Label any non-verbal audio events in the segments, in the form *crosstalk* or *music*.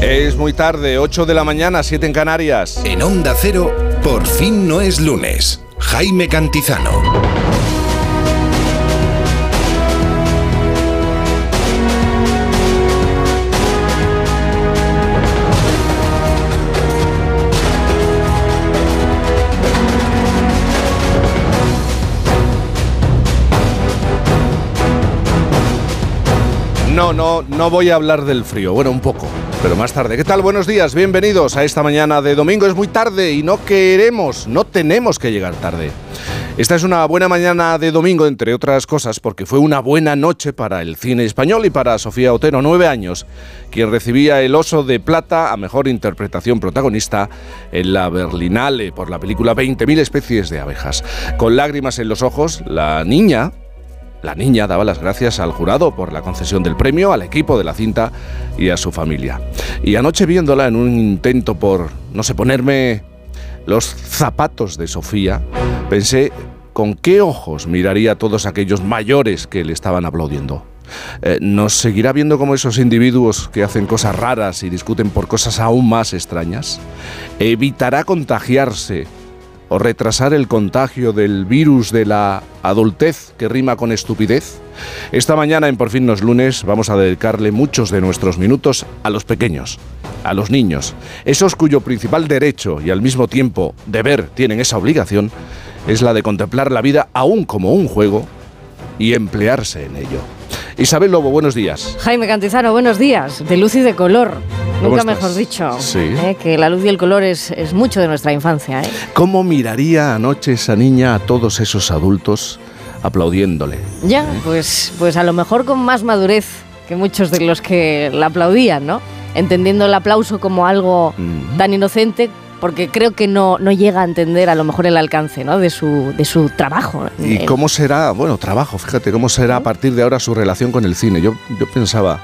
Es muy tarde, 8 de la mañana, 7 en Canarias. En Onda Cero, por fin no es lunes. Jaime Cantizano. No, no, no voy a hablar del frío. Bueno, un poco, pero más tarde. ¿Qué tal? Buenos días, bienvenidos a esta mañana de domingo. Es muy tarde y no queremos, no tenemos que llegar tarde. Esta es una buena mañana de domingo, entre otras cosas, porque fue una buena noche para el cine español y para Sofía Otero, nueve años, quien recibía el Oso de Plata a Mejor Interpretación Protagonista en la Berlinale por la película 20.000 especies de abejas. Con lágrimas en los ojos, la niña, la niña daba las gracias al jurado por la concesión del premio, al equipo de la cinta y a su familia. Y anoche viéndola en un intento por, no sé, ponerme los zapatos de Sofía, pensé con qué ojos miraría a todos aquellos mayores que le estaban aplaudiendo. Eh, ¿Nos seguirá viendo como esos individuos que hacen cosas raras y discuten por cosas aún más extrañas? ¿Evitará contagiarse o retrasar el contagio del virus de la adultez que rima con estupidez? Esta mañana en Por fin los lunes vamos a dedicarle muchos de nuestros minutos a los pequeños, a los niños, esos cuyo principal derecho y al mismo tiempo deber tienen esa obligación, es la de contemplar la vida aún como un juego y emplearse en ello. Isabel Lobo, buenos días. Jaime Cantizano, buenos días. De luz y de color. ¿Cómo Nunca estás? mejor dicho. Sí. ¿eh? Que la luz y el color es, es mucho de nuestra infancia. ¿eh? ¿Cómo miraría anoche esa niña a todos esos adultos aplaudiéndole? Ya, pues, pues a lo mejor con más madurez que muchos de los que la aplaudían, ¿no? Entendiendo el aplauso como algo Mm. tan inocente, porque creo que no, no llega a entender a lo mejor el alcance ¿no? de, su, de su trabajo. ¿Y Eh, cómo será, bueno, trabajo, fíjate, cómo será a partir de ahora su relación con el cine? Yo, yo pensaba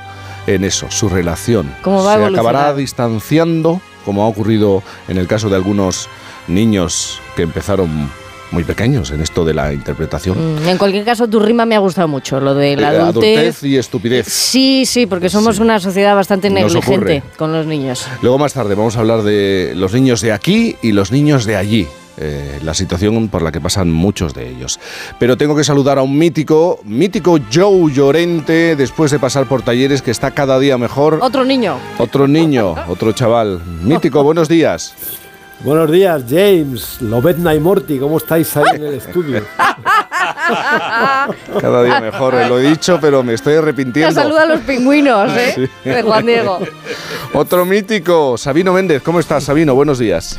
en eso, su relación. ¿Cómo va a ¿Se acabará distanciando, como ha ocurrido en el caso de algunos niños que empezaron muy pequeños en esto de la interpretación? mm, En cualquier caso, tu rima me ha gustado mucho, lo de la Eh, adultez. y estupidez. Sí, sí, porque somos Sí. una sociedad bastante negligente con los niños. Luego más tarde vamos a hablar de los niños de aquí y los niños de allí. eh, la situación por la que pasan muchos de ellos. Pero tengo que saludar a un mítico, mítico Joe Llorente, después de pasar por talleres que está cada día mejor. Otro niño. Otro niño, otro chaval. Mítico, *laughs* buenos días. Buenos días, James, Lobetna y Morty, ¿cómo estáis ahí en el estudio? *laughs* Cada día mejor, eh, lo he dicho, pero me estoy arrepintiendo. saluda a los pingüinos, *laughs* ¿eh? De Juan Diego. Otro mítico, Sabino Méndez. ¿Cómo estás, Sabino? Buenos días.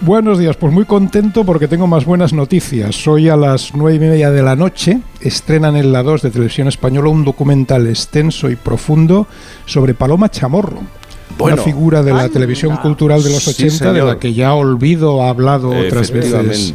Buenos días, pues muy contento porque tengo más buenas noticias. Hoy a las nueve y media de la noche estrenan en la 2 de Televisión Española un documental extenso y profundo sobre Paloma Chamorro. Bueno. una figura de la televisión cultural de los Sí, 80 de señor. la que ya Olvido ha hablado otras veces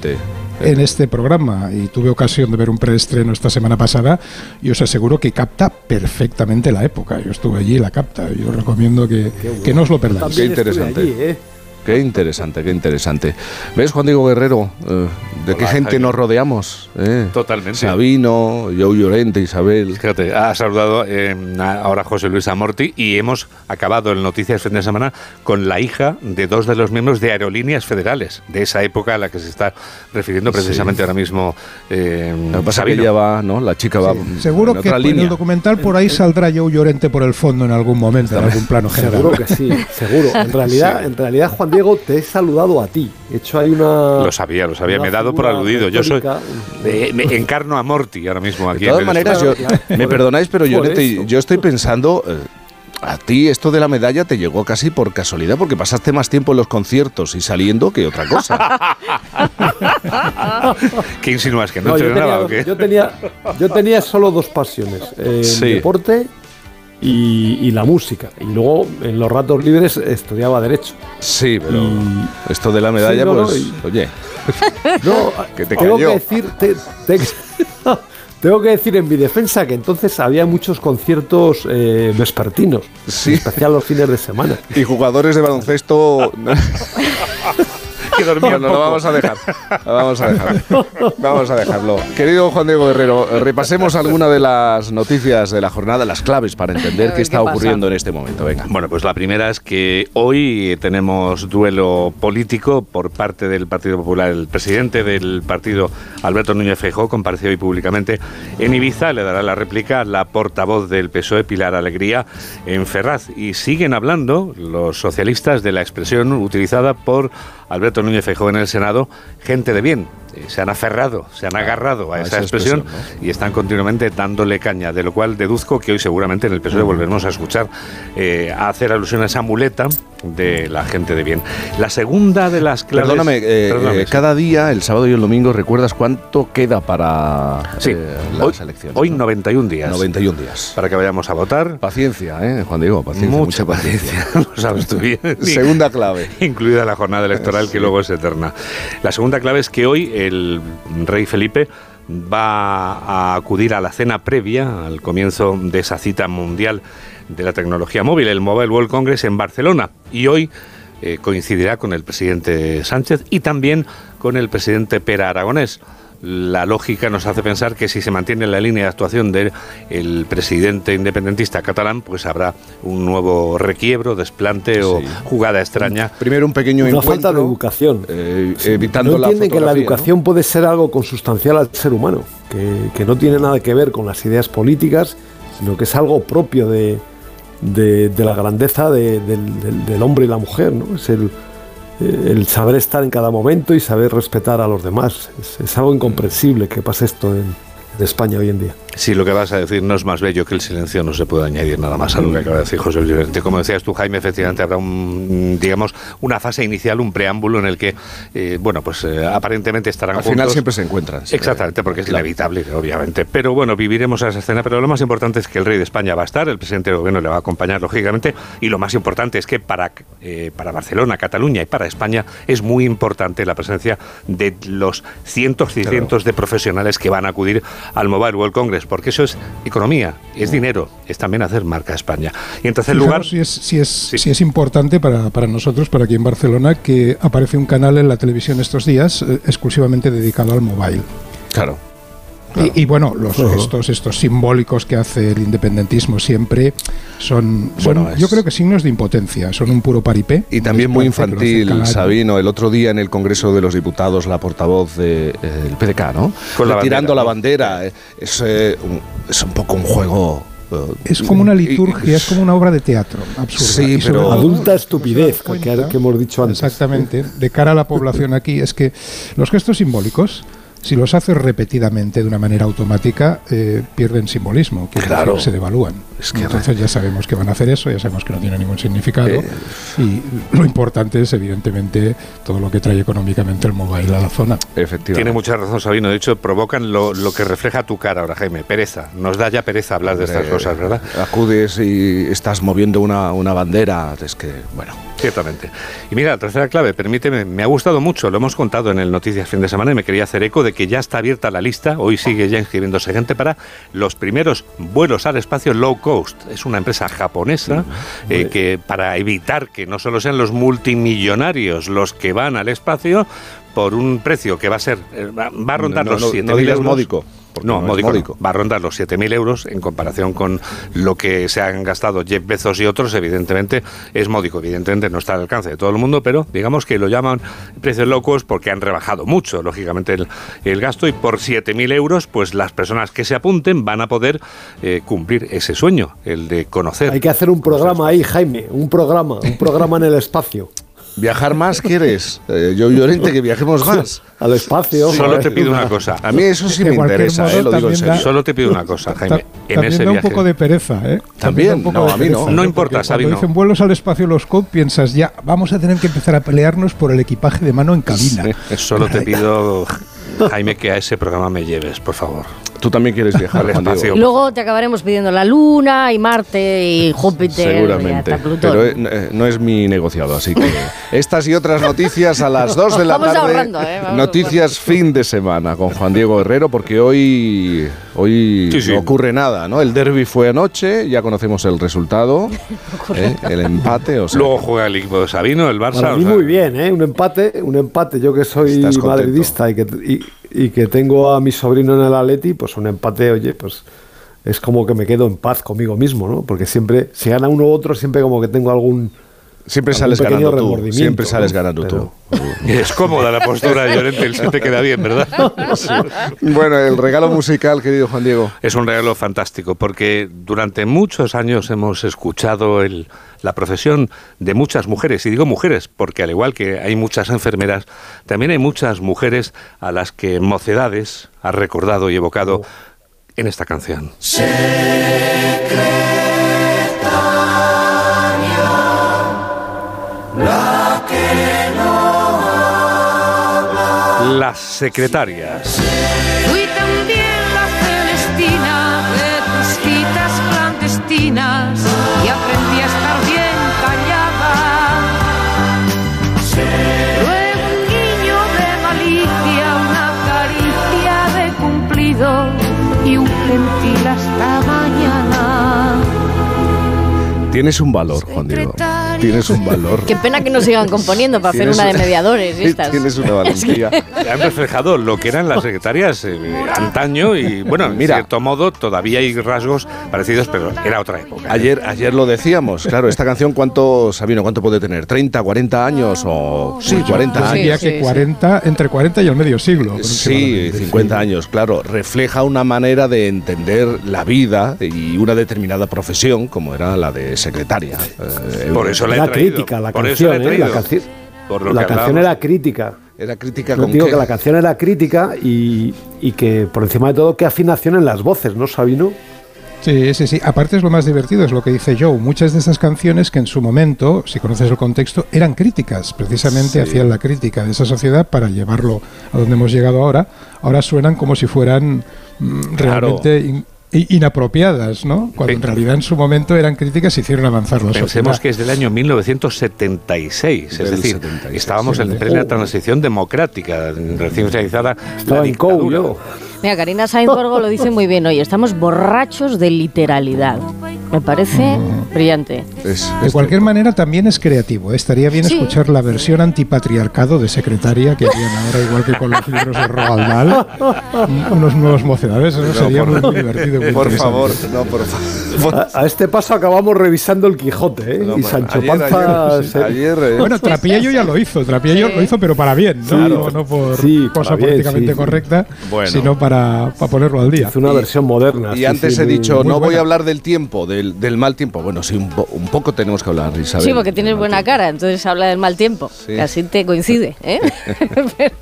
en este programa y tuve ocasión de ver un preestreno esta semana pasada y os aseguro que capta perfectamente la época. Yo estuve allí y la capta. Yo recomiendo que, que no os lo perdáis. Qué interesante. allí, ¿eh? Qué interesante, qué interesante. ¿Ves, Juan Diego Guerrero? eh, ¿De qué gente nos rodeamos? eh? Totalmente. Sabino, Joe Llorente, Isabel. Fíjate, ha saludado eh, ahora José Luis Amorti y hemos acabado en Noticias fin de semana con la hija de dos de los miembros de Aerolíneas Federales, de esa época a la que se está refiriendo precisamente ahora mismo eh, Lo que pasa que ella va, ¿no? La chica va. Seguro en que otra en línea. el documental por ahí saldrá Joe Llorente por el fondo en algún momento, en algún plano general. Seguro que sí, seguro. En *laughs* realidad, en realidad, Juan Diego, te he saludado a ti. He hecho ahí una. Lo sabía, lo sabía, me he dado por aludido. Yo soy. eh, me encarno a Morty ahora mismo aquí. De todas en maneras, yo, me perdonáis, pero yo estoy pensando. eh, a ti esto de la medalla te llegó casi por casualidad, porque pasaste más tiempo en los conciertos y saliendo que otra cosa. *laughs* ¿Qué insinúas? ¿Que no, No, yo, tenía, o qué? yo, tenía, yo tenía solo dos pasiones: eh, Sí. el deporte y, y la música. Y luego, en los ratos libres, estudiaba Derecho. Sí, pero Y- esto de la medalla, Sí, no, no, pues, oye, *laughs* No, *laughs* Que te tengo cayó. que decir, te- te- *laughs* tengo que decir en mi defensa que entonces había muchos conciertos eh, vespertinos, Sí. en especial los fines de semana. y jugadores de baloncesto que dormía Bueno, lo poco. vamos a dejar. Lo vamos a dejar. Vamos a dejarlo. Querido Juan Diego Guerrero, repasemos alguna de las noticias de la jornada, las claves para entender qué está ocurriendo en este momento. Venga. Bueno, pues la primera es que hoy tenemos duelo político por parte del Partido Popular. El presidente del partido, Alberto Núñez Feijóo, compareció hoy públicamente en Ibiza. Le dará la réplica la portavoz del PSOE, Pilar Alegría, en Ferraz. Y siguen hablando los socialistas de la expresión utilizada por Alberto Núñez Feijóo en el Senado, gente de bien. Eh, Se han aferrado, se han agarrado a, a esa, esa expresión, expresión, y están continuamente dándole caña, de lo cual deduzco que hoy seguramente en el PSOE volveremos a escuchar eh, a hacer alusión a esa muleta de la gente de bien. La segunda de las claves... Perdóname, eh, Perdóname, eh, cada día, el sábado y el domingo, ¿recuerdas cuánto queda para Sí, eh, hoy, las elecciones? hoy no? 91 días 91 días. para que vayamos a votar. Paciencia, ¿eh, Juan Diego? Paciencia, mucha paciencia, *laughs* lo sabes tú bien. Segunda clave. *laughs* incluida la jornada electoral que luego es eterna. La segunda clave es que hoy el rey Felipe va a acudir a la cena previa al comienzo de esa cita mundial de la tecnología móvil, el Mobile World Congress en Barcelona. Y hoy eh, coincidirá con el presidente Sánchez y también con el presidente Pera Aragonés. La lógica nos hace pensar que si se mantiene la línea de actuación del el presidente independentista catalán, pues habrá un nuevo requiebro, desplante o jugada extraña Primero un pequeño Una encuentro. falta de educación. eh, evitando no la entienden que la fotografía, ¿no? educación puede ser algo consustancial al ser humano, que, que no tiene nada que ver con las ideas políticas, sino que es algo propio de, de- de la grandeza de- del, del- del hombre y la mujer, ¿no? Es el, el saber estar en cada momento y saber respetar a los demás. Es, es algo incomprensible que pase esto en, en España hoy en día. Si lo que vas a decir no es más bello que el silencio, no se puede añadir nada más a lo que acaba de decir José Luis Llorente. Como decías tú, Jaime, efectivamente habrá un, digamos, una fase inicial, un preámbulo en el que, eh, bueno, pues eh, aparentemente estarán Al juntos. final siempre se encuentran. siempre. Exactamente, porque es Claro. inevitable, obviamente. Pero bueno, viviremos esa escena. Pero lo más importante es que el rey de España va a estar, el presidente del gobierno le va a acompañar, lógicamente. Y lo más importante es que para, eh, para Barcelona, Cataluña y para España es muy importante la presencia de los cientos y cientos de profesionales que van a acudir al Mobile World Congress, porque eso es economía, es dinero, es también hacer marca España. Y en tercer Fijaos lugar, si es, si es, si es importante para, para nosotros, para aquí en Barcelona, que aparece un canal en la televisión estos días eh, exclusivamente dedicado al mobile. Claro. Y, y bueno, los gestos estos simbólicos que hace el independentismo siempre son, son, Bueno, es- yo creo que signos de impotencia, son un puro paripé. Y también muy infantil. Sabino, el otro día en el Congreso de los Diputados, la portavoz del PDK, ¿no? Con la Tirando bandera, la bandera. eh, Es, eh, un, es un poco un juego. eh, Es como una y- liturgia, es como una obra de teatro absurda. Sí, Y pero- todo, Adulta estupidez, cuenta- que hemos dicho antes. Exactamente. De cara a la población aquí, es que los gestos simbólicos, si los haces repetidamente de una manera automática, eh, pierden simbolismo, que Claro. se devalúan. Es que- Entonces ya sabemos que van a hacer eso, ya sabemos que no tiene ningún significado. Eh. Y lo importante es, evidentemente, todo lo que trae económicamente el mobile a la zona. Efectivamente. Tiene mucha razón Sabino, de hecho provocan lo, lo que refleja tu cara ahora, Jaime, pereza. Nos da ya pereza hablar de estas cosas, ¿verdad? Acudes y estás moviendo una, una bandera. Es que, bueno. Ciertamente. Y mira, la tercera clave, permíteme, me ha gustado mucho, lo hemos contado en el Noticias Fin de Semana y me quería hacer eco de que ya está abierta la lista, hoy sigue ya inscribiéndose gente para los primeros vuelos al espacio low cost. Es una empresa japonesa eh, que para evitar que no solo sean los multimillonarios los que van al espacio, por un precio que va a ser, eh, va a rondar No, los no, 7.000 no euros. módico, porque No, no es módico, no. módico. va a rondar los 7.000 euros en comparación con lo que se han gastado Jeff Bezos y otros, evidentemente es módico, evidentemente no está al alcance de todo el mundo, pero digamos que lo llaman precios locos porque han rebajado mucho, lógicamente, el, el gasto y por 7.000 euros, pues las personas que se apunten van a poder eh, cumplir ese sueño, el de conocer. Hay que hacer un programa ahí, Jaime, un programa, un programa en el espacio. ¿Viajar más quieres? Eh, yo, Llorente, que viajemos más. Al espacio. Solo te pido una cosa. A mí eso sí me interesa, modo, eh, lo digo en también serio. da- Solo te pido una cosa, Jaime. Ta- En también ese da un viaje. poco de pereza, ¿eh? También, poco no, de a mí no. pereza, No ¿eh? importa, Sabino. Cuando dicen vuelos al espacio los COP, piensas ya, vamos a tener que empezar a pelearnos por el equipaje de mano en cabina. Solo te pido Jaime, que a ese programa me lleves, por favor. Tú también quieres viajar Al Juan Diego? espacio. Luego te acabaremos pidiendo la Luna y Marte y Júpiter. y Seguramente, hasta Plutón. pero eh, eh, no es mi negociado, así que *laughs* estas y otras noticias a las 2 de la Vamos tarde. ahorrando, ¿eh? Vamos noticias fin de semana con Juan Diego Herrero, porque hoy, hoy Sí, sí. no ocurre nada, ¿no? El derby fue anoche, ya conocemos el resultado, *laughs* ¿eh? el empate. O sea, Luego juega el equipo de Sabino, el Barça. Para o mí sea, muy bien, ¿eh? Un empate, un empate. Yo que soy madridista y que, y, y que tengo a mi sobrino en el Atleti, pues un empate, oye, pues es como que me quedo en paz conmigo mismo, ¿no? Porque siempre, si gana uno u otro, siempre como que tengo algún... siempre sales ganando tú. remordimiento, Siempre sales ganando Pero- tú. Es cómoda la postura de Llorente, el se te queda bien, ¿verdad? *laughs* Bueno, el regalo musical, querido Juan Diego. Es un regalo fantástico porque durante muchos años hemos escuchado el- la profesión de muchas mujeres, y digo mujeres porque al igual que hay muchas enfermeras, también hay muchas mujeres a las que Mocedades ha recordado y evocado en esta canción. Las secretarias. Fui también la Celestina de tus citas clandestinas y aprendí a estar bien callada. Luego un guiño de malicia, una caricia de cumplido y un gentil hasta mañana. Tienes un valor, Juan Diego. Tienes un valor. Qué pena que no sigan componiendo para hacer una de mediadores. *laughs* estas. Tienes una valentía. Han reflejado lo que eran las secretarias eh, antaño y, bueno, en Mira. cierto modo todavía hay rasgos parecidos, pero era otra época. Ayer, ayer lo decíamos, claro, esta canción, ¿cuánto, Sabino, cuánto puede tener? ¿30, 40 años o...? Sí, 40 Yo años. diría sí, que sí. 40, entre 40 y el medio siglo. Sí, aproximadamente, 50 sí. años, claro. Refleja una manera de entender la vida y una determinada profesión, como era la de secretaria. Eh, Por eso la he Era traído. crítica la Por eso canción, la he ¿eh? La, Por lo la que canción era crítica. Era crítica con digo qué? que la canción era crítica y, y que por encima de todo qué afinación en las voces, ¿no, Sabino? Sí, sí, sí. Aparte es lo más divertido, es lo que dice Joe. Muchas de estas canciones que en su momento, si conoces el contexto, eran críticas. Precisamente hacían la crítica de esa sociedad para llevarlo a donde hemos llegado ahora. Ahora suenan como si fueran mm, Claro. realmente in- inapropiadas, ¿no? Cuando en realidad en su momento eran críticas y hicieron avanzar la Pensemos sociedad. que es del año 1976, es Del decir, 76, estábamos sí, en plena transición democrática, recién finalizada Estaba la en COU dictadura. yo. Mira, Karina Sainz lo dice muy bien hoy. Estamos borrachos de literalidad. Me parece brillante. Es- De es- cualquier manera, también es creativo. ¿eh? Estaría bien Sí. escuchar la versión antipatriarcado de secretaria que harían ahora, igual que con los libros de Roald Dahl. Un- *laughs* Unos nuevos mocedades. Eso sería muy, muy divertido. muy Por favor, no, por favor. A, a este paso acabamos revisando el Quijote, ¿eh? No, y bueno, Sancho ayer- Panza. ayer- se- ayer, eh, Bueno, Trapiello ya lo hizo. Trapiello Sí. lo hizo, pero para bien, ¿no? Claro. No, no por Sí, cosa bien, políticamente sí. correcta, Bueno. sino para, para ponerlo al día. hizo una versión moderna. Y sí, antes sí, he dicho, no voy a hablar del tiempo, del, del mal tiempo. Bueno, sí, un, po- un poco tenemos que hablar, Isabel. Sí, porque tienes buena tiempo. cara, entonces habla del mal tiempo. Sí. que así te coincide. *laughs* ¿eh? *laughs* Pero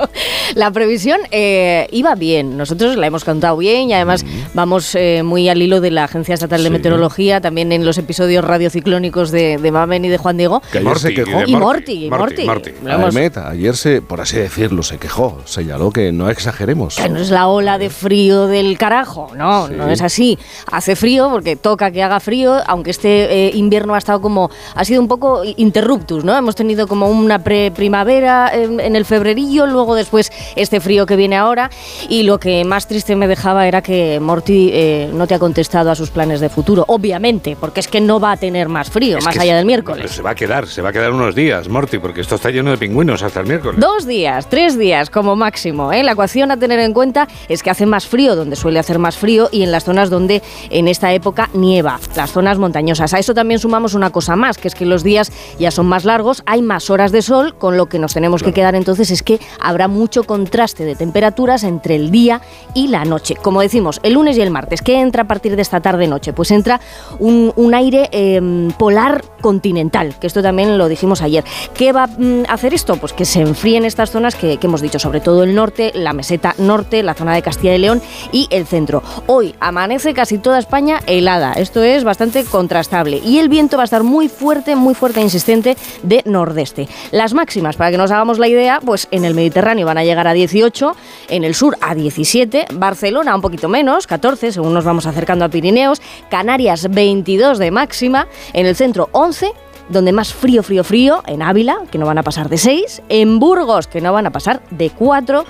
la previsión eh, iba bien. Nosotros la hemos contado bien y además vamos eh, muy al hilo de la Agencia Estatal de Sí. Meteorología, también en los episodios radiociclónicos de, de Mamen y de Juan Diego. Que ayer se quejó. Y Morty, y Morty. Morty. Ahmed, ayer se, por así decirlo, se quejó, señaló que no exageremos. Que no es la ola de frío del carajo, no, Sí. no es así. Hace frío porque toca que haga frío, aunque este eh, invierno ha estado como, ha sido un poco interruptus, ¿no? Hemos tenido como una pre-primavera en, en el febrerillo, luego después este frío que viene ahora, y lo que más triste me dejaba era que Morty eh, no te ha contestado a sus planes de futuro, obviamente, porque es que no va a tener más frío, Es más allá del miércoles. Se va a quedar, se va a quedar unos días, Morty, porque esto está lleno de pingüinos hasta el miércoles. Dos días, tres días como máximo. ¿eh? La ecuación a tener en cuenta es que hace más frío donde suele hacer más frío y en las zonas donde en esta época nieva, las zonas montañosas. A eso también sumamos una cosa más, que es que los días ya son más largos, hay más horas de sol, con lo que nos tenemos que quedar entonces es que habrá mucho contraste de temperaturas entre el día y la noche. Como decimos, el lunes y el martes, ¿qué entra a partir de esta tarde-noche? Pues entra un, un aire eh, polar continental, que esto también lo dijimos ayer. ¿Qué va mm, a hacer esto? Pues que se enfríen estas zonas que, que hemos dicho, sobre todo el norte, la meseta norte, la zona de Castilla y León y el centro. Hoy amanece casi toda España helada. Esto es bastante contrastable. Y el viento va a estar muy fuerte, muy fuerte e insistente de nordeste. Las máximas, para que nos hagamos la idea, pues en el Mediterráneo van a llegar a 18, en el sur a 17, Barcelona un poquito menos, 14, según nos vamos acercando a Pirineos, Canarias 22 de máxima, en el centro 11 donde más frío, frío, frío, en Ávila, que no van a pasar de 6, en Burgos, que no van a pasar de 4,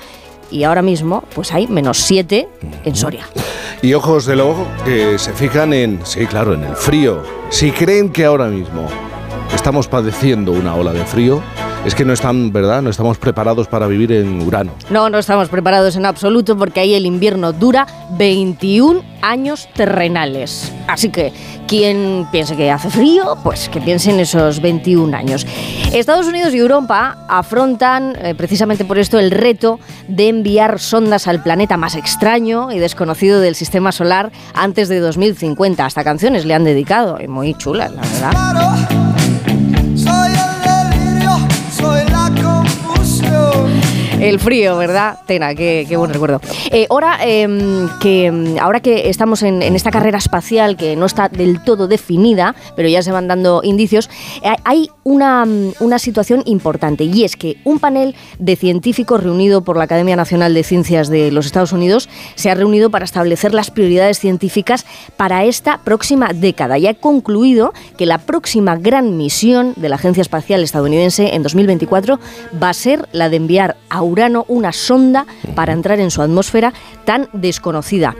y ahora mismo pues hay menos 7 en Soria. Y ojos de lobo que se fijan en, sí, claro, en el frío. Si creen que ahora mismo estamos padeciendo una ola de frío, es que no están, ¿verdad? No estamos preparados para vivir en Urano. No, no estamos preparados en absoluto porque ahí el invierno dura 21 años terrenales. Así que quien piense que hace frío, pues que piense en esos 21 años. Estados Unidos y Europa afrontan eh, precisamente por esto el reto de enviar sondas al planeta más extraño y desconocido del sistema solar antes de 2050. Hasta canciones le han dedicado muy chulas, la verdad. El frío, ¿verdad? Tena, qué, qué buen recuerdo. Eh, ahora, eh, que, ahora que estamos en, en esta carrera espacial que no está del todo definida, pero ya se van dando indicios, eh, hay una, mm, una situación importante y es que un panel de científicos reunido por la Academia Nacional de Ciencias de los Estados Unidos se ha reunido para establecer las prioridades científicas para esta próxima década y ha concluido que la próxima gran misión de la Agencia Espacial Estadounidense en 2024 va a ser la de enviar a Urano una sonda para entrar en su atmósfera tan desconocida.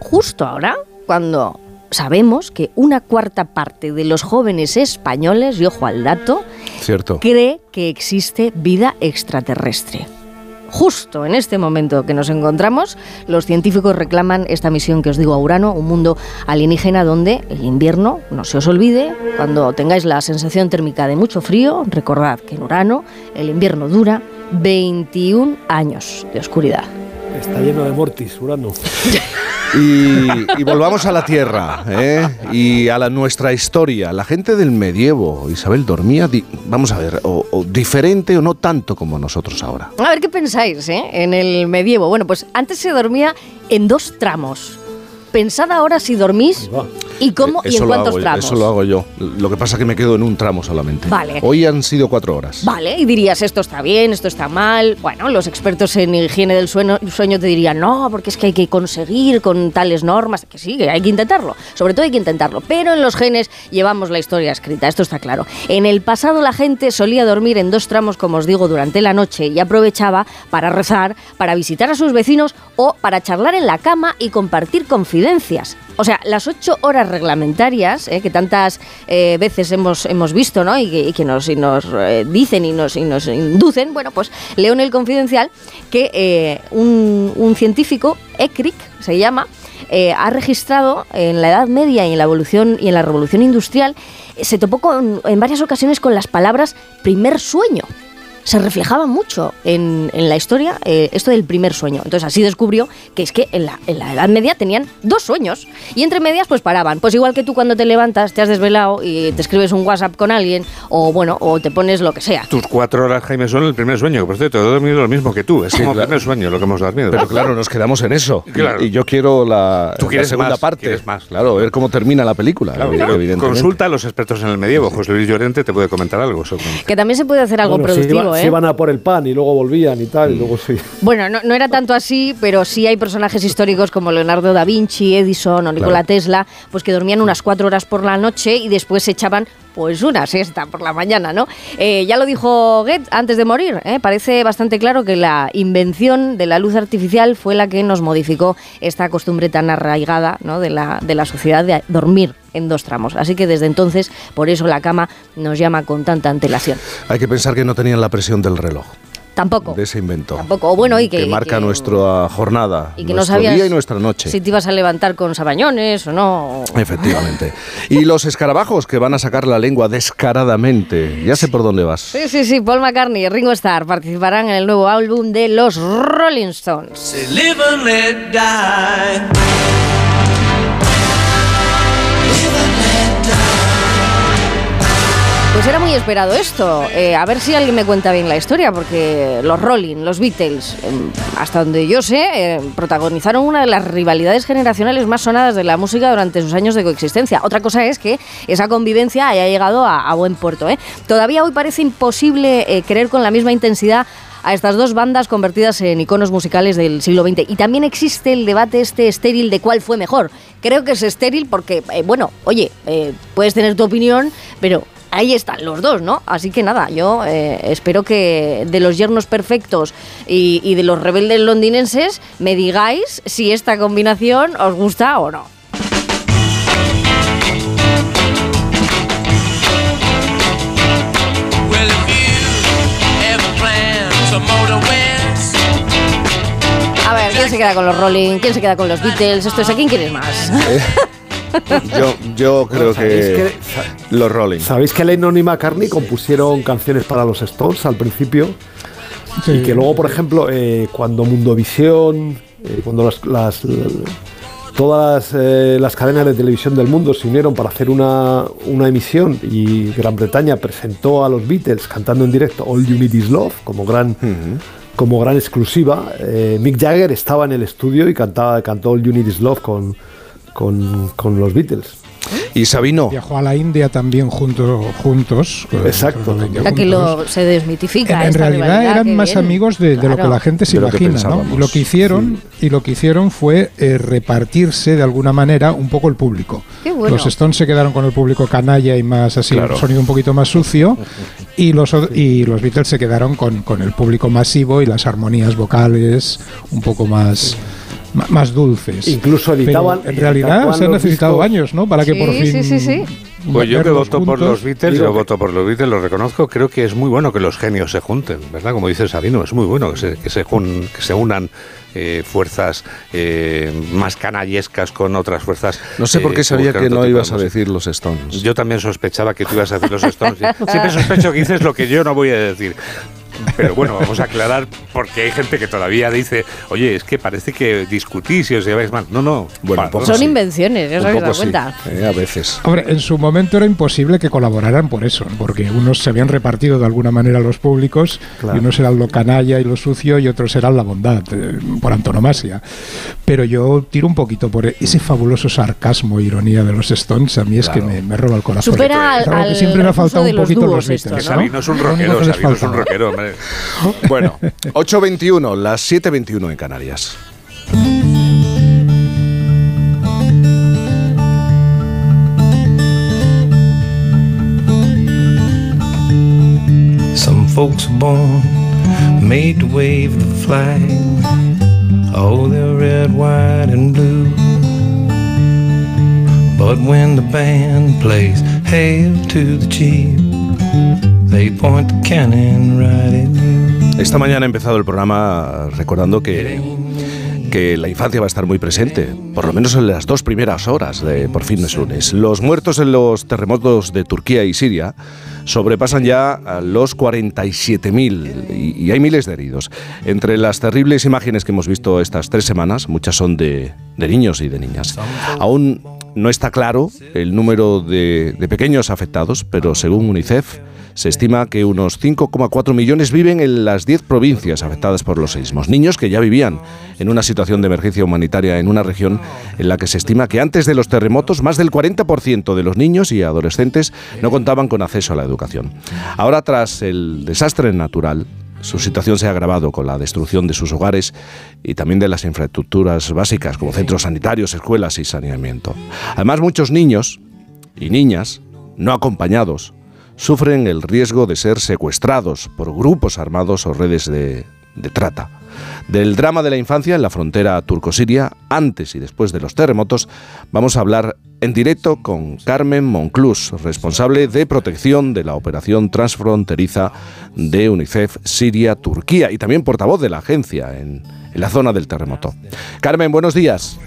Justo ahora, cuando sabemos que una cuarta parte de los jóvenes españoles, y ojo al dato, ¿Cierto? cree que existe vida extraterrestre. Justo en este momento que nos encontramos, los científicos reclaman esta misión que os digo a Urano, un mundo alienígena donde el invierno, no se os olvide, cuando tengáis la sensación térmica de mucho frío, recordad que en Urano el invierno dura 21 años de oscuridad. Está lleno de mortis, Urano. *laughs* Y, y volvamos a la Tierra ¿eh? y a la, nuestra historia. La gente del medievo, Isabel, dormía, di- vamos a ver, o, o diferente o no tanto como nosotros ahora. A ver qué pensáis ¿eh? en el medievo. Bueno, pues antes se dormía en dos tramos. Pensad ahora si dormís y cómo Eh, y en cuántos hago, tramos. Eso lo hago yo. Lo que pasa es que me quedo en un tramo solamente. Vale. Hoy han sido cuatro horas. Vale, y dirías esto está bien, esto está mal. Bueno, los expertos en higiene del sueño, sueño te dirían no, porque es que hay que conseguir con tales normas. Que sí, que hay que intentarlo. Sobre todo hay que intentarlo. Pero en los genes llevamos la historia escrita, esto está claro. En el pasado la gente solía dormir en dos tramos, como os digo, durante la noche y aprovechaba para rezar, para visitar a sus vecinos o para charlar en la cama y compartir confidencias. O sea, las ocho horas reglamentarias eh, que tantas eh, veces hemos, hemos visto ¿no? y que, nos, y nos eh, dicen y nos, y nos inducen, bueno, pues leo en el Confidencial que un, un científico, ECRIC se llama, ha registrado en la Edad Media y en la evolución y en la Revolución Industrial, se topó con- en varias ocasiones con las palabras primer sueño se reflejaba mucho en, en la historia eh, esto del primer sueño. Entonces así descubrió que es que en la, en la Edad Media tenían dos sueños y entre medias pues paraban. Pues igual que tú cuando te levantas, te has desvelado y te escribes un WhatsApp con alguien o bueno, o te pones lo que sea. Tus cuatro horas, Jaime, son el primer sueño. Por cierto, he dormido lo mismo que tú. Es Sí, como el claro. primer sueño lo que hemos dormido. Pero claro, nos quedamos en eso. Y- Claro. Y, yo quiero la, Tú la segunda más, parte. más. Claro, ver cómo termina la película. Claro, evidentemente. consulta a los expertos en el medievo. José Luis Llorente te puede comentar algo sobre Que también se puede hacer algo Bueno, productivo, ¿eh? se iban a por el pan y luego volvían y tal, y luego sí. Bueno, no, no era tanto así, pero sí hay personajes históricos como Leonardo da Vinci, Edison o Nikola Claro. Tesla, pues que dormían unas cuatro horas por la noche y después se echaban pues una siesta por la mañana, ¿no? Eh, ya lo dijo Goethe antes de morir, ¿eh? parece bastante claro que la invención de la luz artificial fue la que nos modificó esta costumbre tan arraigada de, la, de la sociedad de dormir en dos tramos. Así que desde entonces, por eso la cama nos llama con tanta antelación. Hay que pensar que no tenían la presión del reloj, Tampoco. de ese invento. Tampoco. O bueno, y que- marca que- nuestra jornada, Y que no nuestro sabías día y nuestra noche. si te ibas a levantar con sabañones o no. Efectivamente. Y los escarabajos que van a sacar la lengua descaradamente. Ya sé por dónde vas. Sí, sí, sí, Paul McCartney y Ringo Starr participarán en el nuevo álbum de los Rolling Stones. Live and let die. Pues Pues era muy esperado esto. Eh, a ver si alguien me cuenta bien la historia, porque los Rolling, los Beatles, em, hasta donde yo sé, eh, protagonizaron una de las rivalidades generacionales más sonadas de la música durante sus años de coexistencia. Otra cosa es que esa convivencia haya llegado a, buen puerto. ¿eh? Todavía hoy parece imposible querer con la misma intensidad a estas dos bandas convertidas en iconos musicales del siglo XX. Y también existe el debate este estéril de cuál fue mejor. Creo que es estéril porque, bueno, oye, puedes tener tu opinión, pero ahí están los dos, ¿no? Así que nada, yo eh, espero que de los yernos perfectos y, y de los rebeldes londinenses me digáis si esta combinación os gusta o no. A ver, ¿quién se queda con los Rolling? ¿Quién se queda con los Beatles? Esto es ¿a quién quieres más? *laughs* Yo, yo creo ¿Sabéis que que- los Rolling. ¿Sabéis que Lennon y McCartney compusieron canciones para los Stones al principio? Y que luego, por ejemplo, eh, cuando Mundovisión, eh, cuando las, las- todas las, eh, las cadenas de televisión del mundo se unieron para hacer una, una emisión y Gran Bretaña presentó a los Beatles cantando en directo All You Need Is Love como gran, como gran exclusiva, eh, Mick Jagger estaba en el estudio y cantaba, cantó All You Need Is Love con, con, con los Beatles. Y Sabino, Viajó a la India también junto, juntos. con- Exacto, la India juntos. lo, se desmitifica. En, realidad eran más amigos de, de lo que la gente se De lo que imagina. Y lo que hicieron y lo que hicieron fue eh, repartirse de alguna manera un poco el público. Qué bueno. Los Stones se quedaron con el público canalla y más así, Claro. un sonido un poquito más sucio, *laughs* y los o- y los Beatles se quedaron con, con el público masivo y las armonías vocales un poco más más dulces. Incluso editaban- Pero en realidad se han necesitado discos. años, ¿no? Para que Sí, por fin sí, sí, sí. Pues yo que voto por juntos. los Beatles, yo que- voto por los Beatles, lo reconozco, creo que es muy bueno que los genios se junten, ¿verdad? Como dice Sabino, es muy bueno que se, que se, jun- que se unan eh, fuerzas eh, más canallescas con otras fuerzas. no sé por eh, qué sabía buscan que no ibas a decir los Stones. Yo también sospechaba que tú ibas a decir los Stones. Siempre sospecho que dices lo que yo no voy a decir. Pero bueno, vamos a aclarar porque hay gente que todavía dice, oye, es que parece que discutís y os lleváis mal. No, no. Bueno, poco Son sí. invenciones, ya os Un habéis poco dado sí, cuenta. eh, a veces. Hombre, en su momento era imposible que colaboraran por eso, porque unos se habían repartido de alguna manera los públicos, Claro. y unos eran lo canalla y lo sucio, y otros eran la bondad, eh, por antonomasia. Pero yo tiro un poquito por ese fabuloso sarcasmo e ironía de los Stones, a mí es que me, me roba el corazón. Supera Es al- que siempre me ha al faltado un los poquito dúos los esto. ¿no? Sabino es un rockero, Sabino es un rockero, hombre. Bueno, *laughs* 8.21, las 7.21 en Canarias. Some folks are born made to wave the flag. Oh, they're red, white, and blue. But when the band plays Hail to the Chief, they point the cannon right you. Esta mañana he empezado el programa recordando que, que la infancia va a estar muy presente, por lo menos en las dos primeras horas de Por fin es lunes. Los muertos en los terremotos de Turquía y Siria sobrepasan ya a los 47.000 y, y hay miles de heridos. Entre las terribles imágenes que hemos visto estas tres semanas, muchas son de, de niños y de niñas. Aún no está claro el número de, de pequeños afectados, pero según UNICEF, se estima que unos 5,4 millones viven en las 10 provincias afectadas por los seísmos. Niños que ya vivían en una situación de emergencia humanitaria en una región en la que se estima que antes de los terremotos más del 40% de los niños y adolescentes no contaban con acceso a la educación. Ahora, tras el desastre natural, su situación se ha agravado con la destrucción de sus hogares y también de las infraestructuras básicas como centros sanitarios, escuelas y saneamiento. Además, muchos niños y niñas no acompañados sufren el riesgo de ser secuestrados por grupos armados o redes de, de trata. Del drama de la infancia en la frontera turco-siria, antes y después de los terremotos, vamos a hablar en directo con Carmen Monclús, responsable de protección de la operación transfronteriza de UNICEF Siria-Turquía y también portavoz de la agencia en, en la zona del terremoto. Carmen, buenos días.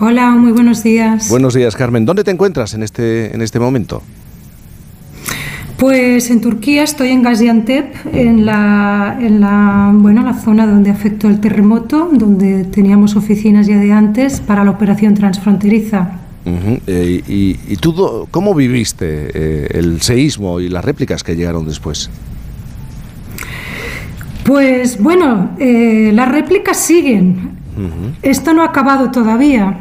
Hola, muy buenos días. Buenos días, Carmen. ¿Dónde te encuentras en este, en este momento? Pues en Turquía estoy en Gaziantep, en la, en la, bueno, la zona donde afectó el terremoto, donde teníamos oficinas ya de antes para la operación transfronteriza. Eh, y, y tú cómo viviste eh, el seísmo y las réplicas que llegaron después? Pues bueno, eh, las réplicas siguen. Esto no ha acabado todavía.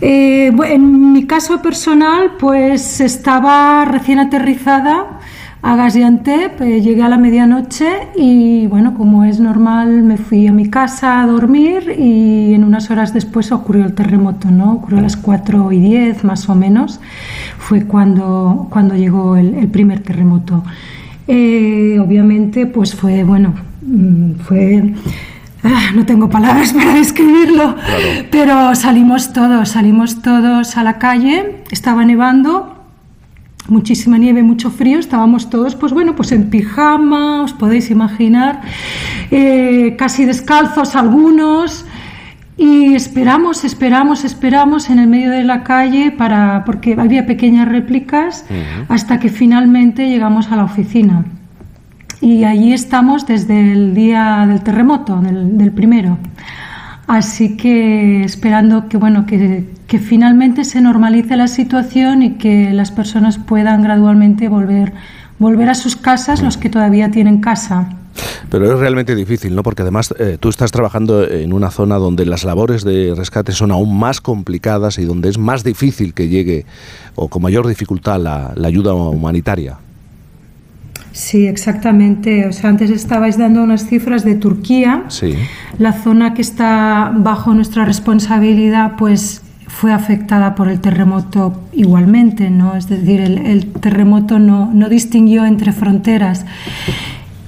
Eh, en mi caso personal, pues estaba recién aterrizada a Gaziantep, eh, llegué a la medianoche y bueno, como es normal, me fui a mi casa a dormir y en unas horas después ocurrió el terremoto, ¿no? Ocurrió a las 4 y 10 más o menos, fue cuando, cuando llegó el, el primer terremoto. Eh, obviamente, pues fue, bueno, mm, fue... ah, no tengo palabras *laughs* para describirlo, pero salimos todos, salimos todos a la calle, estaba nevando, muchísima nieve, mucho frío, estábamos todos, pues bueno, pues en pijama, os podéis imaginar, eh, casi descalzos algunos, y esperamos, esperamos, esperamos en el medio de la calle para, porque había pequeñas réplicas, hasta que finalmente llegamos a la oficina. Y allí estamos desde el día del terremoto, del, del primero. Así que esperando que, bueno, que, finalmente se normalice la situación y que las personas puedan gradualmente volver, volver a sus casas, los que todavía tienen casa. Pero es realmente difícil, ¿no? Porque además eh, tú estás trabajando en una zona donde las labores de rescate son aún más complicadas y donde es más difícil que llegue o con mayor dificultad la ayuda humanitaria. Sí, exactamente. O sea, antes estabais dando unas cifras de Turquía. Sí. La zona que está bajo nuestra responsabilidad, pues fue afectada por el terremoto igualmente, ¿no? Es decir, el, el terremoto no, no distinguió entre fronteras.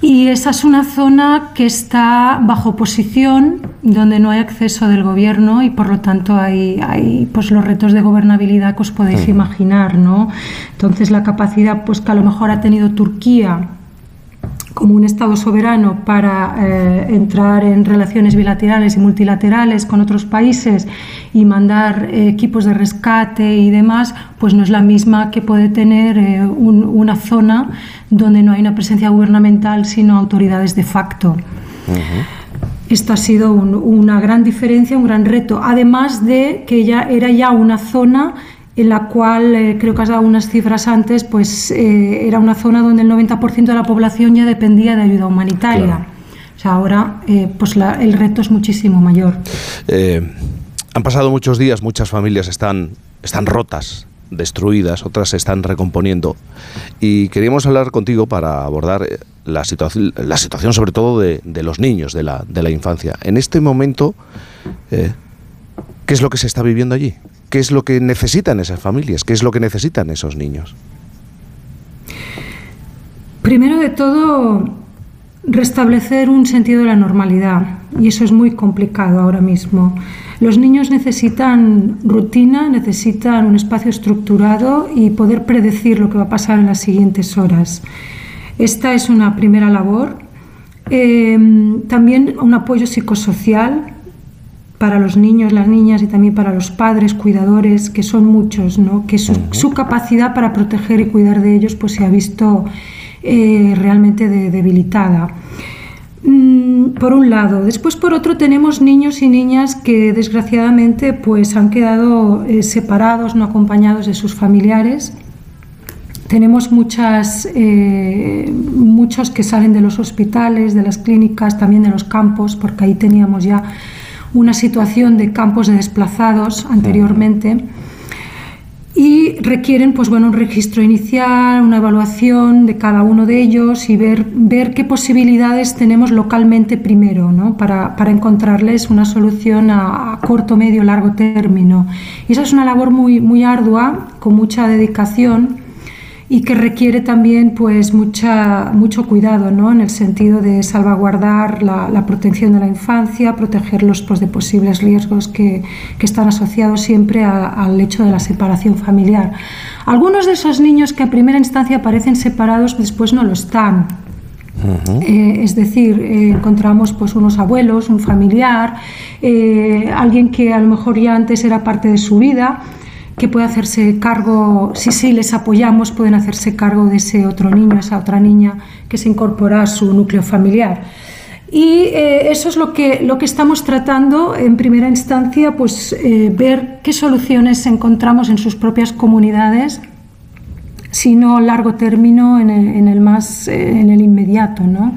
Y esa es una zona que está bajo posición, donde no hay acceso del gobierno y por lo tanto hay, hay pues los retos de gobernabilidad que os podéis imaginar, ¿no? Entonces la capacidad pues que a lo mejor ha tenido Turquía como un Estado soberano para eh, entrar en relaciones bilaterales y multilaterales con otros países y mandar eh, equipos de rescate y demás, pues no es la misma que puede tener eh, un- una zona donde no hay una presencia gubernamental, sino autoridades de facto. Esto ha sido un- una gran diferencia, un gran reto, además de que ya era ya una zona en la cual, eh, creo que has dado unas cifras antes, pues eh, era una zona donde el 90% de la población ya dependía de ayuda humanitaria. Claro. O sea, ahora eh, pues la- el reto es muchísimo mayor. Han pasado muchos días, muchas familias están, están rotas, destruidas, otras se están recomponiendo. Y queríamos hablar contigo para abordar la, situación la situación sobre todo de, de los niños, de la, de la infancia. En este momento, ¿qué es lo que se está viviendo allí? ¿Qué es lo que necesitan esas familias? ¿Qué es lo que necesitan esos niños? Primero de todo, restablecer un sentido de la normalidad y eso es muy complicado ahora mismo. Los niños necesitan rutina, necesitan un espacio estructurado y poder predecir lo que va a pasar en las siguientes horas. Esta es una primera labor. Eh, también un apoyo psicosocial para los niños, las niñas y también para los padres, cuidadores, que son muchos, ¿no? que su, su capacidad para proteger y cuidar de ellos pues, se ha visto eh, realmente de- debilitada. Mm, por un lado. Después, por otro, tenemos niños y niñas que desgraciadamente pues, han quedado eh, separados, no acompañados de sus familiares. Tenemos muchas, eh, muchos que salen de los hospitales, de las clínicas, también de los campos, porque ahí teníamos ya una situación de campos de desplazados anteriormente y requieren pues bueno un registro inicial, una evaluación de cada uno de ellos y ver, ver qué posibilidades tenemos localmente primero ¿no? para, para encontrarles una solución a, a corto, medio, largo término. Y esa es una labor muy, muy ardua, con mucha dedicación y que requiere también pues mucha, mucho cuidado ¿no? en el sentido de salvaguardar la, la protección de la infancia, protegerlos pues, de posibles riesgos que, que están asociados siempre a- al hecho de la separación familiar. Algunos de esos niños que a primera instancia parecen separados después no lo están. Eh, es decir, eh, encontramos pues unos abuelos, un familiar, eh, alguien que a lo mejor ya antes era parte de su vida, que puede hacerse cargo, si sí les apoyamos, pueden hacerse cargo de ese otro niño, esa otra niña que se incorpora a su núcleo familiar. Y eh, eso es lo que, lo que estamos tratando en primera instancia, pues eh, ver qué soluciones encontramos en sus propias comunidades, si no a largo término en el, en el más eh, en el inmediato, ¿no?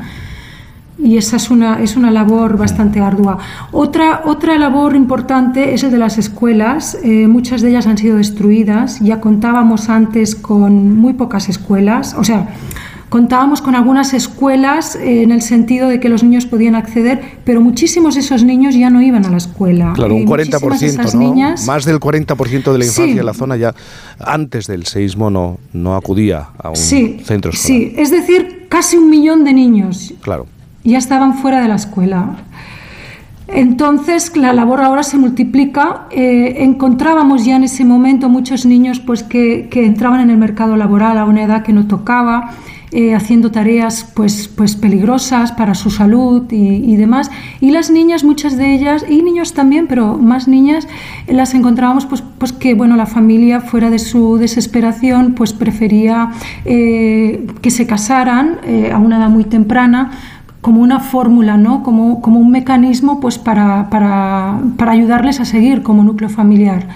Y esa es una, es una labor bastante ardua. Otra, otra labor importante es el de las escuelas. Eh, muchas de ellas han sido destruidas. Ya contábamos antes con muy pocas escuelas. O sea, contábamos con algunas escuelas eh, en el sentido de que los niños podían acceder, pero muchísimos de esos niños ya no iban a la escuela. Claro, un Eh, muchísimas de 40%, esas ¿no? niñas- Más del 40% de la Sí. infancia en la zona ya antes del seísmo no, no acudía a un Sí, centro escolar. sí, es decir, casi un millón de niños Claro. Ya estaban fuera de la escuela. Entonces la labor ahora se multiplica. Eh, encontrábamos ya en ese momento muchos niños pues, que, que entraban en el mercado laboral a una edad que no tocaba, eh, haciendo tareas pues, pues peligrosas para su salud y, y demás. Y las niñas, muchas de ellas, y niños también, pero más niñas, las encontrábamos pues, pues que bueno, la familia, fuera de su desesperación, pues prefería eh, que se casaran eh, a una edad muy temprana como una fórmula, ¿no? como, como un mecanismo pues, para, para, para ayudarles a seguir como núcleo familiar.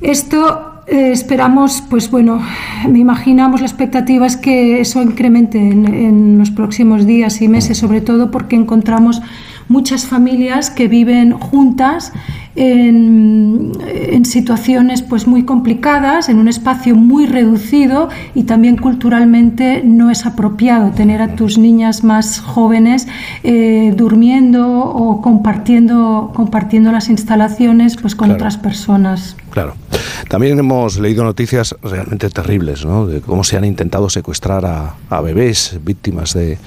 Esto eh, esperamos, pues bueno, me imaginamos la expectativa es que eso incremente en, en los próximos días y meses, sobre todo porque encontramos muchas familias que viven juntas en, en situaciones pues muy complicadas, en un espacio muy reducido y también culturalmente no es apropiado tener a tus niñas más jóvenes eh, durmiendo o compartiendo, compartiendo las instalaciones pues con Claro. otras personas. Claro. También hemos leído noticias realmente terribles, ¿no? De cómo se han intentado secuestrar a, a bebés víctimas de,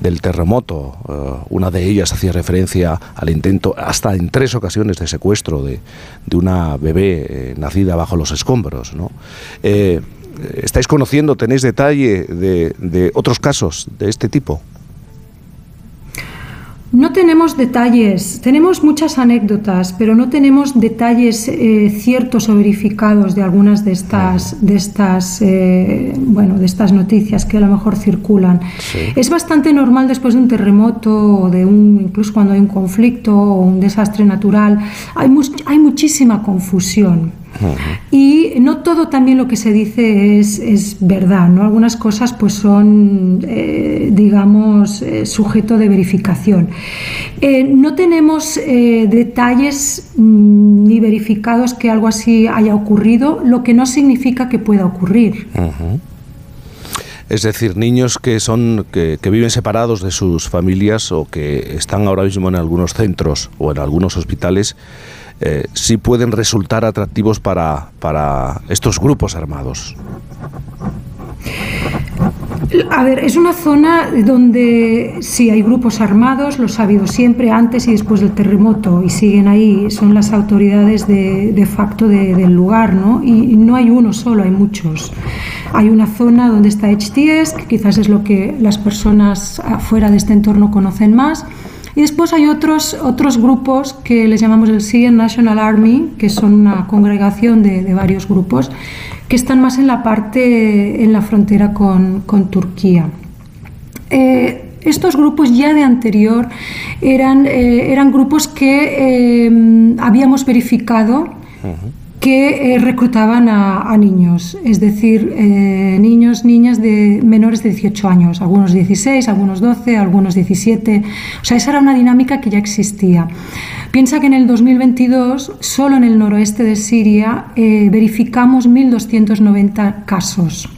del terremoto. Eh, una de ellas hacía referencia al intento, hasta en tres ocasiones, de secuestro de, de una bebé eh, nacida bajo los escombros, ¿no? Eh, ¿Estáis conociendo, tenéis detalle de, de otros casos de este tipo? No tenemos detalles, tenemos muchas anécdotas, pero no tenemos detalles eh, ciertos o verificados de algunas de estas, de estas, eh, bueno, de estas noticias que a lo mejor circulan. Es bastante normal después de un terremoto o de un, incluso cuando hay un conflicto o un desastre natural, hay, mus- hay muchísima confusión. Y no todo también lo que se dice es, es verdad, ¿no? Algunas cosas pues son, eh, digamos, eh, sujeto de verificación. Eh, no tenemos detalles mm, ni verificados que algo así haya ocurrido, lo que no significa que pueda ocurrir. Es decir, niños que son que, que viven separados de sus familias o que están ahora mismo en algunos centros o en algunos hospitales, eh, sí pueden resultar atractivos para, para estos grupos armados. A ver, es una zona donde sí hay grupos armados, los ha habido siempre, antes y después del terremoto, y siguen ahí, son las autoridades de, de facto de- del lugar, ¿no? Y, y no hay uno solo, hay muchos. Hay una zona donde está HTS, que quizás es lo que las personas afuera de este entorno conocen más. Y después hay otros, otros grupos que les llamamos el Syrian National Army, que son una congregación de, de varios grupos, que están más en la parte, en la frontera con, con Turquía. Eh, estos grupos ya de anterior eran, eh, eran grupos que eh, habíamos verificado que eh, reclutaban a, niños, es decir, eh, niños, niñas de menores de 18 años, algunos 16, algunos 12, algunos 17. O sea, esa era una dinámica que ya existía. Piensa que en el 2022, solo en el noroeste de Siria, eh, verificamos 1.290 casos.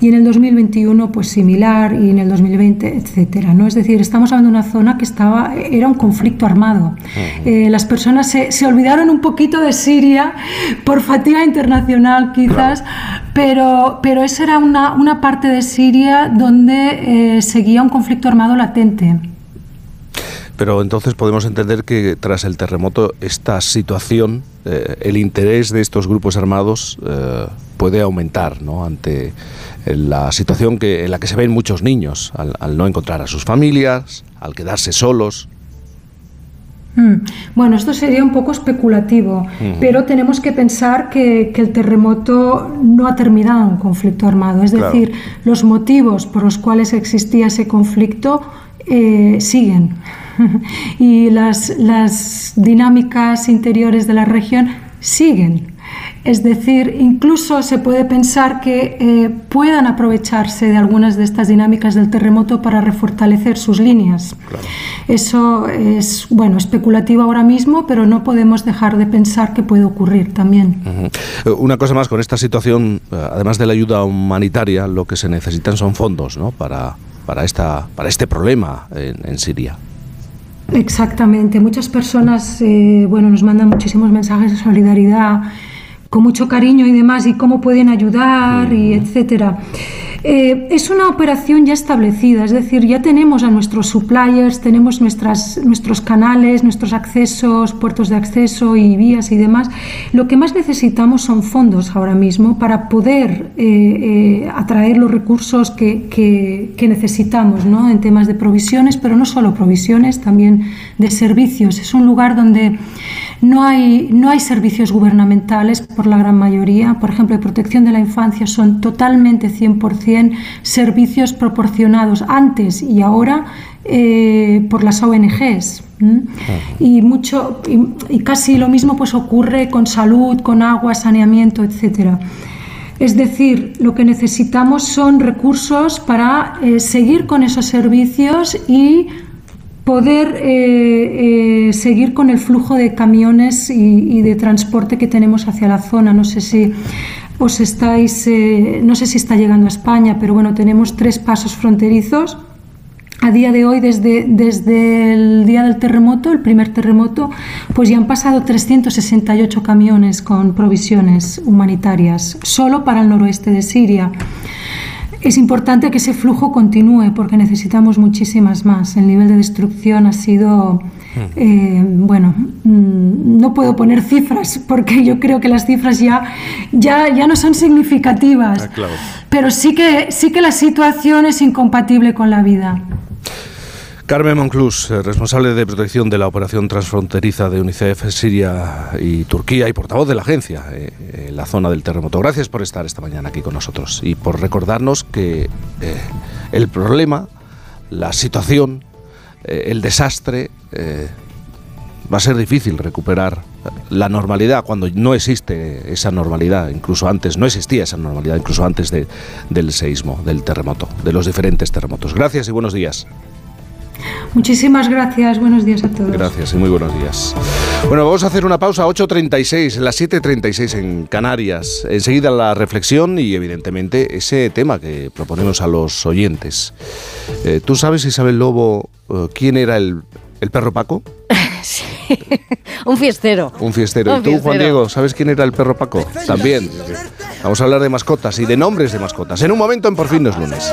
Y en el 2021, pues similar, y en el 2020, etcétera. ¿no? Es decir, estamos hablando de una zona que estaba, era un conflicto armado. Eh, las personas se, se olvidaron un poquito de Siria por fatiga internacional, quizás, pero, pero esa era una, una parte de Siria donde eh, seguía un conflicto armado latente. Pero entonces podemos entender que tras el terremoto esta situación, eh, el interés de estos grupos armados eh, puede aumentar ¿no? ante la situación que, en la que se ven muchos niños, al, al no encontrar a sus familias, al quedarse solos. Mm. Bueno, esto sería un poco especulativo, pero tenemos que pensar que, que el terremoto no ha terminado un conflicto armado. Es Claro. decir, los motivos por los cuales existía ese conflicto eh, siguen. *laughs* y las, las dinámicas interiores de la región siguen. Es decir, incluso se puede pensar que eh, puedan aprovecharse de algunas de estas dinámicas del terremoto para refortalecer sus líneas. Eso es bueno especulativo ahora mismo, pero no podemos dejar de pensar que puede ocurrir también. Eh, Una cosa más, con esta situación, eh, además de la ayuda humanitaria, lo que se necesitan son fondos ¿no? para, para, esta, para este problema en, en Siria. Exactamente. Muchas personas, eh, bueno, nos mandan muchísimos mensajes de solidaridad, con mucho cariño y demás, y cómo pueden ayudar y etcétera. Eh, es una operación ya establecida, es decir, ya tenemos a nuestros suppliers, tenemos nuestras, nuestros canales, nuestros accesos, puertos de acceso y vías y demás. Lo que más necesitamos son fondos ahora mismo para poder eh, eh, atraer los recursos que, que- que necesitamos ¿no? en temas de provisiones, pero no solo provisiones, también de servicios. Es un lugar donde no hay, no hay servicios gubernamentales por la gran mayoría. Por ejemplo, de protección de la infancia son totalmente 100% servicios proporcionados antes y ahora eh, por las ONGs. Y, mucho, y, y casi lo mismo pues, ocurre con salud, con agua, saneamiento, etcétera. Es decir, lo que necesitamos son recursos para eh, seguir con esos servicios y poder eh, eh, seguir con el flujo de camiones y, de transporte que tenemos hacia la zona. No sé si os estáis, eh, no sé si está llegando a España, pero bueno, tenemos tres pasos fronterizos. A día de hoy, desde, desde el día del terremoto, el primer terremoto, pues ya han pasado 368 camiones con provisiones humanitarias, solo para el noroeste de Siria. Es importante que ese flujo continúe porque necesitamos muchísimas más. El nivel de destrucción ha sido, eh, bueno, mm, no puedo poner cifras porque yo creo que las cifras ya, ya, ya no son significativas, pero sí que, sí que la situación es incompatible con la vida. Carmen Monclús, eh, responsable de protección de la operación transfronteriza de UNICEF Siria y Turquía y portavoz de la agencia eh, en la zona del terremoto. Gracias por estar esta mañana aquí con nosotros y por recordarnos que eh, el problema, la situación, el desastre, va a ser difícil recuperar la normalidad cuando no existe esa normalidad, incluso antes, no existía esa normalidad, incluso antes de- del seísmo, del terremoto, de los diferentes terremotos. Gracias y buenos días. Muchísimas gracias. Buenos días a todos. Gracias y muy buenos días. Bueno, vamos a hacer una pausa, 8.36, las 7.36 en Canarias. Enseguida la reflexión y evidentemente ese tema que proponemos a los oyentes. Eh, ¿Tú sabes, Isabel Lobo, eh, quién era el, el perro Paco? *laughs* Sí. Un fiestero. Un fiestero. Un ¿Y tú, Juan. Diego, sabes quién era el perro Paco? También. Vamos a hablar de mascotas y de nombres de mascotas. En un momento en Por fin no es lunes.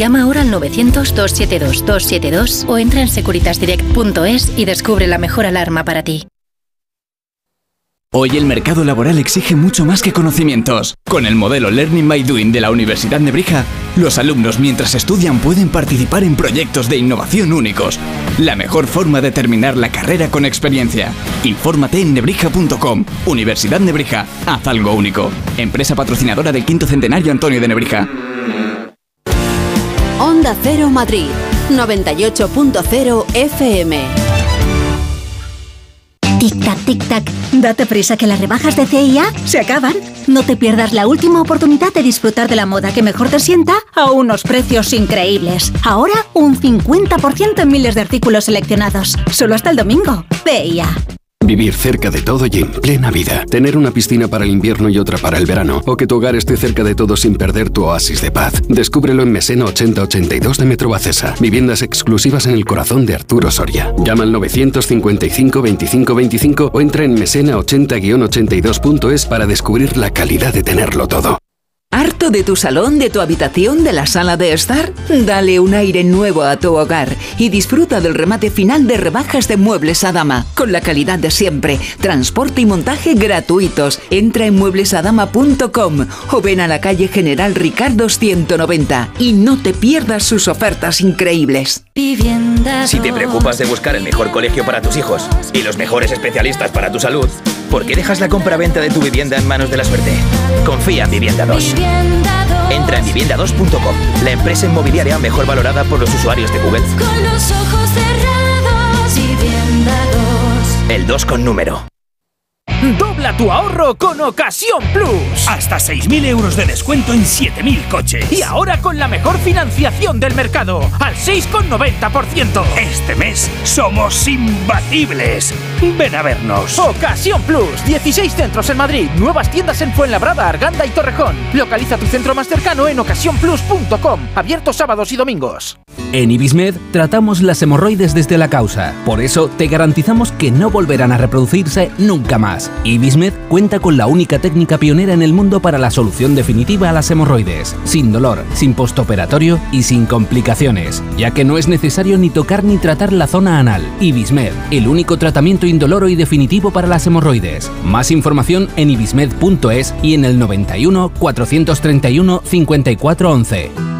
Llama ahora al 900-272-272 o entra en securitasdirect.es y descubre la mejor alarma para ti. Hoy el mercado laboral exige mucho más que conocimientos. Con el modelo Learning by Doing de la Universidad Nebrija, los alumnos mientras estudian pueden participar en proyectos de innovación únicos. La mejor forma de terminar la carrera con experiencia. Infórmate en nebrija.com. Universidad Nebrija, haz algo único. Empresa patrocinadora del quinto centenario Antonio de Nebrija. Onda Cero Madrid, 98.0 FM. Tic-tac, tic-tac. Date prisa que las rebajas de CIA se acaban. No te pierdas la última oportunidad de disfrutar de la moda que mejor te sienta a unos precios increíbles. Ahora un 50% en miles de artículos seleccionados. Solo hasta el domingo. CIA. Vivir cerca de todo y en plena vida. Tener una piscina para el invierno y otra para el verano. O que tu hogar esté cerca de todo sin perder tu oasis de paz. Descúbrelo en Mesena 8082 de Metro Bacesa. Viviendas exclusivas en el corazón de Arturo Soria. Llama al 955 25 25 o entra en mesena80-82.es para descubrir la calidad de tenerlo todo. ¿Harto de tu salón, de tu habitación, de la sala de estar? Dale un aire nuevo a tu hogar y disfruta del remate final de rebajas de muebles a dama, con la calidad de siempre, transporte y montaje gratuitos. Entra en mueblesadama.com o ven a la calle General Ricardo 190 y no te pierdas sus ofertas increíbles. Si te preocupas de buscar el mejor colegio para tus hijos y los mejores especialistas para tu salud, ¿por qué dejas la compra-venta de tu vivienda en manos de la suerte? Confía en Vivienda 2. Entra en vivienda2.com, la empresa inmobiliaria mejor valorada por los usuarios de Google. Con los ojos cerrados, vivienda 2. El 2 con número. Dobla tu ahorro con Ocasión Plus. Hasta 6.000 euros de descuento en 7.000 coches. Y ahora con la mejor financiación del mercado, al 6,90%. Este mes somos imbatibles. Ven a vernos. Ocasión Plus. 16 centros en Madrid. Nuevas tiendas en Fuenlabrada, Arganda y Torrejón. Localiza tu centro más cercano en ocasiónplus.com. Abierto sábados y domingos. En Ibismed tratamos las hemorroides desde la causa. Por eso te garantizamos que no volverán a reproducirse nunca más. Ibismed cuenta con la única técnica pionera en el mundo para la solución definitiva a las hemorroides, sin dolor, sin postoperatorio y sin complicaciones, ya que no es necesario ni tocar ni tratar la zona anal. Ibismed, el único tratamiento indoloro y definitivo para las hemorroides. Más información en ibismed.es y en el 91 431 5411.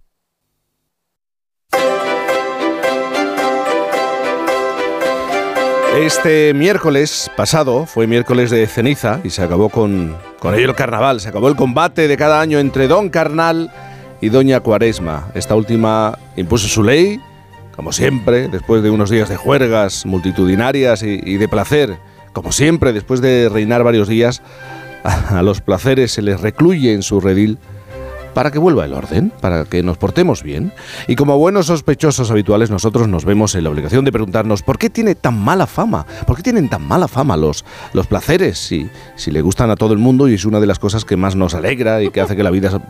Este miércoles pasado fue miércoles de ceniza y se acabó con, con ello el carnaval. Se acabó el combate de cada año entre Don Carnal y Doña Cuaresma. Esta última impuso su ley, como siempre, después de unos días de juergas multitudinarias y, de placer. Como siempre, después de reinar varios días, a, *laughs* a los placeres se les recluye en su redil para que vuelva el orden, para que nos portemos bien. Y como buenos sospechosos habituales, nosotros nos vemos en la obligación de preguntarnos por qué tiene tan mala fama, por qué tienen tan mala fama los, los placeres, si, si le gustan a todo el mundo y es una de las cosas que más nos alegra y que hace que la vida,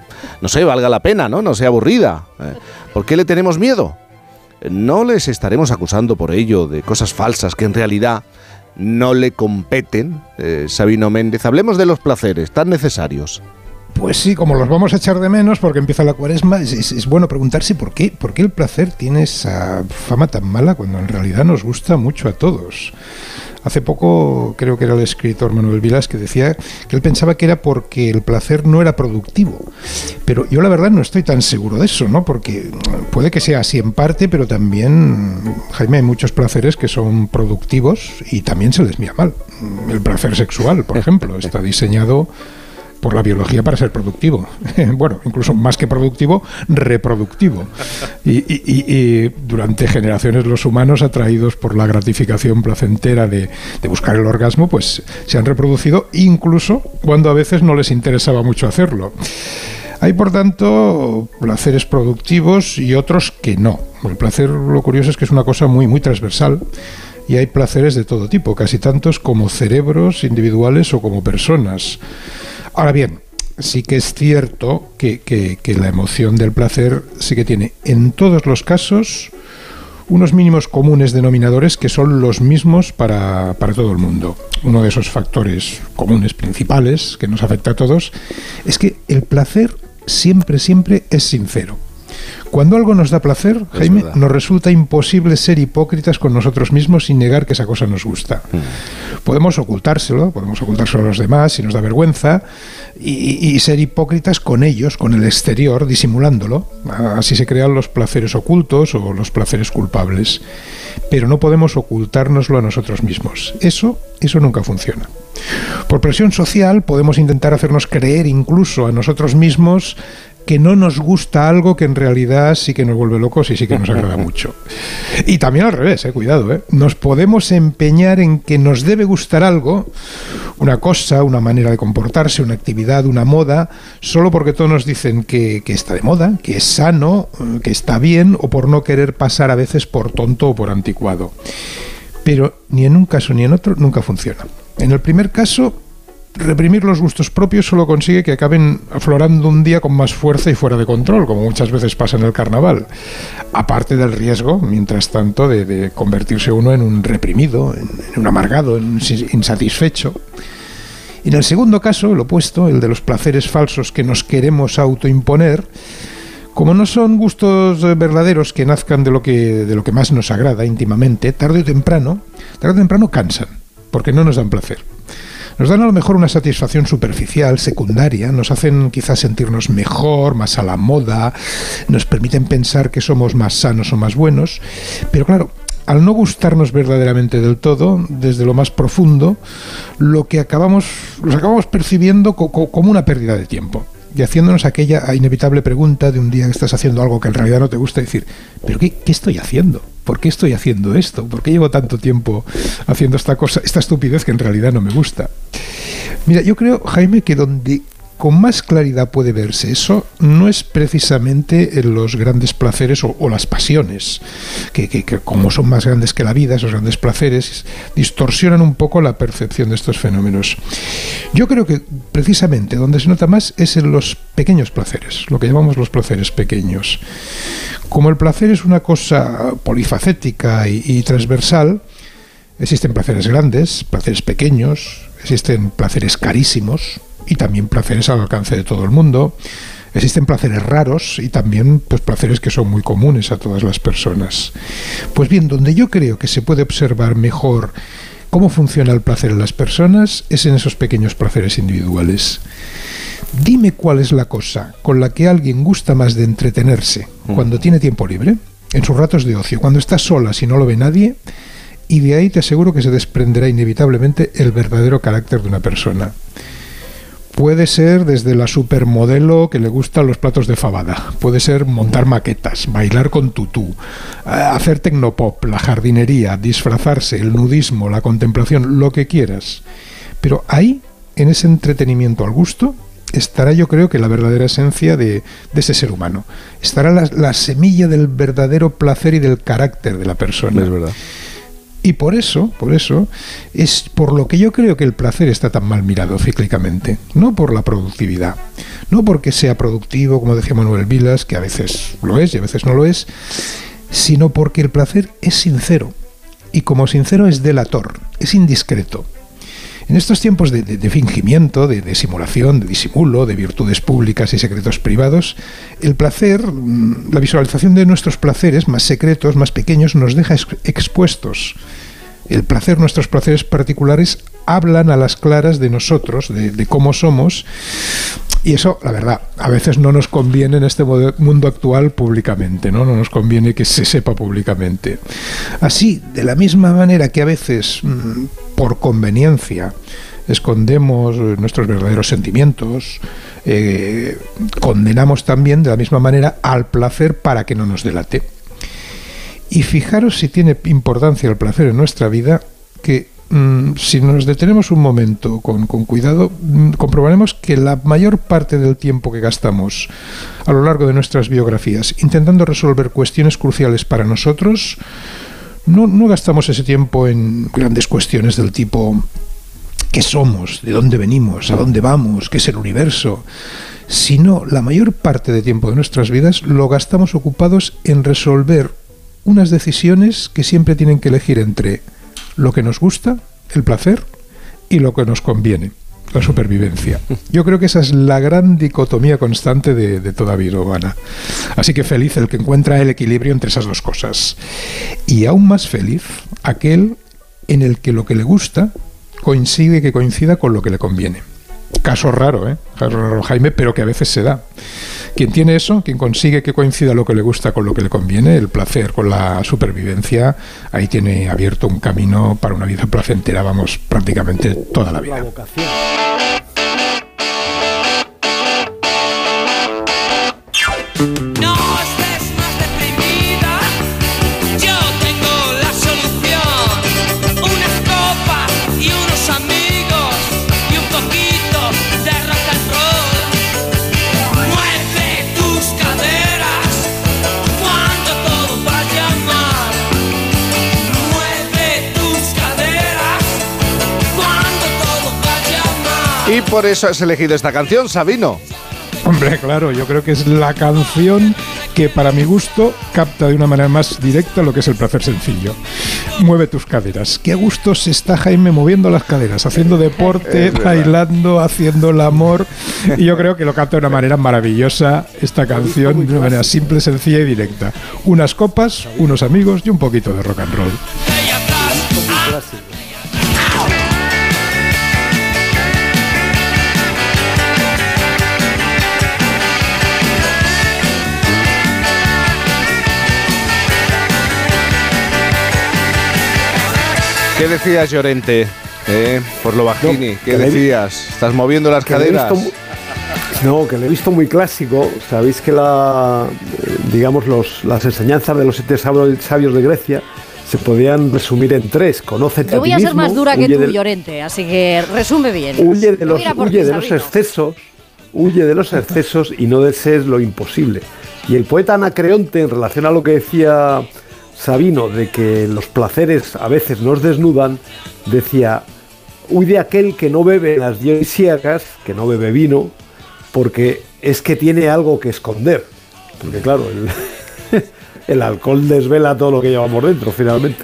no sé, valga la pena, ¿no? No sea aburrida. ¿eh? ¿Por qué le tenemos miedo? No les estaremos acusando por ello de cosas falsas que en realidad no le competen, eh, Sabino Méndez. Hablemos de los placeres tan necesarios. Pues sí, como los vamos a echar de menos porque empieza la cuaresma, es, bueno preguntarse por qué, por qué el placer tiene esa fama tan mala cuando en realidad nos gusta mucho a todos. Hace poco creo que era el escritor Manuel Vilas que decía que él pensaba que era porque el placer no era productivo. Pero yo la verdad no estoy tan seguro de eso, ¿no? Porque puede que sea así en parte, pero también, Jaime, hay muchos placeres que son productivos y también se les mira mal. El placer sexual, por ejemplo, está diseñado por la biología para ser productivo. *laughs* bueno, incluso más que productivo, reproductivo. Y, durante generaciones los humanos, atraídos por la gratificación placentera de, de buscar el orgasmo, pues se han reproducido incluso cuando a veces no les interesaba mucho hacerlo. Hay, por tanto, placeres productivos y otros que no. El placer, lo curioso es que es una cosa muy, muy transversal y hay placeres de todo tipo, casi tantos como cerebros individuales o como personas. Ahora bien, sí que es cierto que, que- la emoción del placer sí que tiene en todos los casos unos mínimos comunes denominadores que son los mismos para, para todo el mundo. Uno de esos factores comunes principales que nos afecta a todos es que el placer siempre, siempre es sincero. Cuando algo nos da placer, Jaime, nos resulta imposible ser hipócritas con nosotros mismos sin negar que esa cosa nos gusta. Podemos ocultárselo, podemos ocultárselo a los demás si nos da vergüenza y, y ser hipócritas con ellos, con el exterior, disimulándolo. Así se crean los placeres ocultos o los placeres culpables. Pero no podemos ocultárnoslo a nosotros mismos. Eso, eso nunca funciona. Por presión social podemos intentar hacernos creer incluso a nosotros mismos que no nos gusta algo que en realidad sí que nos vuelve locos y sí que nos agrada *laughs* mucho. Y también al revés, eh, cuidado, eh. nos podemos empeñar en que nos debe gustar algo una cosa, una manera de comportarse, una actividad, una moda, solo porque todos nos dicen que, que está de moda, que es sano, eh, que está bien, o por no querer pasar a veces por tonto o por anticuado. Pero ni en un caso ni en otro nunca funciona. En el primer caso, reprimir los gustos propios solo consigue que acaben aflorando un día con más fuerza y fuera de control, como muchas veces pasa en el carnaval. Aparte del riesgo, mientras tanto, de, convertirse uno en un reprimido, en, un amargado, en un insatisfecho. Y en el segundo caso, el opuesto, el de los placeres falsos que nos queremos autoimponer, como no son gustos eh, verdaderos que nazcan de lo que, de lo que más nos agrada íntimamente, tarde o temprano, tarde o temprano cansan, porque no nos dan placer. Nos dan a lo mejor una satisfacción superficial, secundaria, nos hacen quizás sentirnos mejor, más a la moda, nos permiten pensar que somos más sanos o más buenos, pero claro, al no gustarnos verdaderamente del todo, desde lo más profundo, lo que acabamos, los acabamos percibiendo co- co- como una pérdida de tiempo. Y haciéndonos aquella inevitable pregunta de un día que estás haciendo algo que en realidad no te gusta, decir, ¿pero qué, qué estoy haciendo? ¿Por qué estoy haciendo esto? ¿Por qué llevo tanto tiempo haciendo esta cosa, esta estupidez que en realidad no me gusta? Mira, yo creo, Jaime, que donde con más claridad puede verse eso no es precisamente en los grandes placeres o, las pasiones, que, como son más grandes que la vida, esos grandes placeres distorsionan un poco la percepción de estos fenómenos. Yo creo que precisamente donde se nota más es en los pequeños placeres, lo que llamamos los placeres pequeños. Como el placer es una cosa polifacética y transversal, existen placeres grandes, placeres pequeños, existen placeres carísimos y también placeres al alcance de todo el mundo. Existen placeres raros y también pues, placeres que son muy comunes a todas las personas. Pues bien, donde yo creo que se puede observar mejor cómo funciona el placer en las personas es en esos pequeños placeres individuales. Dime cuál es la cosa con la que alguien gusta más de entretenerse cuando tiene tiempo libre, en sus ratos de ocio, cuando está sola si no lo ve nadie, y de ahí te aseguro que se desprenderá inevitablemente el verdadero carácter de una persona. Puede ser desde la supermodelo que le gustan los platos de fabada, puede ser montar maquetas, bailar con tutú, eh, hacer tecnopop, la jardinería, disfrazarse, el nudismo, la contemplación, lo que quieras. Pero ahí, en ese entretenimiento al gusto, estará yo creo que la verdadera esencia de, de ese ser humano. Estará la, la semilla del verdadero placer y del carácter de la persona. Es verdad. Y por eso, por eso, es por lo que yo creo que el placer está tan mal mirado cíclicamente. No por la productividad, no porque sea productivo, como decía Manuel Vilas, que a veces lo es y a veces no lo es, sino porque el placer es sincero. Y como sincero es delator, es indiscreto. En estos tiempos de, fingimiento, de, simulación, de disimulo, de virtudes públicas y secretos privados, el placer, mm, la visualización de nuestros placeres más secretos, más pequeños, nos deja ex- expuestos. El placer, nuestros placeres particulares, hablan a las claras de nosotros, de cómo somos, y eso, la verdad, a veces no nos conviene en este mundo actual públicamente, ¿no? No nos conviene que se sepa públicamente. Así, de la misma manera que a veces, mm, por conveniencia, escondemos nuestros verdaderos sentimientos, eh, condenamos también de la misma manera al placer para que no nos delate. Y fijaros si tiene importancia el placer en nuestra vida, que si nos detenemos un momento con, con cuidado, mm, comprobaremos que la mayor parte del tiempo que gastamos a lo largo de nuestras biografías intentando resolver cuestiones cruciales para nosotros, no, no gastamos ese tiempo en grandes cuestiones del tipo qué somos, de dónde venimos, a dónde vamos, qué es el universo, sino la mayor parte de tiempo de nuestras vidas lo gastamos ocupados en resolver unas decisiones que siempre tienen que elegir entre lo que nos gusta, el placer, y lo que nos conviene, la supervivencia. Yo creo que esa es la gran dicotomía constante de, toda vida humana. Así que feliz el que encuentra el equilibrio entre esas dos cosas. Y aún más feliz aquel en el que lo que le gusta coincide que coincida con lo que le conviene. Caso raro, ¿eh? Jaime, pero que a veces se da. Quien tiene eso, quien consigue que coincida lo que le gusta con lo que le conviene, el placer con la supervivencia, ahí tiene abierto un camino para una vida placentera, vamos, prácticamente toda la vida. No por eso has elegido esta canción, Sabino. Hombre, claro, yo creo que es la canción que para mi gusto capta de una manera más directa lo que es el placer sencillo. Mueve tus caderas. Qué a gusto se está Jaime moviendo las caderas, haciendo deporte, bailando, haciendo el amor. Y yo creo que lo capta de una manera maravillosa esta canción, de una manera simple, sencilla y directa. Unas copas, unos amigos y un poquito de rock and roll. ¿Qué decías, Llorente? Eh, Por lo bajini, ¿qué que le- decías? ¿Estás moviendo las caderas? visto no, que lo he visto muy clásico. Sabéis que la, eh, digamos los, las enseñanzas de los siete sabios de Grecia se podían resumir en tres. Conócete Yo voy a ser más dura que tú, Llorente, así que resume bien. Huye de los, huye de los excesos, huye de los excesos y no desees lo imposible. Y el poeta Anacreonte, en relación a lo que decía Sabino, de que los placeres a veces nos desnudan, decía, huye de aquel que no bebe las dionisíacas, que no bebe vino, porque es que tiene algo que esconder. Porque claro, el, *laughs* el alcohol desvela todo lo que llevamos dentro, finalmente.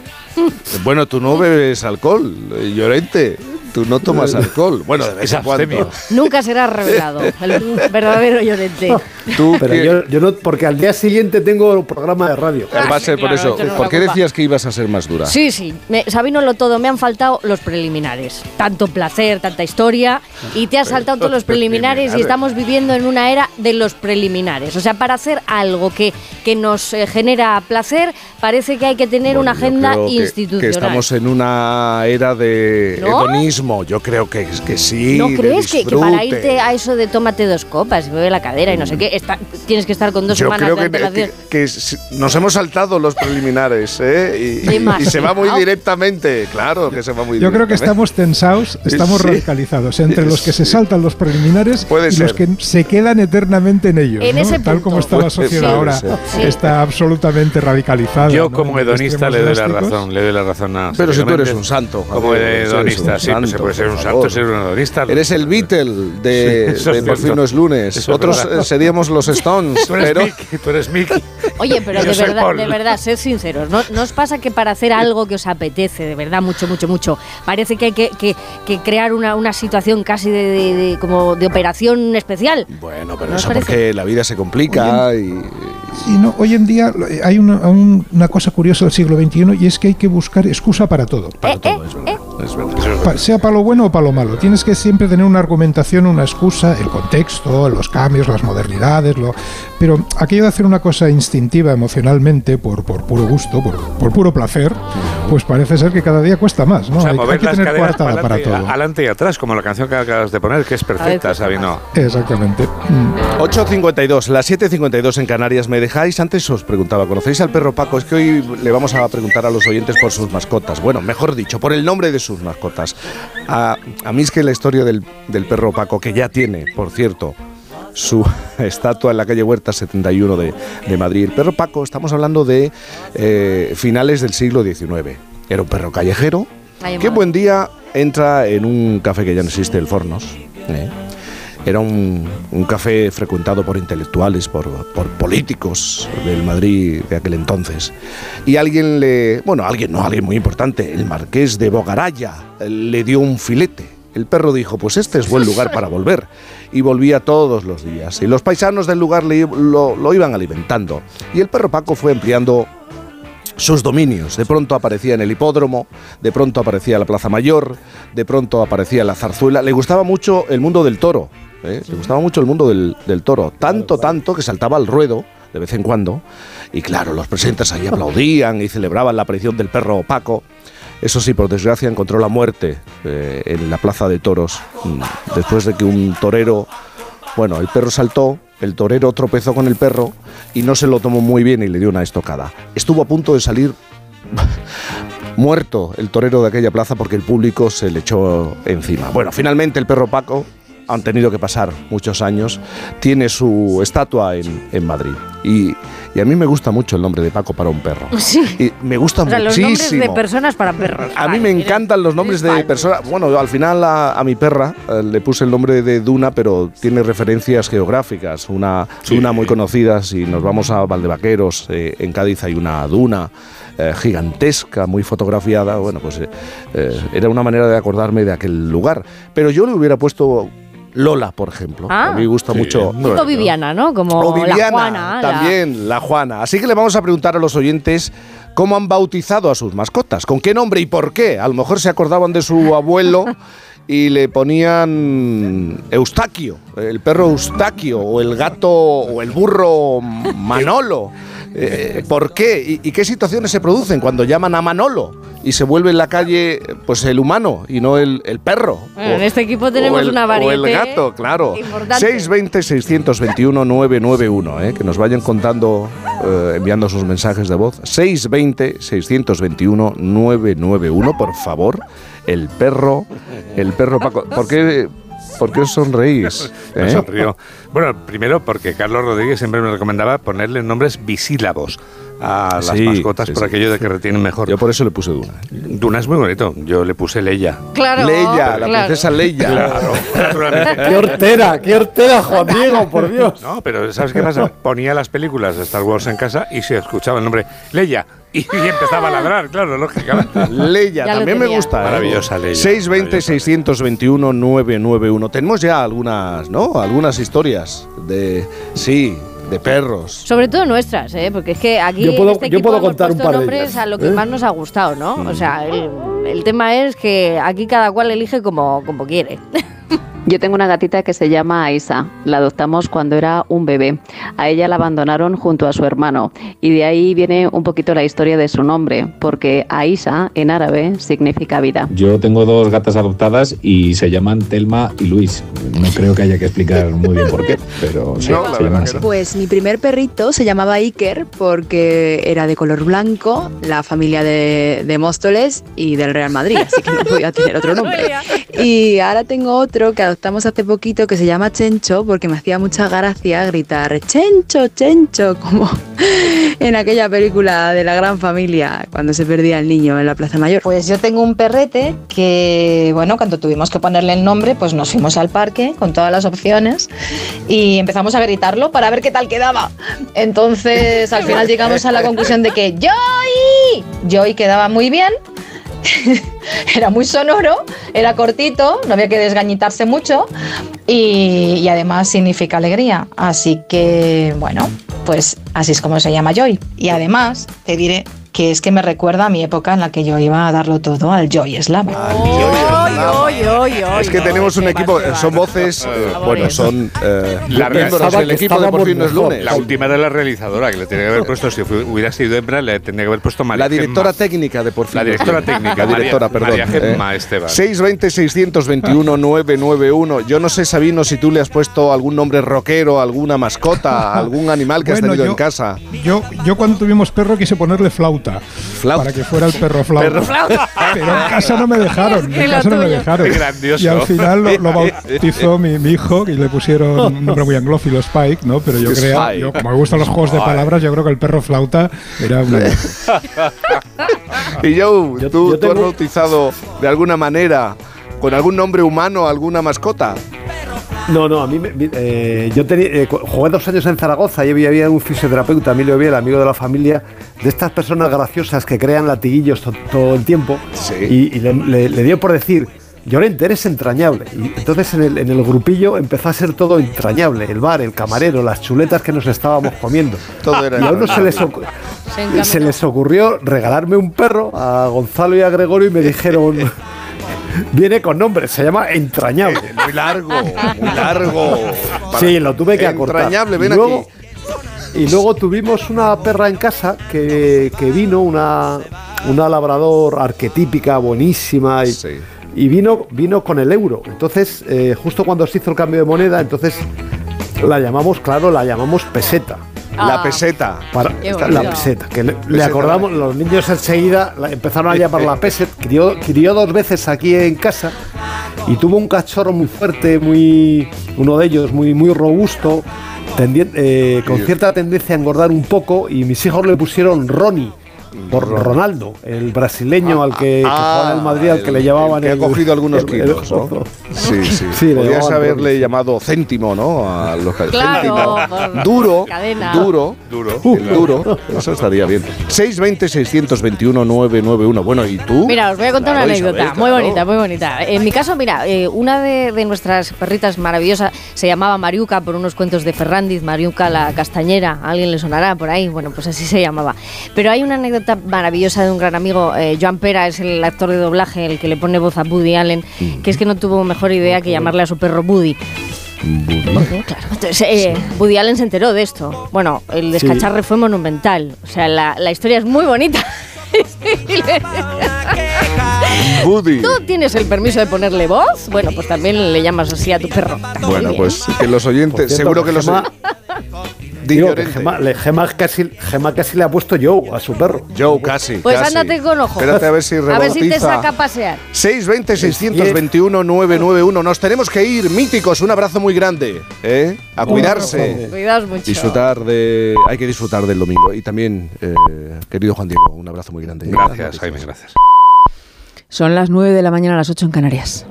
Bueno, tú no bebes alcohol, eh, Llorente. Tú no tomas *laughs* alcohol. Bueno, de vez en cuando. Nunca será revelado el verdadero Llorente. Tú Pero yo, yo no, porque al día siguiente tengo programa de radio. Va a ser por claro, eso. no ¿Por qué decías que ibas a ser más dura? Sí, sí, me- Sabino lo todo, me han faltado los preliminares. Tanto placer, tanta historia, y te has saltado todos los *laughs* preliminares y estamos viviendo en una era de los preliminares. O sea, para hacer algo que, que nos eh, genera placer, parece que hay que tener una agenda Creo que- institucional. Que, estamos en una era de ¿No? hedonismo. Yo creo que, que sí. ¿No crees que, que para irte a eso de tómate dos copas y bebe la cadera y no sé qué, está- tienes que estar con dos Yo semanas creo de que, nos hemos saltado los preliminares, ¿eh? Y, se va muy directamente, claro que se va muy Yo creo que estamos tensados, *laughs* estamos Sí. radicalizados entre los que se saltan los preliminares Puede y ser. los que se quedan eternamente en ellos. En ¿no? ese Tal como está la sociedad ahora. Sí. está absolutamente radicalizada. Yo ¿no? como hedonista le doy la razón, le doy la razón a Pero si tú eres un santo. Como hedonista, un sí, pues se puede ser un santo, ser un hedonista. Eres el Beatle de, Sí, de Por fin no es lunes. Eso es Otros eh, seríamos los Stones, *laughs* Tú eres pero... Mickey, tú eres Mickey. Oye, *laughs* pero de verdad, Paul. de verdad, sed sinceros. ¿no, ¿No os pasa que para hacer algo que os apetece, de verdad, mucho, mucho, mucho, parece que hay que, que- que crear una, una situación casi de, de- de- como de operación especial? Bueno, pero ¿No eso porque la vida se complica y... Sí, no, hoy en día eh, hay una, un- una cosa curiosa del siglo XXI y es que hay que buscar excusa para todo. Eh, eh, eh. Es verdad. Pa- sea para lo bueno o para lo malo. Tienes que siempre tener una argumentación, una excusa, el contexto, los cambios, las modernidades. Lo... Pero aquello de hacer una cosa instintiva emocionalmente, por, por puro gusto, por, por puro placer, pues parece ser que cada día cuesta más. ¿no? O sea, hay, mover hay que las tener coartada para adelante, todo. adelante y atrás, como la canción que acabas de poner, que es perfecta, Sabino. Exactamente. Mm. 8.52, las 7.52 en Canarias. ¿Me dejáis? Antes os preguntaba, ¿conocéis al perro Paco? Es que hoy le vamos a preguntar a los oyentes por sus mascotas. Bueno, mejor dicho, por el nombre de sus mascotas. A, a mí es que la historia del, del perro Paco, que ya tiene, por cierto, su *laughs* estatua en la calle Huerta 71 de, de Madrid. El perro Paco, estamos hablando de eh, finales del siglo XIX. Era un perro callejero Ay, madre. buen día entra en un café que ya no existe, el Fornos. ¿eh? Era un, un café frecuentado por intelectuales, por, por políticos del Madrid de aquel entonces. Y alguien le, bueno, alguien no, alguien muy importante, el marqués de Bogaraya, le dio un filete. El perro dijo, pues este es buen lugar para volver. Y volvía todos los días. Y los paisanos del lugar lo, iban alimentando. Y el perro Paco fue ampliando sus dominios. De pronto aparecía en el hipódromo, de pronto aparecía la Plaza Mayor, de pronto aparecía la zarzuela. Le gustaba mucho el mundo del toro, ¿eh? le gustaba mucho el mundo del, del toro. Tanto, tanto que saltaba al ruedo de vez en cuando. Y claro, los presentes ahí aplaudían y celebraban la aparición del perro Paco. Eso sí, por desgracia encontró la muerte eh, en la Plaza de Toros, mm, después de que un torero bueno, el perro saltó, el torero tropezó con el perro y no se lo tomó muy bien y le dio una estocada. Estuvo a punto de salir *laughs* muerto el torero de aquella plaza porque el público se le echó encima. Bueno, finalmente el perro Paco, han tenido que pasar muchos años, tiene su estatua en, en Madrid. Y, y a mí me gusta mucho el nombre de Paco para un perro. *laughs* Sí. Y me gusta O sea, los muchísimo. nombres de personas para perros. A mí me encantan los nombres de personas. Bueno, al final a, a mi perra eh, le puse el nombre de Duna, pero tiene referencias geográficas. Una duna muy conocida, si nos vamos a Valdevaqueros, eh, en Cádiz hay una duna eh, gigantesca, muy fotografiada. Bueno, pues eh, eh, era una manera de acordarme de aquel lugar. Pero yo le hubiera puesto Lola, por ejemplo. Ah. a mí me gusta mucho. Viviana, ¿no? Como O Viviana, la Juana. la- también, la Juana. Así que le vamos a preguntar a los oyentes cómo han bautizado a sus mascotas, con qué nombre y por qué. A lo mejor se acordaban de su abuelo *laughs* y le ponían Eustaquio, el perro Eustaquio, o el gato o el burro Manolo. *laughs* Eh, ¿Por qué? ¿Y, y qué situaciones se producen cuando llaman a Manolo y se vuelve en la calle pues el humano y no el, el perro? Bueno, en O- este equipo tenemos o el, una O variedad. el gato, claro. importante. 620-621-991, ¿eh? que nos vayan contando, eh, enviando sus mensajes de voz. 620-621-991, por favor. El perro, el perro Paco. ¿Por qué, por qué os sonreís? *laughs* Me eh? sonrió. Bueno, primero porque Carlos Rodríguez siempre me recomendaba ponerle nombres bisílabos a las Sí, mascotas sí, por sí. aquello de que retienen mejor. Yo por eso le puse Duna. Duna es muy bonito. Yo le puse Leia. Claro. Leia, la claro. princesa Leia. Claro. *laughs* ¡Qué hortera! ¡Qué hortera, Juan Diego, por Dios! No, pero ¿sabes qué pasa? Ponía las películas de Star Wars en casa y se escuchaba el nombre Leia. Y, y empezaba a ladrar, claro, lógicamente. Leia, Ya también me gusta. ¿eh? Maravillosa Leia. 620-621-991. Tenemos ya algunas, ¿no? Algunas historias de, sí, de perros. Sobre todo nuestras, ¿eh? porque es que aquí Yo puedo- en este yo equipo puedo hemos contar un puesto par de nombres ellas, a lo que ¿eh? más nos ha gustado, ¿no? O sea, el, el tema es que aquí cada cual elige como, como quiere. *laughs* Yo tengo una gatita que se llama Aisa. La adoptamos cuando era un bebé. A ella la abandonaron junto a su hermano. Y de ahí viene un poquito la historia de su nombre, porque Aisa en árabe significa vida. Yo tengo dos gatas adoptadas y se llaman Telma y Luis. No creo que haya que explicar muy bien por qué, pero *laughs* sí, se llaman así. Pues mi primer perrito se llamaba Iker porque era de color blanco, la familia de, de Móstoles y del Real Madrid, así que no podía tener otro *laughs* nombre. Y ahora tengo otro que adoptamos hace poquito que se llama Chencho porque me hacía mucha gracia gritar Chencho, Chencho, *laughs* como en aquella película de la gran familia cuando se perdía el niño en la Plaza Mayor. Pues yo tengo un perrete que, bueno, cuando tuvimos que ponerle el nombre, pues nos fuimos al parque con todas las opciones y empezamos a gritarlo para ver qué tal quedaba. Entonces, al final llegamos a la conclusión de que ¡Joy! Joy quedaba muy bien. *laughs* era muy sonoro, era cortito, no había que desgañitarse mucho y, y además significa alegría. Así que, bueno, pues así es como se llama Joy. Y además, te diré que es que me recuerda a mi época en la que yo iba a darlo todo al Joy Slam. Es que tenemos un equipo, son voces, eh, bueno, son eh, La miembros del equipo de Por fin no es mejor. lunes. La última era la realizadora, que le tenía que haber puesto, si hubiera sido hembra, le tendría que haber puesto María La directora Gemma. técnica de Por fin La directora técnica, La María- directora, perdón. María Gemma eh. Esteban. 620-621-991. Yo no sé, Sabino, si tú le has puesto algún nombre rockero, alguna mascota, algún animal que has tenido yo- en casa. Yo, yo cuando tuvimos perro quise ponerle flauta. Para que fuera el perro flauta. Perro flauta. Pero en casa no me dejaron. Es que En *laughs* casa no me dejaron. Grandioso. Y al final lo, lo bautizó mi, mi hijo y le pusieron un nombre muy anglófilo, Spike, ¿no? Pero yo creo, yo, como me gustan los juegos de palabras, yo creo que el perro flauta era una. y Joe, ¿tú, tú has bautizado de alguna manera, con algún nombre humano, alguna mascota? No, no, a mí me- eh, yo tenía, eh, jugué dos años en Zaragoza y había, había un fisioterapeuta, Emilio Biel, amigo de la familia, de estas personas graciosas que crean latiguillos to- todo el tiempo. Y, y le, le- le dio por decir, Llorente, eres entrañable. Y entonces en el, en el grupillo empezó a ser todo entrañable. El bar, el camarero, las chuletas que nos estábamos comiendo. *laughs* Todo era y a uno se les, se les ocurrió regalarme un perro a Gonzalo y a Gregorio y me dijeron... *laughs* Viene con nombre, se llama Entrañable. Muy largo, muy largo. Sí, lo tuve que acortar. Entrañable, ven luego, aquí. Y luego tuvimos una perra en casa que, que vino, una, una labrador arquetípica, buenísima, y, y vino, vino con el euro. Entonces, eh, justo cuando se hizo el cambio de moneda, entonces la llamamos, claro, la llamamos peseta. La peseta. Para- Qué la peseta, que le, le Peseta, acordamos, los niños enseguida la empezaron a llamar la peset, crió, crió dos veces aquí en casa y tuvo un cachorro muy fuerte, muy uno de ellos muy, muy robusto Tendien- eh, con cierta tendencia a engordar un poco y mis hijos le pusieron Ronnie. Por Ronaldo, el brasileño al que, que jugaba en el Madrid, al que le llamaban que ha el- cogido algunos el- kilos, ¿no? el- Sí, sí. Sí, Podrías haberle llamado céntimo, ¿no? A los Claro, céntimo. por Duro, cadena. duro, Duro. el duro. Eso estaría bien. 620 621 991. Bueno, ¿y tú? Mira, os voy a contar Claro, una anécdota Isabel, muy claro. bonita, muy bonita. En mi caso, mira, eh, una de, de nuestras perritas maravillosas se llamaba Mariuca por unos cuentos de Ferrandiz, Mariuca la castañera, a alguien le sonará por ahí, bueno, pues así se llamaba. Pero hay una anécdota maravillosa de un gran amigo, eh, Joan Pera, es el actor de doblaje, el que le pone voz a Woody Allen, que es que no tuvo mejor idea que llamarle a su perro Woody. Claro, entonces eh, Woody Allen se enteró de esto. Bueno, el descacharre fue monumental. O sea, la, la historia es muy bonita. Woody. ¿Tú tienes el permiso de ponerle voz? Bueno, pues también le llamas así a tu perro. Bueno, pues que los oyentes, cierto, seguro que los Digo, que le- Gemma casi, Gemma casi le ha puesto Joe a su perro. Joe, casi. Pues casi. ándate con ojo. Espérate a ver si A ver si te saca a pasear. 620 621 991. Nos tenemos que ir, míticos. Un abrazo muy grande. ¿eh? A cuidarse. Cuidaos mucho. Disfrutar de. Hay que disfrutar del domingo. Y también, eh, querido Juan Diego, un abrazo muy grande. Gracias, Jaime, gracias. Son las 9 de la mañana a las 8 en Canarias.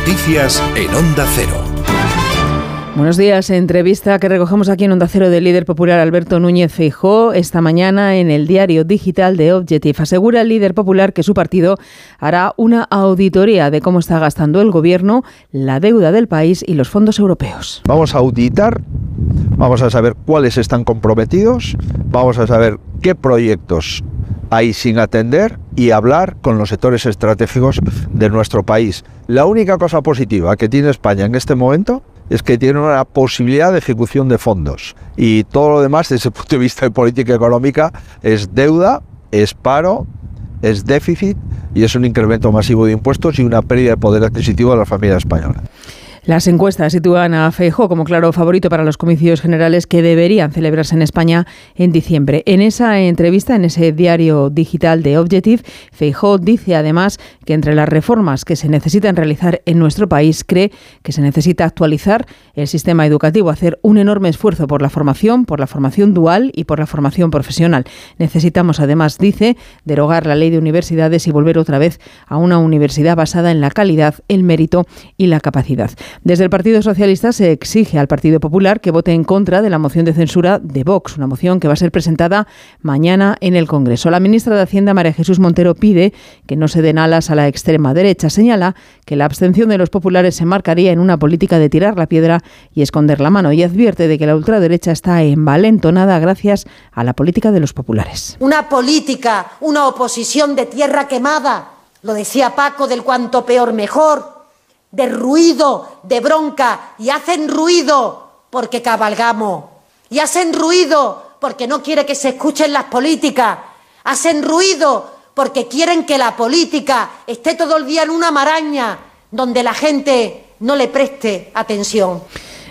Noticias en Onda Cero. Buenos días. Entrevista que recogemos aquí en Onda Cero del líder popular Alberto Núñez Feijó esta mañana en el diario digital de Objective. Asegura el líder popular que su partido hará una auditoría de cómo está gastando el gobierno, la deuda del país y los fondos europeos. Vamos a auditar, vamos a saber cuáles están comprometidos, vamos a saber qué proyectos hay sin atender y hablar con los sectores estratégicos de nuestro país. La única cosa positiva que tiene España en este momento es que tiene una posibilidad de ejecución de fondos y todo lo demás desde el punto de vista de política económica es deuda, es paro, es déficit y es un incremento masivo de impuestos y una pérdida de poder adquisitivo de la familia española. Las encuestas sitúan a Feijó como claro favorito para los comicios generales que deberían celebrarse en España en diciembre. En esa entrevista, en ese diario digital de Objective, Feijó dice además que entre las reformas que se necesitan realizar en nuestro país, cree que se necesita actualizar el sistema educativo, hacer un enorme esfuerzo por la formación, por la formación dual y por la formación profesional. Necesitamos además, dice, derogar la ley de universidades y volver otra vez a una universidad basada en la calidad, el mérito y la capacidad. Desde el Partido Socialista se exige al Partido Popular que vote en contra de la moción de censura de Vox, una moción que va a ser presentada mañana en el Congreso. La ministra de Hacienda, María Jesús Montero, pide que no se den alas a la extrema derecha. Señala que la abstención de los populares se marcaría en una política de tirar la piedra y esconder la mano y advierte de que la ultraderecha está envalentonada gracias a la política de los populares. Una política, una oposición de tierra quemada, lo decía Paco del cuanto peor mejor, de ruido, de bronca, y hacen ruido porque cabalgamos, y hacen ruido porque no quiere que se escuchen las políticas, hacen ruido porque quieren que la política esté todo el día en una maraña donde la gente no le preste atención.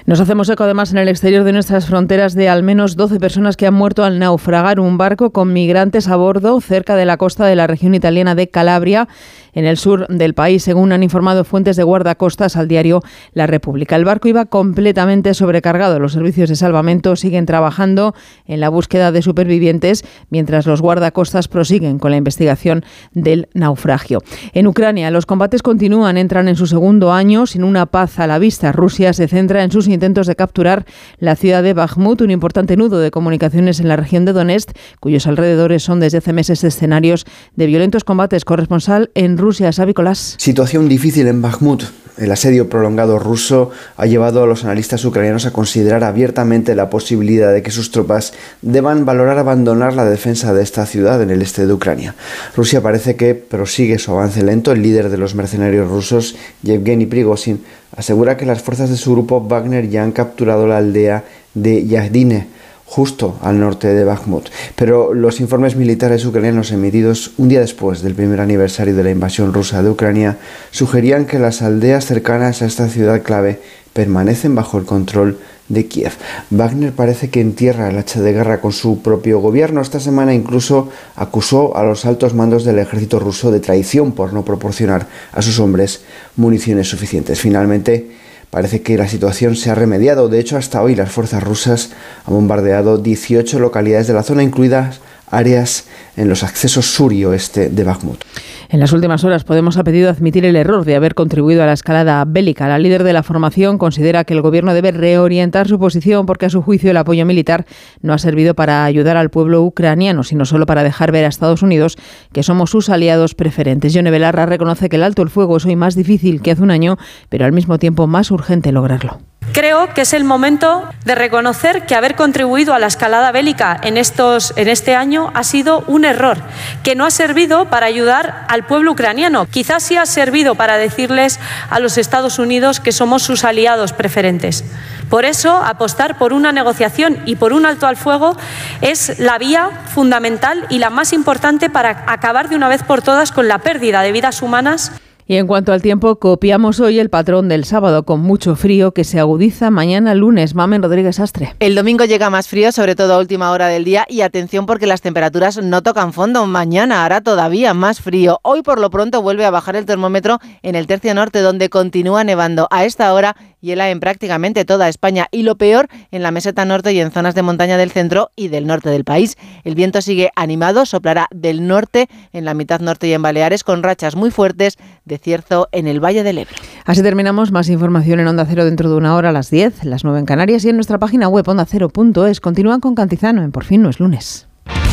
Nos hacemos eco además en el exterior de nuestras fronteras de al menos 12 personas que han muerto al naufragar un barco con migrantes a bordo cerca de la costa de la región italiana de Calabria, en el sur del país, según han informado fuentes de guardacostas al diario La República. El barco iba completamente sobrecargado. Los servicios de salvamento siguen trabajando en la búsqueda de supervivientes, mientras los guardacostas prosiguen con la investigación del naufragio. En Ucrania, los combates continúan, entran en su segundo año sin una paz a la vista. Rusia se centra en sus intentos de capturar la ciudad de Bakhmut, un importante nudo de comunicaciones en la región de Donetsk, cuyos alrededores son desde hace meses escenarios de violentos combates. Corresponsal en Rusia, Xavi Colás. Situación difícil en Bakhmut. El asedio prolongado ruso ha llevado a los analistas ucranianos a considerar abiertamente la posibilidad de que sus tropas deban valorar abandonar la defensa de esta ciudad en el este de Ucrania. Rusia parece que prosigue su avance lento. El líder de los mercenarios rusos, Yevgeny Prigozhin, asegura que las fuerzas de su grupo Wagner ya han capturado la aldea de Yahdine justo al norte de Bakhmut. Pero los informes militares ucranianos emitidos un día después del primer aniversario de la invasión rusa de Ucrania sugerían que las aldeas cercanas a esta ciudad clave permanecen bajo el control de Kiev. Wagner parece que entierra el hacha de guerra con su propio gobierno. Esta semana incluso acusó a los altos mandos del ejército ruso de traición por no proporcionar a sus hombres municiones suficientes. Finalmente, Parece que la situación se ha remediado. De hecho, hasta hoy las fuerzas rusas han bombardeado 18 localidades de la zona, incluidas áreas en los accesos sur y oeste de Bakhmut. En las últimas horas Podemos ha pedido admitir el error de haber contribuido a la escalada bélica. La líder de la formación considera que el gobierno debe reorientar su posición porque a su juicio el apoyo militar no ha servido para ayudar al pueblo ucraniano, sino solo para dejar ver a Estados Unidos que somos sus aliados preferentes. Yone Belarra reconoce que el alto el fuego es hoy más difícil que hace un año, pero al mismo tiempo más urgente lograrlo. Creo que es el momento de reconocer que haber contribuido a la escalada bélica en, estos, en este año ha sido un error, que no ha servido para ayudar al pueblo ucraniano. Quizás sí ha servido para decirles a los Estados Unidos que somos sus aliados preferentes. Por eso, apostar por una negociación y por un alto al fuego es la vía fundamental y la más importante para acabar de una vez por todas con la pérdida de vidas humanas y en cuanto al tiempo, copiamos hoy el patrón del sábado con mucho frío que se agudiza mañana lunes. Mamen Rodríguez Astre. El domingo llega más frío, sobre todo a última hora del día, y atención porque las temperaturas no tocan fondo. Mañana hará todavía más frío. Hoy por lo pronto vuelve a bajar el termómetro en el tercio norte, donde continúa nevando. A esta hora hiela en prácticamente toda España y lo peor en la meseta norte y en zonas de montaña del centro y del norte del país. El viento sigue animado, soplará del norte en la mitad norte y en Baleares con rachas muy fuertes de cierzo en el Valle del Ebro. Así terminamos. Más información en Onda Cero dentro de una hora a las 10, las 9 en Canarias y en nuestra página web ondacero.es. Continúan con Cantizano en Por fin no es lunes.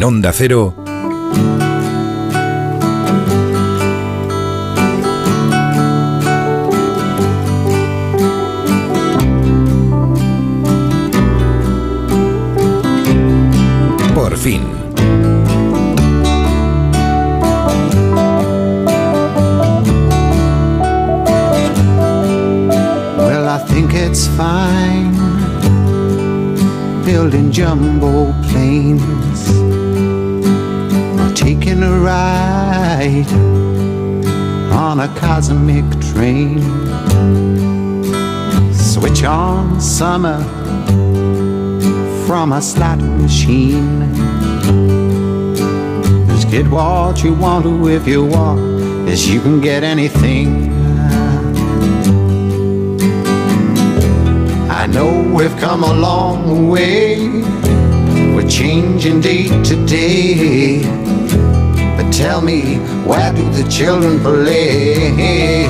En Onda Cero, por fin. Well, I think it's fine building jumbo planes taking a ride on a cosmic train. Switch on summer from a slot machine. Just get what you want to if you want, as you can get anything. I know we've come a long way. We're changing day to day. Tell me, where do the children play?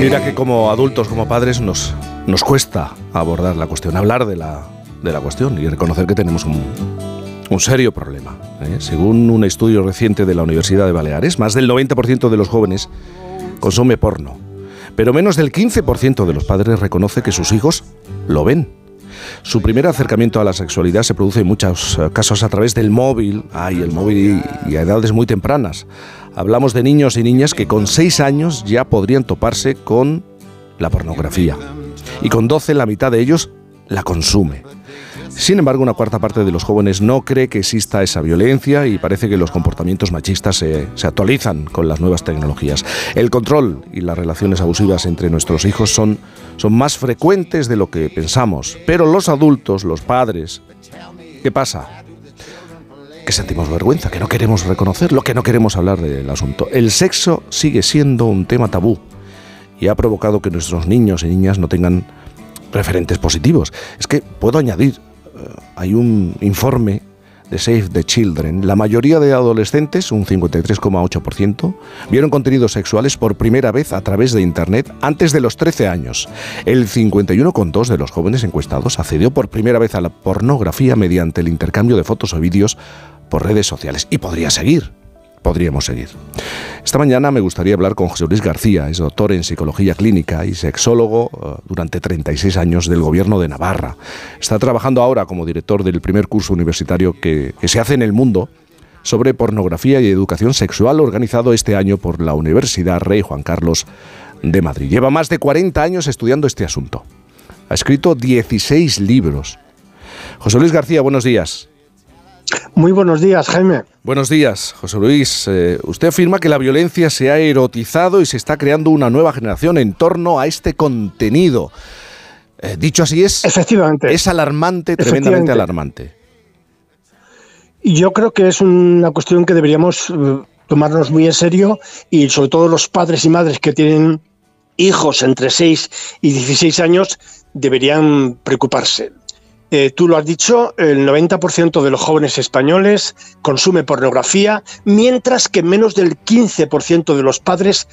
Mira que como adultos, como padres, nos, nos cuesta abordar la cuestión, hablar de la, de la cuestión y reconocer que tenemos un, un serio problema. ¿eh? Según un estudio reciente de la Universidad de Baleares, más del 90% de los jóvenes consume porno, pero menos del 15% de los padres reconoce que sus hijos lo ven. Su primer acercamiento a la sexualidad se produce en muchos eh, casos a través del móvil, ay, el móvil y, a edades muy tempranas. Hablamos de niños y niñas que con 6 años ya podrían toparse con la pornografía. Y con 12 la mitad de ellos la consume. Sin embargo, una cuarta parte de los jóvenes no cree que exista esa violencia y parece que los comportamientos machistas se, se actualizan con las nuevas tecnologías. El control y las relaciones abusivas entre nuestros hijos son, son más frecuentes de lo que pensamos, pero los adultos, los padres, ¿qué pasa? Que sentimos vergüenza, que no queremos reconocerlo, que no queremos hablar del asunto. El sexo sigue siendo un tema tabú y ha provocado que nuestros niños y niñas no tengan referentes positivos. Es que puedo añadir, hay un informe de Save the Children, la mayoría de adolescentes, un 53,8%, vieron contenidos sexuales por primera vez a través de Internet antes de los 13 años. El 51,2% de los jóvenes encuestados accedió por primera vez a la pornografía mediante el intercambio de fotos o vídeos por redes sociales. Y podría seguir podríamos seguir. Esta mañana me gustaría hablar con José Luis García, es doctor en psicología clínica y sexólogo eh, durante 36 años del gobierno de Navarra. Está trabajando ahora como director del primer curso universitario que, se hace en el mundo sobre pornografía y educación sexual organizado este año por la Universidad Rey Juan Carlos de Madrid. Lleva más de 40 años estudiando este asunto. Ha escrito 16 libros. José Luis García, buenos días. Muy buenos días, Jaime. Buenos días, José Luis. Eh, usted afirma que la violencia se ha erotizado y se está creando una nueva generación en torno a este contenido. Eh, dicho así es, efectivamente, es alarmante, tremendamente alarmante. Yo creo que es una cuestión que deberíamos eh, tomarnos muy en serio y sobre todo los padres y madres que tienen hijos entre 6 y 16 años deberían preocuparse. Eh, tú lo has dicho, el 90% de los jóvenes españoles consume pornografía, mientras que menos del 15% de los padres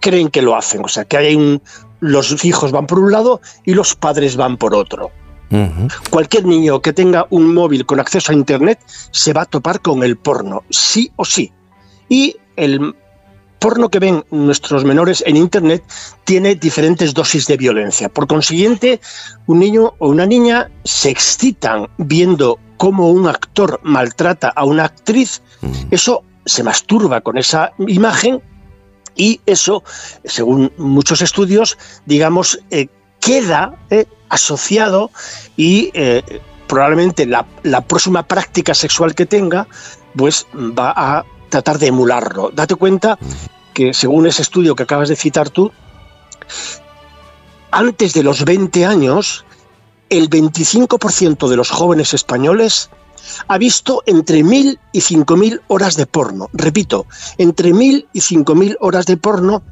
creen que lo hacen. O sea, que hay un, los hijos van por un lado y los padres van por otro. Cualquier niño que tenga un móvil con acceso a Internet se va a topar con el porno, sí o sí. Y el porno que ven nuestros menores en Internet tiene diferentes dosis de violencia. Por consiguiente, un niño o una niña se excitan viendo cómo un actor maltrata a una actriz, eso se masturba con esa imagen y eso, según muchos estudios, digamos, eh, queda eh, asociado y eh, probablemente la, la próxima práctica sexual que tenga, pues va a tratar de emularlo. Date cuenta que según ese estudio que acabas de citar tú, antes de los 20 años, el 25% de los jóvenes españoles ha visto entre 1.000 y 5.000 horas de porno. Repito, entre 1.000 y 5.000 horas de porno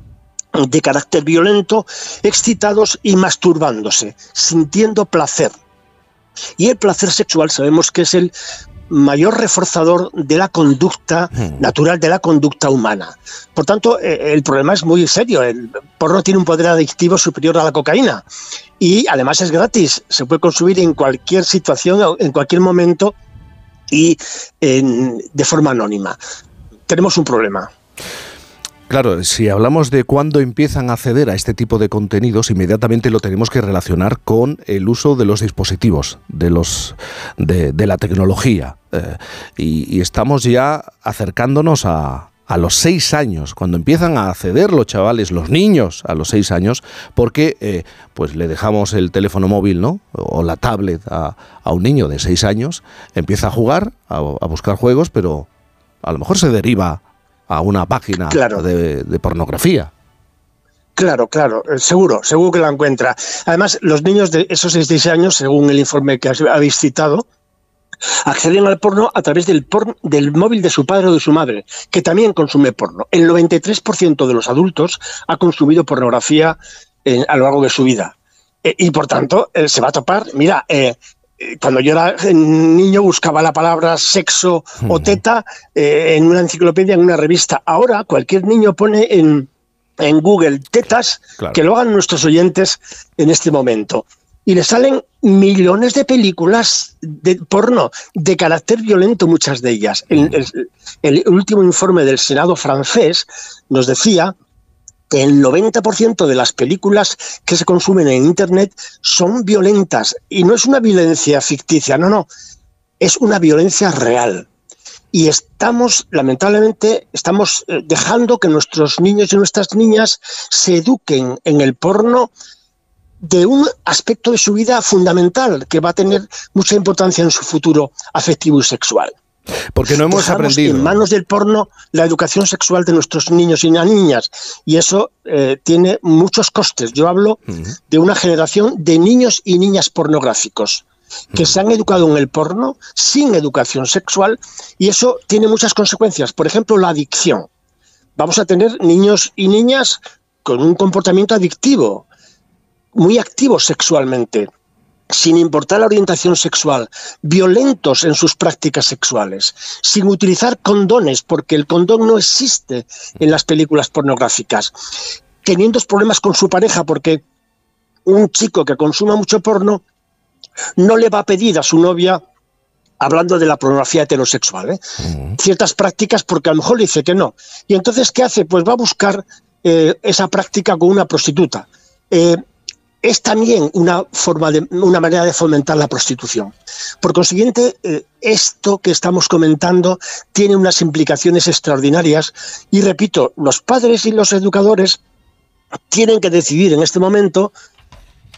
de carácter violento, excitados y masturbándose, sintiendo placer. Y el placer sexual sabemos que es el mayor reforzador de la conducta natural, de la conducta humana. Por tanto, eh, el problema es muy serio. El porno tiene un poder adictivo superior a la cocaína y además es gratis. Se puede consumir en cualquier situación, en cualquier momento y de forma anónima. Tenemos un problema. Claro, si hablamos de cuándo empiezan a acceder a este tipo de contenidos, inmediatamente lo tenemos que relacionar con el uso de los dispositivos, de los de, la tecnología. Eh, y, estamos ya acercándonos a, a los seis años, cuando empiezan a acceder los chavales, los niños a los seis años, porque eh, pues le dejamos el teléfono móvil, ¿no? O la tablet a, a un niño de seis años, empieza a jugar, a, a, buscar juegos, pero a lo mejor se deriva a una página de, pornografía. Claro, claro, eh, seguro, seguro que la encuentra. Además, los niños de esos 16 años, según el informe que habéis citado, acceden al porno a través del, del móvil de su padre o de su madre, que también consume porno. El 93% de los adultos ha consumido pornografía a lo largo de su vida. Eh, y por tanto, eh, se va a topar, mira, cuando yo era niño buscaba la palabra sexo o teta eh, en una enciclopedia, en una revista. Ahora cualquier niño pone en, en Google tetas, que lo hagan nuestros oyentes en este momento. Y le salen millones de películas de porno de carácter violento, muchas de ellas. el último informe del Senado francés nos decía el 90% de las películas que se consumen en Internet son violentas. Y no es una violencia ficticia, no, no, es una violencia real. Y estamos, lamentablemente, estamos eh, dejando que nuestros niños y nuestras niñas se eduquen en el porno de un aspecto de su vida fundamental que va a tener mucha importancia en su futuro afectivo y sexual. Porque no hemos aprendido. En manos del porno la educación sexual de nuestros niños y niñas. Y eso eh, tiene muchos costes. Yo hablo de una generación de niños y niñas pornográficos que se han educado en el porno sin educación sexual y eso tiene muchas consecuencias. Por ejemplo, la adicción. Vamos a tener niños y niñas con un comportamiento adictivo, muy activos sexualmente. Sin importar la orientación sexual, violentos en sus prácticas sexuales, sin utilizar condones, porque el condón no existe en las películas pornográficas, teniendo problemas con su pareja, porque un chico que consuma mucho porno no le va a pedir a su novia hablando de la pornografía heterosexual, ¿eh? ciertas prácticas porque a lo mejor le dice que no. Y entonces, ¿qué hace? Pues va a buscar eh, esa práctica con una prostituta. Eh, es también una forma de una manera de fomentar la prostitución. Por consiguiente, eh, esto que estamos comentando tiene unas implicaciones extraordinarias y repito, los padres y los educadores tienen que decidir en este momento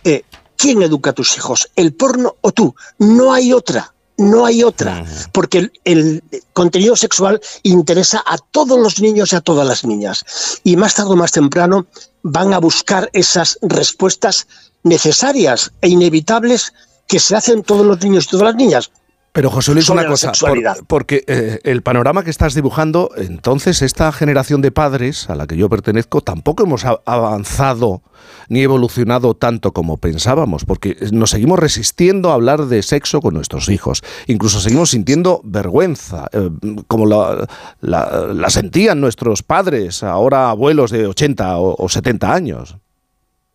eh, quién educa a tus hijos, el porno o tú. No hay otra. No hay otra, porque el, el, contenido sexual interesa a todos los niños y a todas las niñas. Y más tarde o más temprano van a buscar esas respuestas necesarias e inevitables que se hacen todos los niños y todas las niñas. Pero José Luis, una cosa, por- porque eh, el panorama que estás dibujando, entonces esta generación de padres a la que yo pertenezco, tampoco hemos avanzado ni evolucionado tanto como pensábamos, porque nos seguimos resistiendo a hablar de sexo con nuestros hijos. Incluso seguimos sintiendo vergüenza, eh, como la, la- la sentían nuestros padres, ahora abuelos de 80 o, o 70 años.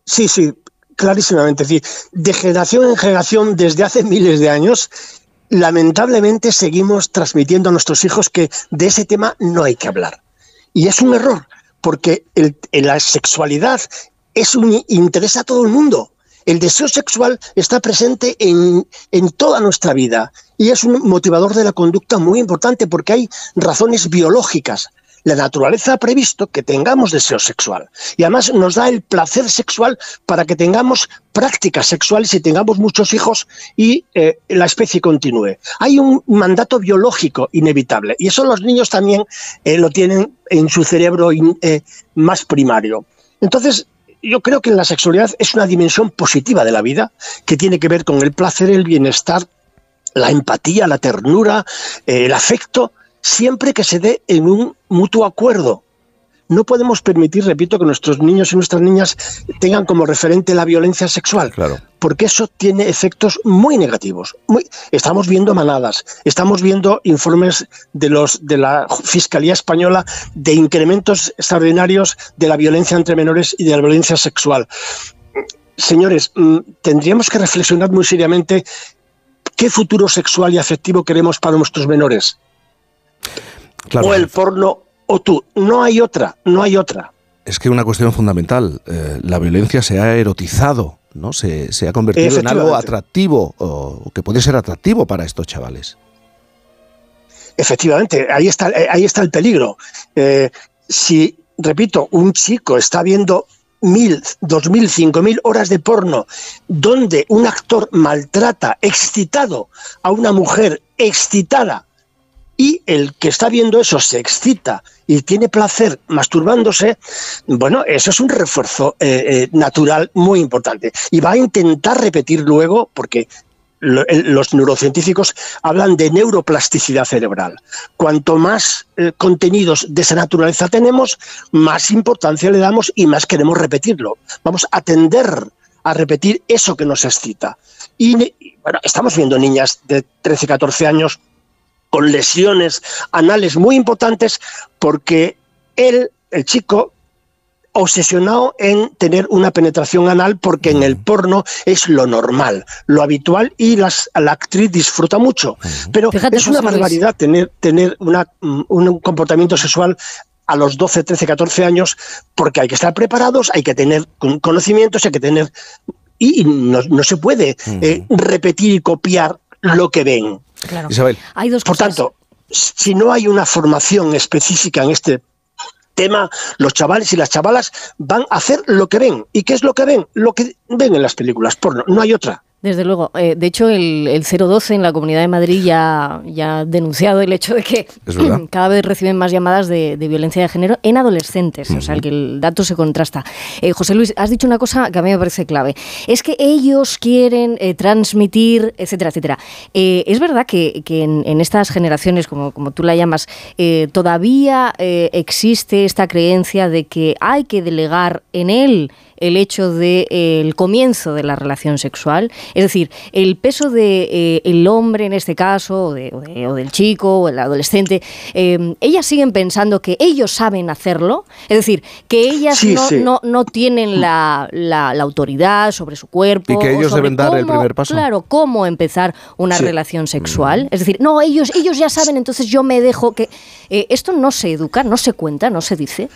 Sí, sí, clarísimamente. Es decir, de generación en generación, desde hace miles de años, lamentablemente seguimos transmitiendo a nuestros hijos que de ese tema no hay que hablar. Y es un error, porque la sexualidad es un, interesa a todo el mundo. El deseo sexual está presente en, en toda nuestra vida y es un motivador de la conducta muy importante porque hay razones biológicas. La naturaleza ha previsto que tengamos deseo sexual y además nos da el placer sexual para que tengamos prácticas sexuales y tengamos muchos hijos y eh, la especie continúe. Hay un mandato biológico inevitable y eso los niños también eh, lo tienen en su cerebro eh, más primario. Entonces, yo creo que la sexualidad es una dimensión positiva de la vida que tiene que ver con el placer, el bienestar, la empatía, la ternura, el afecto, siempre que se dé en un mutuo acuerdo. No podemos permitir, repito, que nuestros niños y nuestras niñas tengan como referente la violencia sexual, porque eso tiene efectos muy negativos. Muy- estamos viendo manadas, estamos viendo informes de, los, de la Fiscalía Española de incrementos extraordinarios de la violencia entre menores y de la violencia sexual. Señores, mm, tendríamos que reflexionar muy seriamente qué futuro sexual y afectivo queremos para nuestros menores. Claro. O el porno o tú. No hay otra, no hay otra. Es que una cuestión fundamental, eh, la violencia se ha erotizado, ¿no? Se, se ha convertido en algo atractivo, o que puede ser atractivo para estos chavales. Efectivamente, ahí está, eh, ahí está el peligro. Eh, si, repito, un chico está viendo mil, dos mil, cinco mil horas de porno donde un actor maltrata, excitado a una mujer excitada y el que está viendo eso se excita y tiene placer masturbándose, bueno, eso es un refuerzo eh, eh, natural muy importante. Y va a intentar repetir luego, porque los neurocientíficos hablan de neuroplasticidad cerebral. Cuanto más eh, contenidos de esa naturaleza tenemos, más importancia le damos y más queremos repetirlo. Vamos a tender a repetir eso que nos excita. Y, bueno, estamos viendo niñas de 13, 14 años con lesiones anales muy importantes porque él, el chico, obsesionado en tener una penetración anal porque en el porno es lo normal, lo habitual y las, la actriz disfruta mucho. Pero Fíjate, es una José Luis. barbaridad tener, tener una, mm, un comportamiento sexual a los 12, 13, 14 años porque hay que estar preparados, hay que tener con- conocimientos, hay que tener... Y y no, no se puede eh, repetir y copiar lo que ven. Isabel. Hay dos Por tanto, si no hay una formación específica en este tema, los chavales y las chavalas van a hacer lo que ven. ¿Y qué es lo que ven? Lo que ven en las películas porno. No hay otra. Desde luego. Eh, de hecho, el, el 012 en la Comunidad de Madrid ya, ya ha denunciado el hecho de que *clears throat* cada vez reciben más llamadas de, de violencia de género en adolescentes. O sea, que el dato se contrasta. Eh, José Luis, has dicho una cosa que a mí me parece clave. Es que ellos quieren eh, transmitir, etcétera, etcétera. Es verdad que, que en, en estas generaciones, como, como tú la llamas, todavía existe esta creencia de que hay que delegar en él el hecho del el comienzo de la relación sexual? Es decir, el peso del de, el hombre en este caso, o, de- o de- o del chico, o el adolescente, eh, ellas siguen pensando que ellos saben hacerlo, es decir, que ellas Sí, no, sí. no, no tienen la, la- la autoridad sobre su cuerpo. Y que ellos deben dar el primer paso. Claro, cómo empezar una Sí. relación sexual. Es decir, no, ellos, ellos ya saben, entonces yo me dejo que... eh, esto no se educa, no se cuenta, no se dice.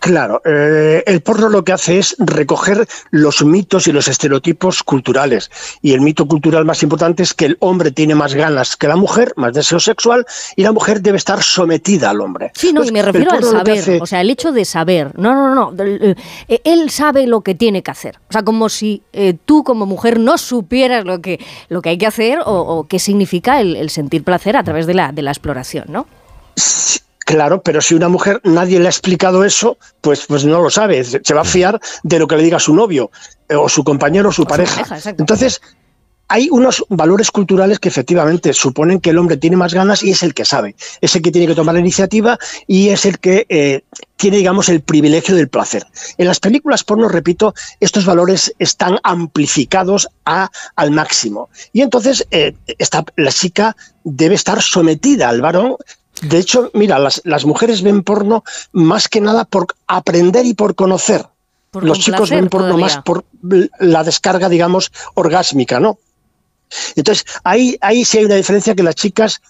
Claro, eh, el porno lo que hace es recoger los mitos y los estereotipos culturales. Y el mito cultural más importante es que el hombre tiene más ganas que la mujer, más deseo sexual, y la mujer debe estar sometida al hombre. Sí, no, y Entonces, me refiero al saber, hace- o sea, el hecho de saber. No, no, no, del- eh, él sabe lo que tiene que hacer. O sea, como si eh, tú como mujer no supieras lo que, lo que hay que hacer o, o qué significa el, el sentir placer a través de la, de la exploración, ¿no? Claro, pero si una mujer nadie le ha explicado eso, pues, pues no lo sabe. Se va a fiar de lo que le diga su novio, eh, o su compañero, o su pareja. Entonces, hay unos valores culturales que efectivamente suponen que el hombre tiene más ganas y es el que sabe, es el que tiene que tomar la iniciativa y es el que eh, tiene, digamos, el privilegio del placer. En las películas porno, repito, estos valores están amplificados a, al máximo. Y entonces eh, esta, la chica debe estar sometida al varón. De hecho, mira, las, las mujeres ven porno más que nada por aprender y por conocer. Por Los chicos ven porno todavía. más por la descarga, digamos, orgásmica, ¿no? Entonces, ahí, ahí sí hay una diferencia que las chicas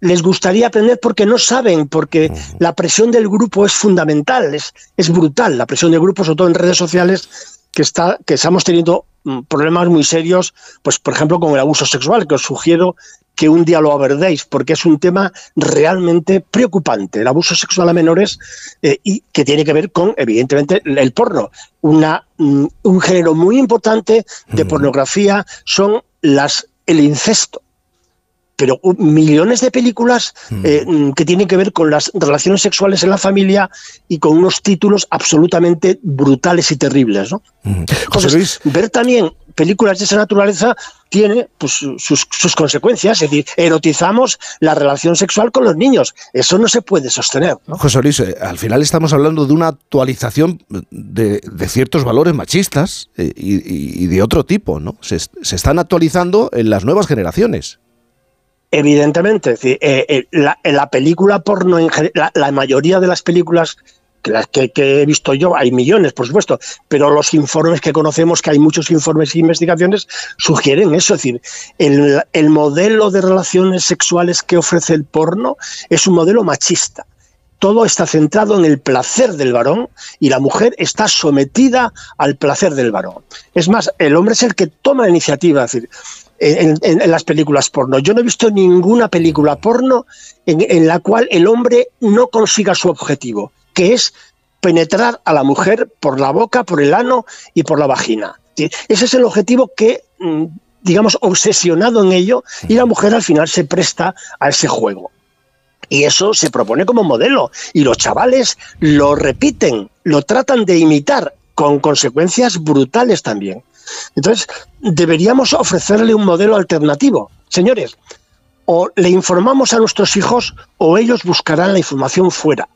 les gustaría aprender porque no saben, porque la presión del grupo es fundamental, es, es brutal, la presión del grupo, sobre todo en redes sociales, que, está, que estamos teniendo mm, problemas muy serios, pues por ejemplo con el abuso sexual, que os sugiero que un día lo abordéis, porque es un tema realmente preocupante, el abuso sexual a menores, eh, y que tiene que ver con, evidentemente, el porno. Una, mm, un género muy importante de pornografía son las, el incesto pero uh, millones de películas eh, mm, que tienen que ver con las relaciones sexuales en la familia y con unos títulos absolutamente brutales y terribles. ¿no? Entonces, ver también películas de esa naturaleza tiene pues, sus, sus consecuencias, es decir, erotizamos la relación sexual con los niños. Eso no se puede sostener. ¿no? José Luis, eh, al final estamos hablando de una actualización de, de ciertos valores machistas eh, y, de otro tipo, ¿no? Se, est- se están actualizando en las nuevas generaciones. Evidentemente, es decir, eh, la, película porno, la mayoría de las películas que, las que, he visto yo, hay millones, por supuesto, pero los informes que conocemos, que hay muchos informes e investigaciones, sugieren eso. Es decir, el, el modelo de relaciones sexuales que ofrece el porno es un modelo machista. Todo está centrado en el placer del varón y la mujer está sometida al placer del varón. Es más, el hombre es el que toma la iniciativa. Es decir, en, las películas porno. Yo no he visto ninguna película porno en la cual el hombre no consiga su objetivo, que es penetrar a la mujer por la boca, por el ano y por la vagina. Ese es el objetivo que, mm, digamos, obsesionado en ello y la mujer al final se presta a ese juego. Y eso se propone como modelo. Y los chavales lo repiten, lo tratan de imitar con consecuencias brutales también. Entonces, deberíamos ofrecerle un modelo alternativo. Señores, o le informamos a nuestros hijos o ellos buscarán la información fuera.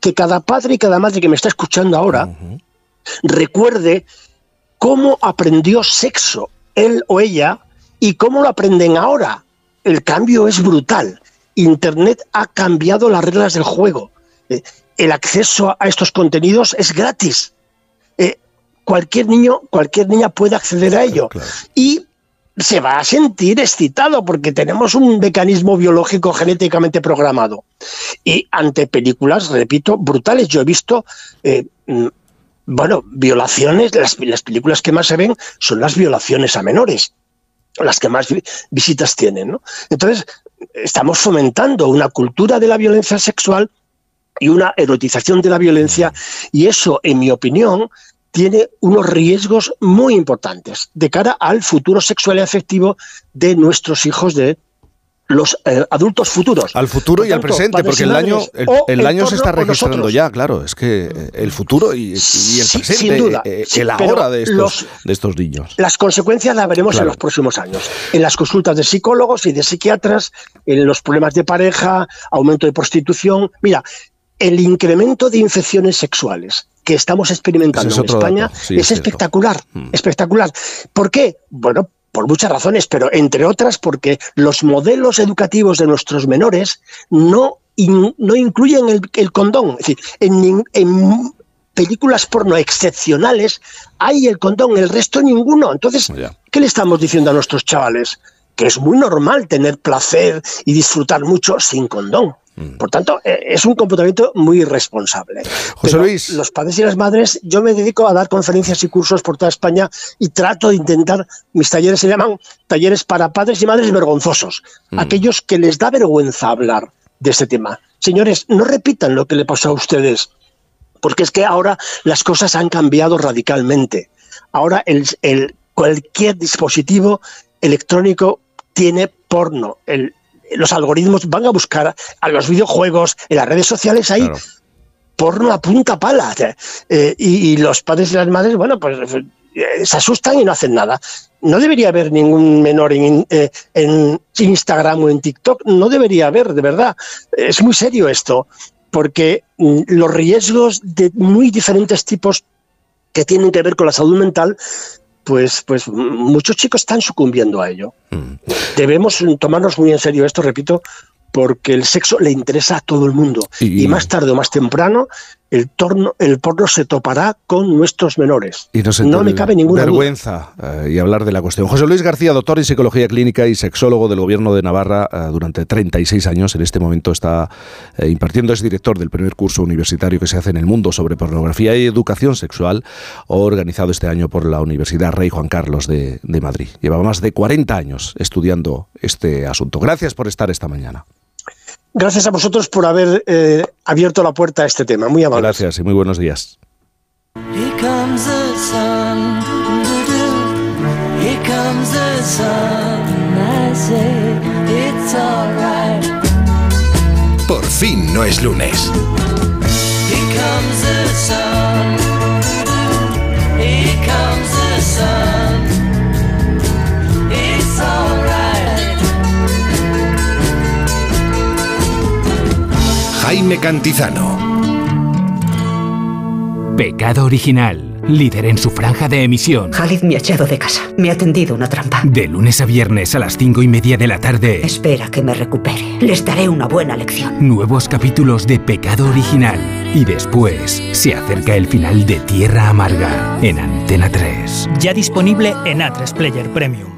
Que cada padre y cada madre que me está escuchando ahora recuerde cómo aprendió sexo él o ella y cómo lo aprenden ahora. El cambio es brutal. Internet ha cambiado las reglas del juego. Eh, El acceso a estos contenidos es gratis. Eh, Cualquier niño, cualquier niña puede acceder a ello. Y se va a sentir excitado porque tenemos un mecanismo biológico genéticamente programado. Y ante películas, repito, brutales, yo he visto, eh, mm, bueno, violaciones, las, las películas que más se ven son las violaciones a menores las que más vi- visitas tienen. ¿no? Entonces, estamos fomentando una cultura de la violencia sexual y una erotización de la violencia, y eso, en mi opinión, tiene unos riesgos muy importantes de cara al futuro sexual y afectivo de nuestros hijos, de los eh, adultos futuros. Al futuro y al presente, porque el año, el, año se está registrando ya, claro. Es que eh, el futuro y, y el Sí, presente, sin duda, eh, sí, el pero ahora de estos, los- de estos niños. Las consecuencias las veremos Claro. en los próximos años. En las consultas de psicólogos y de psiquiatras, en los problemas de pareja, aumento de prostitución. Mira, el incremento de infecciones sexuales que estamos experimentando es en España sí, es es cierto. espectacular, espectacular. ¿Por qué? Bueno, por muchas razones, pero entre otras porque los modelos educativos de nuestros menores no, in- no incluyen el, el condón. Es decir, en películas porno excepcionales hay el condón, el resto ninguno. Entonces, ¿qué le estamos diciendo a nuestros chavales? Que es muy normal tener placer y disfrutar mucho sin condón. Por tanto, eh, es un comportamiento muy irresponsable. José Pero Luis. Los padres y las madres, yo me dedico a dar conferencias y cursos por toda España y trato de intentar, mis talleres se llaman talleres para padres y madres vergonzosos, Mm. aquellos que les da vergüenza hablar de este tema. Señores, no repitan lo que le pasó a ustedes, porque es que ahora las cosas han cambiado radicalmente. Ahora el, el- cualquier dispositivo electrónico tiene porno. El- los algoritmos van a buscar a los videojuegos, en las redes sociales hay porno a punta pala. Eh, y, y los padres y las madres, bueno, pues eh, se asustan y no hacen nada. No debería haber ningún menor en, eh, en Instagram o en TikTok, no debería haber, de verdad. Es muy serio esto, porque mm, los riesgos de muy diferentes tipos que tienen que ver con la salud mental, pues, pues muchos chicos están sucumbiendo a ello. Debemos tomarnos muy en serio esto, repito, porque el sexo le interesa a todo el mundo. Y- Y, más tarde o más temprano, el, torno, el porno se topará con nuestros menores. Y no, se no te- me cabe ninguna vergüenza eh, y hablar de la cuestión. José Luis García, doctor en psicología clínica y sexólogo del Gobierno de Navarra eh, durante 36 años. En este momento está eh, impartiendo, es director del primer curso universitario que se hace en el mundo sobre pornografía y educación sexual, organizado este año por la Universidad Rey Juan Carlos de, de Madrid. Lleva más de 40 años estudiando este asunto. Gracias por estar esta mañana. Gracias a vosotros por haber eh, abierto la puerta a este tema. Muy amable. Gracias y muy buenos días. Por fin no es lunes. Jaime Cantizano. Pecado original. Líder en su franja de emisión. Khalid me ha echado de casa. Me ha tendido una trampa. De lunes a viernes a las cinco y media de la tarde. Espera que me recupere. Les daré una buena lección. Nuevos capítulos de Pecado Original. Y después se acerca el final de Tierra Amarga en Antena 3. Ya disponible en A3 Player Premium.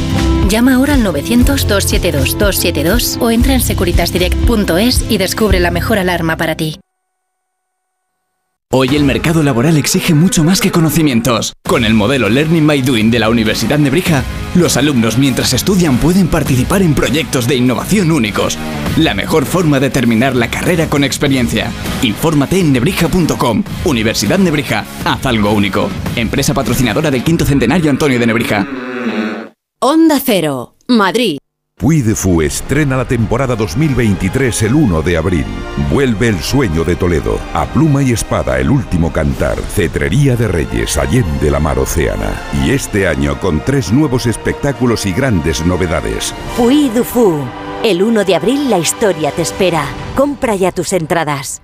Llama ahora al 900-272-272 o entra en securitasdirect.es y descubre la mejor alarma para ti. Hoy el mercado laboral exige mucho más que conocimientos. Con el modelo Learning by Doing de la Universidad Nebrija, los alumnos mientras estudian pueden participar en proyectos de innovación únicos. La mejor forma de terminar la carrera con experiencia. Infórmate en nebrija.com. Universidad Nebrija, haz algo único. Empresa patrocinadora del quinto centenario Antonio de Nebrija. Onda Cero, Madrid. Puy de Fu estrena la temporada 2023 el 1 de abril. Vuelve el sueño de Toledo. A pluma y espada, el último cantar. Cetrería de Reyes, Allende la mar Océana. Y este año con tres nuevos espectáculos y grandes novedades. Puy du Fu. El 1 de abril la historia te espera. Compra ya tus entradas.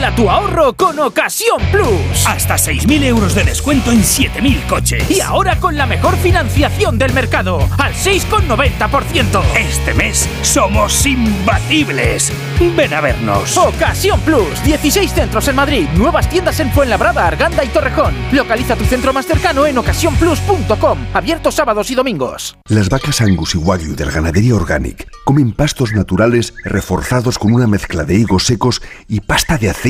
Dobla tu ahorro con Ocasión Plus. Hasta 6.000 euros de descuento en 7.000 coches. Y ahora con la mejor financiación del mercado, al 6,90%. Este mes somos imbatibles. Ven a vernos. Ocasión Plus. 16 centros en Madrid. Nuevas tiendas en Fuenlabrada, Arganda y Torrejón. Localiza tu centro más cercano en ocasiónplus.com. Abierto sábados y domingos. Las vacas Angus y Wagyu del Ganadería Organic comen pastos naturales reforzados con una mezcla de higos secos y pasta de aceite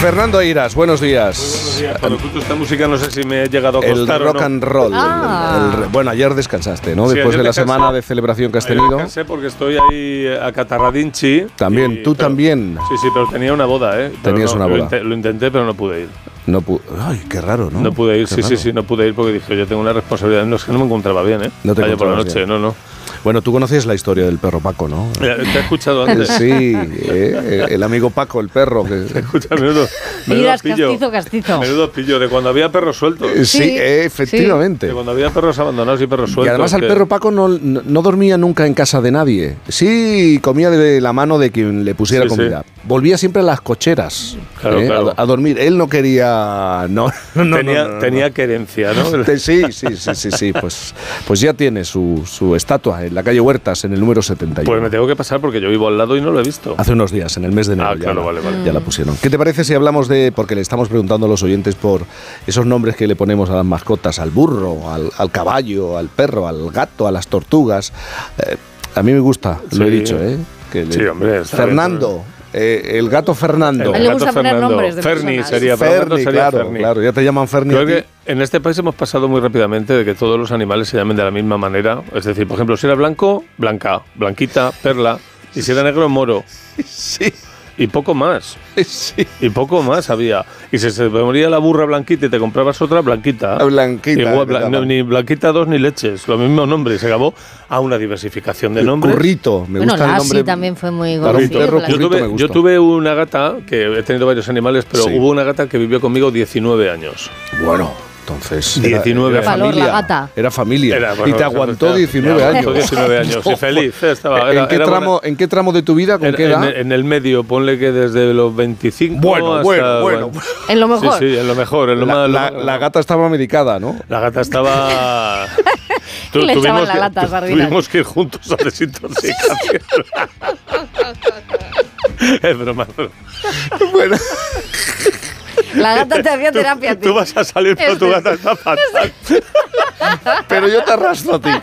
Fernando Eiras, buenos días. Buenos días. Cuando escucho esta música no sé si me he llegado a El costar o rock no. and roll. el- Ah. el- el- bueno, ayer descansaste, ¿no? Sí, Después de la descansé. semana de celebración que has Ayer tenido. descansé porque estoy ahí acatarradinchi. También, y- tú pero- también. Sí, sí, pero tenía una boda, ¿eh? Tenías no, una lo boda. inte- Lo intenté, pero no pude ir. No pu- Ay, qué raro, ¿no? No pude ir, Qué sí, sí, raro. sí, no pude ir porque dije, yo tengo una responsabilidad. No, es que no me encontraba bien, ¿eh? No te Ayer por la noche, bien. no, no. Bueno, tú conoces la historia del perro Paco, ¿no? Eh, Te he escuchado antes. Sí, eh, el amigo Paco, el perro. Que... *laughs* Escucha, menudo, menudo Miras, pillo. castizo, castizo. Menudo pillo, de cuando había perros sueltos. Eh, Sí, eh, efectivamente. De cuando había perros abandonados y perros Y sueltos. además al que- perro Paco no, no, no dormía nunca en casa de nadie. Sí, comía de la mano de quien le pusiera Sí, sí. comida. Volvía siempre a las cocheras Claro, ¿eh? claro. A, a dormir. Él no quería... No, no, no, tenía, no, no, no. tenía querencia, ¿no? Te- Sí, sí, sí, sí, sí. Pues, pues ya tiene su, su estatua en la calle Huertas, en el número 71. Pues me tengo que pasar porque yo vivo al lado y no lo he visto. Hace unos días, en el mes de enero. Ah, ya claro, la- vale, vale. Ya la pusieron. ¿Qué te parece si hablamos de.? Porque le estamos preguntando a los oyentes por esos nombres que le ponemos a las mascotas: al burro, al, al caballo, al perro, al gato, a las tortugas. Eh, a mí me gusta, lo he dicho, ¿eh? Que le- Sí, hombre, Fernando. Eh, el gato Fernando. El gato Fernando. nombres de Ferni personas. sería, Ferni, sería claro, Ferni. claro, ya te llaman Ferni. Creo que en este país hemos pasado muy rápidamente de que todos los animales se llamen de la misma manera. Es decir, por ejemplo, si era blanco, blanca, blanquita, perla. Y si era negro, moro. *laughs* Sí. Y poco más. *laughs* Sí. Y poco más había. Y si se te moría la burra blanquita y te comprabas otra blanquita. Blanquita, Igual, no, ni blanquita dos ni leches. Lo mismo nombre. Y se acabó a una diversificación de nombres. Currito, me Bueno, gusta el nombre. también fue muy perro. Yo Currito tuve, yo tuve una gata, que he tenido varios animales, pero Sí. hubo una gata que vivió conmigo 19 años. Bueno, entonces. 19 era familia. la gata. Era familia. Era, y bueno, te aguantó me 19 aguantó años. 19 años. *laughs* Y feliz. eh, Estaba, era- ¿En, qué era buena- tramo, ¿En qué tramo de tu vida? ¿Con Era- qué edad? En, en el medio, ponle que desde los 25 Bueno, hasta, bueno, bueno. En lo mejor. Sí, sí, en lo mejor. En lo la, más- la- lo- la gata estaba medicada, ¿no? la gata estaba... *laughs* Tu- Le echaban la que, lata sardinas. tuvimos que ir juntos a desintoxicación. *laughs* es broma. es broma. bueno, La gata te hacía terapia. ti. Tú vas a salir, pero tu gata está fatal. pero yo te arrastro a ti. *laughs*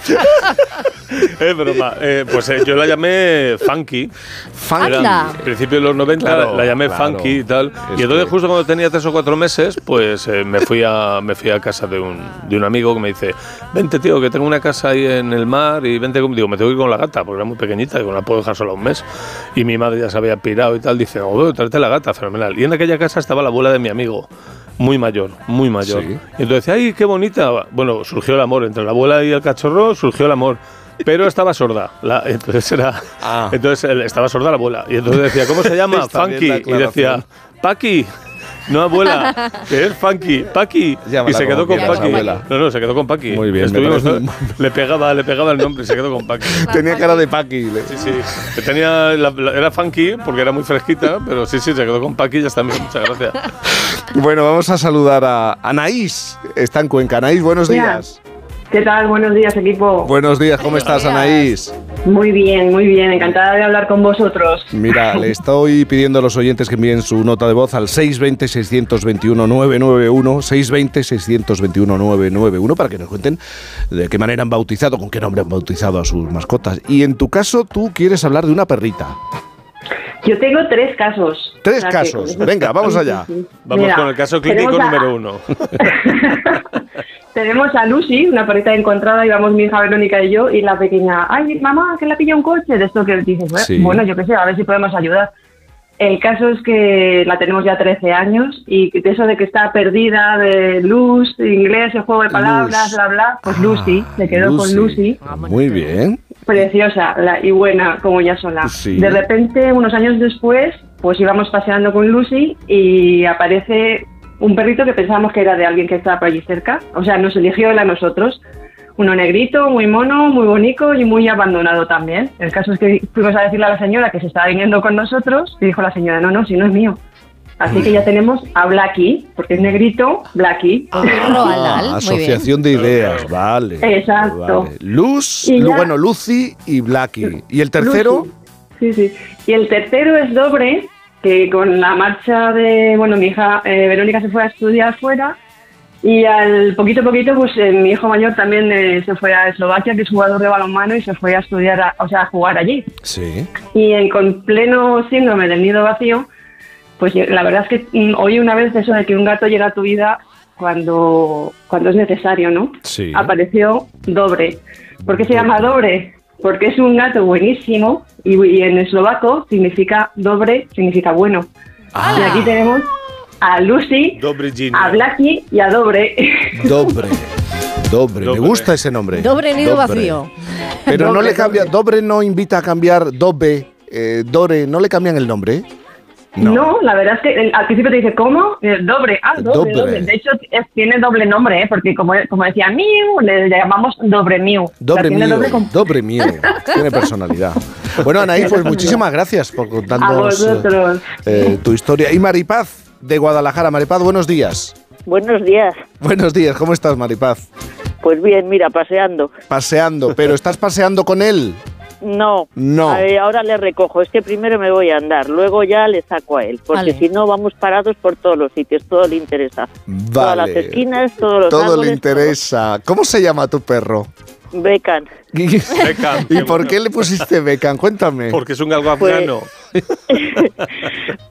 Es broma. Eh, pues eh, yo la llamé Funky. Funky. Al principio de los 90 Claro, la, la llamé claro. Funky y tal. Es y entonces que- justo cuando tenía tres o cuatro meses, pues eh, me, fui a, me fui a casa de un, de un amigo que me dice, vente tío, que tengo una casa ahí en el mar y vente conmigo. Digo, me tengo que ir con la gata, porque era muy pequeñita, digo, no la puedo dejar sola un mes. Y mi madre ya se había pirado y tal. Dice, oh, tráete la gata, fenomenal. Y en aquella casa estaba la abuela de mi amigo. Muy mayor, muy mayor. Sí. Y entonces, ay, qué bonita. Bueno, surgió el amor entre la abuela y el cachorro, surgió el amor. Pero estaba sorda. La- entonces era. Ah. Entonces estaba sorda la abuela. Y entonces decía, ¿cómo se *laughs* llama? Funky. Y decía, aclaración. No, abuela, *laughs* que es Funky, Paqui. Llámala Y se quedó con abuela. No, no, se quedó con Paqui. Muy bien, Estuvimos- *laughs* le pegaba, le pegaba el nombre y se quedó con Paqui. Tenía cara de Paqui. le- Sí, sí. Tenía, la- la- era funky porque era muy fresquita, pero sí, sí, se quedó con Paqui y ya está. Muchas gracias. Bueno, vamos a saludar a Anaís. Está en Cuenca. Anaís, buenos días. ¿Qué tal? Buenos días, equipo. Buenos días, ¿cómo estás, Anaís? Muy bien, muy bien. Encantada de hablar con vosotros. Mira, *laughs* le estoy pidiendo a los oyentes que envíen su nota de voz al 620-621-991, 620-621-991, para que nos cuenten de qué manera han bautizado, con qué nombre han bautizado a sus mascotas. Y en tu caso, tú quieres hablar de una perrita. Yo tengo tres casos. Tres O sea que- casos. Venga, vamos *laughs* allá. Vamos Mira, con el caso clínico número uno. *laughs* Tenemos a Lucy, una perrita encontrada, íbamos mi hija Verónica y yo, y la pequeña, ay, mamá, que la pilla un coche, de esto que dices, "Bueno, Sí. bueno, yo qué sé, a ver si podemos ayudar. El caso es que la tenemos ya 13 años y de eso de que está perdida de luz, inglés, el juego de palabras, Luz. bla, bla, pues Lucy, se quedó con Lucy. Muy bien. Preciosa la- y buena como ya sola. Sí. De repente, unos años después, pues íbamos paseando con Lucy y aparece un perrito que pensábamos que era de alguien que estaba por allí cerca. O sea, nos eligió él a nosotros. Uno negrito, muy mono, muy bonito y muy abandonado también. El caso es que fuimos a decirle a la señora que se estaba viniendo con nosotros y dijo la señora, no, no, si no es mío. Así que ya tenemos a Blackie, porque es negrito, Blackie. Ah, asociación de ideas, vale. Exacto. Vale. Luz, Y Lu- ya- bueno, Lucy y Blackie. ¿Y el tercero? Sí, sí. Y el tercero es Dobre, que con la marcha de, bueno, mi hija eh, Verónica se fue a estudiar fuera y al poquito a poquito, pues eh, mi hijo mayor también eh, se fue a Eslovaquia, que es jugador de balonmano, y se fue a estudiar, a- o sea, a jugar allí. Sí. Y en, con pleno síndrome del nido vacío, pues la verdad es que mm, oí una vez eso de que un gato llega a tu vida cuando, cuando es necesario, ¿no? Sí. Apareció Dobre. ¿Por qué se llama Dobre? Porque es un gato buenísimo y, y en eslovaco significa Dobre, significa bueno. Y aquí tenemos a Lucy, Dobre a Blackie y a Dobre. Dobre. Dobre. Me gusta ese nombre. Dobre nido vacío. Pero no Dobre, le cambia. Dobre no invita a cambiar Dobe. eh, Dore, ¿no le cambian el nombre? No. la verdad es que al principio te dice, ¿cómo? Eh, Dobre, ah, doble, doble. De hecho, es- tiene doble nombre, ¿eh? porque como, como decía Miu, le llamamos Dobre Miu. O sea, Dobre mío. doble con- Dobre mío. Tiene personalidad. Bueno, Anaí, pues *laughs* muchísimas gracias por contarnos eh, tu historia. Y Maripaz, de Guadalajara. Maripaz, buenos días. Buenos días. Buenos días, ¿cómo estás, Maripaz? Pues bien, mira, paseando. Paseando, pero ¿estás paseando con él? No. No. Eh, ahora le recojo. Es que primero me voy a andar, luego ya le saco a él. Porque Vale. si no, vamos parados por todos los sitios. Todo le interesa. Todas las Vale. esquinas, todos los Todo le interesa. ¿Cómo se llama tu perro? Becan. Beckham, *laughs* ¿Y por qué le pusiste Beckham? Cuéntame. Porque es un galgo Pues- afgano. *laughs*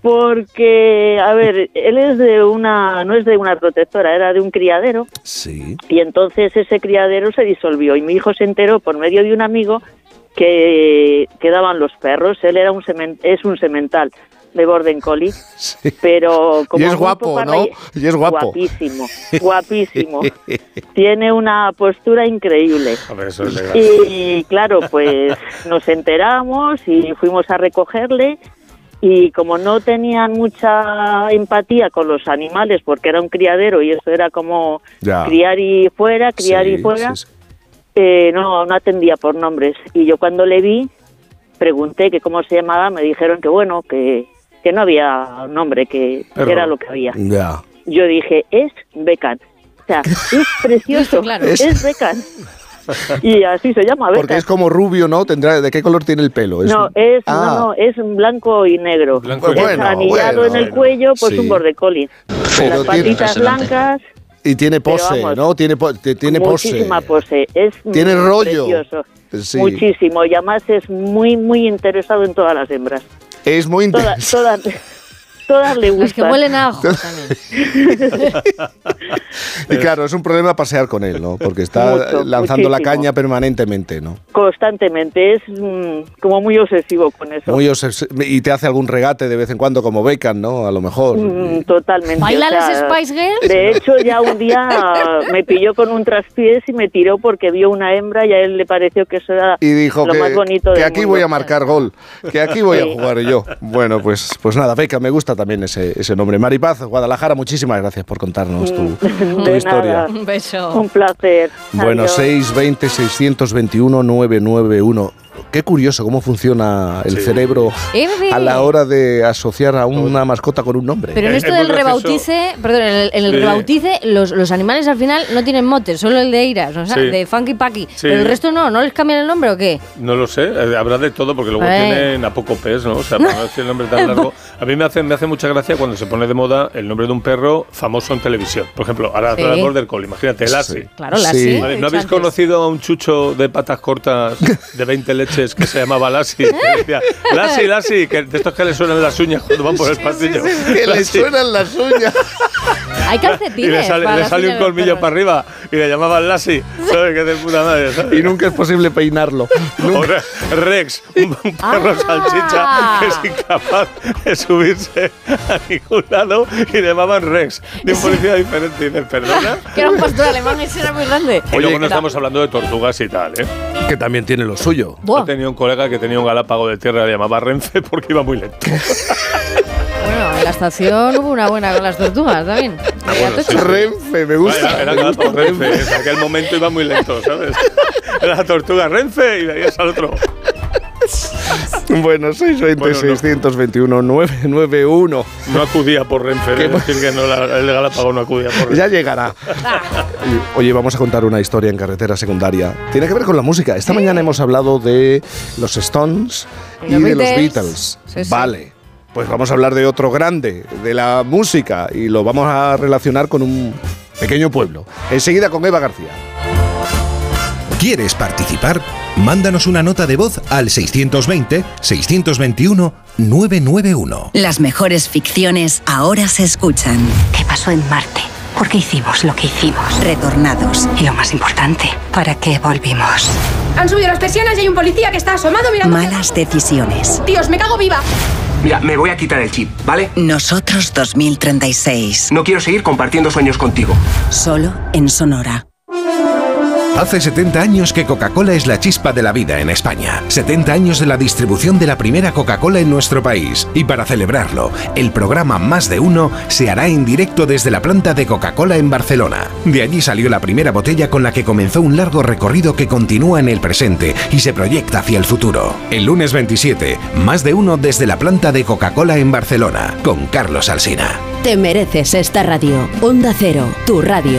Porque, a ver, él es de una, no es de una protectora, era de un criadero. Sí. Y entonces ese criadero se disolvió y mi hijo se enteró por medio de un amigo que quedaban los perros. Él era un semen- es un semental de Borden Collie, *laughs* pero como Y es guapo, ¿no? Y es guapo. Guapísimo, guapísimo. *laughs* Tiene una postura increíble. A ver, eso es legal. Y claro, pues *laughs* nos enteramos y fuimos a recogerle y como no tenían mucha empatía con los animales porque era un criadero y eso era como Ya. criar y fuera, criar y fuera, sí, sí. Eh, no, no atendía por nombres. Y yo cuando le vi, pregunté que cómo se llamaba, me dijeron que bueno, que, que no había nombre, que era lo que había. Ya. Yo dije, es Becan. O sea, *laughs* es precioso, Claro. es, Es- Becan. *laughs* Y así se llama, Becan. Porque es como rubio, ¿no? Tendrá, ¿De qué color tiene el pelo? No, es, Ah. no, no, es blanco y negro. Blanco y Es negro. anillado Bueno, en el bueno. cuello, pues Sí. un borde collie. Pero Las patitas blancas, Y tiene pose, vamos, ¿no? Tiene, po- tiene muchísima pose. Es Tiene rollo. precioso. Sí. Muchísimo. Y además es muy, muy interesado en todas las hembras. Es muy interesante. *laughs* todas le gustan. Las que huelen a ajo también. *laughs* Y claro, es un problema pasear con él, ¿no? Porque está Mucho, lanzando la caña permanentemente, ¿no? Constantemente. Es mm, como muy obsesivo con eso. Muy obses- y te hace algún regate de vez en cuando como Beckham, ¿no? A lo mejor. Mm, totalmente. ¿Baila o sea, Spice Girls? De hecho, ya un día me pilló con un traspiés y me tiró porque vio una hembra y a él le pareció que eso era Y dijo lo que, más bonito que del aquí mundo. voy a marcar gol, que aquí voy Sí. a jugar yo. Bueno, pues, pues nada, Beckham, me gusta también ese, ese nombre. Maripaz, Guadalajara, muchísimas gracias por contarnos tu, mm. *laughs* historia. Un beso. Un placer. Bueno, 620-621-991. Qué curioso cómo funciona el cerebro a la hora de asociar a una mascota con un nombre. Pero en esto Es del rebautice, perdón, en el, en el Sí. rebautice, los, los animales al final no tienen motes, solo el de Iras, o sea, Sí. de Funky Packy. Sí. Pero el resto no, ¿no les cambian el nombre o qué? No lo sé, eh, habrá de todo porque luego Ay. tienen apocopes, ¿no? O sea, para *laughs* no decir el nombre tan largo. A mí me hace, me hace mucha gracia cuando se pone de moda el nombre de un perro famoso en televisión. Por ejemplo, ahora Sí. el Border Collie, imagínate, Lassie. Claro, Lassie, Vale, ¿No habéis conocido a un chucho de patas cortas de 20 leches que se llamaba decía, Lassie, Lassie, que de estos que le suenan las uñas cuando van por el pasillo. que le suenan las uñas. Hay Y calcetines. le sale, para le sale un colmillo para arriba y le llamaban Lassie. ¿Sabes qué de puta madre? ¿sabes? Y nunca es posible peinarlo. Rex, un, un perro Ah. salchicha que es incapaz de subirse a ningún lado y le llamaban Rex, de un policía diferente. Y dices, ¿perdona? Que era un pastor alemán, ese era muy grande. Y luego no estamos hablando de tortugas y tal, ¿eh? Que también tiene lo suyo. Yo tenía un colega que tenía un galápago de tierra, le llamaba Renfe *laughs* porque iba muy lento. Bueno, en la estación hubo una buena con las tortugas también. Ah, bueno, sí, sí. Renfe, me gusta. Era, era galápago Renfe, en aquel momento iba muy lento, ¿sabes? Era la tortuga Renfe y veías al otro. *laughs* Bueno, 620 Bueno, no. 621 991. No acudía por Renfe, es decir que no, la- el galápago no acudía por Renfe. Ya llegará. Oye, vamos a contar una historia en carretera secundaria. Tiene que ver con la música. Esta mañana hemos hablado de los Stones y, Los de los Beatles. Beatles. Sí, sí. Vale. Pues vamos a hablar de otro grande, de la música, y lo vamos a relacionar con un pequeño pueblo. Enseguida con Eva García. ¿Quieres participar? Mándanos una nota de voz al 620-621-991. Las mejores ficciones ahora se escuchan. ¿Qué pasó en Marte? ¿Por qué hicimos lo que hicimos? Retornados. Y lo más importante, ¿para qué volvimos? Han subido las persianas y hay un policía que está asomado mirando. Malas decisiones. Dios, me cago viva. Mira, me voy a quitar el chip, ¿vale? Nosotros 2036. No quiero seguir compartiendo sueños contigo. Solo en Sonora. Hace 70 años que Coca-Cola es la chispa de la vida en España. 70 años de la distribución de la primera Coca-Cola en nuestro país. Y para celebrarlo, el programa Más de Uno se hará en directo desde la planta de Coca-Cola en Barcelona. De allí salió la primera botella con la que comenzó un largo recorrido que continúa en el presente y se proyecta hacia el futuro. El lunes 27, Más de Uno desde la planta de Coca-Cola en Barcelona, con Carlos Alsina. Te mereces esta radio. Onda Cero, tu radio.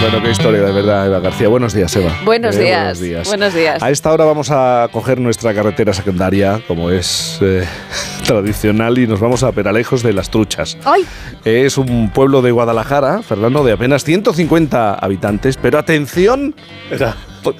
Bueno, qué historia, de verdad, Eva García. Buenos días, Eva. Buenos Eh, días, buenos días. A esta hora vamos a coger nuestra carretera secundaria, como es eh, *laughs* tradicional, y nos vamos a Peralejos de las Truchas. ¡Ay! Es un pueblo de Guadalajara, Fernando, de apenas 150 habitantes, pero atención. Era,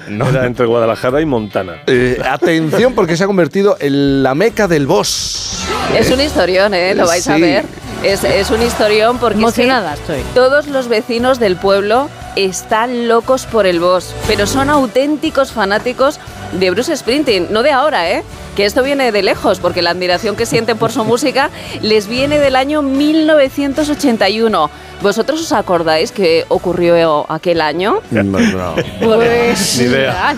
No. era entre Guadalajara y Montana. eh, atención, porque se ha convertido en la meca del boss. Es un historión, ¿eh? Lo vais a ver. Es, es un historión porque es que Emocionada estoy. todos los vecinos del pueblo están locos por el boss, pero son auténticos fanáticos de Bruce Springsteen, no de ahora, ¿eh? Que esto viene de lejos, porque la admiración que sienten por su música les viene del año 1981. ¿Vosotros os acordáis que ocurrió aquel año? No, no. Pues, Ni idea.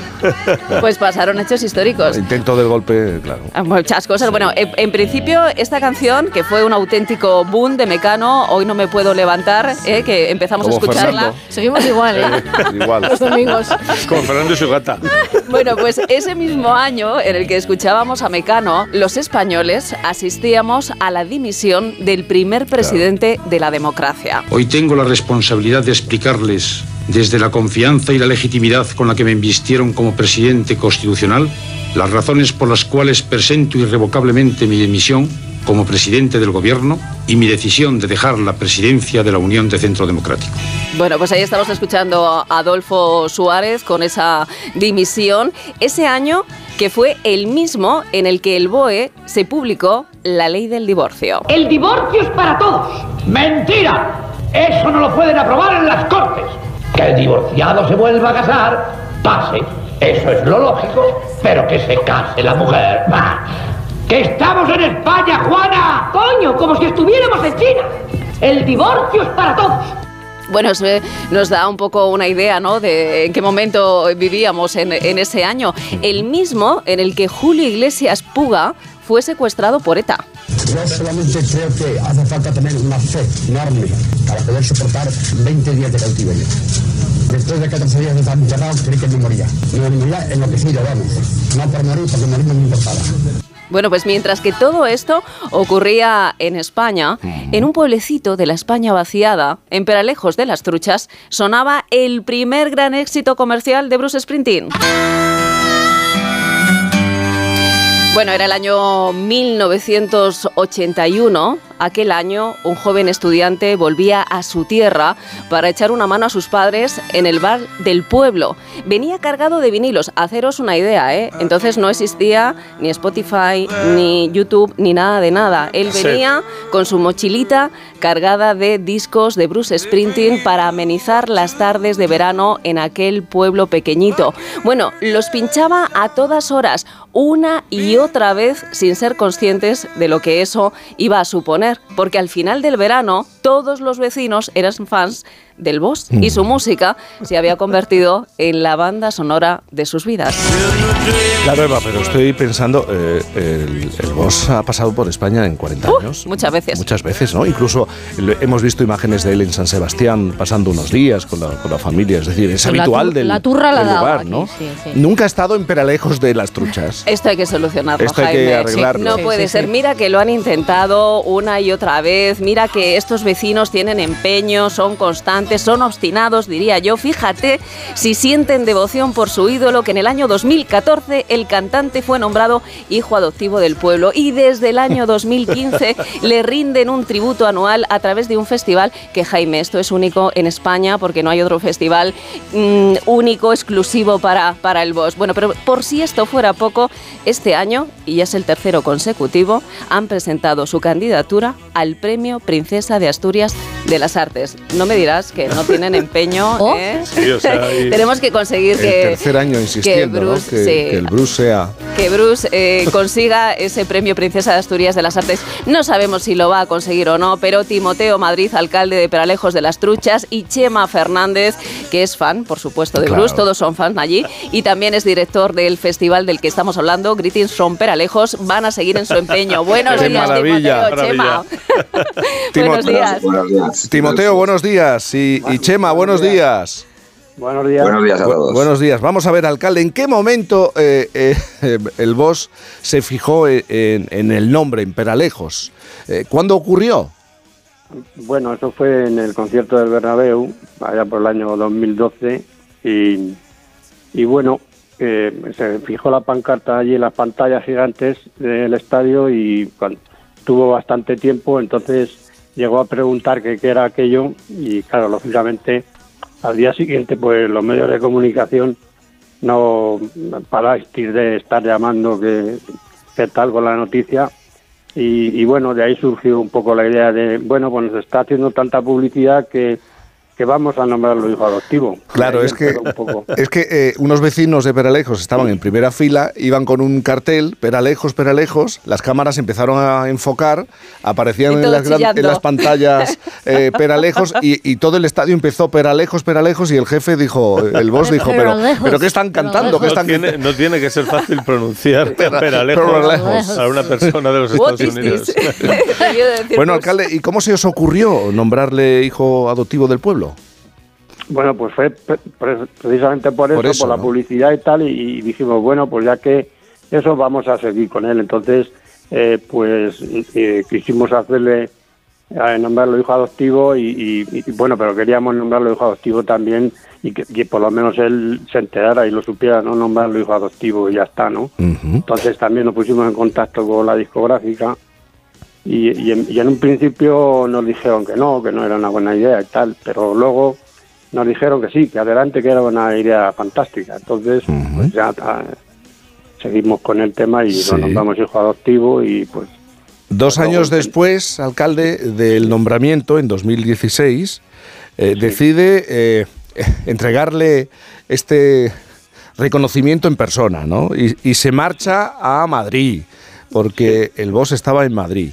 pues pasaron hechos históricos. Intento del golpe, claro. Ah, Muchas cosas. Bueno, en, en principio esta canción, que fue un auténtico boom de Mecano, hoy no me puedo levantar, ¿eh? que empezamos a Como escucharla. Fernando. Seguimos igual, ¿eh? Igual. Los domingos. Con Fernando y su gata. *laughs* Bueno, pues ese mismo año en el que escuchábamos a Mecano, los españoles asistíamos a la dimisión del primer presidente de la democracia. Hoy tengo la responsabilidad de explicarles, desde la confianza y la legitimidad con la que me invistieron como presidente constitucional, las razones por las cuales presento irrevocablemente mi dimisión como presidente del gobierno y mi decisión de dejar la presidencia de la Unión de Centro Democrático. Bueno, pues ahí estamos escuchando a Adolfo Suárez con esa dimisión. Ese año que fue el mismo en el que el BOE se publicó la ley del divorcio. El divorcio es para todos. ¡Mentira! Eso no lo pueden aprobar en las cortes. Que el divorciado se vuelva a casar, pase. Eso es lo lógico, pero que se case la mujer. ¡Bah! ¡Que estamos en España, Juana! Coño, como si estuviéramos en China. El divorcio es para todos. Bueno, eso nos da un poco una idea, ¿no? De en qué momento vivíamos en, en ese año. El mismo en el que Julio Iglesias Puga fue secuestrado por ETA. Yo solamente creo que hace falta tener una fe enorme para poder soportar 20 días de cautiverio. Después de 14 días de estar encerrado, creí que me moría. Me moría enloquecido, vamos. No por morir, porque morir no me importaba. Bueno, pues mientras que todo esto ocurría en España, en un pueblecito de la España vaciada, en Peralejos de las Truchas, sonaba el primer gran éxito comercial de Bruce Springsteen. Bueno, era el año 1981. Aquel año, un joven estudiante volvía a su tierra para echar una mano a sus padres en el bar del pueblo. Venía cargado de vinilos. Haceros una idea, ¿eh? Entonces no existía ni Spotify, ni YouTube, ni nada de nada. Él Sí. venía con su mochilita cargada de discos de Bruce Springsteen para amenizar las tardes de verano en aquel pueblo pequeñito. Bueno, los pinchaba a todas horas, una y otra vez, sin ser conscientes de lo que eso iba a suponer, porque al final del verano todos los vecinos eran fans del Boss y su música se había convertido en la banda sonora de sus vidas. Claro, Eva, pero estoy pensando, eh, el, el boss ha pasado por España en 40 años. Muchas veces. Muchas veces, ¿no? Incluso hemos visto imágenes de él en San Sebastián pasando unos días con la, con la familia, es decir, es la habitual del, la turra la del lugar, aquí, ¿no? sí, sí. Nunca ha estado en Peralejos de las Truchas. *laughs* Esto hay que solucionarlo, Esto hay que Jaime. arreglarlo. No Sí, puede sí, ser. sí. Mira que lo han intentado una y otra vez. Mira que estos vecinos tienen empeño, son constantes, son obstinados, diría yo. Fíjate si sienten devoción por su ídolo, que en el año 2014 el cantante fue nombrado hijo adoptivo del pueblo y desde el año 2015 *laughs* le rinden un tributo anual a través de un festival que, Jaime, esto es único en España porque no hay otro festival mm, único, exclusivo para, para el Boss. Bueno, pero por si esto fuera poco, este año, y ya es el tercero consecutivo, han presentado su candidatura al Premio Princesa de Asturias de las Artes. No me dirás que no tienen empeño, *laughs* ¿eh? Sí, o sea, y- *laughs* Tenemos que conseguir el que, tercer año insistiendo, que ¿no? Bruce, Que, sí. que el Bruce sea... que Bruce eh, *laughs* consiga ese premio Princesa de Asturias de las Artes. No sabemos si lo va a conseguir o no, pero Timoteo Madrid, alcalde de Peralejos de las Truchas, y Chema Fernández, que es fan, por supuesto, de Claro. Bruce, todos son fans allí, y también es director del festival del que estamos hablando, Greetings from Peralejos, van a seguir en su empeño. Buenos Qué días, maravilla, Timoteo, Chema. Buenos días. Timoteo, buenos días. Y, y Chema, buenos días. Buenos días. Buenos días a todos. Buenos días. Vamos a ver, alcalde, ¿en qué momento eh, eh, *laughs* el boss se fijó en, en el nombre, en Peralejos? Eh, ¿Cuándo ocurrió? Bueno, eso fue en el concierto del Bernabéu, allá por el año 2012, y, y bueno, eh, se fijó la pancarta allí en las pantallas gigantes del estadio y cuando tuvo bastante tiempo, entonces llegó a preguntar qué era aquello y claro, lógicamente al día siguiente pues los medios de comunicación no parasteis de estar llamando que, qué tal con la noticia y, y bueno, de ahí surgió un poco la idea de, bueno, pues nos está haciendo tanta publicidad que, que vamos a nombrarlo hijo adoptivo. Claro, es que, empezó un poco. *laughs* es que eh, unos vecinos de Peralejos estaban en primera fila, iban con un cartel, Peralejos, Peralejos, las cámaras empezaron a enfocar, aparecían en las, gran- en las pantallas eh, *laughs* Peralejos y, y todo el estadio empezó Peralejos, Peralejos y el jefe dijo, el boss dijo, pero, pero ¿qué están cantando? ¿Qué No están tiene, *laughs* no tiene que ser fácil pronunciar Peralejos Peralejos. a una persona de los Estados Unidos. Bueno, alcalde, ¿y cómo se os ocurrió nombrarle hijo adoptivo del pueblo? Bueno, pues fue pre- pre- precisamente por eso, Por la publicidad y tal, y, y dijimos, bueno, pues ya que eso vamos a seguir con él. Entonces, eh, pues eh, quisimos hacerle, eh, nombrarlo hijo adoptivo y, y- y, bueno, pero queríamos nombrarlo hijo adoptivo también y que, que por lo menos él se enterara y lo supiera, no nombrarlo hijo adoptivo y ya está, ¿no? Entonces también nos pusimos en contacto con la discográfica y, y en, y en un principio nos dijeron que no, que no era una buena idea y tal, pero luego nos dijeron que sí, que adelante, que era una idea fantástica. Entonces, pues ya ah, seguimos con el tema y Sí. lo nombramos hijo adoptivo y pues Dos años después, alcalde, del nombramiento, en 2016, eh, decide eh, *laughs* entregarle este reconocimiento en persona, ¿no? Y, y se marcha a Madrid, porque el boss estaba en Madrid.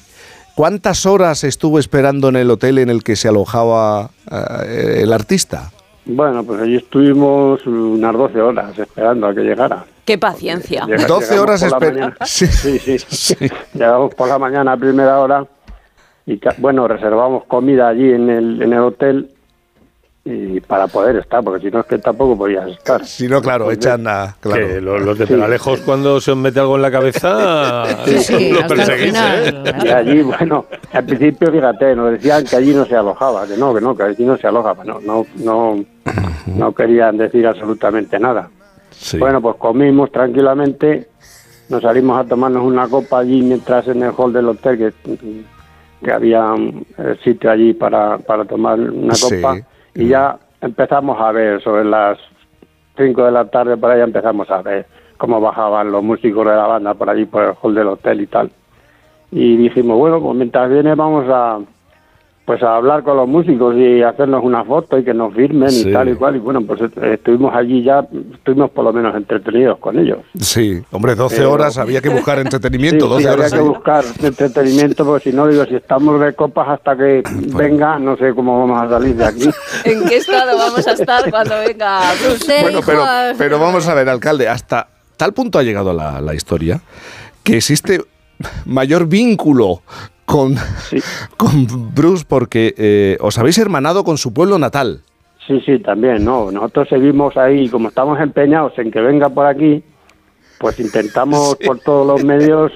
¿Cuántas horas estuvo esperando en el hotel en el que se alojaba eh, el artista? Bueno, pues allí estuvimos unas 12 horas esperando a que llegara. Qué paciencia. Llega- 12 llegamos horas por la esper- mañana. *laughs* Sí, sí, sí. Llegamos por la mañana a primera hora y bueno, reservamos comida allí en el, en el hotel y para poder estar, porque si no es que tampoco podías estar. Si no, claro, echan a... Claro. Que los, los de Peralejos cuando se os mete algo en la cabeza *laughs* los perseguís, ¿eh? Y allí, bueno, al principio, fíjate, nos decían que allí no se alojaba, que no, que no, que allí no se alojaba, no, no, no, no querían decir absolutamente nada. Bueno, pues comimos tranquilamente, nos salimos a tomarnos una copa allí mientras en el hall del hotel, que, que había el sitio allí para, para tomar una Sí. copa, y ya empezamos a ver, sobre las 5 de la tarde por ahí empezamos a ver cómo bajaban los músicos de la banda por allí, por el hall del hotel y tal. Y dijimos, bueno, pues mientras viene vamos a pues a hablar con los músicos y hacernos una foto y que nos firmen Sí. y tal y cual. Y bueno, pues estuvimos allí ya, estuvimos por lo menos entretenidos con ellos. Sí, hombre, 12 Pero- horas, había que buscar entretenimiento, *laughs* Sí, 12 sí, había horas. que ahí. buscar entretenimiento, porque si no, digo, si estamos de copas hasta que *clears throat* venga, no sé cómo vamos a salir de aquí. *laughs* ¿En qué estado vamos a estar cuando venga *laughs* Bruce? Bueno, pero, pero vamos a ver, alcalde, hasta tal punto ha llegado la, la historia que existe mayor vínculo con, *laughs* con Bruce porque eh, os habéis hermanado con su pueblo natal. Sí, sí, también, ¿no? Nosotros seguimos ahí, como estamos empeñados en que venga por aquí, pues intentamos *laughs* por todos los medios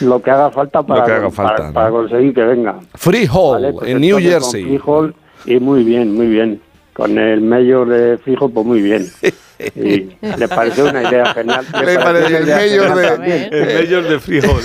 lo que haga falta para, que haga falta, para, ¿no? para conseguir que venga. Vale, pues en New entonces con Jersey. Freehold, y muy bien, muy bien. Con el mayor de Freehold, pues muy bien. Y le pareció una idea genial. Le pareció una el mayor genial de-. El mayor de frijol.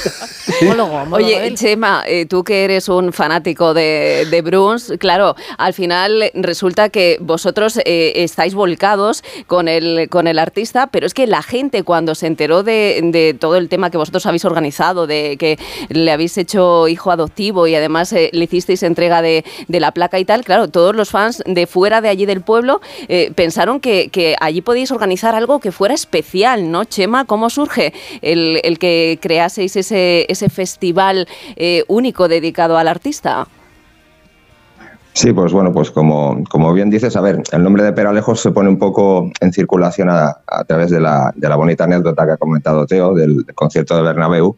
Oye, Chema, eh, tú que eres un fanático de, de Bruce, claro, al final resulta que vosotros eh, estáis volcados con el, con el artista, pero es que la gente cuando se enteró de, de todo el tema que vosotros habéis organizado, de que le habéis hecho hijo adoptivo y además eh, le hicisteis entrega de, de la placa y tal, claro, todos los fans de fuera de allí del pueblo eh, pensaron que, que allí organizar algo que fuera especial, ¿no, Chema? ¿Cómo surge el, el que creaseis ese, ese festival eh, único dedicado al artista? Sí, pues bueno, pues como, bien dices, a ver, el nombre de Peralejos se pone un poco en circulación a, a través de la, de la bonita anécdota que ha comentado Teo del concierto de Bernabéu,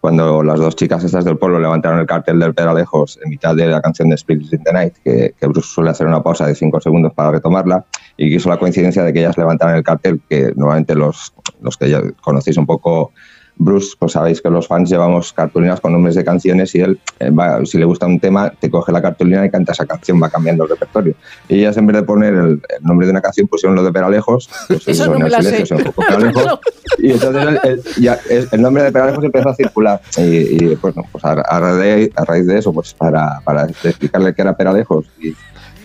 cuando las dos chicas estas del pueblo levantaron el cartel del Peralejos en mitad de la canción de Spirits in the Night, que, Bruce suele hacer una pausa de cinco segundos para retomarla, y quiso la coincidencia de que ellas levantaran el cartel, que normalmente los, los que ya conocéis un poco Bruce, pues sabéis que los fans llevamos cartulinas con nombres de canciones y él, eh, va- si le gusta un tema, te coge la cartulina y canta esa canción, va cambiando el repertorio. Y ellas, en vez de poner el, el nombre de una canción, pusieron lo de Peralejos, pues *laughs* Eso no me la silencio, sé. *laughs* Peralejos, y entonces el, el- ya, el- nombre de Peralejos empezó a circular. Y, y, pues, no, pues a, a raíz, a raíz de eso, pues para, para explicarle que era Peralejos y,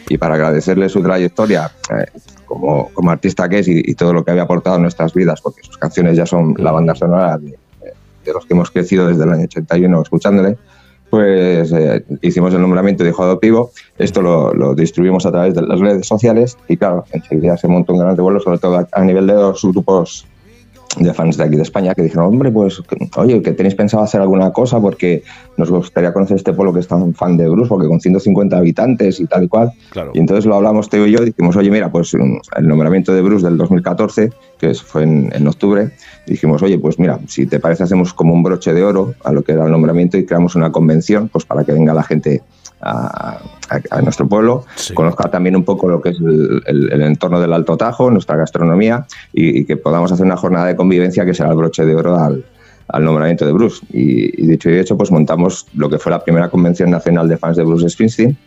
y para agradecerle su trayectoria eh, como, como artista que es y, y todo lo que había aportado en nuestras vidas, porque sus canciones ya son la banda sonora de, de los que hemos crecido desde el año 81 escuchándole, pues eh, hicimos el nombramiento de hijo adoptivo. Esto lo, lo distribuimos a través de las redes sociales y claro, enseguida se montó un gran revuelo, sobre todo a, a nivel de los grupos de fans de aquí de España que dijeron, hombre, pues, oye, que tenéis pensado hacer alguna cosa porque nos gustaría conocer este pueblo que es tan fan de Bruce, porque con 150 habitantes y tal y cual. Y entonces lo hablamos Teo y yo, dijimos, oye, mira, pues mm, el nombramiento de Bruce del 2014, que fue en, en octubre, dijimos, oye, pues mira, si te parece hacemos como un broche de oro a lo que era el nombramiento y creamos una convención, pues para que venga la gente a, nuestro pueblo, conozca también un poco lo que es el, el- el entorno del Alto Tajo, nuestra gastronomía, y, y que podamos hacer una jornada de convivencia que será el broche de oro al, al nombramiento de Bruce. Y, y dicho y hecho, pues montamos lo que fue la primera convención nacional de fans de Bruce Springsteen,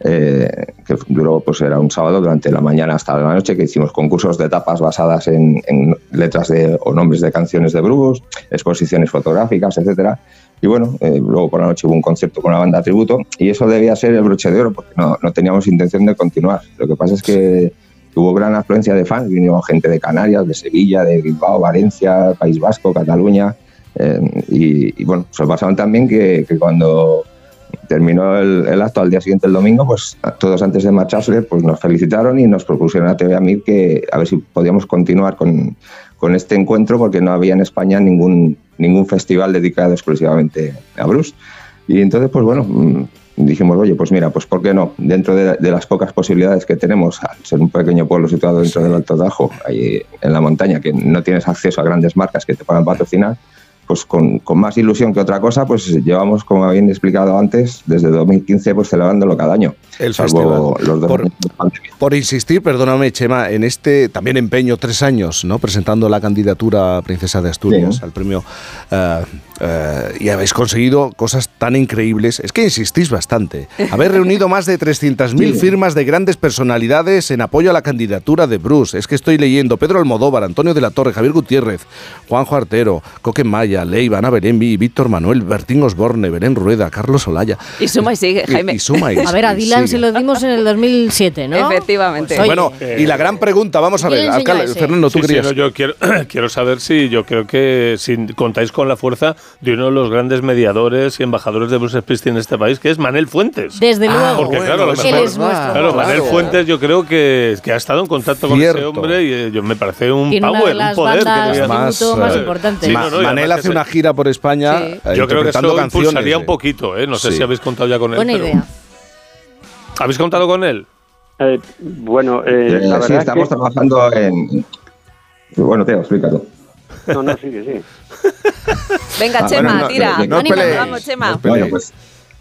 eh, que duró, pues era un sábado durante la mañana hasta la noche, que hicimos concursos de tapas basadas en, en letras de, o nombres de canciones de Bruce, exposiciones fotográficas, etcétera. Y bueno, eh, luego por la noche hubo un concierto con la banda tributo y eso debía ser el broche de oro porque no, teníamos intención de continuar. Lo que pasa es que hubo gran afluencia de fans, vino gente de Canarias, de Sevilla, de Bilbao, Valencia, País Vasco, Cataluña. eh, y, bueno, se pasaron también que, cuando terminó el, acto al día siguiente, el domingo, pues todos antes de marcharse, pues nos felicitaron y nos propusieron a TV a mí que a ver si podíamos continuar con, con este encuentro porque no había en España ningún, ningún festival dedicado exclusivamente a Bruce. Y entonces, pues bueno, mm, dijimos, oye, pues mira, pues ¿por qué no? Dentro de, de las pocas posibilidades que tenemos, al ser un pequeño pueblo situado dentro del Alto Tajo, ahí en la montaña, que no tienes acceso a grandes marcas que te puedan patrocinar, pues con, con más ilusión que otra cosa, pues llevamos, como habían explicado antes, desde 2015 pues celebrándolo cada año. El salvo festival. los dos Por-. Por insistir, perdóname, Chema, en este también empeño, tres años, ¿no? Presentando la candidatura a Princesa de Asturias al premio. eh, eh, y habéis conseguido cosas tan increíbles. Es que insistís bastante. *laughs* Habéis reunido más de 300.000 Sí. firmas de grandes personalidades en apoyo a la candidatura de Bruce. Es que estoy leyendo Pedro Almodóvar, Antonio de la Torre, Javier Gutiérrez, Juanjo Artero, Coque Maya, Leiva, Ana Berembi, Víctor Manuel, Bertín Osborne, Belén Rueda, Carlos Olaya. Y suma y sigue, Jaime. y suma y- *laughs* A ver, a Dylan se lo dimos en el 2007, ¿no? Efectivamente. Oye, Bueno, y la gran pregunta, vamos a ¿Quién ver, alcalde? Fernando, tú Sí, sí, querías. no, yo quiero, *clears throat* quiero saber si yo creo que si contáis con la fuerza de uno de los grandes mediadores y embajadores de Bruce Springsteen en este país, que es Manel Fuentes. Desde luego. Porque claro, lo Él mejor- es nuestro claro, voz. Manel Fuentes yo creo que, que ha estado en contacto con ese hombre y eh, yo, me parece un Tiene una power, de las un poder. que bandas Más, más eh, importantes. Sí, Ma- no, no, y Manel hace una gira por España Sí. eh, Yo creo que eso canciones. impulsaría un poquito, ¿eh? No sé Sí. si habéis contado ya con él. Buena pero- idea. ¿Habéis contado con él? Eh, bueno, eh, la sí, verdad estamos es que... trabajando en... Bueno, Teo, explícalo. No, no, sigue, sí. *laughs* Venga, Ah, Chema, bueno, no, tira. no, no Ánimo, vamos, Chema. Bueno, pues,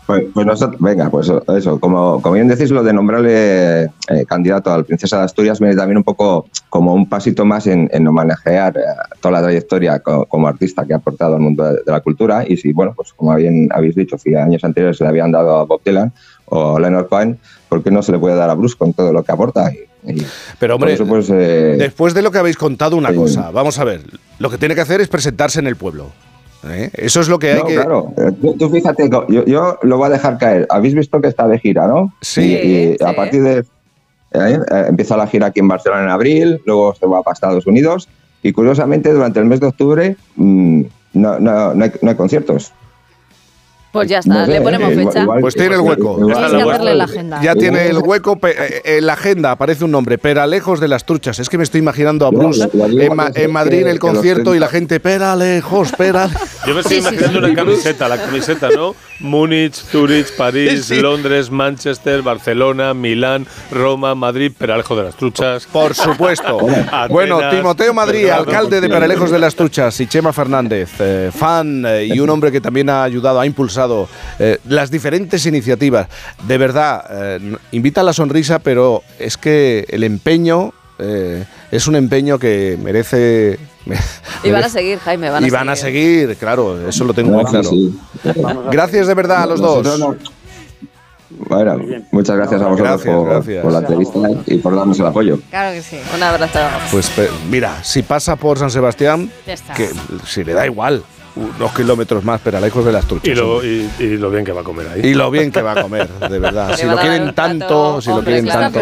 pues, pues nosotros, venga, pues eso, como, como bien decís, lo de nombrarle eh, candidato al Princesa de Asturias viene también un poco como un pasito más en, en homenajear eh, toda la trayectoria co- como, artista que ha aportado al mundo de, de la cultura y si, bueno, pues como bien habéis dicho, si años anteriores se le habían dado a Bob Dylan o Leonard Cohen, ¿por qué no se le puede dar a Bruce con todo lo que aporta? Y Pero hombre, eso, pues, eh, después de lo que habéis contado, una Sí. cosa. Vamos a ver, lo que tiene que hacer es presentarse en el pueblo. ¿eh? Eso es lo que hay no, que... claro. Eh, Tú, tú fíjate, yo, yo lo voy a dejar caer. Habéis visto que está de gira, ¿no? Sí. Y, y Sí, a partir de. eh, empieza la gira aquí en Barcelona en abril, luego se va para Estados Unidos. Y curiosamente, durante el mes de octubre mm, no, no, no hay, no hay conciertos. Pues ya está, No sé, le ponemos eh, igual- fecha. igual- Pues tiene el hueco. igual- está que hacerle la agenda. Ya tiene el hueco pe- eh, en la agenda, aparece un nombre, Peralejos de las Truchas. Es que me estoy imaginando a Bruce en, Ma- porque en Madrid en el concierto y la 30 gente, Peralejos, Peralejos. *laughs* Yo me estoy Sí, imaginando sí. una camiseta, la camiseta, ¿no? *laughs* Múnich, Zurich, París, Sí. Londres, Manchester, Barcelona, Milán, Roma, Madrid, Peralejo de las Truchas. Por supuesto. *laughs* Atenas, bueno, Timoteo Madrid, alcalde de Peralejos de las Truchas, y Chema Fernández, eh, fan eh, y un hombre que también ha ayudado, ha eh, las diferentes iniciativas. De verdad, eh, invita a la sonrisa, pero es que el empeño eh, es un empeño que merece. *laughs* Y van a seguir, Jaime, van a y van a seguir. seguir, claro, eso lo tengo muy claro. sí. Gracias de verdad a los dos. Bueno, muchas gracias a vosotros Gracias, por, gracias. por la entrevista y por darnos el apoyo. Claro que sí. Un abrazo. Pues mira, si pasa por San Sebastián, que si le da igual, unos kilómetros más, pero a lejos de las truchas. Y lo, hombre. y, y lo bien que va a comer ahí. Y lo bien que va a comer, de verdad. *laughs* Si lo quieren tanto, si lo quieren tanto.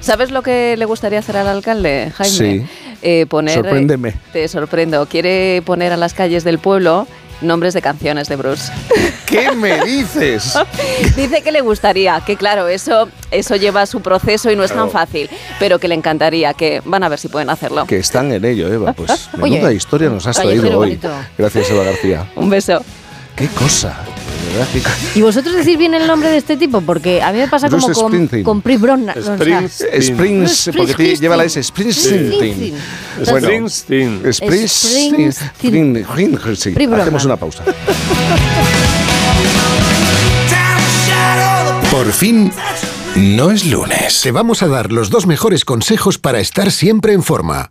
¿Sabes lo que le gustaría hacer al alcalde, Jaime? Sí. Eh, poner, Sorpréndeme. Te sorprendo. Quiere poner a las calles del pueblo nombres de canciones de Bruce. *laughs* ¿Qué me dices? *laughs* Dice que le gustaría, que claro, eso, eso lleva su proceso y no es tan fácil, pero que le encantaría, que van a ver si pueden hacerlo. Que están en ello, Eva. Pues *laughs* Oye, menuda historia nos has traído hoy. bonito. Gracias, Eva García. Un beso. Qué cosa. ¿Y vosotros decís bien el nombre de este tipo? Porque a mí me pasa Bruce como con, con Pri Bronna- o sea, Springsteen. Springs, porque lleva la S, Springsteen. Springsteen. Bueno, Springsteen. Springsteen. Springsteen. Hacemos una pausa. Por fin, no es lunes. Te vamos a dar los dos mejores consejos para estar siempre en forma.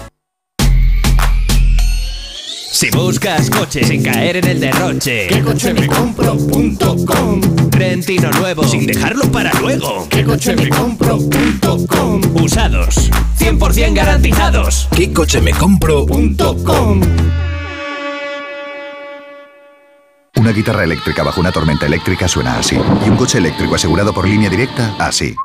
Si buscas coche sin caer en el derroche, ¿Qué coche me compro.com? Trentino nuevo sin dejarlo para luego. ¿Qué coche me compro.com? Usados, 100% garantizados. ¿Qué coche me compro? .com. Una guitarra eléctrica bajo una tormenta eléctrica suena así. Y un coche eléctrico asegurado por línea directa, así.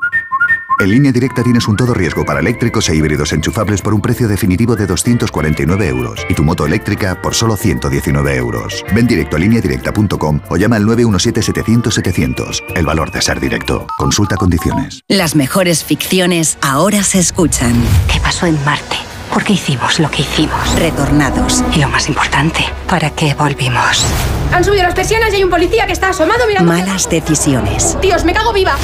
En línea directa tienes un todo riesgo para eléctricos e híbridos enchufables por un precio definitivo de 249 euros y tu moto eléctrica por solo 119 euros. Ven directo a lineadirecta.com o llama al 917-700-700. El valor de ser directo. Consulta condiciones. Las mejores ficciones ahora se escuchan. ¿Qué pasó en Marte? ¿Por qué hicimos lo que hicimos? Retornados. Y lo más importante, ¿para qué volvimos? Han subido las persianas y hay un policía que está asomado mirando. Malas decisiones. Dios, me cago viva.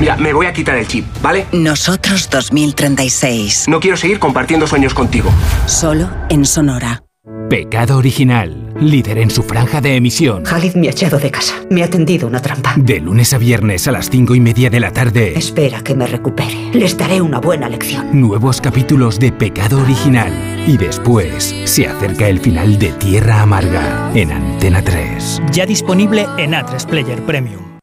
Mira, me voy a quitar el chip, ¿vale? Nosotros 2036. No quiero seguir compartiendo sueños contigo. Solo en Sonora. Pecado Original, líder en su franja de emisión. Khalid me ha echado de casa. Me ha tendido una trampa. De lunes a viernes a las cinco y media de la tarde. Espera que me recupere. Les daré una buena lección. Nuevos capítulos de Pecado Original. Y después se acerca el final de Tierra Amarga en Antena 3. Ya disponible en A3 Player Premium.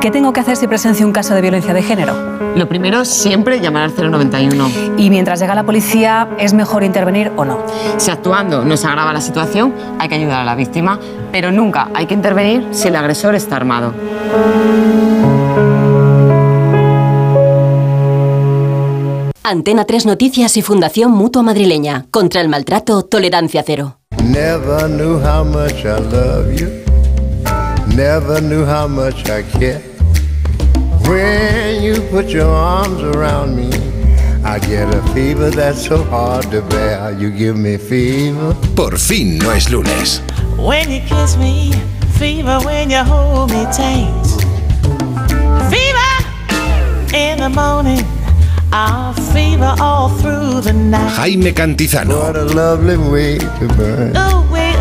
¿Qué tengo que hacer si presencio un caso de violencia de género? Lo primero, siempre llamar al 091. Y mientras llega la policía, ¿es mejor intervenir o no? Si actuando no se agrava la situación, hay que ayudar a la víctima, pero nunca hay que intervenir si el agresor está armado. Antena 3 Noticias y Fundación Mutua Madrileña. Contra el maltrato, tolerancia cero. Never knew how much I love you. Never knew how much I care. When you put your arms around me, I get a fever that's so hard to bear. You give me fever. Por fin no es lunes. When you kiss me, fever when you hold me tight. Fever in the morning, I'll fever all through the night. Jaime Cantizano. What a lovely way to burn.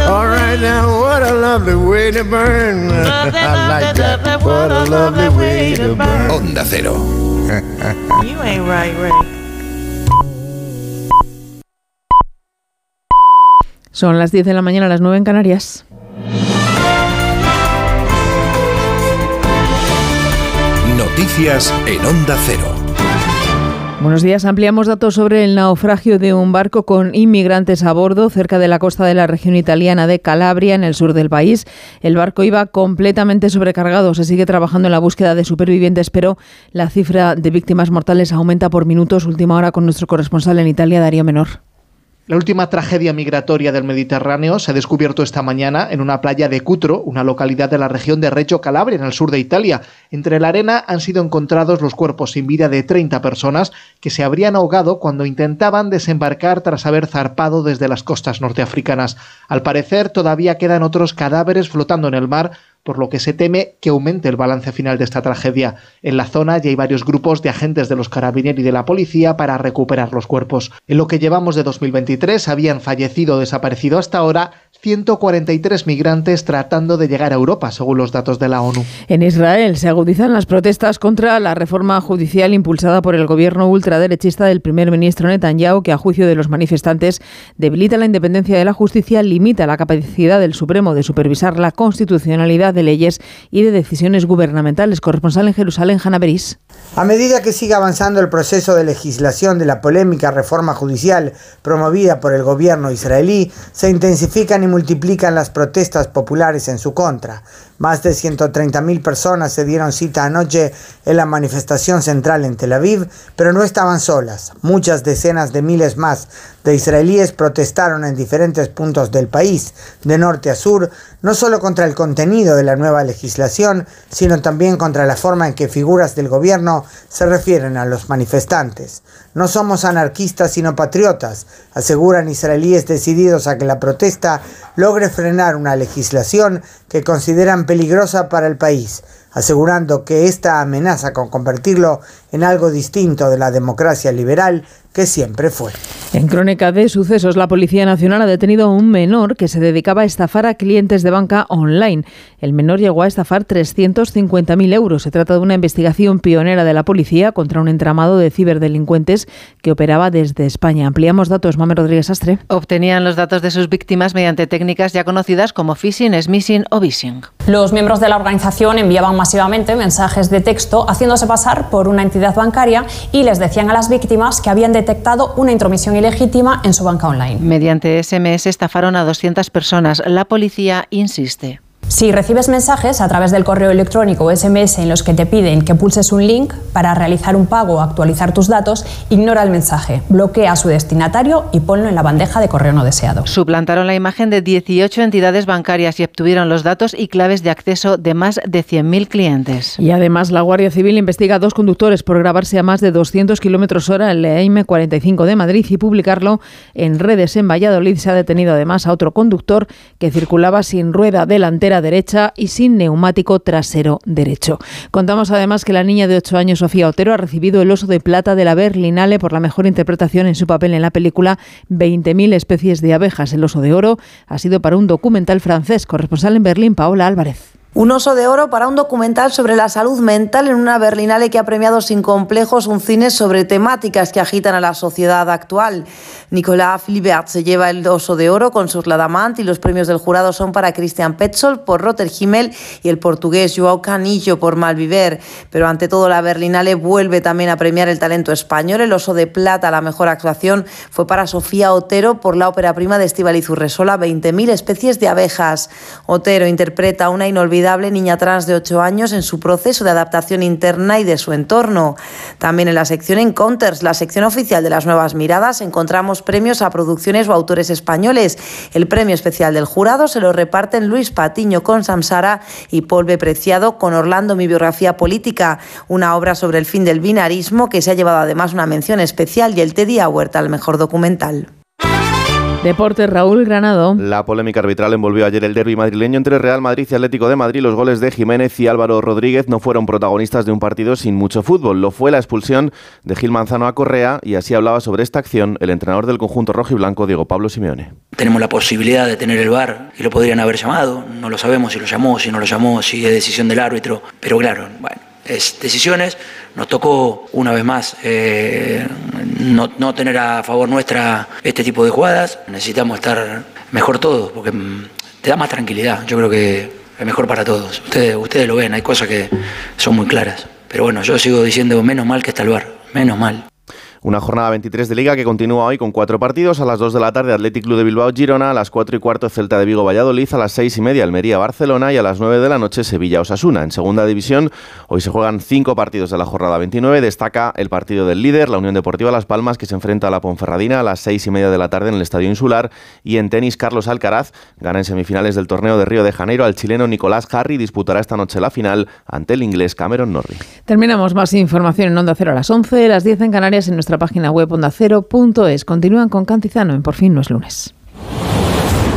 All right now, what a lovely way to burn. I like that. What a lovely way to burn. Onda Cero. You ain't right, Ray. Son las 10 de la mañana, las 9 en Canarias. Noticias en Onda Cero. Buenos días. Ampliamos datos sobre el naufragio de un barco con inmigrantes a bordo cerca de la costa de la región italiana de Calabria, en el sur del país. El barco iba completamente sobrecargado. Se sigue trabajando en la búsqueda de supervivientes, pero la cifra de víctimas mortales aumenta por minutos. Última hora con nuestro corresponsal en Italia, Darío Menor. La última tragedia migratoria del Mediterráneo se ha descubierto esta mañana en una playa de Cutro, una localidad de la región de Reggio Calabria, en el sur de Italia. Entre la arena han sido encontrados los cuerpos sin vida de 30 personas que se habrían ahogado cuando intentaban desembarcar tras haber zarpado desde las costas norteafricanas. Al parecer, todavía quedan otros cadáveres flotando en el mar por lo que se teme que aumente el balance final de esta tragedia. En la zona ya hay varios grupos de agentes de los carabineros y de la policía para recuperar los cuerpos. En lo que llevamos de 2023 habían fallecido o desaparecido hasta ahora 143 migrantes tratando de llegar a Europa, según los datos de la ONU. En Israel se agudizan las protestas contra la reforma judicial impulsada por el gobierno ultraderechista del primer ministro Netanyahu, que a juicio de los manifestantes debilita la independencia de la justicia, limita la capacidad del Supremo de supervisar la constitucionalidad de leyes y de decisiones gubernamentales. Corresponsal en Jerusalén, Hanna Beris. A medida que sigue avanzando el proceso de legislación de la polémica reforma judicial promovida por el gobierno israelí, se intensifican y multiplican las protestas populares en su contra. Más de 130.000 personas se dieron cita anoche en la manifestación central en Tel Aviv, pero no estaban solas. Muchas decenas de miles más de israelíes protestaron en diferentes puntos del país, de norte a sur, no solo contra el contenido de la nueva legislación, sino también contra la forma en que figuras del gobierno se refieren a los manifestantes. No somos anarquistas sino patriotas, aseguran israelíes decididos a que la protesta logre frenar una legislación que consideran peligrosa para el país, asegurando que esta amenaza con convertirlo en algo distinto de la democracia liberal que siempre fue. En crónica de sucesos, la Policía Nacional ha detenido a un menor que se dedicaba a estafar a clientes de banca online. El menor llegó a estafar 350.000 euros. Se trata de una investigación pionera de la policía contra un entramado de ciberdelincuentes que operaba desde España. Ampliamos datos, Mame Rodríguez Astre. Obtenían los datos de sus víctimas mediante técnicas ya conocidas como phishing, smishing o vishing. Los miembros de la organización enviaban masivamente mensajes de texto haciéndose pasar por una entidad bancaria y les decían a las víctimas que habían detectado una intromisión ilegítima en su banca online. Mediante SMS estafaron a 200 personas. La policía insiste. Si recibes mensajes a través del correo electrónico o SMS en los que te piden que pulses un link para realizar un pago o actualizar tus datos, ignora el mensaje, bloquea a su destinatario y ponlo en la bandeja de correo no deseado. Suplantaron la imagen de 18 entidades bancarias y obtuvieron los datos y claves de acceso de más de 100.000 clientes. Y además la Guardia Civil investiga a dos conductores por grabarse a más de 200 kilómetros hora en la M45 de Madrid y publicarlo en redes en Valladolid. Se ha detenido además a otro conductor que circulaba sin rueda delantera derecha y sin neumático trasero derecho. Contamos además que la niña de 8 años, Sofía Otero, ha recibido el oso de plata de la Berlinale por la mejor interpretación en su papel en la película 20.000 especies de abejas. El oso de oro ha sido para un documental francés. Corresponsal en Berlín, Paola Álvarez. Un oso de oro para un documental sobre la salud mental en una Berlinale que ha premiado sin complejos un cine sobre temáticas que agitan a la sociedad actual. Nicolas Philibert se lleva el oso de oro con sus Ladamant y los premios del jurado son para Christian Petzold por Rotter Himmel y el portugués Joao Canillo por Malviver. Pero ante todo la Berlinale vuelve también a premiar el talento español. El oso de plata, la mejor actuación, fue para Sofía Otero por la ópera prima de Estíbaliz Urresola, 20.000 especies de abejas. Otero interpreta una inolvidable niña trans de 8 años en su proceso de adaptación interna y de su entorno. También en la sección Encounters, la sección oficial de las nuevas miradas, encontramos premios a producciones o autores españoles. El premio especial del jurado se lo reparten Luis Patiño con Samsara y Paul. Preciado con Orlando, mi biografía política, una obra sobre el fin del binarismo que se ha llevado además una mención especial y el Teddy Huerta al mejor documental. Deportes, Raúl Granado. La polémica arbitral envolvió ayer el derby madrileño entre Real Madrid y Atlético de Madrid. Los goles de Jiménez y Álvaro Rodríguez no fueron protagonistas de un partido sin mucho fútbol. Lo fue la expulsión de Gil Manzano a Correa y así hablaba sobre esta acción el entrenador del conjunto rojo y blanco, Diego Pablo Simeone. Tenemos la posibilidad de tener el VAR y lo podrían haber llamado. No lo sabemos si lo llamó, si no lo llamó, si es decisión del árbitro. Pero claro, bueno, es decisiones. Nos tocó una vez más eh, no, no, tener a favor nuestra este tipo de jugadas. Necesitamos estar mejor todos porque mm, te da más tranquilidad. Yo creo que es mejor para todos. Ustedes, ustedes lo ven, hay cosas que son muy claras. Pero bueno, yo sigo diciendo menos mal que está el bar, menos mal. Una jornada 23 de Liga que continúa hoy con cuatro partidos. A las 2 de la tarde, Athletic Club de Bilbao Girona. A las 4 y cuarto, Celta de Vigo Valladolid. A las 6 y media, Almería Barcelona. Y a las 9 de la noche, Sevilla Osasuna. En segunda división, hoy se juegan cinco partidos de la jornada 29. Destaca el partido del líder, la Unión Deportiva Las Palmas, que se enfrenta a la Ponferradina a las 6 y media de la tarde en el Estadio Insular. Y en tenis, Carlos Alcaraz gana en semifinales del torneo de Río de Janeiro al chileno Nicolás Harry. Disputará esta noche la final ante el inglés Cameron Norrie. Terminamos más información en Onda Cero a las 11, las 10 en Canarias en nuestra página web Onda Cero.es. Continúan con Cantizano en Por fin no es lunes.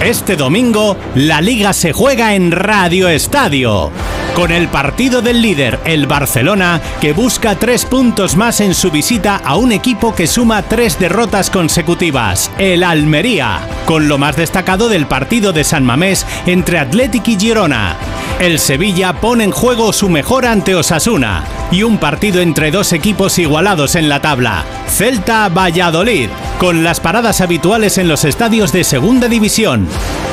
Este domingo, la liga se juega en Radio Estadio. Con el partido del líder, el Barcelona, que busca tres puntos más en su visita a un equipo que suma tres derrotas consecutivas, el Almería, con lo más destacado del partido de San Mamés entre Athletic y Girona. El Sevilla pone en juego su mejor ante Osasuna y un partido entre dos equipos igualados en la tabla, Celta Valladolid, con las paradas habituales en los estadios de Segunda División.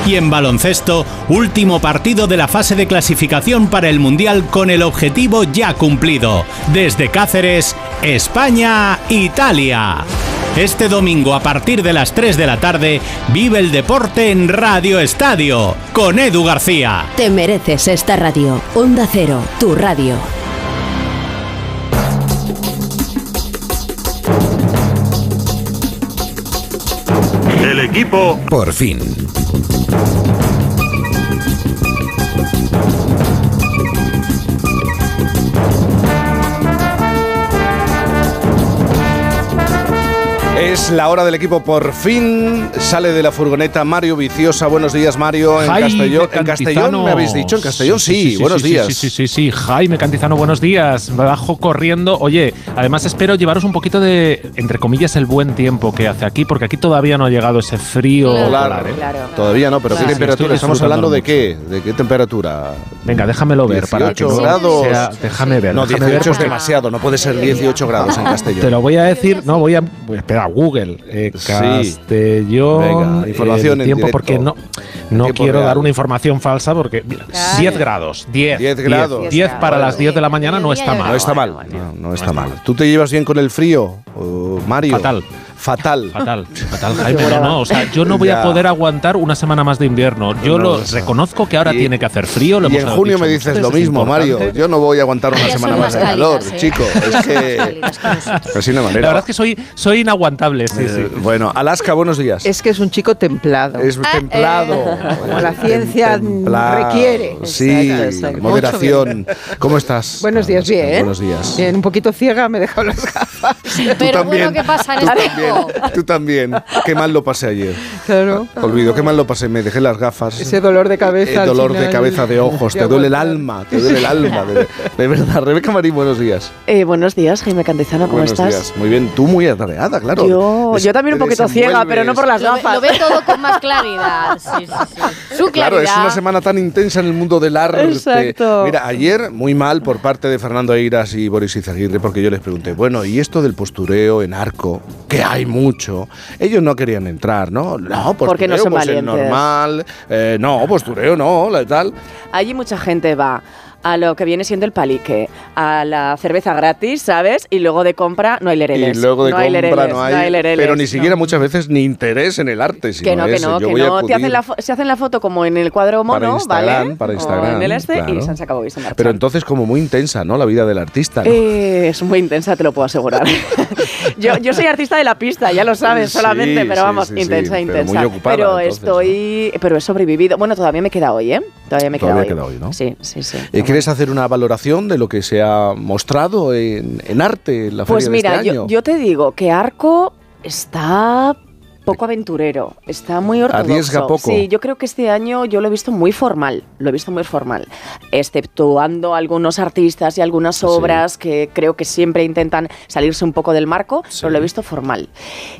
Y en baloncesto, último partido de la fase de clasificación para el Mundial con el objetivo ya cumplido. Desde Cáceres, España, Italia. Este domingo a partir de las 3 de la tarde, vive el deporte en Radio Estadio con Edu García. Te mereces esta radio. Onda Cero, tu radio. El equipo por fin. Es la hora del equipo por fin. Sale de la furgoneta Mario Viciosa. Buenos días, Mario. En Jaime Castellón. ¿En. Castellón me habéis dicho? En Castellón sí. buenos sí, días. Sí, sí, sí, sí, Jaime Cantizano, buenos días. Bajo corriendo. Oye, además espero llevaros un poquito de, entre comillas, el buen tiempo que hace aquí, porque aquí todavía no ha llegado ese frío Claro, polar, ¿eh? Todavía no, pero Claro. ¿qué Sí, temperatura? ¿Estamos hablando de qué? ¿De qué temperatura? Venga, déjamelo ver para que 18 no grados. sea- déjame ver. No, déjame 18 ver es demasiado. No puede ser 18 grados en *laughs* Castellón. Te lo voy a decir, no, voy a. Espera, Google. eh, Castellón. Venga, información el en tiempo, directo. porque no, no quiero real. dar una información falsa, porque. mira, 10 grados. 10. 10 grados. 10 para las 10 de la mañana no está mal. No está mal. No, no está mal. ¿Tú te llevas bien con el frío, uh, Mario? Fatal. Fatal. Fatal, fatal, *laughs* Jaime. No, no, o sea, yo no voy Ya. a poder aguantar una semana más de invierno. Yo No, lo reconozco que ahora y- tiene que hacer frío. Lo Y hemos en junio dicho me dices lo mismo, Mario. Yo no voy a aguantar una semana más de calor, ¿eh? chico. Es que. Manera. La verdad es que soy, soy inaguantable, sí, Eh, sí. Bueno, Alaska, buenos días. Es que es un chico templado. Es templado. Como la ciencia Templado. requiere. Sí, Exacto, exacto. moderación. ¿Cómo estás? Buenos días, bien. Buenos días. Bien, un poquito ciega, me he dejado las gafas. Pero también, bueno, ¿qué pasa en este también, tú también. Qué mal lo pasé ayer. Claro. Olvido, qué mal lo pasé. Me dejé las gafas. Ese dolor de cabeza. El dolor de cabeza, de ojos, te duele el alma, te duele el alma. De, de verdad. Rebeca Marín, buenos días. Eh, buenos días, Jaime Cantizano, ¿cómo buenos estás? días. Muy bien, tú muy atareada, claro. Yo, Des- yo también un poquito ciega, pero no por las Lo ve- gafas. Lo ve todo con más claridad. *laughs* Sí, sí, sí. Su Claro, es claridad. una semana tan intensa en el mundo del arte. Exacto. Mira, ayer muy mal por parte de Fernando Eiras y Boris Izaguirre porque yo les pregunté, bueno, ¿y esto del postureo en arco? Que hay mucho. Ellos no querían entrar, ¿no? No, postureo, Porque no son pues es valientes. normal. Eh, no, postureo no, la tal. Allí mucha gente va a lo que viene siendo el palique, a la cerveza gratis, ¿sabes? Y luego de compra no hay lereles. Y luego de no hay compra lereles, no hay, lereles, pero ni no. siquiera muchas veces ni interés en el arte. Que sino no, que no, que voy a no. Te hacen la se hacen la foto como en el cuadro para mono, Instagram, ¿vale? para O Instagram, en el este claro. y se han sacado y se. Pero entonces como muy intensa, ¿no? La vida del artista. ¿no? Eh, es muy intensa, te lo puedo asegurar. *laughs* yo, yo soy artista de la pista, ya lo sabes, Sí, solamente, pero vamos, sí, sí, intensa, intensa. muy ocupada, Pero entonces, estoy, pero he sobrevivido. Bueno, todavía me queda hoy, ¿eh? Todavía me queda Todavía hoy. queda hoy, ¿no? Sí, sí, sí. Eh, ¿Quieres hacer una valoración de lo que se ha mostrado en, en arte en la Pues feria mira, de este yo, año? yo te digo que Arco está poco aventurero, está muy ortodoxo. Arriesga poco. Sí, yo creo que este año yo lo he visto muy formal, lo he visto muy formal, exceptuando algunos artistas y algunas obras que creo que siempre intentan salirse un poco del marco, pero lo he visto formal.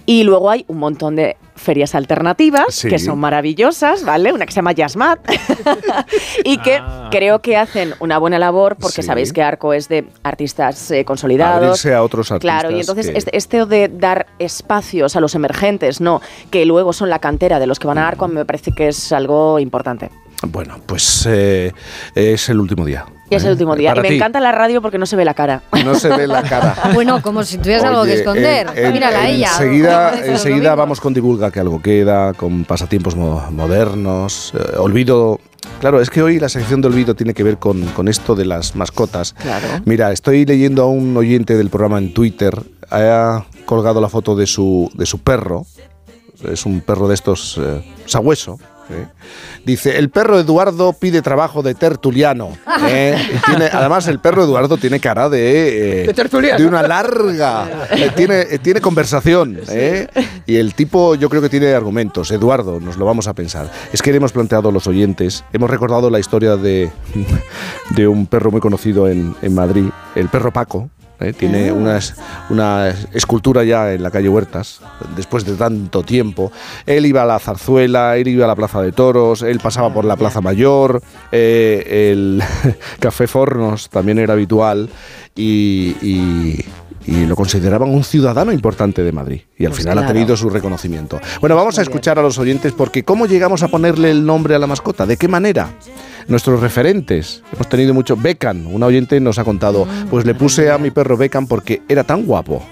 Y luego hay un montón de ferias alternativas Sí. que son maravillosas, ¿vale? Una que se llama Jazzmat *laughs* y que creo que hacen una buena labor porque Ah. Sí. sabéis que Arco es de artistas eh, consolidados. Abrirse a otros Claro, y artistas entonces que- este, este de dar espacios a los emergentes, no, que luego son la cantera de los que van a Arco, me parece que es algo importante. Bueno, pues eh, es el último día. Y es el último día. Y me ti. encanta la radio porque no se ve la cara. No se ve la cara. *laughs* Bueno, como si tuvieras algo que esconder. en- en- Mírala a ella. Enseguida, enseguida vamos con Divulga que algo queda, con pasatiempos mo- modernos, eh, olvido. Claro, es que hoy la sección de olvido tiene que ver con, con esto de las mascotas. Claro. Mira, estoy leyendo a un oyente del programa en Twitter, ha colgado la foto de su, de su perro, es un perro de estos eh, sabueso. ¿eh? Dice, el perro Eduardo pide trabajo de tertuliano. *laughs* ¿eh? Tiene, además, el perro Eduardo tiene cara de... eh, De tertuliano. de una larga. eh, tiene, tiene conversación. Y el tipo yo creo que tiene argumentos. Eduardo, nos lo vamos a pensar. Es que le hemos planteado a los oyentes, hemos recordado la historia de, *laughs* de un perro muy conocido en, en Madrid, el perro Paco. ¿Eh? Tiene Ah. una, es- una escultura ya en la calle Huertas, después de tanto tiempo. Él iba a la zarzuela, él iba a la Plaza de Toros, él pasaba por la Plaza Mayor, eh, el *laughs* Café Fornos también era habitual y, y- y lo consideraban un ciudadano importante de Madrid. Y al Pues final ha tenido su reconocimiento. Bueno, vamos a escuchar a los oyentes porque ¿cómo llegamos a ponerle el nombre a la mascota? ¿De qué manera? Nuestros referentes. Hemos tenido mucho. Beckham, una oyente nos ha contado, pues le puse a mi perro Beckham porque era tan guapo.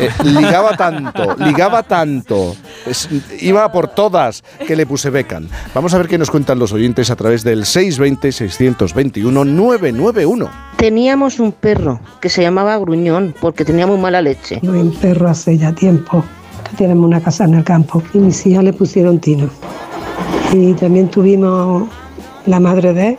Eh, ligaba tanto, ligaba tanto, es- iba por todas que le puse Beckham. Vamos a ver qué nos cuentan los oyentes a través del 620-621-991. Teníamos un perro que se llamaba Gruñón porque tenía muy mala leche. Tuve un perro hace ya tiempo, que tenemos una casa en el campo, y mis hijas le pusieron Tino. Y también tuvimos la madre de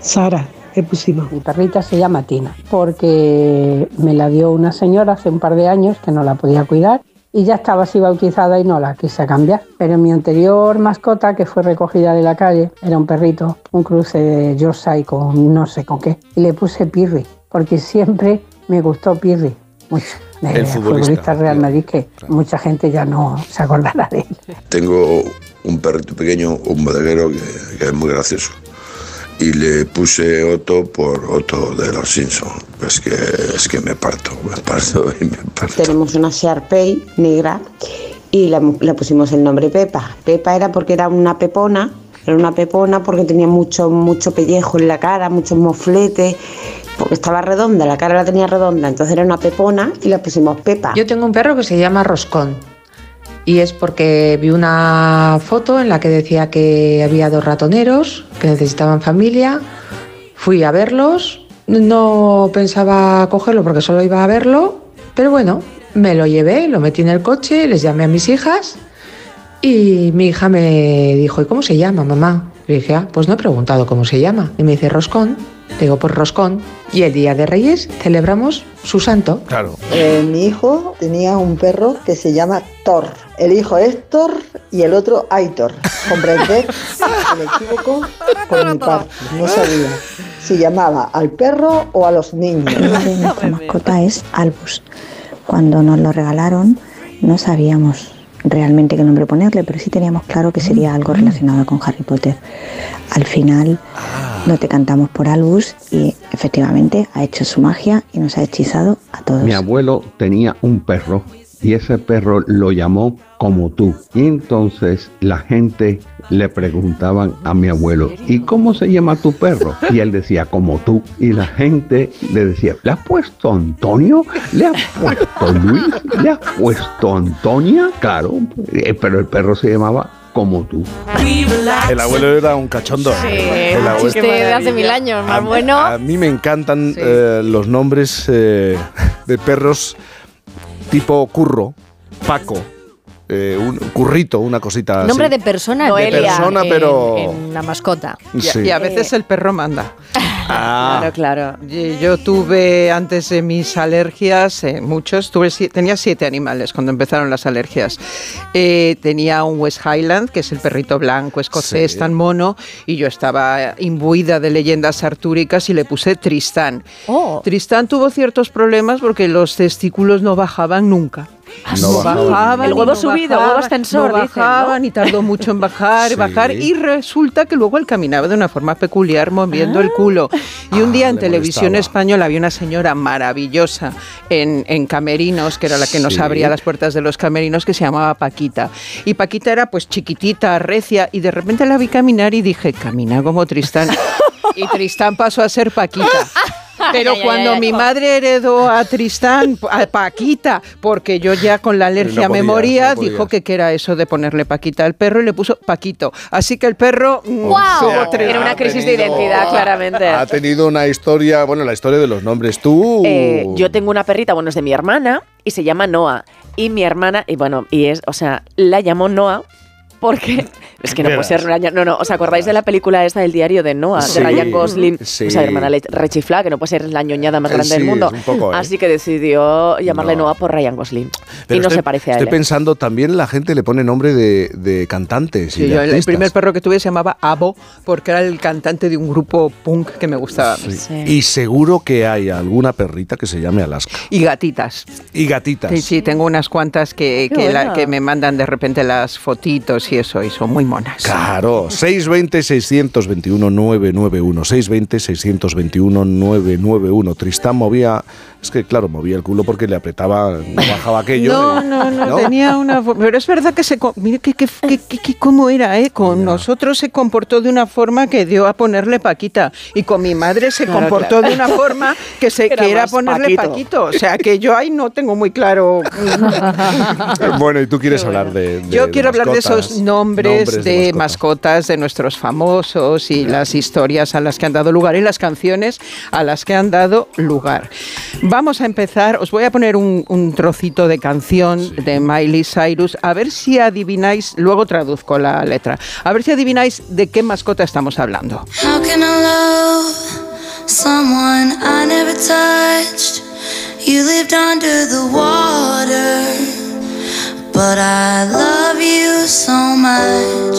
Sara, le pusimos. Mi perrita se llama Tina porque me la dio una señora hace un par de años que no la podía cuidar y ya estaba así bautizada y no la quise cambiar. Pero mi anterior mascota, que fue recogida de la calle, era un perrito, un cruce de Yorkshire con no sé con qué. Y le puse Pirri, porque siempre me gustó Pirri. Mucho. El El futbolista, futbolista Real Madrid, que mucha gente ya no se acordará de él. Tengo un perrito pequeño, un bodeguero que, que es muy gracioso. Y le puse Otto por Otto de los Simpsons. Es que, es que me parto, me parto y *laughs* me parto. Tenemos una Sharpei negra y le, le pusimos el nombre Pepa. Pepa era porque era una pepona, era una pepona porque tenía mucho, mucho pellejo en la cara, muchos mofletes, porque estaba redonda, la cara la tenía redonda, entonces era una pepona y le pusimos Pepa. Yo tengo un perro que se llama Roscón. Y es porque vi una foto en la que decía que había dos ratoneros que necesitaban familia. Fui a verlos. No pensaba cogerlo porque solo iba a verlo. Pero bueno, me lo llevé, lo metí en el coche, les llamé a mis hijas. Y mi hija me dijo, ¿y cómo se llama, mamá? Le dije, ah, pues no he preguntado cómo se llama. Y me dice, Roscón. Digo, pues Roscón. Y el día de Reyes celebramos su santo. Claro. Eh, mi hijo tenía un perro que se llama Thor. El hijo es Thor y el otro Aitor. ¿Comprendés? *laughs* Me equivoco por mi parte. No sabía si llamaba al perro o a los niños. *laughs* Nuestra mascota es Albus. Cuando nos lo regalaron no sabíamos realmente qué nombre ponerle, pero sí teníamos claro que sería algo relacionado con Harry Potter. Al final no te cantamos por Albus y efectivamente ha hecho su magia y nos ha hechizado a todos. Mi abuelo tenía un perro y ese perro lo llamó como tú. Y entonces la gente le preguntaban a mi abuelo, ¿y cómo se llama tu perro? Y él decía, como tú. Y la gente le decía, ¿le has puesto Antonio? ¿Le has puesto Luis? ¿Le has puesto Antonia? Claro, eh, pero el perro se llamaba como tú. El abuelo era un cachondo. Sí, El un abuelo- chiste de hace mil años, más A- bueno. A mí me encantan eh, los nombres eh, de perros tipo curro, Paco, eh, un currito, una cosita así. Nombre de persona, De persona, en- pero- en una mascota. Y, Sí. y a veces el perro manda. Ah. Claro, claro. Yo tuve antes de mis alergias, eh, muchos, tuve, tenía siete animales cuando empezaron las alergias. Eh, tenía un West Highland, que es el perrito blanco escocés Sí. tan mono, y yo estaba imbuida de leyendas artúricas y le puse Tristán. Tristán tuvo ciertos problemas porque los testículos no bajaban nunca. Ah, No bajaban. El huevo no subido, bajaban, huevo ascensor, No bajaban y tardó mucho en bajar Sí. bajar. Y resulta que luego él caminaba de una forma peculiar moviendo el culo. Y un día en le televisión molestaba. española había una señora maravillosa en, en Camerinos, que era la que nos Sí. abría las puertas de los Camerinos, que se llamaba Paquita. Y Paquita era pues chiquitita, recia, y de repente la vi caminar y dije, camina como Tristán. *laughs* y Tristán pasó a ser Paquita. Pero cuando mi madre heredó a Tristán, a Paquita, porque yo ya con la alergia No me podías, moría, no dijo que qué era eso de ponerle Paquita al perro y le puso Paquito. Así que el perro... mm, tres- Era una crisis de identidad, claramente. Ha tenido una historia, bueno, la historia de los nombres. Tú. Eh, yo tengo una perrita, bueno, es de mi hermana y se llama Noah. Y mi hermana, y bueno, y es, o sea, la llamó Noah porque es que no puede ser Ryan- No, no, ¿os acordáis de la película esta del diario de Noah, Sí, de Ryan Gosling? sí. O sea, hermana rechifla, que no puede ser la ñoñada más Eh, grande sí, del mundo. es un poco, ¿eh? Así que decidió llamarle No. Noah por Ryan Gosling. Pero y no estoy- se parece a él. Estoy ¿eh? pensando, también la gente le pone nombre de, de cantantes. y Sí, de yo el, primer perro que tuve se llamaba Abo porque era el cantante de un grupo punk que me gustaba. Y seguro que hay alguna perrita que se llame Alaska. Y gatitas. Y gatitas. Sí, sí, tengo unas cuantas que, la- que me mandan de repente las fotitos eso, y son muy monas. Claro, 620-621-991. 620-621-991. Tristán movía, es que claro, movía el culo porque le apretaba, no bajaba aquello. No, no, no, tenía una... Pero es verdad que se... Mire que, que, que- que- que cómo era, ¿eh? Con nosotros se comportó de una forma que dio a ponerle Paquita. Y con mi madre se Claro, comportó claro. de una forma que, se, Era que era más ponerle Paquito. Paquito. O sea, que yo ahí no tengo muy claro... *laughs* Bueno, y tú quieres hablar de, de- Yo quiero hablar de esos nombres, de, mascotas. mascotas. de nuestros famosos y las historias a las que han dado lugar y las canciones a las que han dado lugar. Vamos a empezar, os voy a poner un, un trocito de canción de Miley Cyrus, a ver si adivináis, luego traduzco la letra, a ver si adivináis de qué mascota estamos hablando. How can I love someone I never touched? You lived under the water But I love you so much.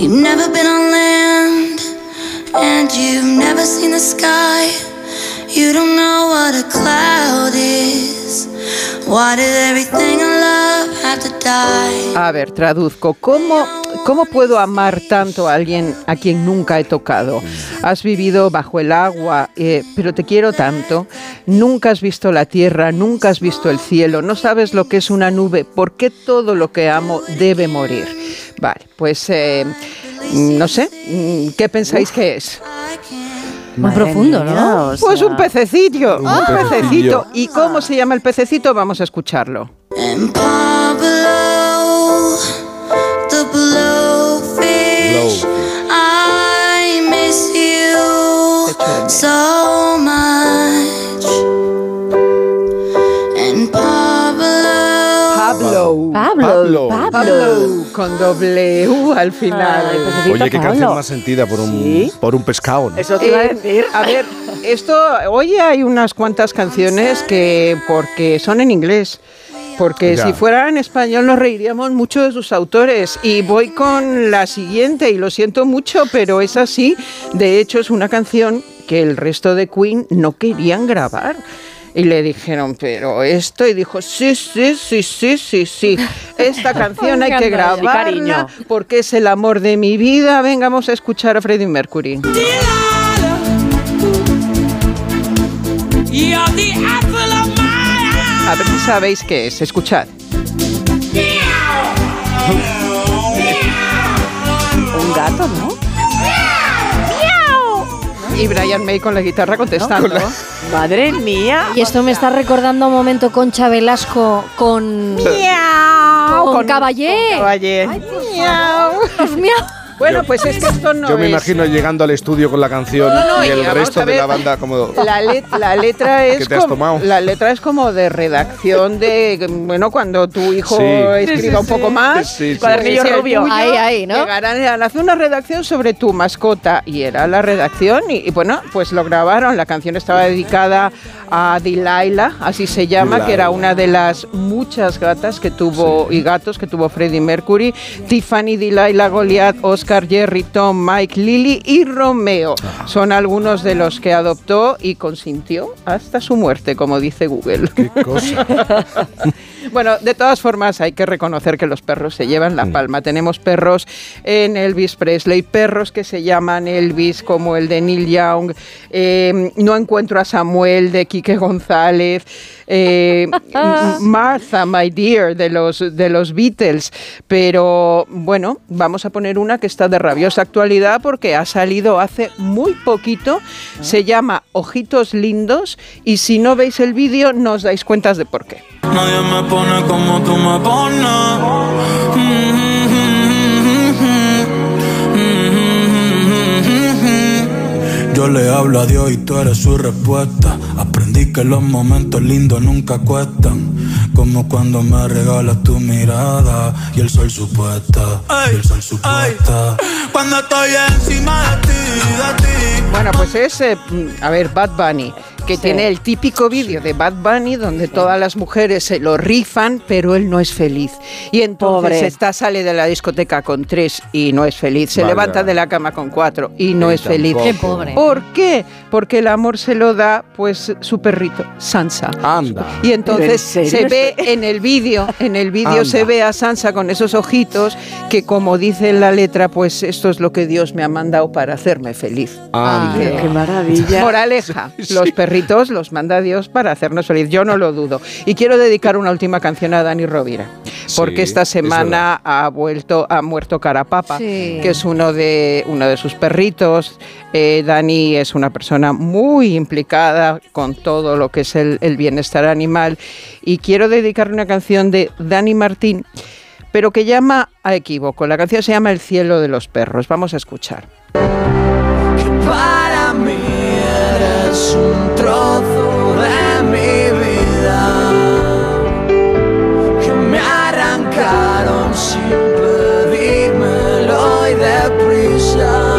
You've never been on land, and you've never seen the sky. You don't know what a cloud is. Why did everything I love have to die? A ver, traduzco. ¿Cómo, ¿Cómo puedo amar tanto a alguien a quien nunca he tocado? Has vivido bajo el agua, eh, pero te quiero tanto. Nunca has visto la tierra, nunca has visto el cielo, no sabes lo que es una nube. ¿Por qué todo lo que amo debe morir? Vale, pues eh, no sé, ¿qué pensáis que es? Muy profundo, ¿no? Pues un pececillo, un, Un pececito. pececillo. ¿Y cómo se llama el pececito? Vamos a escucharlo. And Pablo, the blowfish, I miss you so much. Pablo, Pablo. Pablo. Con doble U al final. Oye, qué canción más sentida por un, por un pescado. ¿no? Eh, A ver, esto, hoy hay unas cuantas canciones que, porque son en inglés. Porque Ya. si fuera en español nos reiríamos mucho de sus autores. Y voy con la siguiente, y lo siento mucho, pero es así. De hecho, es una canción que el resto de Queen no querían grabar. Y le dijeron, pero esto, y dijo, sí, sí, sí, sí, sí, sí. Esta *laughs* canción hay que grabarla Cariño. porque es el amor de mi vida. Venga, vamos a escuchar a Freddie Mercury. A ver si sabéis qué es. Escuchad. Un gato, ¿no? Y Brian May con la guitarra contestando. Madre mía. Y esto me está recordando un momento Concha Velasco con. Miau, Con, con- Caballé. con Caballé. Miau. Miau. Bueno, pues es que esto no Yo me es- imagino llegando al estudio con la canción No, no, y el resto de la banda como... La, let- la letra *laughs* es ¿Qué te has como, tomado? la letra es como de redacción de bueno cuando tu hijo Sí. escriba Sí, sí, un poco sí. más Sí, sí. cuadernillo el rubio tuyo. Ahí, ahí, ¿no? llegarán a hacer una redacción sobre tu mascota y era la redacción y, y bueno pues lo grabaron la canción estaba dedicada a Delilah así se llama que era una de las muchas gatas que tuvo y gatos que tuvo Freddie Mercury Tiffany Delilah Goliath Oscar Jerry Tom Mike Lily y Romeo Ah. son algunos de los que adoptó y consintió hasta su muerte como dice Google *laughs* Bueno, de todas formas hay que reconocer que los perros se llevan la palma. Tenemos perros en Elvis Presley, perros que se llaman Elvis como el de Neil Young. eh, no encuentro a Samuel de Quique González. eh, *laughs* Martha, my dear, de los, de los Beatles. Pero bueno, vamos a poner una que está de rabiosa actualidad porque ha salido hace muy poquito. Se llama Ojitos Lindos y si no veis el vídeo no os dais cuenta de por qué. Nadie me pone como tú me pones. Yo le hablo a Dios y tú eres su respuesta. Aprendí que los momentos lindos nunca cuestan. Como cuando me regalas tu mirada y el sol supuesta. Y el sol supuesta. Cuando estoy encima de ti, de ti. Bueno, pues es, eh, mm, a ver, Bad Bunny, que tiene el típico vídeo de Bad Bunny donde todas las mujeres se lo rifan, pero él no es feliz. Y entonces Pobre. está, sale de la discoteca con tres y no es feliz. Se Vaya. levanta de la cama con cuatro y no es feliz. Qué pobre. ¿Por qué? Porque el amor se lo da, pues, su perrito, Sansa. Anda. Y entonces se ve en el vídeo, en el vídeo se ve a Sansa con esos ojitos que como dice en la letra, pues esto es lo que Dios me ha mandado para hacerme feliz. Anda. Dije, Qué maravilla. Moraleja, los perritos los manda Dios para hacernos feliz, yo no lo dudo. Y quiero dedicar una última canción a Dani Rovira, porque Sí, esta es semana ha vuelto, ha muerto Carapapa, Sí. que es uno de, uno de sus perritos. Eh, Dani es una persona muy implicada con todo lo que es el, bienestar animal. Y quiero dedicarle una canción de Dani Martín, pero que llama a equívoco. La canción se llama El cielo de los perros. Vamos a escuchar. Para mí eres un trozo de mi vida que me arrancaron deprisa.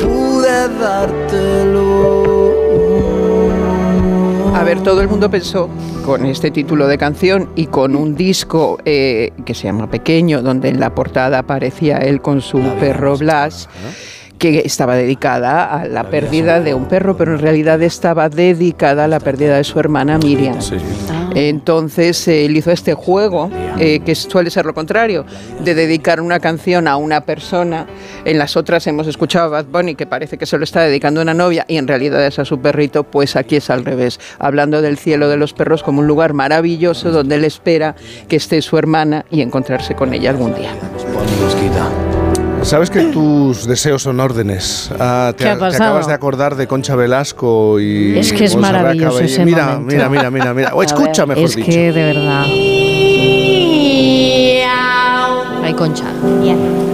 pude dártelo. A ver, todo el mundo pensó con este título de canción y con un disco eh, que se llama Pequeño, donde en la portada aparecía él con su perro Blas. que estaba dedicada a la, pérdida de un perro, pero en realidad estaba dedicada a la pérdida de su hermana Miriam. Sí. Entonces eh, él hizo este juego, eh, que suele ser lo contrario, de dedicar una canción a una persona. En las otras hemos escuchado a Bad Bunny, que parece que se lo está dedicando a una novia, y en realidad es a su perrito, pues aquí es al revés, hablando del cielo de los perros como un lugar maravilloso donde él espera que esté su hermana y encontrarse con ella algún día. Sabes que tus deseos son órdenes. Ah, te, ¿Qué ha te pasado? acabas de acordar de Concha Velasco y. Es que es Montserrat maravilloso Caballé. ese mira, momento. mira, mira, mira, mira. O escucha, ver, mejor es dicho. que de verdad. Ay, Concha. ¿Cómo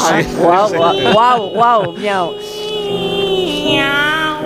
caballé? eh? Guau, guau, guau, guau, miau. Ah,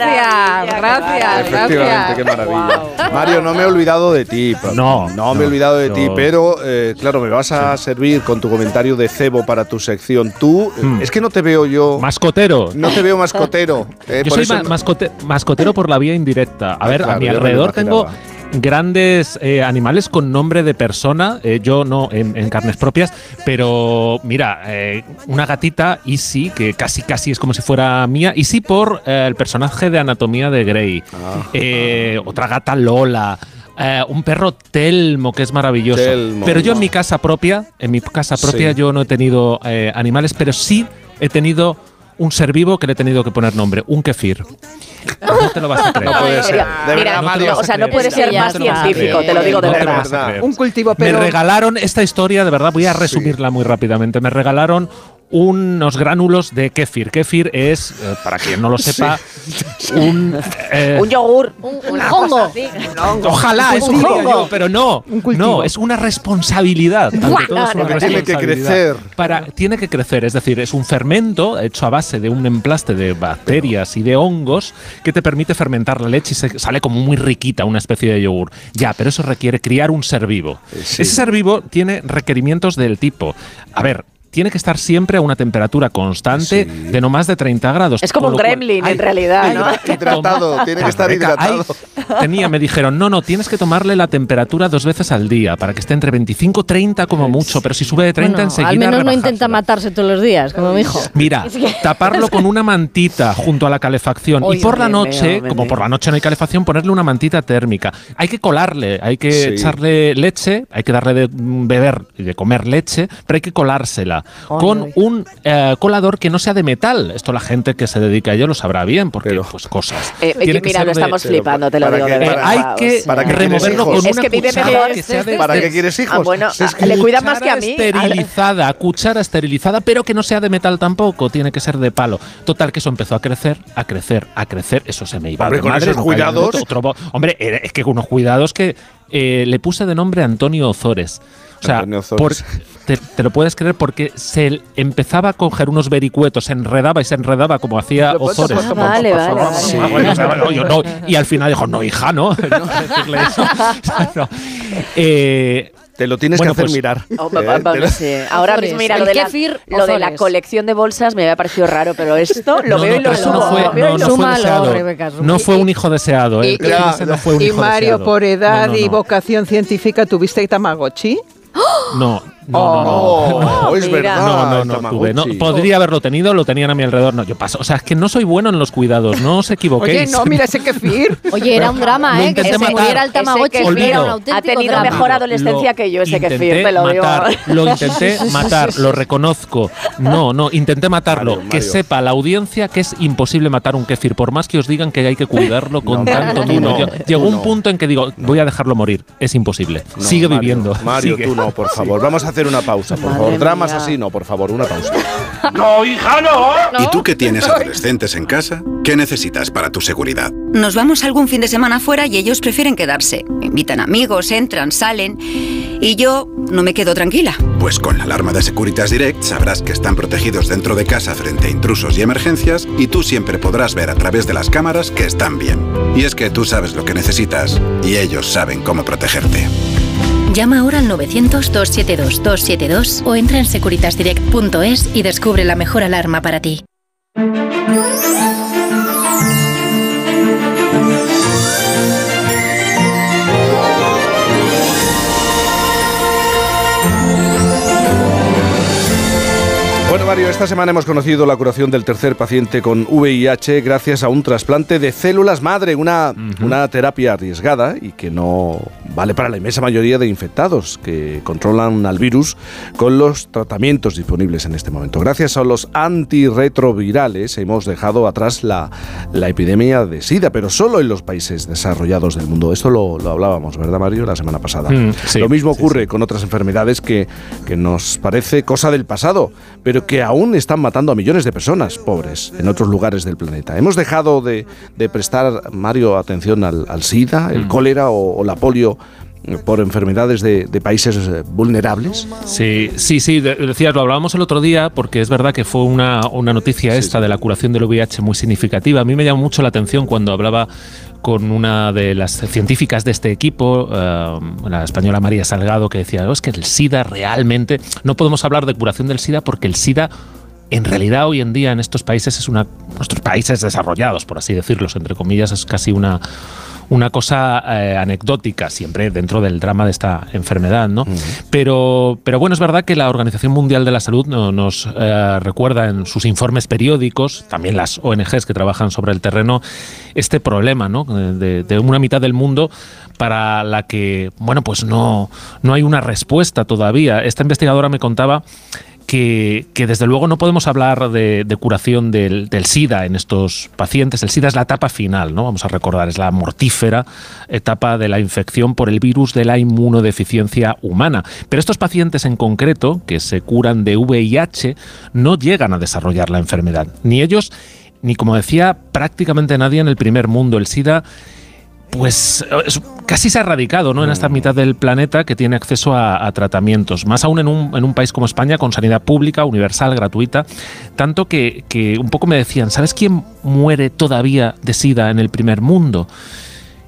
gracias, gracias, Efectivamente, gracias. qué maravilla. Mario, no me he olvidado de ti. No, no me he olvidado de ti, pero eh, claro, me vas a servir con tu comentario de cebo para tu sección. Tú, eh, Hmm. es que no te veo yo. Mascotero. No te veo mascotero. eh, Yo soy ma- mascote- mascotero por la vía indirecta. A Ah, ver, claro, a mi alrededor tengo. Grandes eh, animales con nombre de persona, eh, yo no en, en carnes propias, pero mira, eh, una gatita, Easy, que casi casi es como si fuera mía, Easy por el personaje de Anatomía de Grey, Ah. Otra gata Lola. un perro Telmo, que es maravilloso. Telmo. Pero yo en mi casa propia, en mi casa propia Sí. yo no he tenido eh, animales, pero sí he tenido un ser vivo que le he tenido que poner nombre, un kefir. No te lo vas a creer. No puede ser. De Mira, verdad, no, Mario. o sea, no puede ser más científico, te lo digo de verdad. Un cultivo, Me pero regalaron esta historia, de verdad, voy a resumirla muy rápidamente. Me regalaron unos gránulos de kéfir. Kéfir es, eh, para quien no lo sepa, un... eh, Un yogur. Un, un hongo. Ojalá, Un cultivo. diría yo, pero no. No, es una responsabilidad. ante todo, es una Porque tiene que responsabilidad. crecer. Para, tiene que crecer, es decir, es un fermento hecho a base de un emplaste de bacterias y de hongos que te permite fermentar la leche y se- sale como muy riquita, una especie de yogur. Ya, pero eso requiere criar un ser vivo. sí. Ese ser vivo tiene requerimientos del tipo, a ver, tiene que estar siempre a una temperatura constante de no más de 30 grados. Es como un cual- gremlin, en realidad, ¿no? Hidratado, tiene que estar hidratado. ay, tenía, me dijeron, no, no, tienes que tomarle la temperatura dos veces al día para que esté entre 25 y 30 como mucho, pero si sube de 30 Bueno, enseguida al menos no intenta matarse todos los días, como mi hijo. Mira, *laughs* taparlo con una mantita junto a la calefacción Oye, y por la me noche, me como por la noche no hay calefacción, ponerle una mantita térmica. Hay que colarle, hay que Sí. echarle leche, hay que darle de mm, beber y de comer leche, pero hay que colársela Con un eh, colador que no sea de metal. Esto la gente que se dedica a ello lo sabrá bien, porque pues cosas. Eh, Tiene que mira, lo de- estamos flipando, te lo digo que- de Eh, verdad. hay que. ¿Para quieres removerlo hijos? con Es una que vive cuchara mejor. que sea de ¿Para qué quieres hijos? Ah, bueno, es que- le cuidan más que a Cuchara mí. Esterilizada, cuchara esterilizada, pero que no sea de metal tampoco, tiene que ser de palo. Total, que eso empezó a crecer, a crecer, a crecer. Eso se me iba Hombre, de con madre, esos no cuidados. otro- hombre, era- es que con unos cuidados que eh, le puse de nombre Antonio Ozores. O sea, Antonio por- Ozores. te, te lo puedes creer porque se empezaba a coger unos vericuetos, se enredaba y se enredaba como hacía Ozores. Ah, vale, vale, vale. Sí, bueno, o sea, bueno, yo no. Y al final dijo, no, hija, no. *laughs* no decirle eso. *laughs* No. Eh, Te lo tienes Bueno, que hacer pues- mirar. Oh, Eh, va- lo- sí. Ahora Ozores, mismo, mira, lo de, la, lo de la colección de bolsas me había parecido raro, pero esto lo no, veo no, y lo subo, fue, lo veo no, fue un hijo deseado. Y- un y hijo Mario, deseado. por edad No, no, y vocación científica, ¿tuviste Tamagotchi? No, no, no, no. Oh, *laughs* es Mira. verdad. No, no, no, tuve. No, podría haberlo tenido, lo tenían a mi alrededor. No, yo paso. O sea, es que no soy bueno en los cuidados, no os Oye, equivoquéis. no, mira ese kefir. *laughs* Oye, era un drama, ¿eh? Que se muriera el Tamagotchi Ese era un kefir auténtico ha tenido drama. mejor adolescencia Lo que yo, ese kefir, te lo digo. matar, Lo intenté *laughs* matar, lo reconozco. No, no, intenté matarlo. Mario, Que Mario. sepa la audiencia que es imposible matar un kefir, por más que os digan que hay que cuidarlo con No, tanto mimo. no, Llegó un no. punto en que digo, voy a dejarlo morir. Es imposible. No, Sigue Mario, viviendo. Mario, Sigue. tú no, por favor. Vamos a hacer hacer una pausa, por favor. Dramas así, no, por favor, una pausa. *laughs* No, hija, no. ¿Y tú que tienes adolescentes en casa? ¿Qué necesitas para tu seguridad? Nos vamos algún fin de semana fuera y ellos prefieren quedarse. Invitan amigos, entran, salen. Y yo no me quedo tranquila. Pues con la alarma de Securitas Direct sabrás que están protegidos dentro de casa frente a intrusos y emergencias y tú siempre podrás ver a través de las cámaras que están bien. Y es que tú sabes lo que necesitas y ellos saben cómo protegerte. Llama ahora al 900-272-272 o entra en securitasdirect.es y descubre la mejor alarma para ti. Bueno, Mario, esta semana hemos conocido la curación del tercer paciente con VIH gracias a un trasplante de células madre, una, una terapia arriesgada y que no vale para la inmensa mayoría de infectados que controlan al virus con los tratamientos disponibles en este momento. Gracias a los antirretrovirales hemos dejado atrás la, la epidemia de SIDA, pero solo en los países desarrollados del mundo. Esto lo, lo hablábamos, ¿verdad, Mario, la semana pasada? Mm, sí, lo mismo sí, ocurre con otras enfermedades que, que nos parece cosa del pasado, pero que aún están matando a millones de personas pobres en otros lugares del planeta. Hemos dejado de, de prestar, Mario, atención al, al SIDA, el Mm. cólera o, o la polio por enfermedades de, de países eh, vulnerables. Sí, sí, sí, de- decías, lo hablábamos el otro día porque es verdad que fue una, una noticia esta de la curación del VIH muy significativa. A mí me llamó mucho la atención cuando hablaba con una de las científicas de este equipo, eh, la española María Salgado, que decía, "Oh, es que el SIDA realmente, no podemos hablar de curación del SIDA porque el SIDA en realidad hoy en día en estos países es una nuestros países desarrollados por así decirlos entre comillas es casi una una cosa eh, anecdótica siempre dentro del drama de esta enfermedad no pero pero bueno es verdad que la Organización Mundial de la Salud no- nos eh, recuerda en sus informes periódicos también las ONGs que trabajan sobre el terreno este problema no de, de una mitad del mundo para la que bueno pues no no hay una respuesta todavía. Esta investigadora me contaba que, desde luego no podemos hablar de, de curación del, del SIDA en estos pacientes. El SIDA es la etapa final, ¿no? Vamos a recordar, es la mortífera etapa de la infección por el virus de la inmunodeficiencia humana. Pero estos pacientes en concreto, que se curan de VIH, no llegan a desarrollar la enfermedad. Ni ellos, ni como decía prácticamente nadie en el primer mundo. El SIDA pues es- casi se ha erradicado ¿no? en esta mitad del planeta que tiene acceso a, a tratamientos, más aún en un, en un país como España con sanidad pública, universal, gratuita, tanto que, que un poco me decían, ¿sabes quién muere todavía de SIDA en el primer mundo?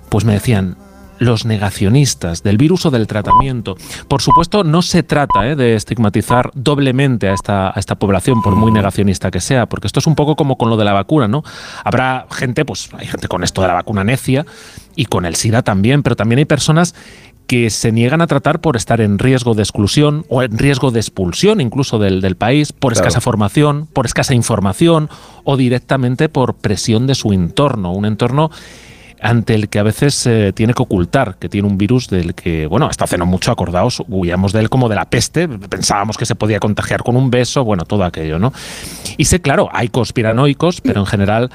Pues me decían, los negacionistas del virus o del tratamiento. Por supuesto, no se trata ¿eh? de estigmatizar doblemente a esta, a esta población, por muy negacionista que sea, porque esto es un poco como con lo de la vacuna, ¿no? Habrá gente, pues hay gente con esto de la vacuna necia y con el SIDA también, pero también hay personas que se niegan a tratar por estar en riesgo de exclusión o en riesgo de expulsión incluso del, del país, por Claro. escasa formación, por escasa información o directamente por presión de su entorno, un entorno ante el que a veces eh, tiene que ocultar que tiene un virus del que, bueno, hasta hace no mucho, acordaos, huíamos de él como de la peste, pensábamos que se podía contagiar con un beso, bueno, todo aquello, ¿no? Y sé, claro, hay conspiranoicos, pero en general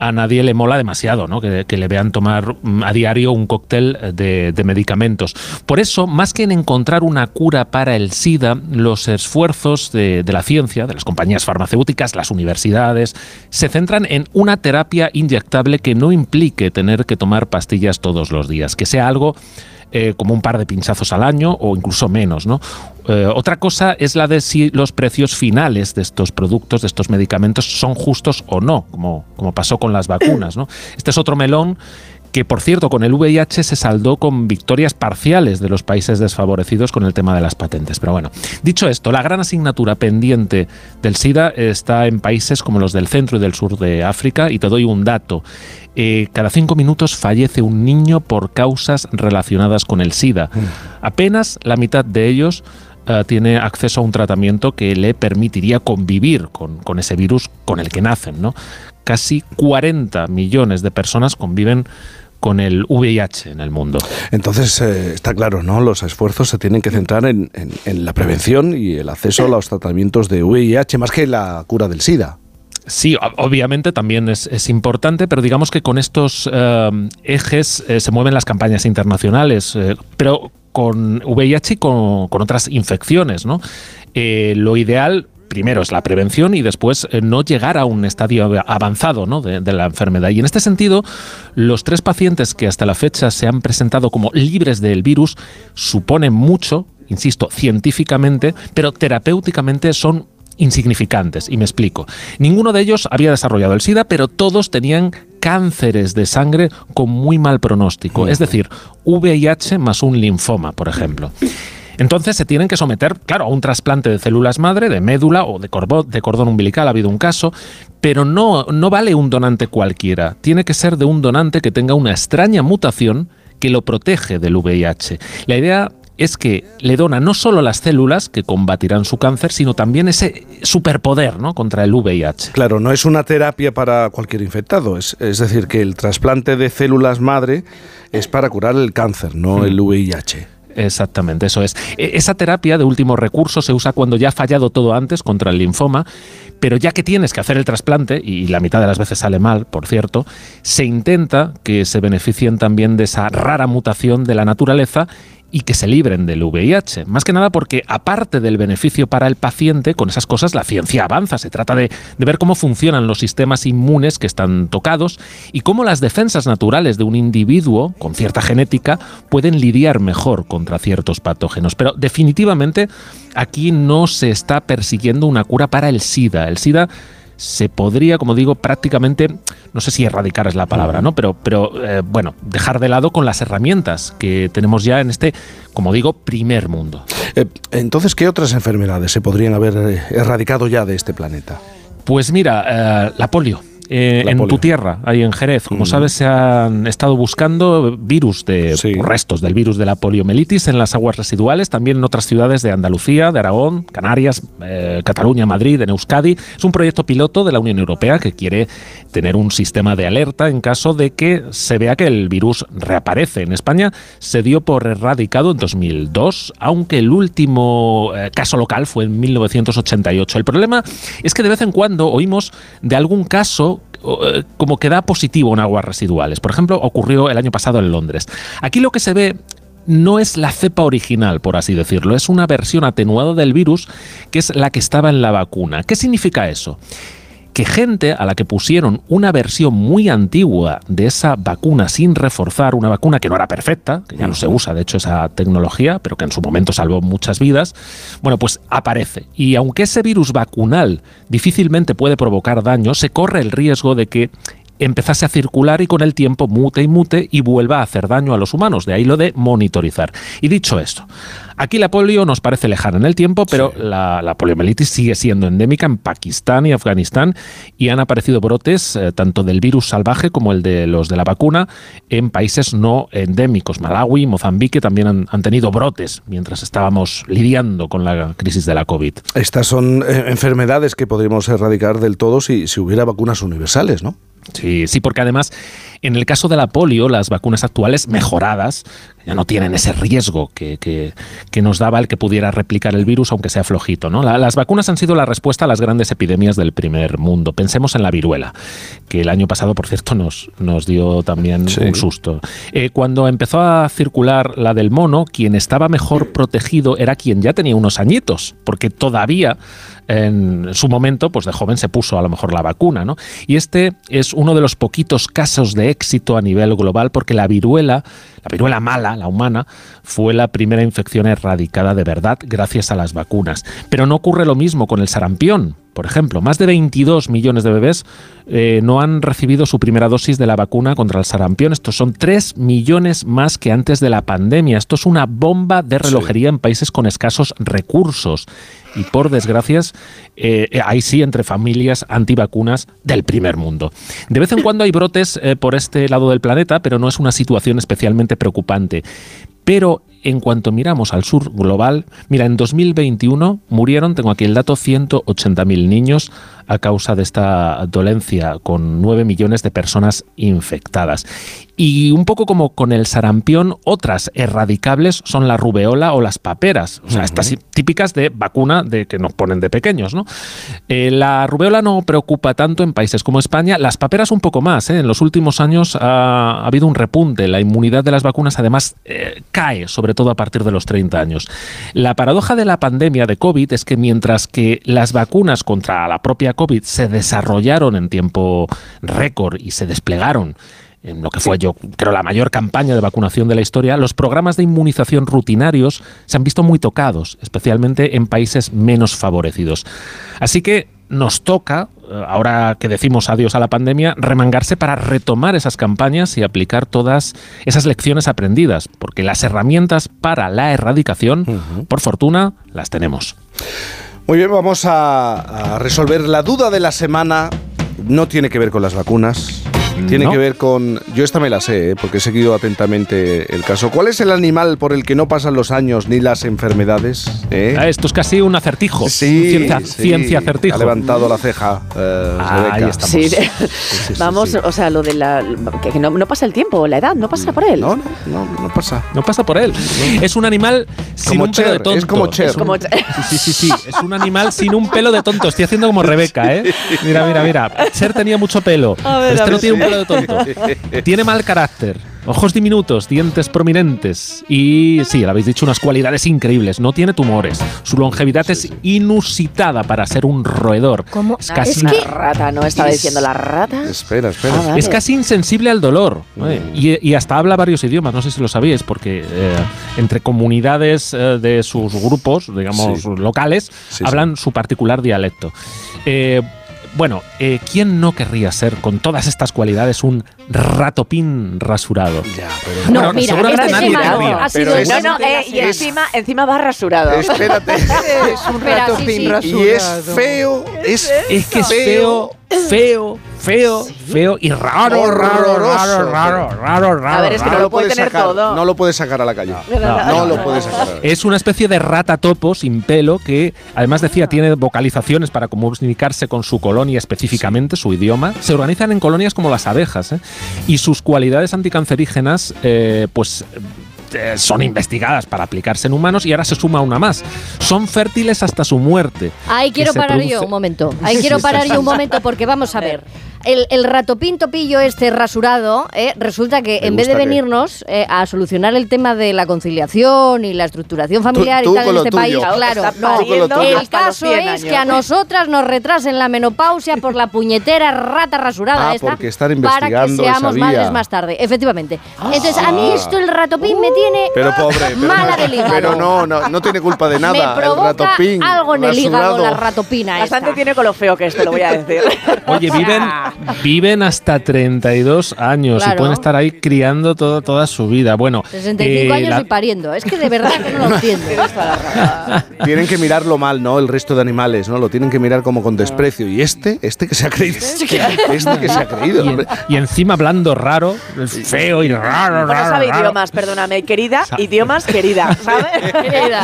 a nadie le mola demasiado, ¿no? Que, le vean tomar mm, a diario un cóctel de, medicamentos. Por eso, más que en encontrar una cura para el SIDA, los esfuerzos de la ciencia, de las compañías farmacéuticas, las universidades, se centran en una terapia inyectable que no implique tener que tomar pastillas todos los días, que sea algo eh, como un par de pinchazos al año o incluso menos. ¿no? Eh, otra cosa es la de si los precios finales de estos productos, de estos medicamentos, son justos o no, como, como pasó con las vacunas. ¿no? Este es otro melón que por cierto con el VIH se saldó con victorias parciales de los países desfavorecidos con el tema de las patentes. Pero bueno, dicho esto, la gran asignatura pendiente del SIDA está en países como los del centro y del sur de África y te doy un dato. Eh, cada cinco minutos fallece un niño por causas relacionadas con el SIDA. Apenas la mitad de ellos eh, tiene acceso a un tratamiento que le permitiría convivir con, con ese virus con el que nacen. ¿no? Casi 40 millones de personas conviven con el VIH en el mundo. Entonces, eh, está claro, ¿no? Los esfuerzos se tienen que centrar en, en- en la prevención y el acceso a los tratamientos de VIH, más que la cura del SIDA. Sí, obviamente también es, es importante, pero digamos que con estos eh, ejes eh, se mueven las campañas internacionales. eh, pero con VIH y con, con otras infecciones, ¿no? Lo ideal primero es la prevención y después eh, no llegar a un estadio av- avanzado de, de la enfermedad. Y en este sentido, los tres pacientes que hasta la fecha se han presentado como libres del virus suponen mucho, insisto, científicamente, pero terapéuticamente son insignificantes. Y me explico. Ninguno de ellos había desarrollado el SIDA, pero todos tenían cánceres de sangre con muy mal pronóstico. Es decir, VIH más un linfoma, por ejemplo. Entonces se tienen que someter, claro, a un trasplante de células madre, de médula o de, cordón umbilical, ha habido un caso, pero no, no vale un donante cualquiera. Tiene que ser de un donante que tenga una extraña mutación que lo protege del VIH. La idea es que le dona no solo las células que combatirán su cáncer, sino también ese superpoder ¿no? contra el VIH. Claro, no es una terapia para cualquier infectado, es, es decir, que el trasplante de células madre es para curar el cáncer, no el VIH. Exactamente, eso es. E- Esa terapia de último recurso se usa cuando ya ha fallado todo antes contra el linfoma, pero ya que tienes que hacer el trasplante, y la mitad de las veces sale mal, por cierto, se intenta que se beneficien también de esa rara mutación de la naturaleza y que se libren del VIH. Más que nada porque aparte del beneficio para el paciente, con esas cosas la ciencia avanza. Se trata de, de ver cómo funcionan los sistemas inmunes que están tocados y cómo las defensas naturales de un individuo con cierta genética pueden lidiar mejor contra ciertos patógenos. Pero definitivamente aquí no se está persiguiendo una cura para el SIDA. El SIDA se podría, como digo, prácticamente, no sé si erradicar es la palabra, ¿no? Pero, pero eh, bueno, dejar de lado con las herramientas que tenemos ya en este, como digo, primer mundo. Eh, entonces, ¿qué otras enfermedades se podrían haber eh, erradicado ya de este planeta? Pues mira, eh, la polio. Eh, en polio. tu tierra, ahí en Jerez, como Mm. sabes, se han estado buscando virus de restos del virus de la poliomielitis en las aguas residuales, también en otras ciudades de Andalucía, de Aragón, Canarias, eh, Cataluña, Madrid, en Euskadi. Es un proyecto piloto de la Unión Europea que quiere tener un sistema de alerta en caso de que se vea que el virus reaparece. En España se dio por erradicado en 2002, aunque el último eh, caso local fue en 1988. El problema es que de vez en cuando oímos de algún caso eh, como que da positivo en aguas residuales. Por ejemplo, ocurrió el año pasado en Londres. Aquí lo que se ve no es la cepa original, por así decirlo, es una versión atenuada del virus que es la que estaba en la vacuna. ¿Qué significa eso? Que gente a la que pusieron una versión muy antigua de esa vacuna sin reforzar, una vacuna que no era perfecta, que ya no se usa de hecho esa tecnología, pero que en su momento salvó muchas vidas, bueno, pues aparece. Y aunque ese virus vacunal difícilmente puede provocar daño, se corre el riesgo de que empezase a circular y con el tiempo mute y mute y vuelva a hacer daño a los humanos. De ahí lo de monitorizar. Y dicho esto, aquí la polio nos parece lejana en el tiempo, pero la, la poliomielitis sigue siendo endémica en Pakistán y Afganistán y han aparecido brotes eh, tanto del virus salvaje como el de los de la vacuna en países no endémicos. Malawi, Mozambique también han, han tenido brotes mientras estábamos lidiando con la crisis de la COVID. Estas son eh, enfermedades que podríamos erradicar del todo si, si hubiera vacunas universales, ¿no? Sí, sí, porque además en el caso de la polio, las vacunas actuales mejoradas ya no tienen ese riesgo que, que- que nos daba el que pudiera replicar el virus, aunque sea flojito. ¿no? La- las vacunas han sido la respuesta a las grandes epidemias del primer mundo. Pensemos en la viruela, que el año pasado, por cierto, nos, nos dio también un susto. Eh, cuando empezó a circular la del mono, quien estaba mejor protegido era quien ya tenía unos añitos, porque todavía en su momento, pues de joven se puso a lo mejor la vacuna, ¿no? Y este es uno de los poquitos casos de éxito a nivel global porque la viruela, la viruela mala, la humana, fue la primera infección erradicada de verdad gracias a las vacunas. Pero no ocurre lo mismo con el sarampión. Por ejemplo, más de 22 millones de bebés eh, no han recibido su primera dosis de la vacuna contra el sarampión. Estos son 3 millones más que antes de la pandemia. Esto es una bomba de relojería en países con escasos recursos. Y por desgracias, eh, eh, ahí sí, entre familias antivacunas del primer mundo. De vez en cuando hay brotes eh, por este lado del planeta, pero no es una situación especialmente preocupante. Pero en cuanto miramos al sur global, mira, en 2021 murieron, tengo aquí el dato, 180.000 niños a causa de esta dolencia, con 9 millones de personas infectadas. Y un poco como con el sarampión, otras erradicables son la rubeola o las paperas, o sea, estas típicas de vacuna de que nos ponen de pequeños, ¿no? Eh, la rubeola no preocupa tanto en países como España, las paperas un poco más. ¿eh? En los últimos años ha, ha habido un repunte, la inmunidad de las vacunas además eh, cae, sobre sobre todo a partir de los 30 años. La paradoja de la pandemia de COVID es que mientras que las vacunas contra la propia COVID se desarrollaron en tiempo récord y se desplegaron en lo que fue yo creo la mayor campaña de vacunación de la historia, los programas de inmunización rutinarios se han visto muy tocados, especialmente en países menos favorecidos. Así que nos toca, ahora que decimos adiós a la pandemia, remangarse para retomar esas campañas y aplicar todas esas lecciones aprendidas, porque las herramientas para la erradicación, por fortuna, las tenemos. Muy bien, vamos a, a resolver la duda de la semana. No tiene que ver con las vacunas. Tiene No. que ver con. Yo esta me la sé, ¿eh? porque he seguido atentamente el caso. ¿Cuál es el animal por el que no pasan los años ni las enfermedades? eh? Ah, Esto es casi un acertijo. Sí, ciencia, sí. ciencia acertijo. Ha levantado la ceja. eh, Ah, ahí estamos. Sí, *laughs* sí, vamos, sí. o sea, lo de la. que, que no, no pasa el tiempo, la edad, no pasa por él. No, no, no, no pasa. No pasa por él. Es un animal sin Como un pelo de tonto. es como Cher. Como- Sí, sí, sí, sí. Es un animal sin un pelo de tonto. Estoy haciendo como *laughs* Rebeca, ¿eh? Mira, mira, mira. Cher tenía mucho pelo. A ver, este a no tiene un de tonto. Tiene mal carácter. Ojos diminutos, dientes prominentes y sí, lo habéis dicho, unas cualidades increíbles. No tiene tumores. Su longevidad es inusitada para ser un roedor. ¿Cómo? Es casi Es Una que- rata, ¿no? Estaba Es- diciendo la rata. Espera, espera. Ah, vale. es casi insensible al dolor ¿eh? y, y hasta habla varios idiomas, no sé si lo sabíais, porque eh, entre comunidades eh, de sus grupos, digamos, Sí. locales, Sí, hablan su particular dialecto. Eh, bueno, eh, ¿quién no querría ser con todas estas cualidades un ratopín rasurado? Ya, pero No, Bueno, mira, seguramente este nadie no, querría, ha pero sido es- No, no, eh, y encima, encima va rasurado. Espérate. *laughs* Es un Espera, rato sí, pin sí. rasurado. y es feo, es, Es que es feo, feo, feo, feo y raro, raro, raro, raro, raro, raro. A ver, es que no lo puede tener sacar, todo. No lo puedes sacar a la calle. No, No, no, lo no. puedes sacar. a la calle. Es una especie de rata topo sin pelo que además decía tiene vocalizaciones para comunicarse con su colonia específicamente, su idioma. Se organizan en colonias como las abejas ¿eh? y sus cualidades anticancerígenas eh, pues eh, son investigadas para aplicarse en humanos y ahora se suma una más. Son fértiles hasta su muerte. Ahí quiero parar yo un momento. *laughs* Ahí quiero parar yo un momento porque vamos a *laughs* ver. El, el ratopín topillo este rasurado, eh, resulta que Me en vez de venirnos eh, a solucionar el tema de la conciliación y la estructuración familiar tú y tal en este tuyo. país, Claro, no. El caso 100 es años. que a nosotras nos retrasen la menopausia por la puñetera rata rasurada Ah, esta porque están para que investigando esa seamos vía. madres más tarde, efectivamente. Entonces, a mí esto el ratopín me tiene Pero pobre, pero, mala del hígado. pero no, no, no tiene culpa de nada. me el ratopín algo en el hígado la ratopina Bastante esta. tiene con lo feo que es, te lo voy a decir. Oye, viven, *laughs* *laughs* viven hasta 32 años y Claro. pueden estar ahí criando todo, toda su vida. Bueno, 65 eh, años la- y pariendo. Es que de verdad que no lo *laughs* entiendo. Tienen que mirarlo mal, ¿no? El resto de animales, ¿no? Lo tienen que mirar como con desprecio. Y este, este que se ha creído. *laughs* Este que se ha creído. y, en- y encima hablando raro, feo y raro, Bueno, raro, sabe raro. idiomas, perdóname, querida, Sa- idiomas, querida, ¿sabes? Querida.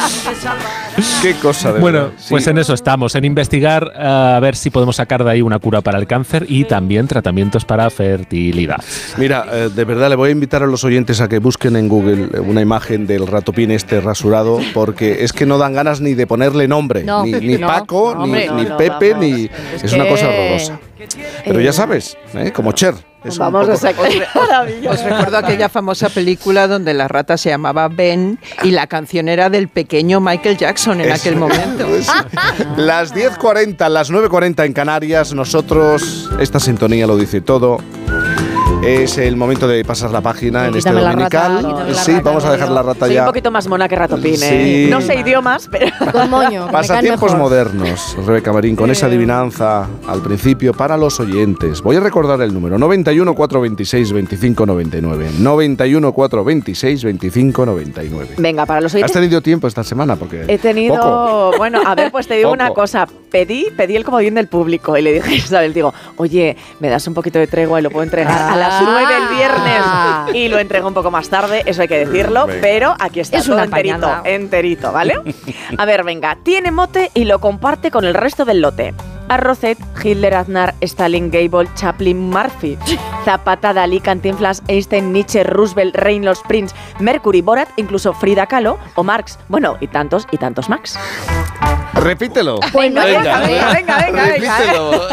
Qué cosa de Bueno, verdad. Sí. pues en eso estamos, en investigar eh, a ver si podemos sacar de ahí una cura para el cáncer y también tratamientos para fertilidad. Mira, eh, de verdad le voy a invitar a los oyentes a que busquen en Google eh, una imagen del ratopín este rasurado, porque es que no dan ganas ni de ponerle nombre. No, ni ni no, Paco, no, ni, hombre, Pepe, vamos. ni. Es Es, una cosa horrorosa. Pero ya sabes, ¿eh? como Cher. Es Vamos a sacar. *laughs* Os recuerdo aquella famosa película donde la rata se llamaba Ben y la canción era del pequeño Michael Jackson en Es- aquel momento. *laughs* es- Las 10.40, las 9.40 en Canarias, nosotros, esta sintonía lo dice todo. Es el momento de pasar la página en este la dominical. rata, la sí, rata, vamos a dejar la rata Soy ya. un poquito más mona que Ratopín, ¿eh? No sé idiomas, pero... Con moño. Pasatiempos modernos, Rebeca Marín, con esa adivinanza al principio para los oyentes. Voy a recordar el número: 91 426 25 99. 91 426 25 99. Venga, para los ¿Has oyentes... tenido tiempo esta semana? Porque He tenido, Poco. bueno, a ver, pues te digo una cosa. Pedí, pedí el comodín del público y le dije a Isabel, digo, oye, me das un poquito de tregua y lo puedo entregar a las Ah. 9 el viernes. Y lo entrego un poco más tarde, eso hay que decirlo, Venga. pero aquí está Es todo enterito, enterito, ¿vale? *laughs* A ver, venga, tiene mote y lo comparte con el resto del lote. Arrocet, Hitler, Aznar, Stalin, Gable, Chaplin, Murphy, Zapata, Dalí, Cantinflas, Einstein, Nietzsche, Roosevelt, Reynolds, Prince, Mercury, Borat, incluso Frida Kahlo o Marx. Bueno, y tantos y tantos Max. Repítelo. Bueno, venga, venga, venga, venga, venga. Repítelo.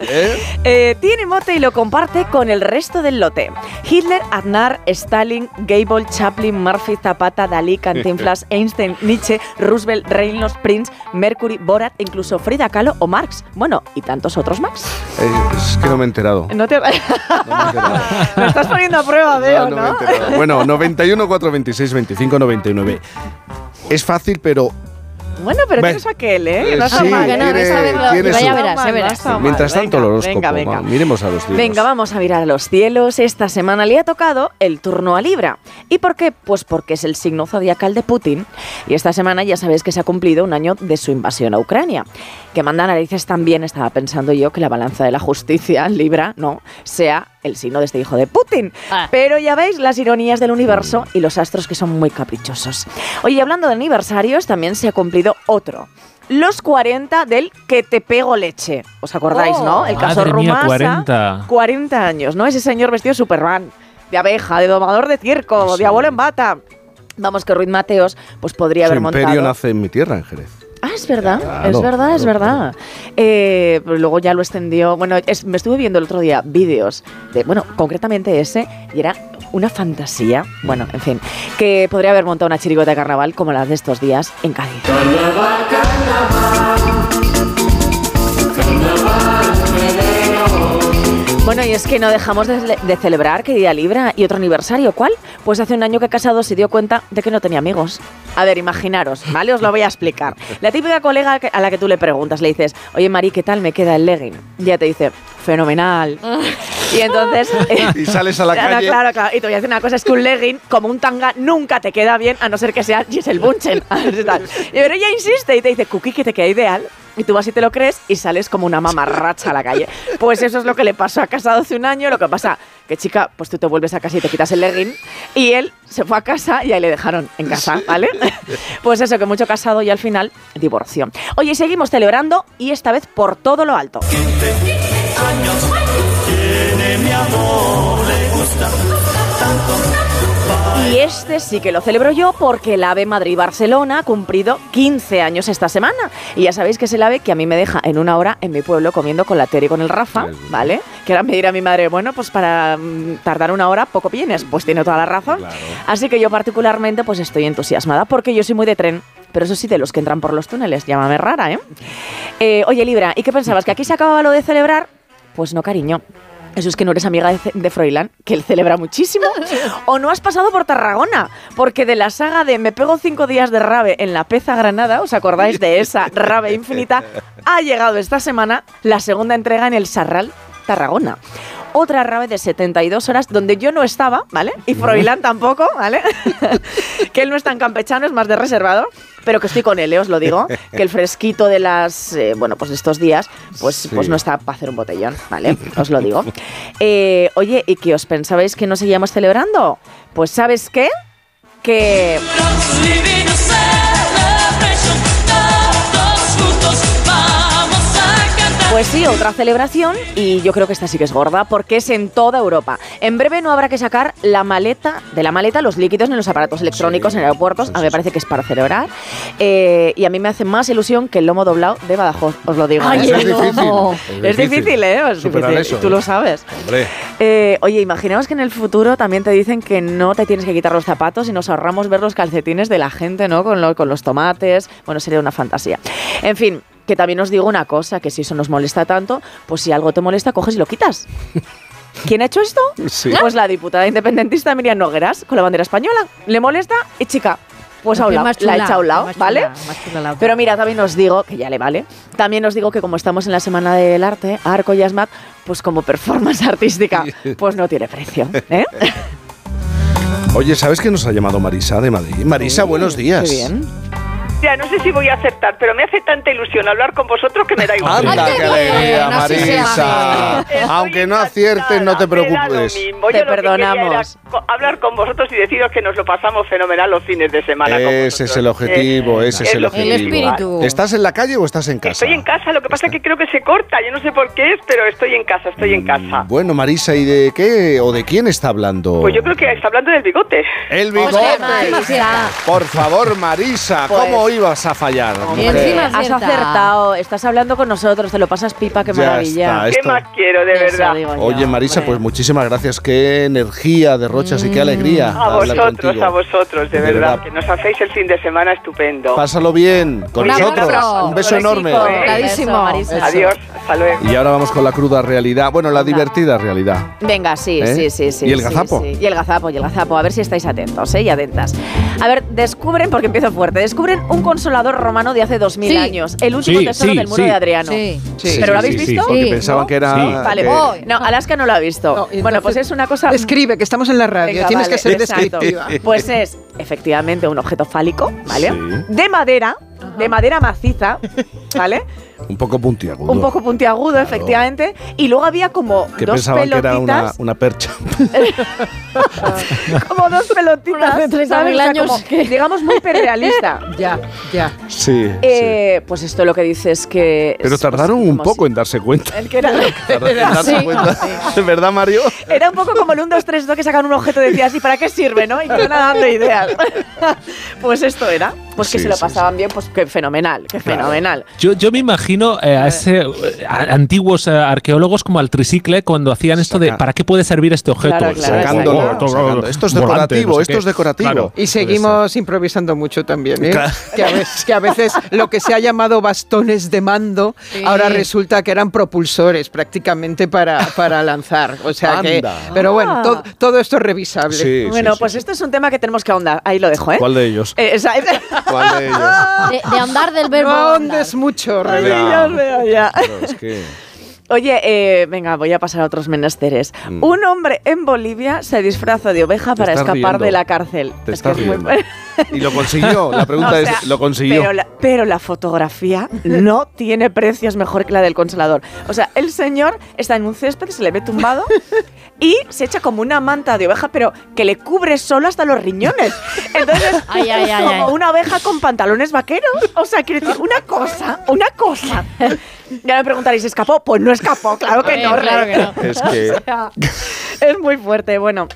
¿Eh? Eh, tiene mote y lo comparte con el resto del lote. Hitler, Aznar, Stalin, Gable, Chaplin, Murphy, Zapata, Dalí, Cantinflas, *laughs* Einstein, Nietzsche, Roosevelt, Reynolds, Prince, Mercury, Borat, incluso Frida Kahlo o Marx. Bueno, y tantos otros Max. Eh, es que no me he enterado. No te... *laughs* Me estás poniendo a prueba, veo, No, ¿no? no me he enterado. Bueno, 91, 426, 25, 99. Es fácil, pero Bueno, pero tienes aquel, ¿eh? Que Eh, no está sí, mal. tiene- tiene ya verás, ya verás, No mal. mientras tanto el Venga, horóscopo. Venga, venga. miremos a los cielos. Venga, vamos a mirar a los cielos. Esta semana le ha tocado el turno a Libra. ¿Y por qué? Pues porque es el signo zodiacal de Putin. Y esta semana ya sabéis que se ha cumplido un año de su invasión a Ucrania. Que manda narices también, estaba pensando yo, que la balanza de la justicia, Libra, no, sea el signo de este hijo de Putin. Pero ya veis las ironías del universo y los astros que son muy caprichosos. Oye, hablando de aniversarios, también se ha cumplido otro. Los 40 del que te pego leche. ¿Os acordáis, Oh. no? El caso Madre mía, Rumasa. 40. 40 años, ¿no? Ese señor vestido de Superman, de abeja, de domador de circo, de abuelo en bata. Vamos, que Ruiz Mateos pues podría Su haber imperio montado. nace en mi tierra, en Jerez. Ah, es verdad, Claro, es verdad, es claro, verdad. Eh, pero luego ya lo extendió. Bueno, es- me estuve viendo el otro día vídeos de, bueno, concretamente ese, y era una fantasía. Bueno, en fin, que podría haber montado una chirigota de carnaval como las de estos días en Cádiz. Bueno, y es que no dejamos de, celebrar que día Libra y otro aniversario. ¿Cuál? Pues hace un año que casado se dio cuenta de que no tenía amigos. A ver, imaginaros, ¿vale? Os lo voy a explicar. La típica colega a la que tú le preguntas, le dices, oye Mari, ¿qué tal me queda el legging? Y ella te dice, fenomenal. *laughs* y entonces... Y sales a la *laughs* Claro, calle. Claro, claro. Y te voy a decir una cosa, es que un legging, como un tanga, nunca te queda bien, a no ser que sea Giselle Bunchen. *laughs* Y pero ella insiste y te dice, Cookie, que te queda ideal. Y tú vas y te lo crees y sales como una mamarracha a la calle. Pues eso es lo que le pasó a Casado hace un año. Lo que pasa que, chica, pues tú te vuelves a casa y te quitas el legging. Y él se fue a casa y ahí le dejaron en casa, ¿vale? Pues eso, que mucho casado y al final divorcio. Oye, seguimos celebrando y esta vez por todo lo alto. Tiene mi amor, le gusta tanto. Y este sí que lo celebro yo porque el AVE Madrid-Barcelona ha cumplido 15 años esta semana. Y ya sabéis que es el AVE que a mí me deja en una hora en mi pueblo comiendo con la Tere y con el Rafa, ¿vale? Que ahora me dirá mi madre, bueno, pues para mm, tardar una hora poco vienes. Pues tiene toda la razón. Así que yo particularmente pues estoy entusiasmada porque yo soy muy de tren. Pero eso sí, de los que entran por los túneles, llámame rara, ¿eh? Eh, oye, Libra, ¿y qué pensabas? ¿Que aquí se acababa lo de celebrar? Pues no, cariño. Eso es que no eres amiga de, de Froilán, que él celebra muchísimo. *laughs* o no has pasado por Tarragona, porque de la saga de Me pego cinco días de rave en la Peza Granada, ¿os acordáis de esa rave infinita? *laughs* Ha llegado esta semana la segunda entrega en el Sarral Tarragona. Otra rave de 72 horas donde yo no estaba, ¿vale? Y Froilán tampoco, ¿vale? *laughs* que él no es tan campechano, es más de reservado, pero que estoy con él, ¿eh? os lo digo, que el fresquito de las, eh, bueno, pues de estos días, pues, pues no está para hacer un botellón, ¿vale? Os lo digo. Eh, oye, ¿y qué os pensabais que no seguíamos celebrando? Pues ¿sabes qué? Que... Pues sí, otra celebración y yo creo que esta sí que es gorda porque es en toda Europa. En breve no habrá que sacar la maleta, de la maleta los líquidos en los aparatos electrónicos en aeropuertos. A mí me parece que es para celebrar. Eh, y a mí me hace más ilusión que el lomo doblado de Badajoz, os lo digo. Ay, ¿eh? Es difícil, *laughs* es difícil. ¿eh? Es difícil. eso, Tú lo ¿eh? sabes. Hombre. Eh, oye, imaginaos que en el futuro también te dicen que no te tienes que quitar los zapatos y nos ahorramos ver los calcetines de la gente, ¿no? Con, lo- con los tomates. Bueno, sería una fantasía. En fin, que también os digo una cosa, que si eso nos molesta tanto, pues si algo te molesta, coges y lo quitas. ¿Quién ha hecho esto? Sí. Pues la diputada independentista Miriam Nogueras, con la bandera española. Le molesta y chica. Pues a un Qué lado, más la chula, echa a un lado, más chula, ¿vale? más chula la otra. Pero mira, también os digo, que ya le vale, también os digo que como estamos en la Semana del Arte, Arco y Asmat, pues como performance *laughs* artística, pues no tiene precio, ¿eh? Oye, ¿sabes que nos ha llamado Marisa de Madrid? Marisa, buenos días. Qué bien. Ya, no sé si voy a aceptar, pero me hace tanta ilusión hablar con vosotros que me da igual. Anda, qué alegría, Marisa. Aunque no aciertes, no te preocupes. mismo. Te Yo lo que quería perdonamos. hablar con vosotros y deciros que nos lo pasamos fenomenal los fines de semana. con Ese es el objetivo, Eh, ese es el objetivo. ¿Estás en la calle o estás en casa? Estoy en casa, lo que pasa es que creo que se corta. Yo no sé por qué es, pero estoy en casa, estoy en casa. Bueno, Marisa, ¿y de qué o de quién está hablando? Pues yo creo que está hablando del bigote. El bigote. Por favor, Marisa, Pues- ¿cómo ibas a fallar? mujer? Hombre, has acertado, estás hablando con nosotros, te lo pasas pipa, qué Ya maravilla. está, ¿Qué esto- más quiero, de Eso verdad? Oye, Marisa, hombre. pues muchísimas gracias. Qué energía derrochas y qué alegría. A vosotros, contigo. a vosotros, de, De verdad, verdad. que nos hacéis el fin de semana estupendo. Pásalo bien con nosotros. abrazo. Un beso enorme. Adiós, hasta luego. Y ahora vamos con la cruda realidad. Bueno, la divertida realidad. Venga, sí, ¿Eh? sí, sí, sí. ¿Y el sí, gazapo? sí. Y el gazapo, y el gazapo. A ver si estáis atentos, ¿eh? Y atentas. A ver, descubren, porque empiezo fuerte, descubren un consolador romano de hace 2000 Sí. años. El último Sí, tesoro sí, del muro sí. de Adriano. Sí. Sí, ¿Pero lo habéis sí, visto? porque pensaban que era- Sí. Vale, que- no, Alaska no lo ha visto. bueno, pues es una cosa... Escribe, que estamos en la radio. Venga, Tienes vale, que ser exacto. descriptiva. *laughs* Pues es efectivamente un objeto fálico, ¿vale? De madera, de madera maciza, ¿vale? Un poco puntiagudo. Un poco puntiagudo, efectivamente. Y luego había como Que dos pensaban que era una, pelotitas, una percha. *laughs* como dos pelotitas, 30.000 ¿sabes? O sea, como, que- digamos, muy perrealista. *laughs* ya, ya. Sí. Eh, Pues esto lo que dice es que... Pero es- tardaron un como poco en darse cuenta. El que era, *laughs* Tardaron en darse Sí. cuenta. ¿De verdad, Mario? era un poco como el 1, 2, 3, 2 que sacan un objeto y decías, ¿y para qué sirve, no? Y que iban dando ideas. pues esto era. Pues que Sí, se lo sí, pasaban bien, pues que fenomenal, que fenomenal. Yo, yo me imagino eh, a ese eh, a- antiguos eh, arqueólogos como al tricicle cuando hacían esto de ¿para qué puede servir este objeto? Claro, claro, Sacándolo. Esto es volante, decorativo, no sé esto qué. es decorativo. Claro. Y seguimos improvisando mucho también, ¿eh? Claro. Que, a veces, que a veces lo que se ha llamado bastones de mando, Sí. ahora resulta que eran propulsores prácticamente para, para lanzar. O sea que. Pero bueno, Ah. to- todo esto es revisable. Sí, bueno, sí, pues esto es un tema que tenemos que ahondar. Ahí lo dejo, ¿eh? ¿Cuál de ellos? Eh, esa- *laughs* ¿Cuál de ellos? De, de andar del verbo. No ahondes mucho, Rebeca. ya ya. Claro, es que... Oye, eh, venga, voy a pasar a otros menesteres. Mm. Un hombre en Bolivia se disfraza de oveja Te para estás escapar riendo. de la cárcel. Te Es que estás es muy. *laughs* Y lo consiguió. La pregunta *laughs* O es, sea, ¿lo consiguió? Pero la, pero la fotografía no tiene precios mejor que la del consolador. O sea, el señor está en un césped, se le ve tumbado *laughs* y se echa como una manta de oveja, pero que le cubre solo hasta los riñones. Entonces, Ay, ay, es ay, como ay. una oveja con pantalones vaqueros. O sea, quiero decir, una cosa, una cosa. Ya me preguntaréis, ¿escapó? Pues no escapó, claro que *laughs* no. claro que no. Es que- *laughs* O sea, es muy fuerte. Bueno,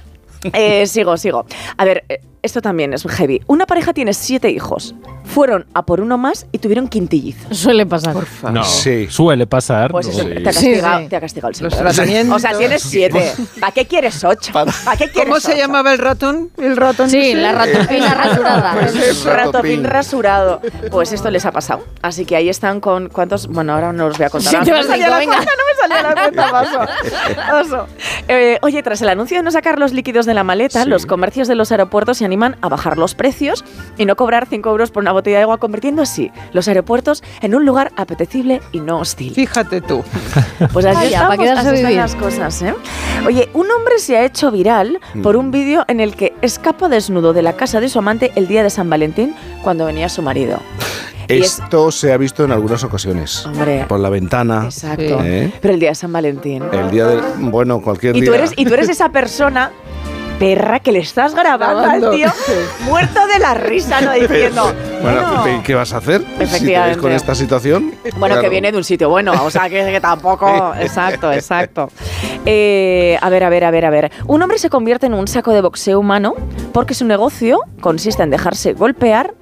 eh, sigo, sigo. A ver, eh, esto también es heavy. Una pareja tiene siete hijos. Fueron a por uno más y tuvieron quintillizos. Suele pasar. No, Sí. suele pasar. Pues eso, te, ha Sí, castigado, sí. te ha castigado el señor. O sea, tienes siete. ¿Para qué quieres ocho? ¿Para qué quieres ¿Cómo se ocho? llamaba el ratón? El ratón. Sí, la ratopina rasurada. *laughs* Pues. Ratopín rasurado. Pues esto les ha pasado. Así que ahí están con cuántos. Bueno, ahora no los voy a contar. Sí, te no vas me salía la venga. cuenta, no me salía la cuenta, *laughs* paso. Oso. Eh, oye, tras el anuncio de no sacar los líquidos de la maleta, Sí. los comercios de los aeropuertos se animan a bajar los precios y no cobrar 5 euros por una botella de agua, convirtiendo así los aeropuertos en un lugar apetecible y no hostil. Fíjate tú. Pues así, Vaya, estamos, pa' quedarse así a están vivir. las cosas, ¿eh? Oye, un hombre se ha hecho viral por un vídeo en el que escapa desnudo de la casa de su amante el día de San Valentín cuando venía su marido. Y es- Esto se ha visto en algunas ocasiones. Hombre. Por la ventana. Exacto. ¿eh? Pero el día de San Valentín. El día del... Bueno, cualquier Y día. tú, eres, y tú eres esa persona, perra, que le estás grabando Grabando. al tío muerto de la risa, ¿no? Diciendo, Bueno, bueno, ¿y ¿qué vas a hacer? Si te ves Efectivamente. con esta situación. Bueno, Claro. que viene de un sitio bueno, o sea, que, que tampoco... Exacto, exacto. Eh, a ver, a ver, a ver, a ver. Un hombre se convierte en un saco de boxeo humano porque su negocio consiste en dejarse golpear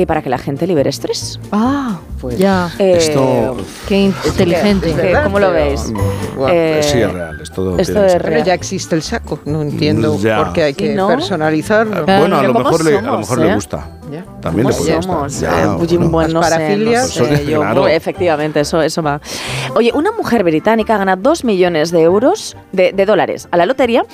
eh, para que la gente libere estrés. Ah, Pues ya. Eh, Esto- Qué inteligente. *laughs* ¿Cómo lo veis? Guau. Eh, sí, es real. Es todo esto es ser Pero real. ya existe el saco. No entiendo Mm, Ya. por qué hay que ¿Y no? personalizarlo. Bueno, a lo mejor, le, a lo somos, mejor ¿eh? le gusta. Ya. También le ¿Cómo puede somos? Eh, bueno. no sé, no parafilias, sé, pues, yo- claro. efectivamente, eso, eso va. Oye, una mujer británica gana 2 millones de euros, de, de dólares, a la lotería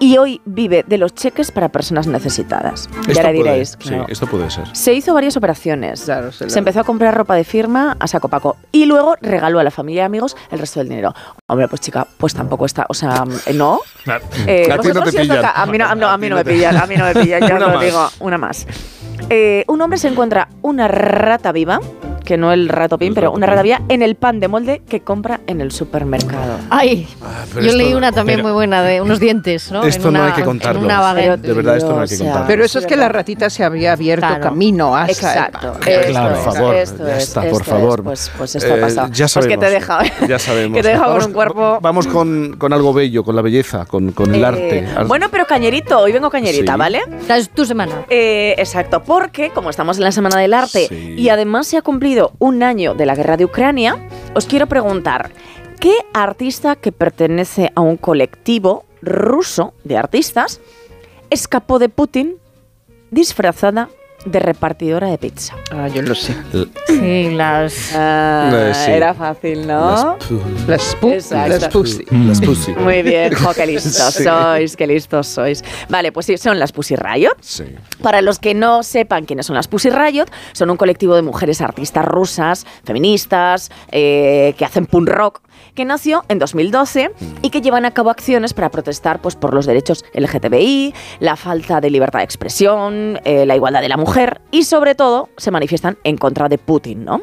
y hoy vive de los cheques para personas necesitadas. Esto ya le puede- diréis. Sí, claro. esto puede ser. Se hizo varias operaciones. Claro, se Se empezó a comprar ropa de firma a saco paco y luego regaló a la familia y amigos el resto del dinero. Hombre, pues chica, pues tampoco está, o sea, eh, no. Eh, A ti no te sí pillan. A mí no, a- mí no me *laughs* pillan, a mí no me *laughs* pillan, ya lo digo, una más. Eh, un hombre se encuentra una rata viva que no el ratopín, pero una ratavía en el pan de molde que compra en el supermercado. Ay, Ah, yo esto- leí una también pero- muy buena de unos dientes, ¿no? Esto En no una- hay que contarlo. En una. De verdad, esto no hay que contarlo. Pero eso es que la ratita se había abierto Claro. camino a Exacto. Claro, Esto por favor, esto ya es, está, esto por es. favor. Pues, pues esto Eh, ha pasado. Ya Pues sabemos. que te deja, Ya sabemos. que te deja con Vamos- un cuerpo. Vamos con, con algo bello, con la belleza, con, con el Eh, arte. Ar- Bueno, pero cañerito, hoy vengo cañerita, Sí. ¿vale? Es tu semana. Eh, exacto, porque como estamos en la Semana del Arte Sí. y además se ha cumplido un año de la guerra de Ucrania, os quiero preguntar, ¿qué artista que pertenece a un colectivo ruso de artistas escapó de Putin disfrazada de repartidora de pizza? Ah, yo lo sé. Sí, las. Ah, Eh, sí. Era fácil, ¿no? Las, pu- Exacto. las pussy. Las pussy. *laughs* Muy bien, jo, qué listos *laughs* Sí. sois, qué listos sois. Vale, pues sí, son las Pussy Riot. Sí. Para los que no sepan quiénes son las Pussy Riot, son un colectivo de mujeres artistas rusas, feministas, eh, que hacen punk rock, que nació en 2012 y que llevan a cabo acciones para protestar pues, por los derechos LGTBI, la falta de libertad de expresión, eh, la igualdad de la mujer y sobre todo se manifiestan en contra de Putin, ¿no?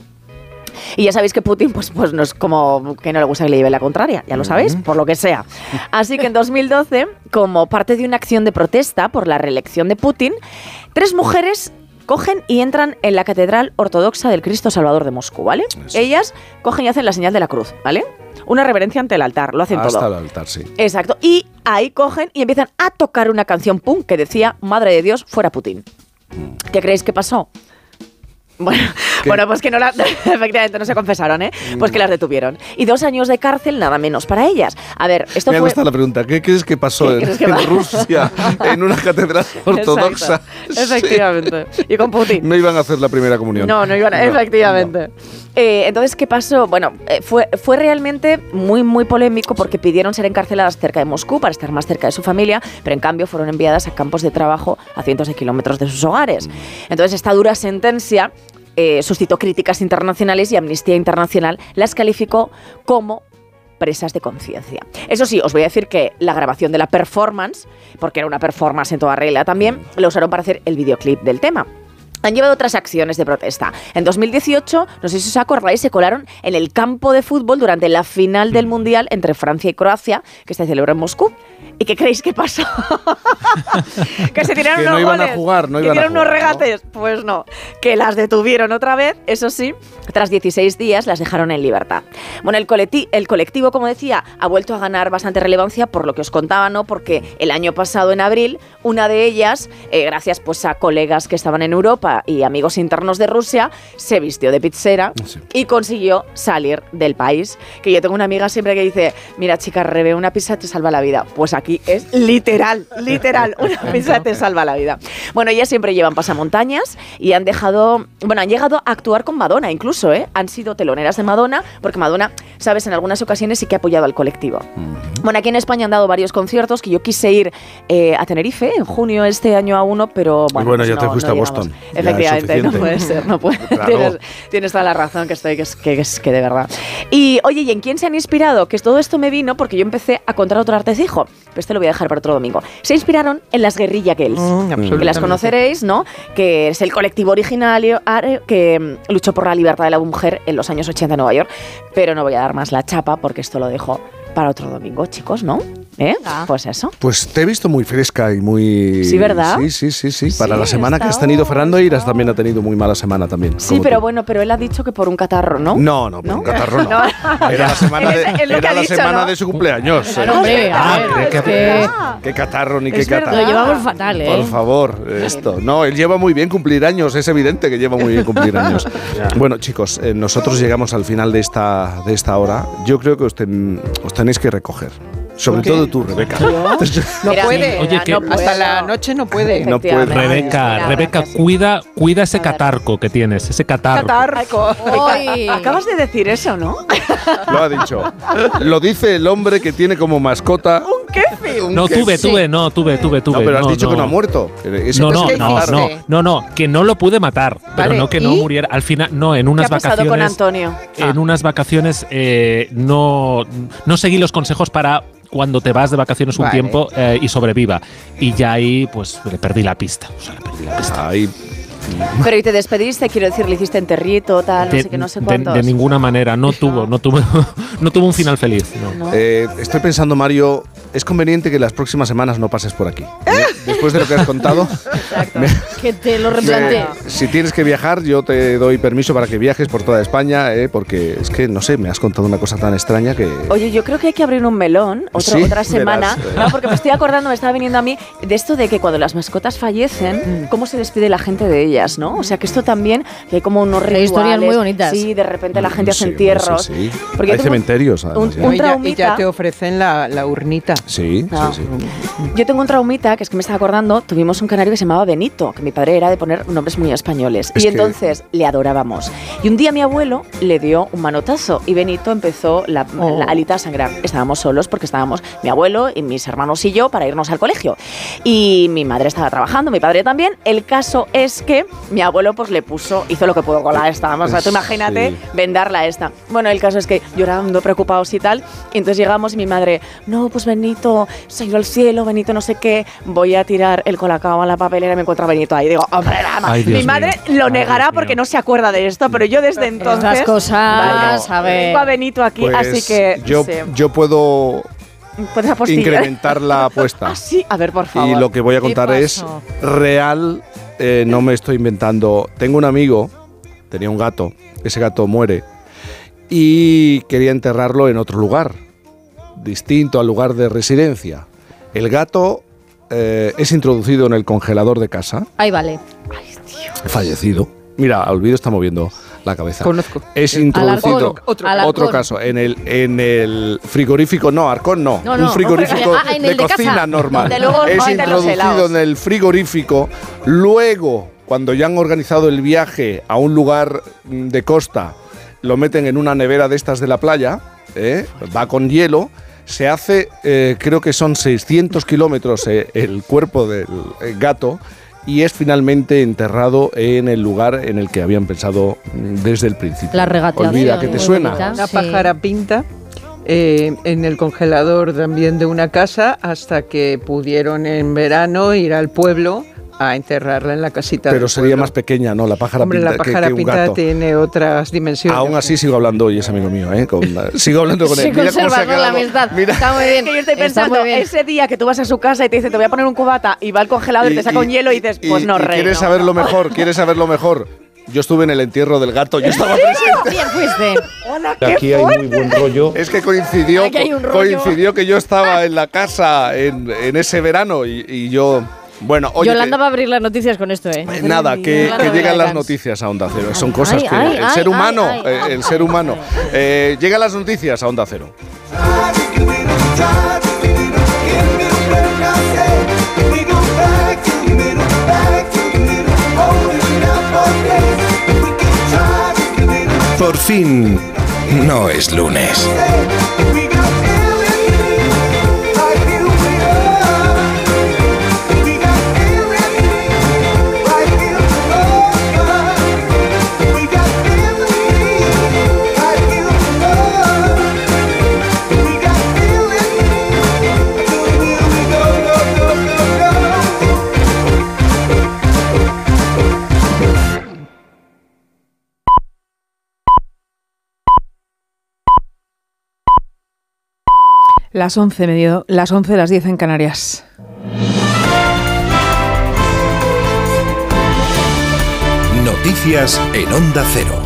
Y ya sabéis que Putin, pues, pues no es como que no le gusta que le lleve la contraria, ya lo sabéis, por lo que sea. Así que en 2012, como parte de una acción de protesta por la reelección de Putin, tres mujeres cogen y entran en la Catedral Ortodoxa del Cristo Salvador de Moscú, ¿vale? Ellas cogen y hacen la señal de la cruz, ¿vale? Una reverencia ante el altar, lo hacen Hasta todo. el altar, sí. Exacto. Y ahí cogen y empiezan a tocar una canción punk que decía Madre de Dios, fuera Putin. ¿Qué creéis que pasó? *laughs* Bueno, bueno, pues que no la, *laughs* efectivamente no se confesaron, ¿eh? Pues que las detuvieron. Y dos años de cárcel, nada menos para ellas. A ver, esto Me fue. gustado la pregunta. ¿Qué crees que pasó ¿Qué en, crees que en va? Rusia, en una catedral *laughs* ortodoxa? Exacto, Efectivamente. Y con Putin. No iban a hacer la primera comunión. No, no iban a, efectivamente. Eh, entonces, ¿qué pasó? Bueno, eh, fue, fue realmente muy, muy polémico porque pidieron ser encarceladas cerca de Moscú para estar más cerca de su familia, pero en cambio fueron enviadas a campos de trabajo a cientos de kilómetros de sus hogares. Entonces, esta dura sentencia eh, suscitó críticas internacionales y Amnistía Internacional las calificó como presas de conciencia. Eso sí, os voy a decir que la grabación de la performance, porque era una performance en toda regla también, la usaron para hacer el videoclip del tema. Han llevado otras acciones de protesta. En 2018, no sé si os acordáis, se colaron en el campo de fútbol durante la final del Mundial entre Francia y Croacia, que se celebró en Moscú. ¿Y qué creéis que pasó? *laughs* que se tiraron Que no unos a jugar, no que iban a unos regates. Pues no, que las detuvieron otra vez, eso sí, tras 16 días las dejaron en libertad. Bueno, el, colectivo, el colectivo, como decía, ha vuelto a ganar bastante relevancia por lo que os contaba, ¿no? Porque el año pasado, en abril, una de ellas, eh, gracias pues a colegas que estaban en Europa y amigos internos de Rusia, se vistió de pizzera y consiguió salir del país. Que yo tengo una amiga siempre que dice, mira chica, rebe una pizza te salva la vida. Pues aquí es literal, literal, *laughs* una pizza te salva la vida. Bueno, ellas siempre llevan pasamontañas y han dejado, bueno, han llegado a actuar con Madonna incluso, ¿eh? Han sido teloneras de Madonna, porque Madonna, sabes, en algunas ocasiones sí que ha apoyado al colectivo. Bueno, aquí en España han dado varios conciertos que yo quise ir eh, a Tenerife en junio este año a uno, pero bueno, bueno, pues ya te no- fuiste no a. Boston. Ya Efectivamente, no puede ser, no puede. *laughs* Claro. Tienes, tienes toda la razón que estoy, que es que, que es que de verdad. Y oye, ¿y en quién se han inspirado? Que todo esto me vino porque yo empecé a contar otro artecijo. Pero este lo voy a dejar para otro domingo. Se inspiraron en las Guerrilla Girls. que las conoceréis, ¿no? Que es el colectivo originario que mm, luchó por la libertad de la mujer en los años 80 en Nueva York. Pero no voy a dar más la chapa porque esto lo dejo para otro domingo, chicos, ¿no? ¿Eh? Pues eso. Pues te he visto muy fresca y muy... Sí, ¿verdad? Sí, sí, sí, sí. Para Sí, la semana que has tenido, Fernando Iras también ha tenido muy mala semana también. Sí, pero tú. bueno, pero él ha dicho que por un catarro, ¿no? No, no, por un catarro no. *laughs* No. Era la *laughs* semana de, era la dicho, semana ¿no? su cumpleaños. Claro, hombre, a Ah, ver, que- que- Qué catarro ni qué Es catarro. Lo llevamos fatal, ¿eh? Por favor, esto. No, él lleva muy bien cumplir años, es evidente que lleva muy bien cumplir *laughs* años. bueno, chicos, eh, nosotros llegamos al final de esta, de esta hora. Yo creo que os, ten- os tenéis que recoger. Sobre qué? todo tú, Rebeca. *laughs* No puede. sí, oye, no que- puedo. Hasta la noche no puede. No puede. Rebeca, Rebeca, cuida, cuida ese catarco que tienes, ese. Catarco. Ay. Acabas de decir eso, ¿no? *laughs* Lo ha dicho. Lo dice el hombre que tiene como mascota. Un kefi. un No, tuve, tuve, no, tuve, tuve, tuve. No, pero has dicho que no ha muerto. No, no, no, no, no, no, que no lo pude matar, pero no que no ¿y? muriera. Al final, no, en ¿Qué unas ha pasado con vacaciones. Antonio? En unas vacaciones eh, no, no seguí los consejos para cuando te vas de vacaciones un Vale. tiempo eh, y sobreviva. Y ya ahí, pues, le perdí la pista. O sea, le perdí la pista. Ahí. *laughs* Pero y te despediste, quiero decir, le hiciste enterrito, tal, no De, sé qué, no sé cuántos. de ninguna manera, no tuvo, no tuvo, *laughs* no tuvo un final feliz. no. Eh, estoy pensando, Mario, es conveniente que las próximas semanas no pases por aquí. ¿eh? Después de lo que has contado, *laughs* Que te lo replantee. me- si tienes que viajar, yo te doy permiso para que viajes por toda España, ¿eh? porque es que, no sé, me has contado una cosa tan extraña que... Oye, yo creo que hay que abrir un melón otro- Sí, otra semana. verás. No, porque me estoy acordando, me estaba viniendo a mí de esto de que cuando las mascotas fallecen, cómo se despide la gente de ellas, ¿no? O sea, que esto también, que hay como unos Hay rituales. historias muy bonitas. Sí, de repente la gente Sí, hace entierros. sí, sí. Porque Hay cementerios, además, un- un Y ya- y ya traumita. te ofrecen la, la urnita. Sí, No. sí, sí. Yo tengo un traumita, que es que me estaba acordando, tuvimos un canario que se llamaba Benito, que mi padre era de poner nombres muy españoles. Es y que- entonces le adorábamos. Y un día mi abuelo le dio un manotazo y Benito empezó la, Oh. la alita a sangrar. Estábamos solos porque estábamos mi abuelo y mis hermanos y yo para irnos al colegio. Y mi madre estaba trabajando, mi padre también. El caso es que mi abuelo pues le puso, hizo lo que pudo con la esta. Vamos, o sea, tú imagínate Sí. vendarla esta. Bueno, el caso es que llorando, preocupados y tal. Y entonces llegamos y mi madre, no, pues Benito se ha ido al cielo, Benito no sé qué. Voy a tirar el colacao a la papelera y me encuentro a Benito ahí. Digo, hombre, nada Ay, Dios Mi madre mío. lo Ay, negará Dios porque mío. no se acuerda de esto, pero yo desde entonces. Estas cosas, a ver. Tengo a Benito aquí, Pues así que. yo, sí. yo puedo Puedes apostillar. incrementar la *laughs* apuesta. Ah, sí, a ver, por favor. Y lo que voy a ¿Qué contar es real, eh, no me estoy inventando. Tengo un amigo, tenía un gato, ese gato muere y quería enterrarlo en otro lugar, distinto al lugar de residencia. El gato eh, es introducido en el congelador de casa, Ahí vale. fallecido. Mira, Olvido está moviendo la cabeza. Conozco. Es introducido. Alarcón. Otro- Alarcón. Otro caso, en el, en el frigorífico, no, Arcón no, No, no. un frigorífico Ah, de cocina normal. luego es introducido en el frigorífico, luego, cuando ya han organizado el viaje a un lugar mm, de costa, lo meten en una nevera de estas de la playa, ¿eh? va con hielo, se hace, eh, creo que son 600 kilómetros eh, el cuerpo del gato y es finalmente enterrado en el lugar en el que habían pensado desde el principio. La regateación, Olvida, ¿que te suena? Sí. pájara pinta eh, en el congelador también de una casa hasta que pudieron en verano ir al pueblo a enterrarla en la casita. Pero del sería pueblo. más pequeña, ¿no? La pájara Hombre, pinta la que- pájara que pintada gato. tiene otras dimensiones. Aún así sigo hablando y es amigo mío, ¿eh? Con- sigo hablando con él. Se Mira cómo se ha con la quedado. amistad. Mira. Está muy bien. Que yo estoy pensando, ese día que tú vas a su casa y te dice, te voy a poner un cubata y va al congelador y, te saca un hielo y dices, pues y- no, y rey. ¿Quieres no, saber no. lo mejor? ¿Quieres saber lo mejor? Yo estuve en el entierro del gato, yo estaba presente. Bien fuiste. Hola, Aquí hay muy buen rollo. Es que coincidió, rollo. coincidió que yo estaba en la casa en, en ese verano y, y yo. Bueno, oye. Yolanda que- va a abrir las noticias con esto, ¿eh? Nada, que, llegan las noticias a Onda Cero. Son cosas ay, que ay, el ay, ser ay, humano, ay, eh, ay. el ser humano. Eh, llegan las noticias a Onda Cero. Por fin, no es lunes. Las 11, medio, las 11, las 10 en Canarias. Noticias en Onda Cero.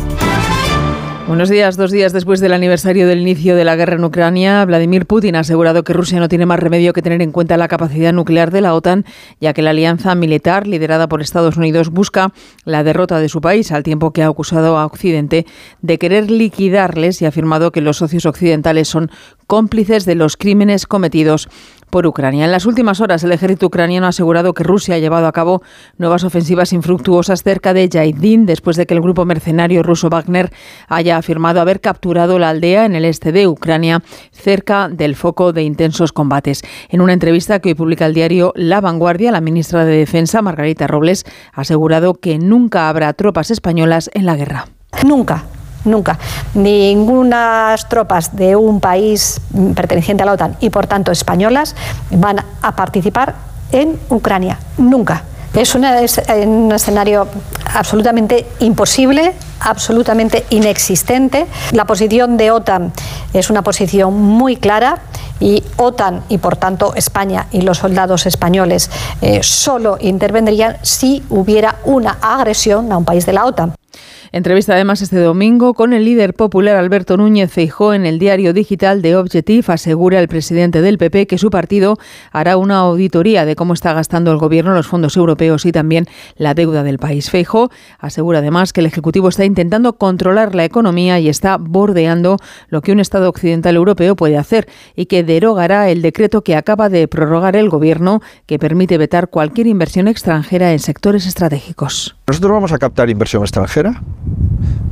Buenos días. Dos días después del aniversario del inicio de la guerra en Ucrania, Vladimir Putin ha asegurado que Rusia no tiene más remedio que tener en cuenta la capacidad nuclear de la OTAN, ya que la alianza militar liderada por Estados Unidos busca la derrota de su país, al tiempo que ha acusado a Occidente de querer liquidarles y ha afirmado que los socios occidentales son cómplices de los crímenes cometidos por Ucrania. En las últimas horas, el ejército ucraniano ha asegurado que Rusia ha llevado a cabo nuevas ofensivas infructuosas cerca de Yaidin, después de que el grupo mercenario ruso Wagner haya afirmado haber capturado la aldea en el este de Ucrania, cerca del foco de intensos combates. En una entrevista que hoy publica el diario La Vanguardia, la ministra de Defensa, Margarita Robles, ha asegurado que nunca habrá tropas españolas en la guerra. Nunca, nunca. Ningunas tropas de un país perteneciente a la OTAN y por tanto españolas van a participar en Ucrania. Nunca. Es, una- un escenario absolutamente imposible, absolutamente inexistente. La posición de OTAN es una posición muy clara y OTAN y por tanto España y los soldados españoles eh, solo intervendrían si hubiera una agresión a un país de la OTAN. Entrevista además este domingo con el líder popular Alberto Núñez Feijó en el diario digital de Objective. Asegura el presidente del PP que su partido hará una auditoría de cómo está gastando el gobierno los fondos europeos y también la deuda del país. Feijó asegura además que el Ejecutivo está intentando controlar la economía y está bordeando lo que un Estado occidental europeo puede hacer y que derogará el decreto que acaba de prorrogar el gobierno que permite vetar cualquier inversión extranjera en sectores estratégicos. Nosotros vamos a captar inversión extranjera,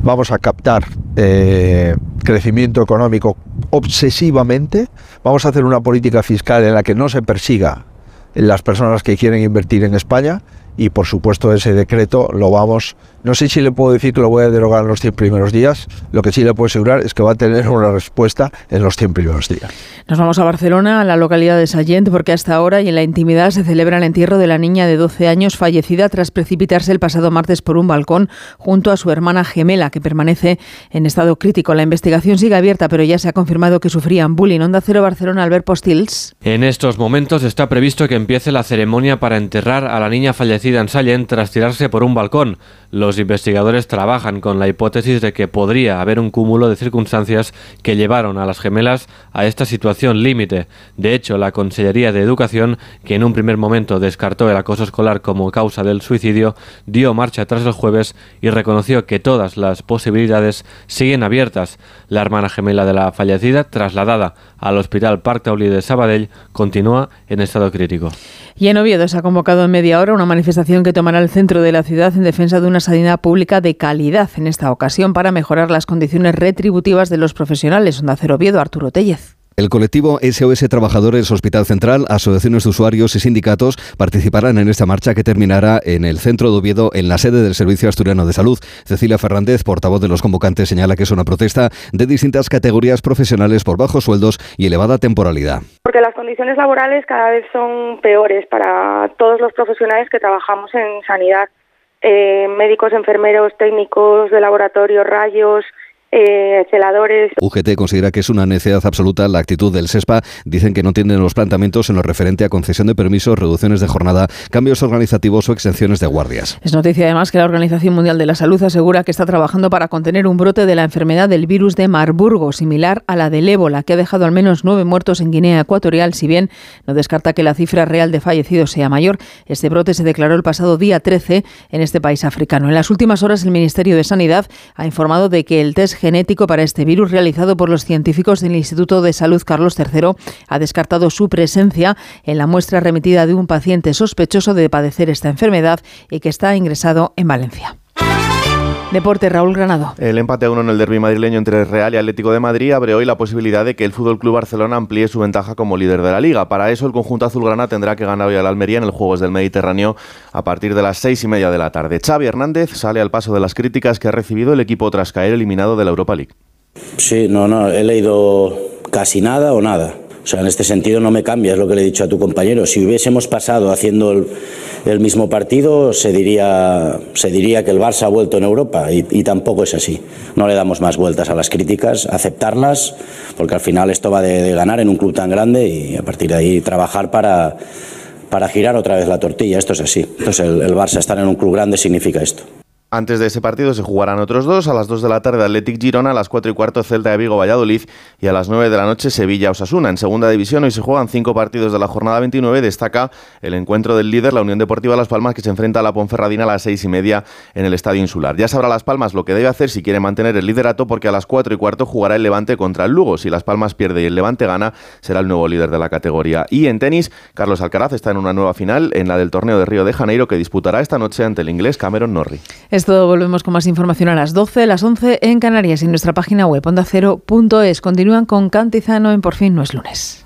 vamos a captar eh, crecimiento económico obsesivamente, vamos a hacer una política fiscal en la que no se persiga las personas que quieren invertir en España y por supuesto ese decreto lo vamos, no sé si le puedo decir que lo voy a derogar en los 100 primeros días, lo que sí le puedo asegurar es que va a tener una respuesta en los 100 primeros días. Nos vamos a Barcelona, a la localidad de Sallent, porque hasta ahora y en la intimidad se celebra el entierro de la niña de 12 años fallecida tras precipitarse el pasado martes por un balcón junto a su hermana gemela, que permanece en estado crítico. La investigación sigue abierta, pero ya se ha confirmado que sufrían bullying. Onda Cero Barcelona, Albert Postils. En estos momentos está previsto que empiece la ceremonia para enterrar a la niña fallecida Sallent tras tirarse por un balcón. Los investigadores trabajan con la hipótesis de que podría haber un cúmulo de circunstancias que llevaron a las gemelas a esta situación límite. De hecho, la Consellería de Educación, que en un primer momento descartó el acoso escolar como causa del suicidio, dio marcha atrás el jueves y reconoció que todas las posibilidades siguen abiertas. La hermana gemela de la fallecida, trasladada al Hospital Parc Taulí de Sabadell, continúa en estado crítico. Y en Oviedo se ha convocado en media hora una manifestación que tomará el centro de la ciudad en defensa de una sanidad pública de calidad, en esta ocasión para mejorar las condiciones retributivas de los profesionales. Onda Cero Arturo Tellez. El colectivo SOS Trabajadores Hospital Central, asociaciones de usuarios y sindicatos participarán en esta marcha que terminará en el centro de Oviedo, en la sede del Servicio Asturiano de Salud. Cecilia Fernández, portavoz de los convocantes, señala que es una protesta de distintas categorías profesionales por bajos sueldos y elevada temporalidad. Porque las condiciones laborales cada vez son peores para todos los profesionales que trabajamos en sanidad. Eh, médicos, enfermeros, técnicos de laboratorio, rayos, eh, celadores. UGT considera que es una necesidad absoluta la actitud del SESPA. Dicen que no tienen los planteamientos en lo referente a concesión de permisos, reducciones de jornada, cambios organizativos o exenciones de guardias. Es noticia además que la Organización Mundial de la Salud asegura que está trabajando para contener un brote de la enfermedad del virus de Marburgo, similar a la del ébola, que ha dejado al menos nueve muertos en Guinea Ecuatorial, si bien no descarta que la cifra real de fallecidos sea mayor. Este brote se declaró el pasado día 13 en este país africano. En las últimas horas, el Ministerio de Sanidad ha informado de que el test genético para este virus realizado por los científicos del Instituto de Salud Carlos III ha descartado su presencia en la muestra remitida de un paciente sospechoso de padecer esta enfermedad y que está ingresado en Valencia. Deporte, Raúl Granado. El empate a uno en el derby madrileño entre Real y Atlético de Madrid abre hoy la posibilidad de que el Fútbol Club Barcelona amplíe su ventaja como líder de la liga. Para eso, el conjunto azulgrana tendrá que ganar hoy al Almería en el Juegos del Mediterráneo a partir de las seis y media de la tarde. Xavi Hernández sale al paso de las críticas que ha recibido el equipo tras caer eliminado de la Europa League. Sí, no, no, he leído casi nada o nada. Sea, en este sentido no me cambia, es lo que le he dicho a tu compañero. Si hubiésemos pasado haciendo el, el mismo partido, se diría, se diría que el Barça ha vuelto en Europa y, tampoco es así. No le damos más vueltas a las críticas, aceptarlas, porque al final esto va de, de ganar en un club tan grande y a partir de ahí trabajar para, para girar otra vez la tortilla. Esto es así. Entonces el, el Barça estar en un club grande significa esto. Antes de ese partido se jugarán otros dos, a las 2 de la tarde Athletic Girona, a las 4 y cuarto Celta de Vigo Valladolid y a las 9 de la noche Sevilla Osasuna. En segunda división hoy se juegan cinco partidos de la jornada 29, destaca el encuentro del líder, la Unión Deportiva Las Palmas, que se enfrenta a la Ponferradina a las 6 y media en el Estadio Insular. Ya sabrá Las Palmas lo que debe hacer si quiere mantener el liderato, porque a las 4 y cuarto jugará el Levante contra el Lugo. Si Las Palmas pierde y el Levante gana, será el nuevo líder de la categoría. Y en tenis, Carlos Alcaraz está en una nueva final, en la del torneo de Río de Janeiro, que disputará esta noche ante el inglés Cameron Norrie. Esto volvemos con más información a las 12, las 11 en Canarias y en nuestra página web ondacero.es. Continúan con Cantizano en Por fin no es lunes.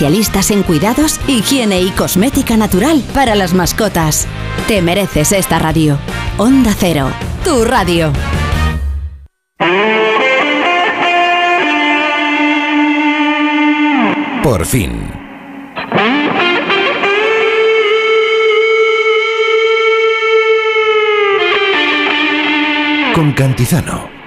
en cuidados, higiene y cosmética natural para las mascotas. Te mereces esta radio. Onda Cero, tu radio. Por fin. Con Cantizano.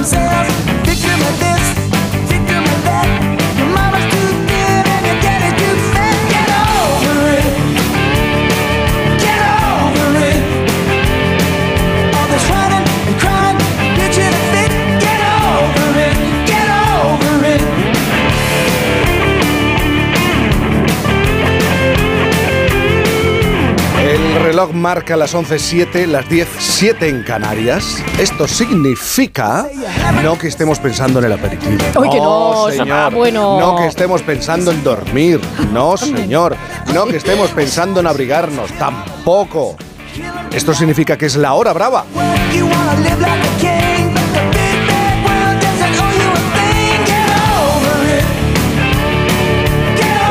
Themselves. Reloj marca las 11.07, las 10.07 en Canarias. Esto significa no que estemos pensando en el aperitivo. Que no, señor. bueno. No que estemos pensando en dormir. No, señor. No que estemos pensando en abrigarnos. Tampoco. Esto significa que es la hora brava.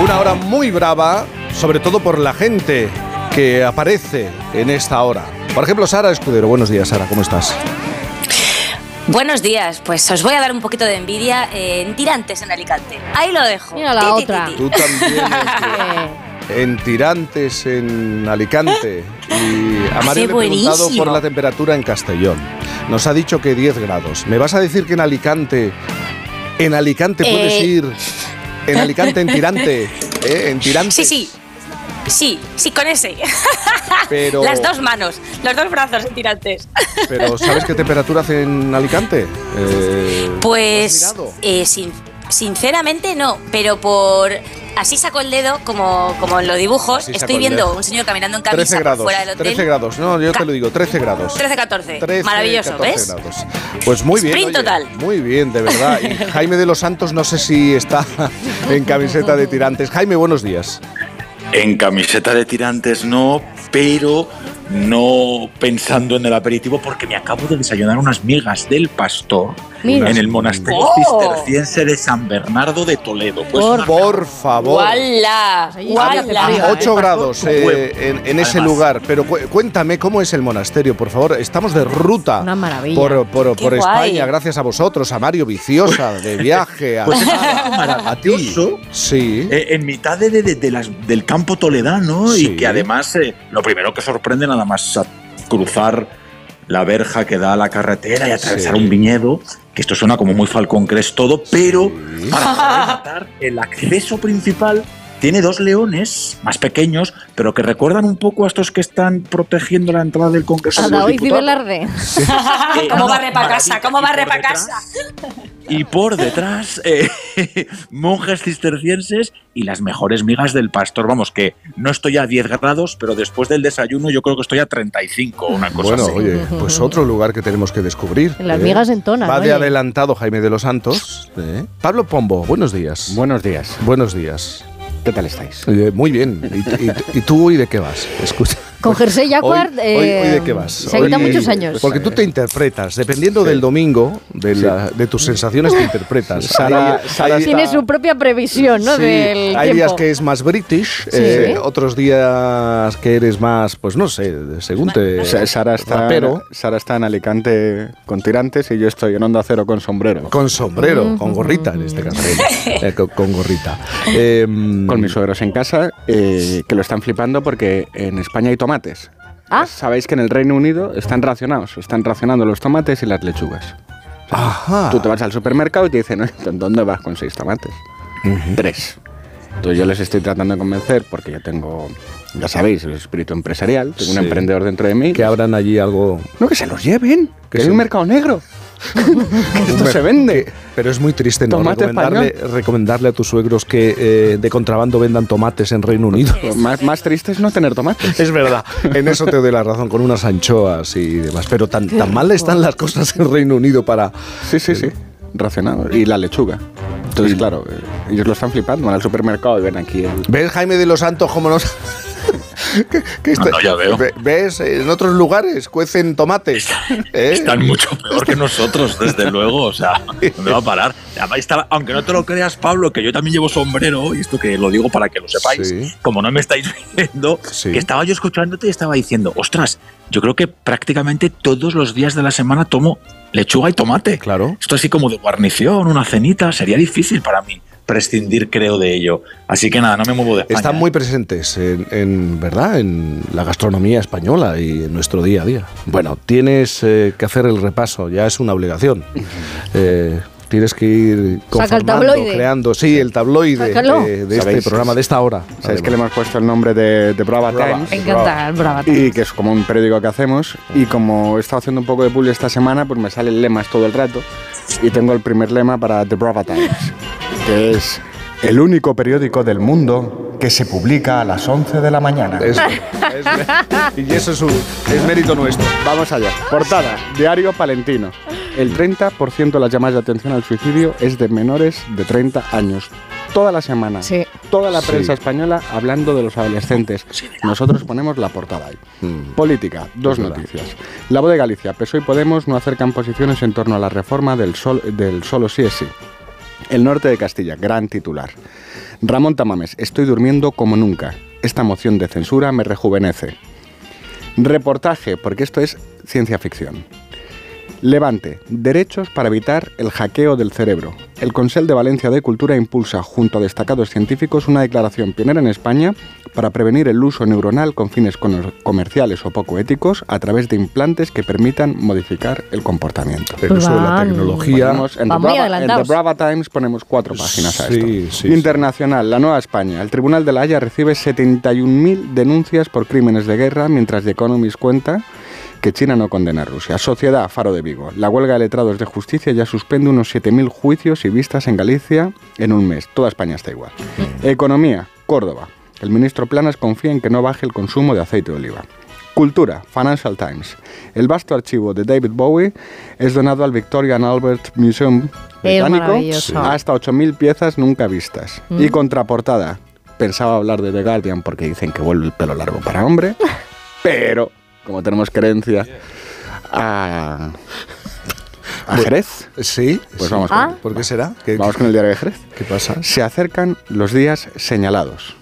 Una hora muy brava, sobre todo por la gente que aparece en esta hora. Por ejemplo, Sara Escudero. Buenos días, Sara. ¿Cómo estás? Buenos días, pues os voy a dar un poquito de envidia en tirantes en Alicante. Ahí lo dejo. Mira la Ti, otra. ti, ti. Tú también. *laughs* en Tirantes, en Alicante. Y a Hace Mario le he preguntado buenísimo. por la temperatura en Castellón. Nos ha dicho que 10 grados. ¿Me vas a decir que en Alicante, en Alicante puedes Eh. ir, en Alicante, en Tirante, ¿eh? en Tirantes? Sí, sí. Sí, sí, con ese. *laughs* Pero, Las dos manos, los dos brazos en tirantes. *laughs* pero ¿sabes qué temperatura hace en Alicante? Eh, Pues, eh, sin- sinceramente no, pero por... Así saco el dedo, como, como en los dibujos. Así Estoy viendo un señor caminando en 13 camisa grados, fuera del hotel. 13 grados, no, yo te lo digo, 13 grados. 13, 14. 13, Maravilloso, 14 ¿ves? grados. Pues muy bien. Sprint oye, total. Muy bien, de verdad. Y *laughs* Jaime de los Santos, no sé si está en camiseta de tirantes. Jaime, buenos días. En camiseta de tirantes no, pero no pensando en el aperitivo porque me acabo de desayunar unas migas del pastor Mira. en el monasterio Oh. cisterciense de San Bernardo de Toledo. Pues Por, favor. ¡Wala! ¡Wala! 8 grados eh, en, en ese Además. lugar, pero cu- cuéntame cómo es el monasterio, por favor. Estamos de ruta Una maravilla. por. España, gracias a vosotros, a Mario Viciosa, de viaje, a, Pues es Sara, a ti. Sí. Eh, en mitad de, de- de las- del campo toledano Sí. y que además eh, lo primero que sorprende nada más a cruzar la verja que da a la carretera y atravesar Sí. un viñedo, que esto suena como muy Falcon Crest todo, pero para rematar, el acceso principal tiene dos leones más pequeños, pero que recuerdan un poco a estos que están protegiendo la entrada del Congreso. de los Adaoiz y Diputados. Velarde. ¿Cómo no, barre para casa? ¿Cómo barre por para detrás- casa? Y por detrás, eh, *laughs* monjes cistercienses y las mejores migas del pastor. Vamos, que no estoy a 10 grados, pero después del desayuno yo creo que estoy a 35, una cosa Bueno, así. oye, pues otro lugar que tenemos que descubrir. En las ¿eh? migas en Tona, Va de oye. adelantado Jaime de los Santos. ¿eh? Pablo Pombo, buenos días. Buenos días. Buenos días. ¿Qué tal estáis? Muy bien. ¿Y, y- y tú hoy de qué vas? Escucha. Con Jersey Jacquard. Hoy, hoy- hoy de qué vas? Se Hoy- muchos años. Porque tú te interpretas, dependiendo del domingo, de, la- de tus sensaciones te interpretas. Sara- Sara Tiene su propia previsión, ¿no? Sí, Del hay días que es más british, Sí. eh, otros días que eres más, pues no sé, según te... Sa- Sara está, rapero. Sara está en Alicante con tirantes y yo estoy en Onda Cero con sombrero. Con sombrero, con gorrita en este caso. *laughs* Eh, con, con gorrita. Em, Con mis suegros en casa, eh, que lo están flipando porque en España hay tomates. Ah. Sabéis que en el Reino Unido están racionados, están racionando los tomates y las lechugas. Ajá. Tú te vas al supermercado y te dicen, "Oye, ¿dónde vas con seis tomates? Tres. Entonces yo les estoy tratando de convencer porque yo tengo, ya sabéis, el espíritu empresarial, tengo un Sí. emprendedor dentro de mí. Que abran allí algo... No, que se los lleven, que Que es un mercado negro. *laughs* Esto se vende. Pero es muy triste no Tomate recomendarle, recomendarle a tus suegros que eh, de contrabando vendan tomates en Reino Unido. Más, más triste es no tener tomates. Es verdad, en eso te doy la razón, con unas anchoas y demás. Pero tan, tan mal están las cosas en Reino Unido para... Sí, sí, sí. Racionado. Y la lechuga. Entonces, claro, eh, ellos lo están flipando. Van al supermercado y ven aquí el... ¿Ves, Jaime de los Santos, cómo nos... No, ya veo. ¿Ves? En otros lugares cuecen tomates. ¿eh? Están mucho peor que nosotros, desde *laughs* luego. O sea, ¿dónde va a parar? Aunque no te lo creas, Pablo, que yo también llevo sombrero, y esto que lo digo para que lo sepáis, como no me estáis *laughs* viendo, que estaba yo escuchándote y estaba diciendo, ostras, yo creo que prácticamente todos los días de la semana tomo lechuga y tomate. Claro. Esto así como de guarnición, una cenita, sería difícil para mí prescindir, creo, de ello. Así que nada, no me muevo de España. Están muy presentes en, en, verdad en la gastronomía española y en nuestro día a día. Bueno, tienes eh, que hacer el repaso, ya es una obligación. *laughs* Eh, tienes que ir Saca el conformando, tabloide. creando, sí, el tabloide Sácalo. de, de este programa, de esta hora. Sabéis que le hemos puesto el nombre de, de Brava, Brava. Times. Me encanta el Brava Y que es como un periódico que hacemos. Y como he estado haciendo un poco de publi esta semana, pues me salen lemas todo el rato. Y tengo el primer lema para The Brava Times, *laughs* que es el único periódico del mundo que se publica a las 11 de la mañana. Es- y eso es, un, es mérito nuestro. Vamos allá. Portada, Diario Palentino. El 30% de las llamadas de atención al suicidio es de menores de 30 años. Toda la semana, toda la Sí. prensa española hablando de los adolescentes. Nosotros ponemos la portada ahí. Política, dos noticias. La voz de Galicia, PSOE y Podemos no acercan posiciones en torno a la reforma del, sol- del solo sí es sí. El norte de Castilla, gran titular. Ramón Tamames, estoy durmiendo como nunca. Esta moción de censura me rejuvenece. Reportaje, porque esto es ciencia ficción. Levante, derechos para evitar el hackeo del cerebro. El Consell de Valencia de Cultura impulsa, junto a destacados científicos, una declaración pionera en España para prevenir el uso neuronal con fines comerciales o poco éticos a través de implantes que permitan modificar el comportamiento. El uso de la tecnología. Ponemos en, The Van muy Brava, en The. Brava Times ponemos cuatro páginas a Sí, esto. sí, Internacional, la Nueva España. El Tribunal de la Haya recibe 71.000 denuncias por crímenes de guerra, mientras The Economist cuenta que China no condena a Rusia. Sociedad, Faro de Vigo. La huelga de letrados de justicia ya suspende unos 7.000 juicios y vistas en Galicia en un mes. Toda España está igual. Economía, Córdoba. El ministro Planas confía en que no baje el consumo de aceite de oliva. Cultura, Financial Times. El vasto archivo de David Bowie es donado al Victoria and Albert Museum británico. Hasta 8.000 piezas nunca vistas. Mm. Y contraportada. Pensaba hablar de The Guardian porque dicen que vuelve el pelo largo para hombre. *laughs* pero, como tenemos creencia a, a Jerez, Sí. pues sí. vamos, Ah. con, ¿Por qué será? ¿Qué, vamos con el diario de Jerez. qué pasa? Se acercan los días señalados.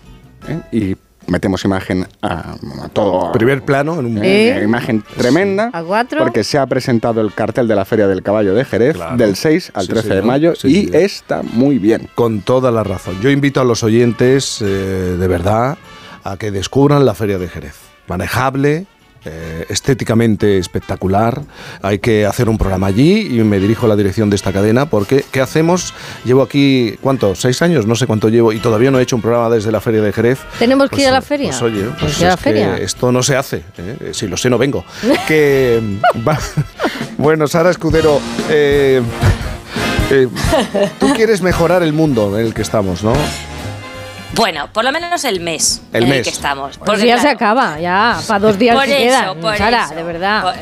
¿eh? Y metemos imagen a, a todo. Primer plano en un... Eh, una imagen tremenda. A cuatro. Porque se ha presentado el cartel de la Feria del Caballo de Jerez Claro. del 6 al Sí, 13 de mayo Sí, y sí. está muy bien. Con toda la razón. Yo invito a los oyentes, eh, de verdad, a que descubran la Feria de Jerez. Manejable, eh, estéticamente espectacular. Hay que hacer un programa allí y me dirijo a la dirección de esta cadena porque ¿qué hacemos? Llevo aquí, ¿cuánto? ¿Seis años? No sé cuánto llevo y todavía no he hecho un programa desde la Feria de Jerez. Tenemos que Pues, ir a la feria. Pues oye, Pues que la es que feria. esto no se hace. ¿eh? Si lo sé, no vengo. *laughs* que va- Bueno, Sara Escudero, eh, eh, tú quieres mejorar el mundo en el que estamos, ¿no? Bueno, por lo menos el mes El en mes. el que estamos. Pues ya se acaba, ya, para dos días por que eso, quedan. por Sara, eso, de verdad. Por,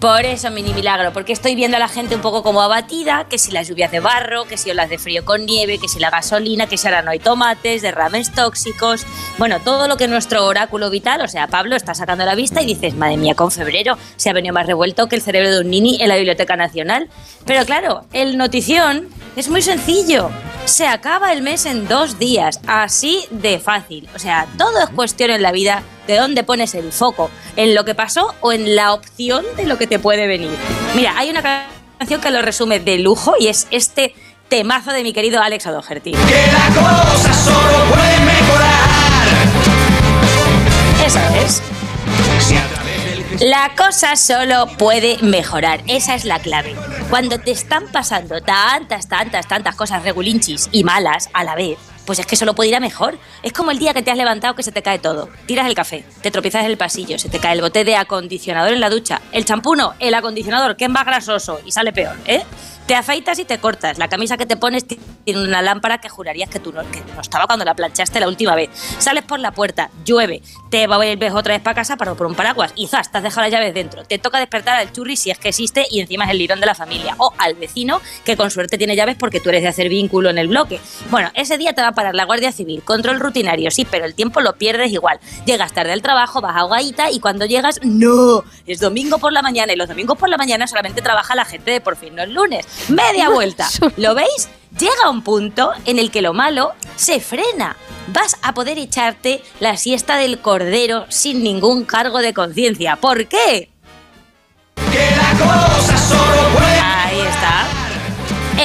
por eso, mini milagro, porque estoy viendo a la gente un poco como abatida, que si las lluvias de barro, que si olas de frío con nieve, que si la gasolina, que si ahora no hay tomates, derrames tóxicos, bueno, todo lo que nuestro oráculo vital, o sea, Pablo, está sacando a la vista y dices, madre mía, con febrero se ha venido más revuelto que el cerebro de un nini en la Biblioteca Nacional. Pero claro, el notición es muy sencillo. Se acaba el mes en dos días, así de fácil. O sea, todo es cuestión en la vida de dónde pones el foco, en lo que pasó o en la opción de lo que te puede venir. Mira, hay una canción que lo resume de lujo y es este temazo de mi querido Alex O'Doherty. Que la cosa solo puede mejorar. Eso es. La cosa solo puede mejorar, esa es la clave. Cuando te están pasando tantas, tantas, tantas cosas regulinchis y malas a la vez, pues es que solo puede ir a mejor. Es como el día que te has levantado que se te cae todo. Tiras el café, te tropiezas en el pasillo, se te cae el bote de acondicionador en la ducha, el champú no, el acondicionador, que es más grasoso y sale peor, ¿eh? Te afeitas y te cortas. La camisa que te pones tiene una lámpara que jurarías que tú no, que no estaba cuando la planchaste la última vez. Sales por la puerta, llueve, te vuelves otra vez para casa para por un paraguas y zas, te has dejado las llaves dentro. Te toca despertar al churri si es que existe y encima es el lirón de la familia. O al vecino que con suerte tiene llaves porque tú eres de hacer vínculo en el bloque. Bueno, ese día te va a parar la Guardia Civil. Control rutinario, sí, pero el tiempo lo pierdes igual. Llegas tarde al trabajo, vas ahogadita y cuando llegas, ¡no! Es domingo por la mañana y los domingos por la mañana solamente trabaja la gente de por fin, no es lunes. Media *laughs* vuelta. ¿Lo veis? Llega un punto en el que lo malo se frena. Vas a poder echarte la siesta del cordero sin ningún cargo de conciencia. ¿Por qué? Ahí está.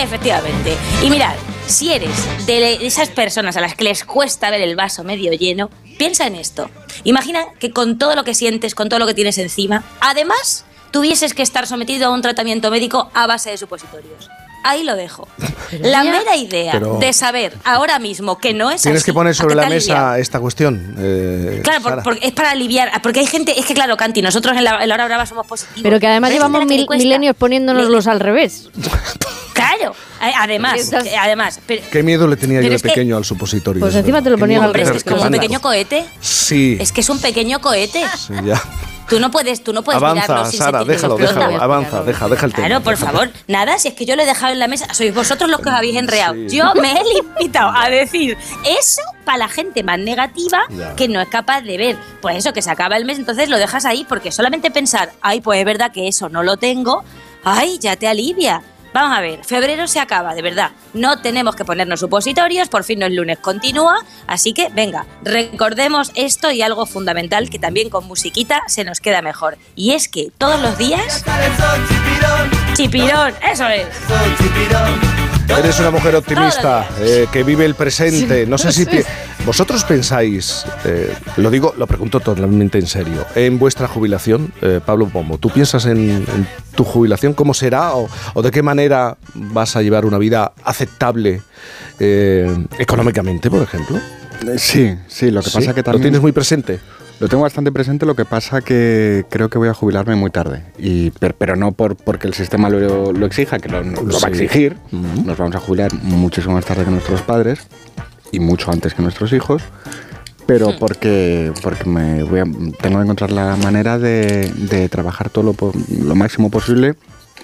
Efectivamente. Y mirad, si eres de esas personas a las que les cuesta ver el vaso medio lleno, piensa en esto. Imagina que con todo lo que sientes, con todo lo que tienes encima, además tuvieses que estar sometido a un tratamiento médico a base de supositorios. Ahí lo dejo. *laughs* La mera idea Pero- de saber ahora mismo que no es Tienes así, que poner ¿a sobre la mesa esta cuestión. eh, Claro, por- es para aliviar, porque hay gente, es que claro, Canti, nosotros en la, en la hora brava somos positivos. Pero que además Pero llevamos mil- milenios poniéndonoslos al revés. *laughs* Claro, a- además, Estás- que- además, pero, Qué miedo le tenía yo de es que- pequeño al supositorio. Pues de encima te lo ponían al es que es un pequeño cohete. Sí, Es que es un pequeño cohete. sí, ya. Tú no puedes, tú no puedes Avanza, mirarlo sin Sara, déjalo, explota. déjalo, avanza, deja, deja el tema. Claro, por déjalo. favor. Nada, si es que yo lo he dejado en la mesa, sois vosotros los que os habéis enreado. Yo me he limitado a decir eso para la gente más negativa Ya. que no es capaz de ver. Pues eso, que se acaba el mes, entonces lo dejas ahí, porque solamente pensar, ay, pues es verdad que eso no lo tengo, ay, ya te alivia. Vamos a ver, febrero se acaba, de verdad. No tenemos que ponernos supositorios, por fin no es lunes, continúa. Así que, venga, recordemos esto y algo fundamental que también con musiquita se nos queda mejor. Y es que todos los días. Chipirón, eso es. Eres una mujer optimista eh, que vive el presente. No sé si pi- vosotros pensáis, eh, lo digo, lo pregunto totalmente en serio, en vuestra jubilación, eh, Pablo Pombo. ¿Tú piensas en, en tu jubilación cómo será o, o de qué manera vas a llevar una vida aceptable eh, económicamente, por ejemplo? Sí, sí, lo que Sí, pasa que ¿Lo también... tienes muy presente? Lo tengo bastante presente, lo que pasa que creo que voy a jubilarme muy tarde. Y, pero, pero no por, porque el sistema lo, lo exija, que lo, lo va a exigir. Nos vamos a jubilar muchísimo más tarde que nuestros padres y mucho antes que nuestros hijos. Pero porque, porque me voy a- tengo que encontrar la manera de, de trabajar todo lo, lo máximo posible.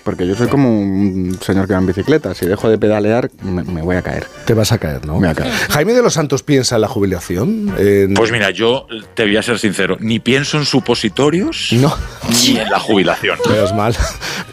Porque yo soy como un señor que va en bicicleta. Si dejo de pedalear, me, me voy a caer. Te vas a caer, ¿no? Me voy a caer. Jaime de los Santos piensa en la jubilación. En- Pues mira, yo te voy a ser sincero, ni pienso en supositorios no, ni en la jubilación. menos mal.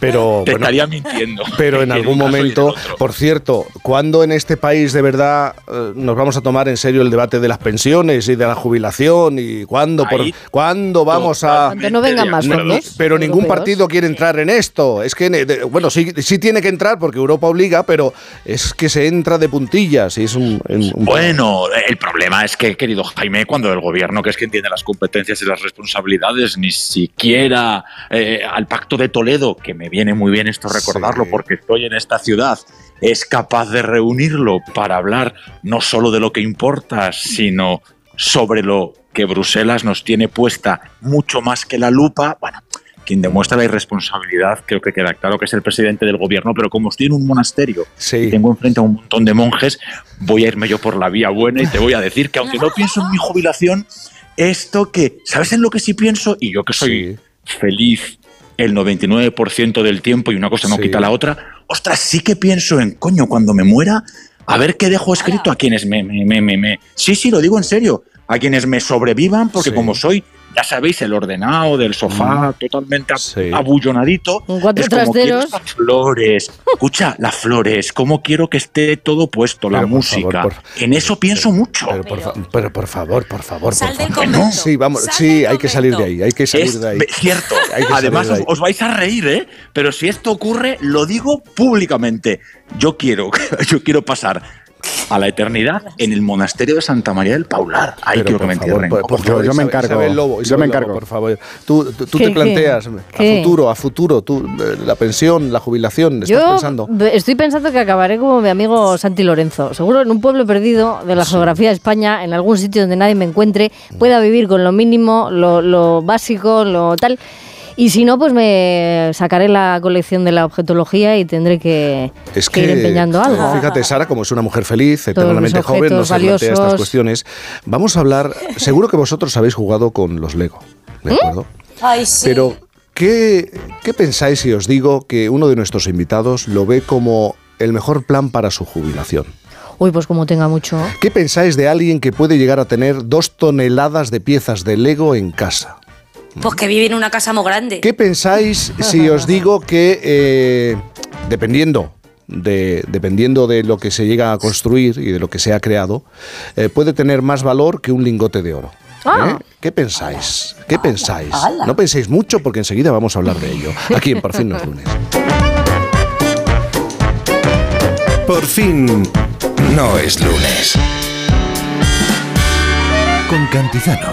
Pero Te bueno, estaría mintiendo. Pero en En algún momento, por cierto, ¿cuándo en este país de verdad eh, nos vamos a tomar en serio el debate de las pensiones y de la jubilación? ¿Y cuándo, por- ¿cuándo vamos a...? Cuando no vengan más No, fondos. pero ningún partido quiere entrar en esto. Es que, de- bueno, sí, sí tiene que entrar porque Europa obliga, pero es que se entra de puntillas y es un... un- un- Bueno, el problema es que, querido Jaime, cuando el gobierno, que es quien tiene las competencias y las responsabilidades, ni siquiera eh, al Pacto de Toledo, que me viene muy bien esto recordarlo Sí. porque estoy en esta ciudad, es capaz de reunirlo para hablar no solo de lo que importa, sino sobre lo que Bruselas nos tiene puesta mucho más que la lupa, bueno, quien demuestra la irresponsabilidad, creo que queda claro que es el presidente del gobierno, pero como estoy en un monasterio Sí. y tengo enfrente a un montón de monjes, voy a irme yo por la vía buena y te voy a decir que aunque no *laughs* pienso en mi jubilación, esto que, ¿sabes en lo que sí pienso? Y yo que soy feliz el 99% del tiempo y una cosa no Sí. quita la otra, ostras, sí que pienso en, coño, cuando me muera, a ver qué dejo escrito a quienes me, me, me, me- me- Sí, sí, lo digo en serio, a quienes me sobrevivan, porque Sí. como soy, ya sabéis, el ordenado del sofá totalmente ab- Sí. abullonadito, cuatro es como trasteros. estas flores. Escucha, *laughs* las flores, cómo quiero que esté todo puesto, la Pero, música. favor, por- en eso pienso mucho. Pero por, fa- pero por favor, por favor, Sal por del favor. convento. Sí, vamos, Sal sí, hay que salir de ahí, hay que salir Es de ahí. cierto. Hay que salir Además, de os, ahí. os vais a reír, ¿eh? Pero si esto ocurre, lo digo públicamente. Yo quiero, *laughs* yo quiero pasar a la eternidad en el monasterio de Santa María del Paular. Ahí quiero que me entierren. por- por Yo- favor, yo me encargo. Isabel Lobo, Yo me Lobo, encargo. por favor. Tú, tú- tú ¿Qué, te planteas ¿Qué? a futuro, a futuro, tú, eh, la pensión, la jubilación, ¿estás Yo pensando? estoy pensando que acabaré como mi amigo Santi Lorenzo. Seguro en un pueblo perdido de la geografía de España, en algún sitio donde nadie me encuentre, pueda vivir con lo mínimo, lo, lo básico, lo tal. Y si no, pues me sacaré la colección de la objetología y tendré que, Es que que, ir empeñando algo. fíjate, Sara, como es una mujer feliz, eternamente joven, no objetos se plantea estas cuestiones. Vamos a hablar, seguro que vosotros habéis jugado con los Lego, ¿de acuerdo? Ay, sí. Pero, ¿qué, ¿qué pensáis si os digo que uno de nuestros invitados lo ve como el mejor plan para su jubilación? Uy, pues como tenga mucho. ¿Qué pensáis de alguien que puede llegar a tener dos toneladas de piezas de Lego en casa? Pues que vive en una casa muy grande. ¿Qué pensáis si os digo que eh, dependiendo de, dependiendo de lo que se llega a construir y de lo que se ha creado, eh, puede tener más valor que un lingote de oro? Ah. ¿Eh? ¿Qué pensáis? ¿Qué pensáis? No penséis mucho porque enseguida vamos a hablar de ello. Aquí en Por fin no es lunes. Por fin no es lunes. Con Cantizano.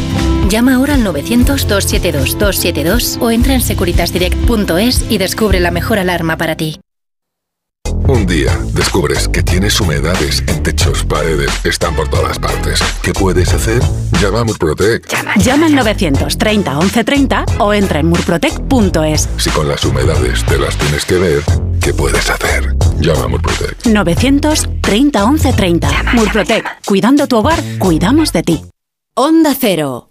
Llama ahora al 900-272-272 o entra en securitasdirect.es y descubre la mejor alarma para ti. Un día descubres que tienes humedades en techos, paredes, están por todas partes. ¿Qué puedes hacer? Llama a Murprotec. Llama al 930 1130 o entra en murprotec.es. Si con las humedades te las tienes que ver, ¿qué puedes hacer? Llama a Murprotec. 930 1130. Murprotec. Cuidando tu hogar, cuidamos de ti. Onda Cero,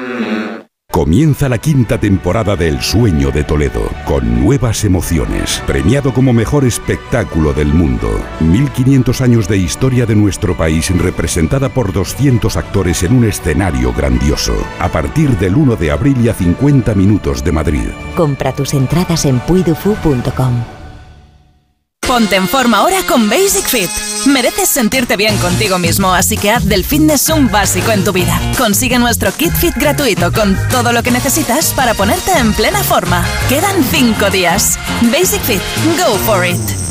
Comienza la quinta temporada de El Sueño de Toledo, con nuevas emociones, premiado como mejor espectáculo del mundo. 1500 años de historia de nuestro país representada por 200 actores en un escenario grandioso. A partir del 1 de abril y a 50 minutos de Madrid. Compra tus entradas en puidufu.com. Ponte en forma ahora con Basic Fit. Mereces sentirte bien contigo mismo, así que haz del fitness un básico en tu vida. Consigue nuestro kit fit gratuito con todo lo que necesitas para ponerte en plena forma. Quedan 5 días. Basic Fit, go for it.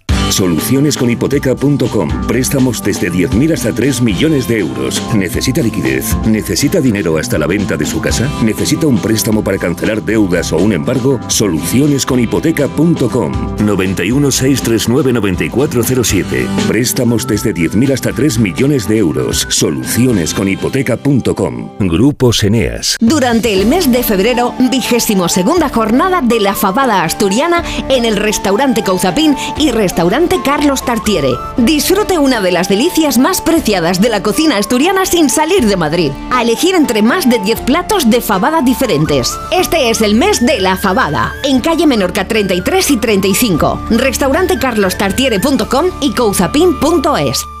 Solucionesconhipoteca.com. Préstamos desde 10.000 hasta 3 millones de euros. ¿Necesita liquidez? ¿Necesita dinero hasta la venta de su casa? ¿Necesita un préstamo para cancelar deudas o un embargo? Solucionesconhipoteca.com. 91 639 9407. Préstamos desde 10.000 hasta 3 millones de euros. Solucionesconhipoteca.com. Grupos Eneas. Durante el mes de febrero, vigésimo segunda jornada de la fabada asturiana en el restaurante Cauzapín y restaurante Carlos Tartiere. Disfrute una de las delicias más preciadas de la cocina asturiana sin salir de Madrid. A elegir entre más de 10 platos de fabada diferentes. Este es el mes de la fabada. En calle Menorca 33 y 35. Restaurantecarlostartiere.com y cauzapín.es.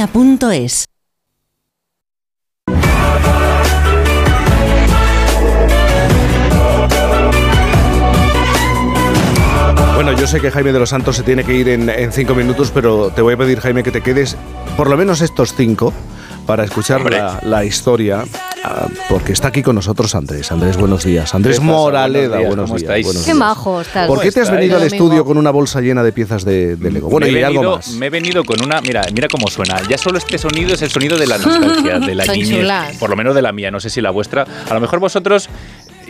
duchamanía.es. sé que Jaime de los Santos se tiene que ir en, en cinco minutos, pero te voy a pedir, Jaime, que te quedes por lo menos estos cinco para escuchar la, la historia, porque está aquí con nosotros Andrés. Andrés, buenos días. Andrés. Moraleda, Buenos días, buenos ¿cómo días. estáis? buenos Qué días. majo estás. ¿Por qué te has estáis? venido al estudio con una bolsa llena de piezas de, de Lego? Bueno, me, y he algo venido, más. me he venido con una. Mira, mira cómo suena. Ya solo este sonido es el sonido de la nostalgia, de la *laughs* niñez. Por lo menos de la mía, no sé si la vuestra. A lo mejor vosotros.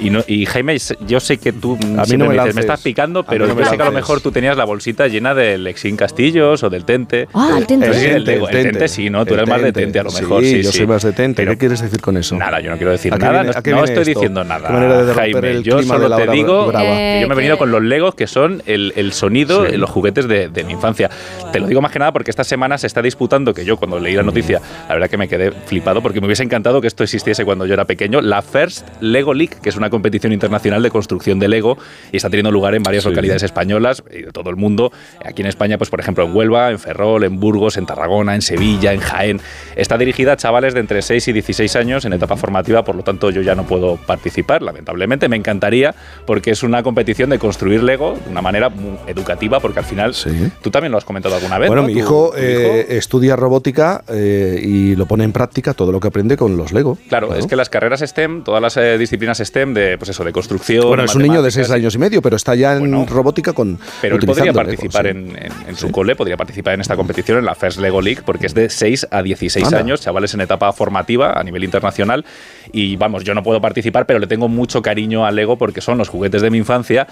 Y, no- y Jaime, yo sé que tú no siempre me me, dices, me estás picando, A pero mí no yo sé que a lo mejor tú tenías la bolsita llena del Exin Castillos o del Tente. Ah, el Tente. Sí, El el, Tente, Tente sí, ¿no? Tú eres más de Tente. A lo Sí, mejor. Sí, yo sí. soy más de Tente. Pero ¿Qué quieres decir con eso? Nada, yo no quiero decir ¿A nada. viene- no a no estoy esto? diciendo nada. ¿Qué manera de romper Jaime, el yo clima solo de la te digo brava? que yo me he venido Eh, con los Legos que son el, el sonido, Sí. los juguetes de, de mi infancia. Te lo digo más que nada porque esta semana se está disputando, que yo cuando leí la noticia, la verdad que me quedé flipado porque me hubiese encantado que esto existiese cuando yo era pequeño, la First Lego League, que es una competición internacional de construcción de Lego y está teniendo lugar en varias Sí. localidades españolas y de todo el mundo. Aquí en España, pues por ejemplo en Huelva, en Ferrol, en Burgos, en Tarragona, en Sevilla, en Jaén. Está dirigida a chavales de entre 6 y 16 años en etapa formativa, por lo tanto yo ya no puedo participar, lamentablemente. Me encantaría porque es una competición de construir Lego de una manera muy educativa, porque al final tú también lo has comentado alguna vez. Bueno, ¿no? mi Tu- hijo, tu eh, estudia robótica eh, y lo pone en práctica todo lo que aprende con los Lego. Claro, es que las carreras STEM, todas las eh, disciplinas STEM de, pues eso, de construcción. Bueno, es un niño de seis años y medio, pero está ya en robótica con. Pero él podría Lego, participar sí. en, en- en su cole, podría participar en esta competición, en la First Lego League, porque es de 6 a 16 Anda. años, chavales en etapa formativa a nivel internacional. Y vamos, yo no puedo participar, pero le tengo mucho cariño al Lego porque son los juguetes de mi infancia.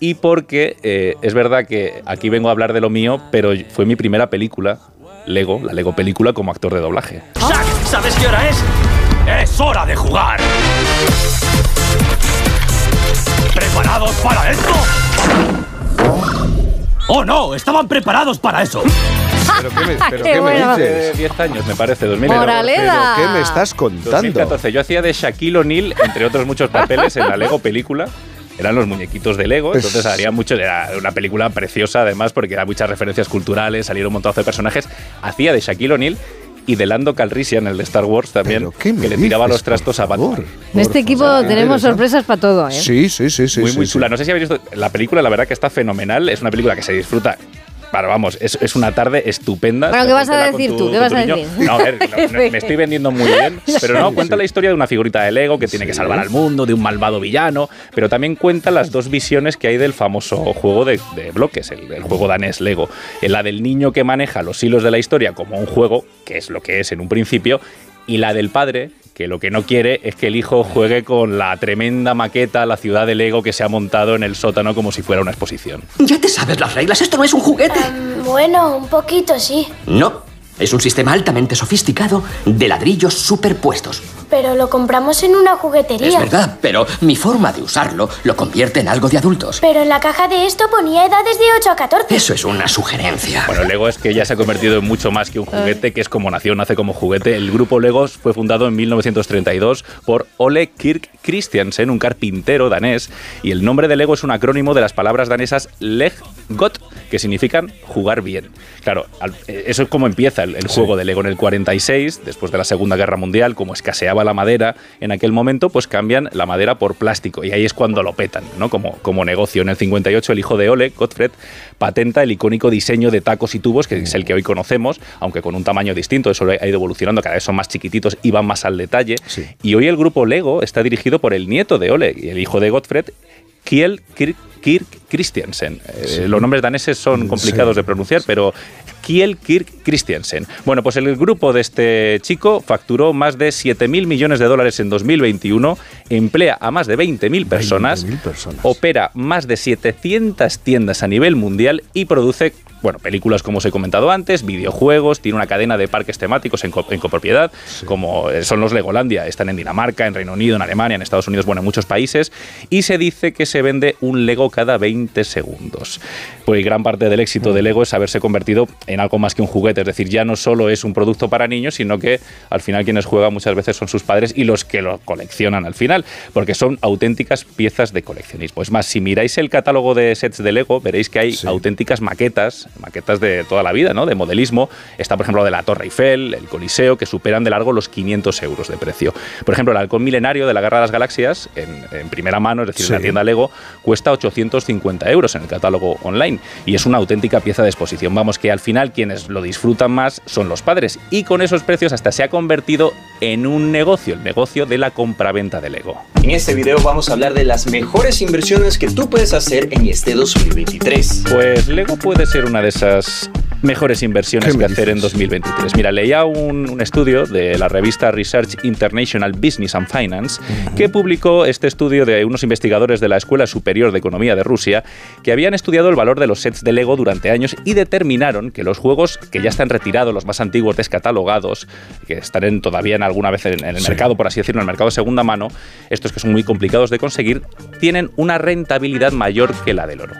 Y porque eh, es verdad que aquí vengo a hablar de lo mío, pero fue mi primera película, Lego, la Lego película, como actor de doblaje. ¡Shaq! ¿Sabes qué hora es? ¡Es hora de jugar! ¿Preparados para esto? ¡Oh no! ¡Estaban preparados para eso! ¿Pero qué me, *laughs* pero Qué qué me bueno. dices? Hace 10 años, me parece, 2000. Moraleda. ¿Pero qué me estás contando? 2014. Yo hacía de Shaquille O'Neal, entre otros muchos papeles, en la Lego película. Eran los muñequitos de Lego, entonces haría mucho. Era una película preciosa, además, porque era muchas referencias culturales, salieron un montón de personajes. Hacía de Shaquille O'Neal y de Lando Calrissian, el de Star Wars también, que le tiraba dices, los trastos a Batman. En este equipo tenemos sorpresas para todo, ¿eh? Sí, sí, sí, sí. muy, sí, muy sí. chula. No sé si habéis visto la película, la verdad que está fenomenal. Es una película que se disfruta. Bueno, vamos, es, es una tarde estupenda. Bueno, ¿qué vas a decir tu- tú? ¿Qué vas a decir? No, a ver, no, no, me *laughs* estoy vendiendo muy bien, *laughs* pero no, cuenta la historia de una figurita de Lego que tiene que salvar al mundo, de un malvado villano, pero también cuenta las dos visiones que hay del famoso juego de, de bloques, el, el juego danés Lego. En la del niño que maneja los hilos de la historia como un juego, que es lo que es en un principio, y la del padre, que lo que no quiere es que el hijo juegue con la tremenda maqueta, la ciudad de Lego que se ha montado en el sótano como si fuera una exposición. Ya te sabes las reglas, esto no es un juguete. Bueno, un poquito sí, No, es un sistema altamente sofisticado de ladrillos superpuestos. Pero lo compramos en una juguetería. Es verdad, pero mi forma de usarlo lo convierte en algo de adultos. Pero en la caja de esto ponía edades de 8 a 14. Eso es una sugerencia. Bueno, Lego es que ya se ha convertido en mucho más que un juguete, que es como nació, nace como juguete. El grupo Lego fue fundado en 1932 por Ole Kirk Christiansen, un carpintero danés, y el nombre de Lego es un acrónimo de las palabras danesas Leg Got, que significan jugar bien. Claro, eh, eso es como empieza el, el juego de Lego en el 46, después de la Segunda Guerra Mundial, como escaseaba la madera en aquel momento, pues cambian la madera por plástico y ahí es cuando lo petan, ¿no? Como, como negocio. En el 58 el hijo de Ole, Gottfried, patenta el icónico diseño de tacos y tubos, que es el que hoy conocemos, aunque con un tamaño distinto, eso ha ido evolucionando, cada vez son más chiquititos y van más al detalle. Y hoy el grupo Lego está dirigido por el nieto de Ole y el hijo de Gottfried, Kiel Kirk, Kirk Christiansen. Eh. Los nombres daneses son complicados Sí. de pronunciar, pero Kiel Kirk Christiansen. Bueno, pues el grupo de este chico facturó más de 7.000 millones de dólares en 2021, emplea a más de 20.000 personas, opera más de 700 tiendas a nivel mundial y produce, bueno, películas como os he comentado antes, videojuegos, tiene una cadena de parques temáticos en, co- en copropiedad, como eh, son los Legolandia, están en Dinamarca, en Reino Unido, en Alemania, en Estados Unidos, bueno, en muchos países, y se dice que se vende un Lego cada 20 segundos. Pues gran parte del éxito de Lego es haberse convertido en algo más que un juguete, es decir, ya no solo es un producto para niños, sino que al final quienes juegan muchas veces son sus padres y los que lo coleccionan al final, porque son auténticas piezas de coleccionismo. Es más, si miráis el catálogo de sets de Lego, veréis que hay auténticas maquetas, maquetas de toda la vida, ¿no? De modelismo. Está, por ejemplo, de la Torre Eiffel, el Coliseo, que superan de largo los 500 euros de precio. Por ejemplo, el halcón milenario de la Guerra de las Galaxias, en, en primera mano, es decir, en la Sí. tienda Lego, cuesta 850 euros en el catálogo online y es una auténtica pieza de exposición. Vamos, que al final quienes lo disfrutan más son los padres y con esos precios hasta se ha convertido en un negocio, el negocio de la compraventa de Lego. En este video vamos a hablar de las mejores inversiones que tú puedes hacer en este 2023. Pues Lego puede ser una de esas mejores inversiones que hacer en 2023. Mira, leía un, un estudio de la revista Research International Business and Finance que publicó este estudio de unos investigadores de la Escuela Superior de Economía de Rusia que habían estudiado el valor de los sets de Lego durante años y determinaron que los juegos que ya están retirados, los más antiguos descatalogados, que están en- todavía en alguna vez en, en el Sí. mercado, por así decirlo, en el mercado de segunda mano, estos que son muy complicados de conseguir, tienen una rentabilidad mayor que la del oro.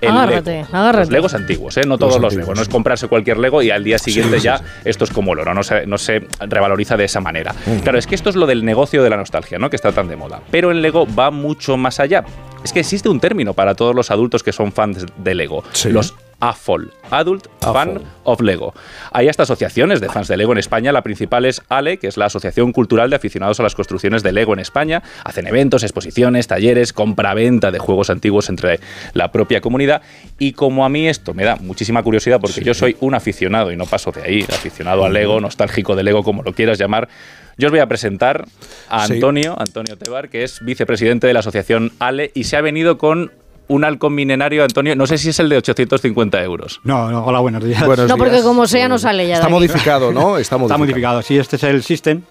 El Agárrate, Lego. agárrate. Los Legos antiguos, ¿eh? no todos los, Legos. No es comprarse cualquier Lego y al día siguiente sí, ya sí. esto es como el oro, no se, no se revaloriza de esa manera. Claro, es que esto es lo del negocio de la nostalgia, ¿no? que está tan de moda. Pero el Lego va mucho más allá. Es que existe un término para todos los adultos que son fans de Lego. Los AFOL, Adult Fan of Lego. Hay hasta asociaciones de fans de Lego en España. La principal es ALE, que es la Asociación Cultural de Aficionados a las Construcciones de Lego en España. Hacen eventos, exposiciones, talleres, compra-venta de juegos antiguos entre la propia comunidad. Y como a mí esto me da muchísima curiosidad, porque yo soy un aficionado y no paso de ahí, aficionado al Lego, nostálgico de Lego, como lo quieras llamar, yo os voy a presentar a Sí. Antonio, Antonio Tebar, que es vicepresidente de la asociación ALE y se ha venido con un halcón milenario, Antonio, no sé si es el de 850 euros. No, no, hola, buenos días. no, porque como sea no sale ya. de aquí. *laughs* Está modificado, sí, este es el System,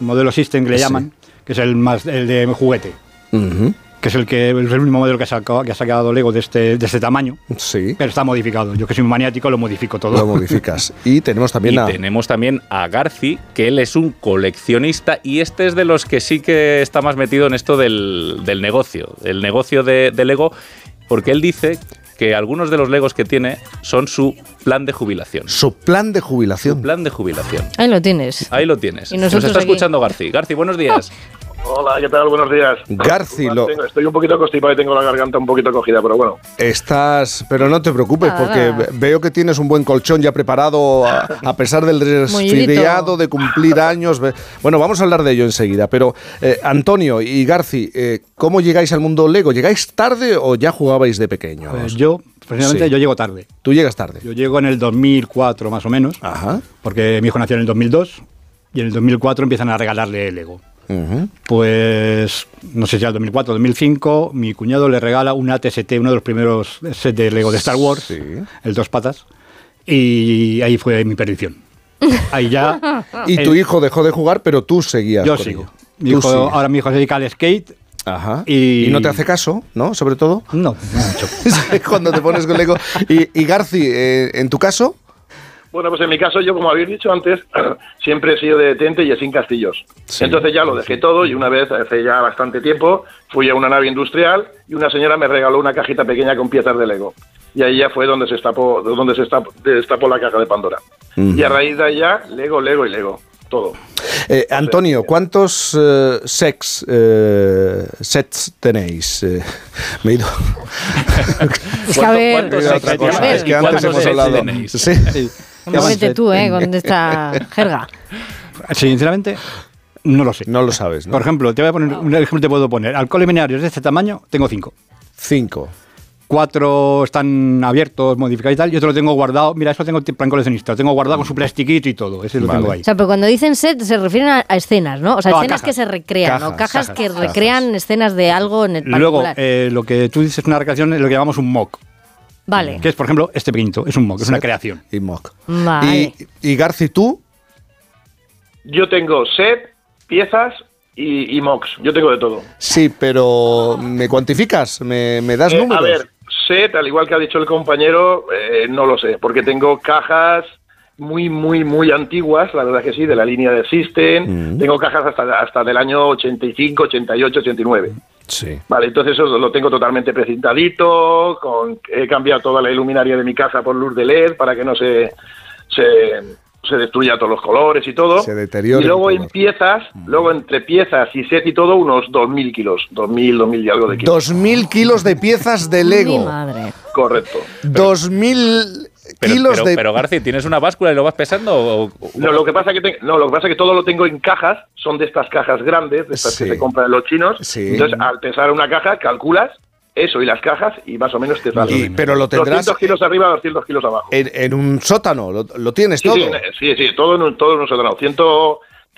el modelo System que le Sí. llaman, que es el más el de juguete. Que es el que es el único modelo que ha sacado, que ha sacado Lego de este, de este tamaño. Sí. Pero está modificado. Yo que soy un maniático lo modifico todo. Lo modificas. Y tenemos también y a... tenemos también a Garci, que él es un coleccionista y este es de los que sí que está más metido en esto del, del negocio, el negocio de, de Lego, porque él dice que algunos de los Legos que tiene son su plan de jubilación. Su plan de jubilación. plan de jubilación. Ahí lo tienes. Ahí lo tienes. Y Nos está aquí. escuchando Garci. Garci, buenos días. *laughs* Hola, ¿qué tal? Buenos días. Garci, lo- Tengo- Estoy un poquito constipado y tengo la garganta un poquito cogida, pero bueno. Estás, pero no te preocupes, porque veo que tienes un buen colchón ya preparado a, a pesar del resfriado, de cumplir años. Bueno, vamos a hablar de ello enseguida. Pero eh, Antonio y Garci, eh, ¿cómo llegáis al mundo Lego? ¿Llegáis tarde o ya jugabais de pequeños? Pues yo, precisamente, Sí. yo llego tarde. Tú llegas tarde. Yo llego en el 2004 más o menos. Porque mi hijo nació en el 2002 y en el 2004 empiezan a regalarle Lego. Pues no sé si al 2004 o 2005, mi cuñado le regala un ATST, uno de los primeros sets de Lego de Star Wars, el dos patas, y ahí fue mi perdición. *laughs* Ahí ya. Y tu el- hijo dejó de jugar, pero tú seguías. Yo sigo. Mi hijo- sigues. ahora mi hijo se dedica al skate. Ajá. Y, Y no te hace caso, ¿no? Sobre todo. No, no mucho. *laughs* Cuando te pones con Lego. Y, y Garci, eh, en tu caso. Bueno, pues en mi caso, yo, como habéis dicho antes, *clears throat* siempre he sido de Tente y sin Castillos. Entonces ya lo dejé todo y una vez, hace ya bastante tiempo, fui a una nave industrial y una señora me regaló una cajita pequeña con piezas de Lego. Y ahí ya fue donde se destapó, donde se destapó, destapó la caja de Pandora. Y a raíz de ahí ya, Lego, Lego y Lego. Todo. Eh, Antonio, ¿cuántos eh, sex, eh, sets tenéis? Eh, *laughs* me he ido. Es que antes ¿Cuántos hemos sets hablado. tenéis? Sí. Muévete tú, ¿eh? Con esta *laughs* jerga. Sinceramente, no lo sé. No lo sabes, ¿no? Por ejemplo, te voy a poner un ejemplo te puedo poner. Alcohol liminarios de este tamaño, tengo cinco. Cinco. Cuatro están abiertos, modificados y tal, y otro lo tengo guardado. Mira, eso tengo plan coleccionista, lo tengo guardado con su plastiquito y todo. Ese lo Vale. tengo ahí. O sea, pero cuando dicen set se refieren a, a escenas, ¿no? O sea, No, escenas cajas. que se recrean, ¿no? Cajas, Cajas, cajas, que cajas. recrean escenas de algo en el Luego, particular. eh, lo que tú dices una recreación es lo que llamamos un mock. Vale. Que es, por ejemplo, este pequeñito. Es un mock, es una creación. Y mock. Vale. Y, y Garci, tú. Yo tengo set, piezas y, y mocks. Yo tengo de todo. Sí, pero ¿me cuantificas? ¿Me, me das Eh, números? A ver, set, al igual que ha dicho el compañero, eh, no lo sé, porque tengo cajas muy, muy, muy antiguas, la verdad que sí, de la línea de System. Tengo cajas hasta, hasta del año 85, 88, 89. Sí. Vale, entonces eso lo tengo totalmente precintadito, con, he cambiado toda la iluminaria de mi casa por luz de LED para que no se, se, se destruya todos los colores y todo. Se deteriora Y luego en piezas, luego entre piezas y set y todo, unos 2.000 kilos, 2.000, 2.000 y algo de kilos. 2.000 kilos de piezas de Lego. madre. Correcto. 2.000 Pero, kilos pero, de... pero, Garci, ¿tienes una báscula y lo vas pesando? O, o- No, lo que pasa que te- no, lo que pasa que todo lo tengo en cajas, son de estas cajas grandes, de estas Sí. que se compran los chinos. Sí. Entonces, al pesar una caja, calculas eso y las cajas y más o menos te sale. Y- pero lo tendrás 200 kilos arriba, 200 kilos abajo. en, en un sótano, lo, lo tienes Sí, todo. sí, sí, sí, todo en un, todo en un sótano. 100,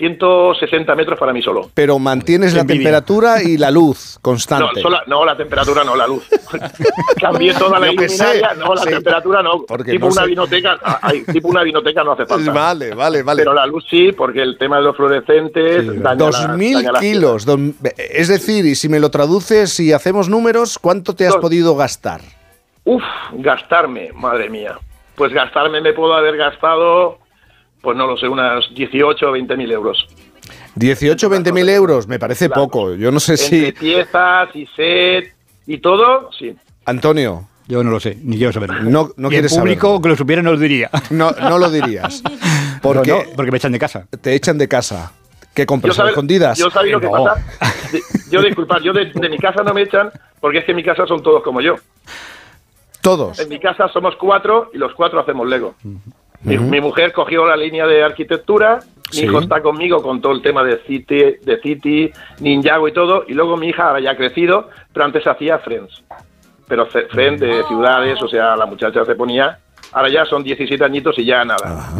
160 metros para mí solo. Pero mantienes la temperatura y la luz No, constante. sola- no, la temperatura no, la luz. *laughs* Cambié toda la iluminaria, no, la sí. temperatura no. Porque tipo no una sé. vinoteca, ay, *laughs* tipo una vinoteca no hace falta. Vale, vale, vale. Pero la luz sí, porque el tema de los fluorescentes daña la- 2.000 daña la kilos. don- es decir, y si me lo traduces y hacemos números, ¿cuánto te has Dos. podido gastar? Uf, gastarme, madre mía. Pues gastarme me puedo haber gastado, pues no lo sé, unas 18 o 20 mil euros. 18 20 mil euros, me parece Claro. poco. Yo no sé Entre si... piezas y set y todo, sí. Antonio, Yo no lo sé, ni quiero saberlo. no, no y quieres público, saberlo. que lo supiera, no lo diría. No, no lo dirías. *laughs* Porque No, no, porque me echan de casa. te echan de casa. ¿Qué compras? ¿Escondidas? yo sabía lo que No. pasa. De- Yo, disculpad, yo de, de mi casa no me echan porque es que en mi casa son todos como yo. Todos. En mi casa somos cuatro y los cuatro hacemos Lego. Mi, mujer cogió la línea de arquitectura, mi Sí. hijo está conmigo con todo el tema de City, de City, Ninjago y todo, y luego mi hija ahora ya ha crecido, pero antes hacía Friends. Pero Friends de ciudades, o sea, la muchacha se ponía, ahora ya son 17 añitos y ya nada.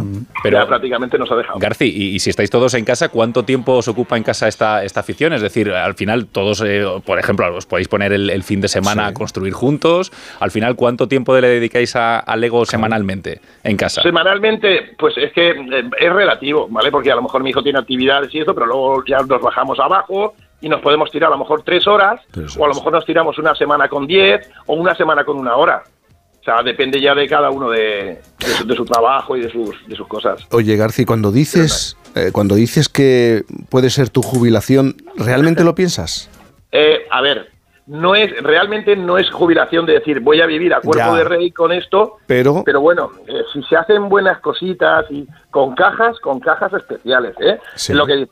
Pero- ya prácticamente nos ha dejado. Garci, y, y si estáis todos en casa, ¿cuánto tiempo os ocupa en casa esta, esta afición? Es decir, al final todos, eh, por ejemplo, os podéis poner el, el fin de semana a construir juntos. Al final, ¿cuánto tiempo le dedicáis a, a Lego semanalmente en casa? Semanalmente, pues es que eh, es relativo, ¿vale? Porque a lo mejor mi hijo tiene actividades y eso, pero luego ya nos bajamos abajo y nos podemos tirar a lo mejor tres horas, o a lo mejor nos tiramos una semana con diez o una semana con una hora. O sea, depende ya de cada uno de, de su, de su trabajo y de sus, de sus cosas. Oye, Garci, cuando dices, eh, cuando dices que puede ser tu jubilación, ¿realmente lo piensas? Eh, a ver, no es realmente no es jubilación de decir voy a vivir a cuerpo Ya. de rey con esto, Pero, Pero bueno, eh, si se hacen buenas cositas y con cajas, con cajas especiales, ¿eh? Sí. Es lo que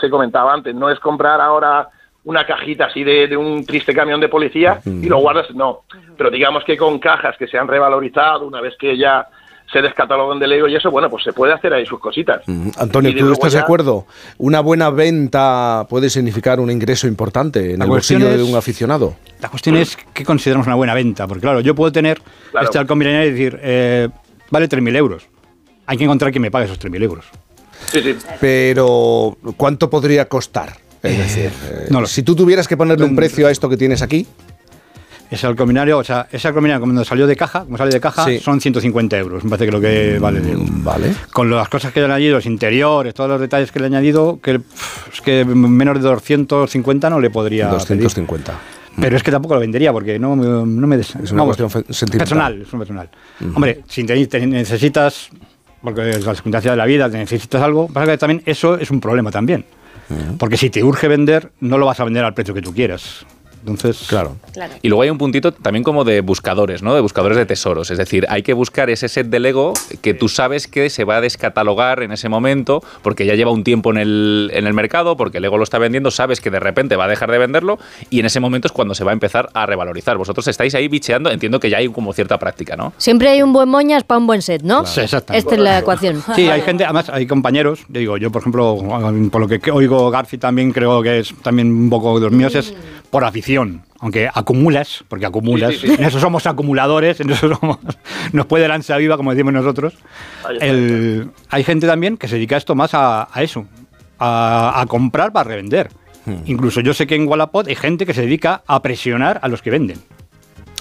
se comentaba antes, no es comprar ahora una cajita así de, de un triste camión de policía y lo guardas, no. Pero digamos que con cajas que se han revalorizado una vez que ya se descatalogan de Lego y eso, bueno, pues se puede hacer ahí sus cositas. mm, Antonio, ¿tú estás de acuerdo? ¿Una buena venta puede significar un ingreso importante en La el bolsillo de un aficionado? La cuestión es qué consideramos una buena venta. Porque claro, yo puedo tener Claro. este halcón milenario y decir, eh, vale 3.000 euros. Hay que encontrar quien me pague esos 3.000 euros. Sí, sí. Pero, ¿cuánto podría costar? Es decir, eh, no lo si tú tuvieras que ponerle un precio a esto que tienes aquí, Ese halcón milenario, o sea, ese halcón milenario cuando salió de caja, como sale de caja, Sí. son 150 euros. Me parece que lo que vale. Lego. vale. Con las cosas que le han añadido, los interiores, todos los detalles que le he añadido, que es que menos de 250 no le podría. pedir. 250. Pero es que tampoco lo vendería porque no, me- no me des- Es una cuestión. Personal, es un personal. Hombre, si te, te necesitas, porque es la circunstancia de la vida, te necesitas algo, pasa que también eso es un problema también. Porque si te urge vender, no lo vas a vender al precio que tú quieras. Entonces, claro. Y luego hay un puntito también como de buscadores, ¿no? De buscadores de tesoros. Es decir, hay que buscar ese set de Lego que tú sabes que se va a descatalogar en ese momento porque ya lleva un tiempo en el, en el mercado, porque Lego lo está vendiendo, sabes que de repente va a dejar de venderlo y en ese momento es cuando se va a empezar a revalorizar. Vosotros estáis ahí bicheando, entiendo que ya hay como cierta práctica, ¿no? Siempre hay un buen moñas para un buen set, ¿no? Sí, exactamente. Esta es la ecuación. Sí, hay gente, además hay compañeros, yo digo, yo por ejemplo, por lo que oigo Garci también creo que es también un poco de los míos, es por afición. Aunque acumulas, porque acumulas, Sí, sí, sí. en eso somos acumuladores, en eso somos, nos puede lanza viva, como decimos nosotros. El- hay gente también que se dedica a esto más a, a eso, a, a comprar para revender. Incluso yo sé que en Wallapop hay gente que se dedica a presionar a los que venden.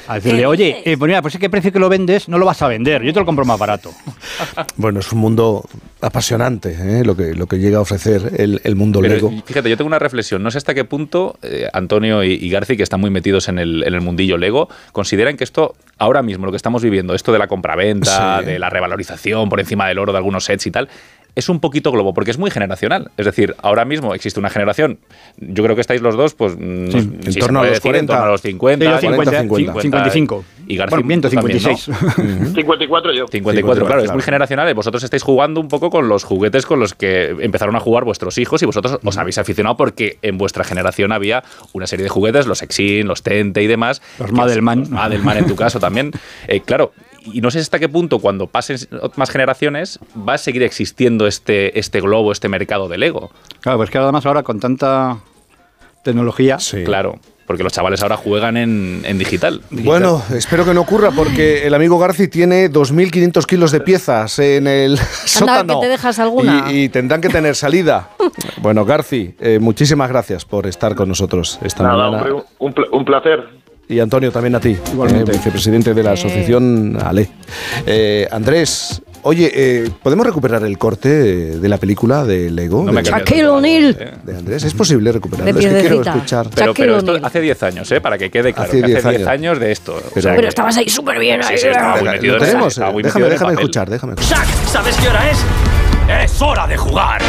A decirle, oye, eh, pues mira, pues ese precio que lo vendes no lo vas a vender, yo te lo compro más barato. *laughs* Bueno, es un mundo apasionante ¿eh? lo, que, lo que llega a ofrecer el, el mundo Pero Lego. fíjate, yo tengo una reflexión. No sé hasta qué punto eh, Antonio y, y Garci, que están muy metidos en el, en el mundillo Lego, consideran que esto, ahora mismo, lo que estamos viviendo, esto de la compraventa, Sí. de la revalorización por encima del oro de algunos sets y tal, es un poquito globo, porque es muy generacional. Es decir, ahora mismo existe una generación, yo creo que estáis los dos, pues, no- Sí, si en torno a puede los decir, 40. en torno a los 50, Sí, yo 50, 50, 55. Y García Bueno, miento, tú también, 56. ¿no? 54 *laughs* yo. 54, claro, es muy generacional. y Vosotros estáis jugando un poco con los juguetes con los que empezaron a jugar vuestros hijos y vosotros os habéis aficionado porque en vuestra generación había una serie de juguetes, los Exin, los Tente y demás. Los Madelman. Madelman en tu caso también. *laughs* Eh, claro, y no sé hasta qué punto cuando pasen más generaciones va a seguir existiendo este, este globo, este mercado de Lego. Claro, pues que además ahora con tanta tecnología. Claro, porque los chavales ahora juegan en, en digital. Bueno, espero que no ocurra porque el amigo Garci tiene 2.500 kilos de piezas en el *laughs* sótano. que te dejas alguna. Y, y tendrán que tener salida. Bueno, Garci, eh, muchísimas gracias por estar con nosotros esta Nada, mañana. hombre, un, pla- un placer. Y Antonio, también a ti, Igualmente. eh, vicepresidente de la asociación ALE. Eh, Andrés, oye, eh, ¿podemos recuperar el corte de la película de Lego? No me de. Shaquille O'Neal. de Andrés, ¿es posible recuperarlo? De es que quiero escuchar. Pero, Shaquille pero esto O'Neal. hace 10 años, ¿eh? para que quede claro. Hace que 10 hace 10 años. años de esto. O Pero- sea Pero que- estabas ahí súper bien. Sí, ahí, sí, estaba muy metido Lo tenemos, estaba muy déjame, metido en el déjame papel. escuchar, déjame escuchar. Zack, ¿sabes qué hora es? Es hora de jugar.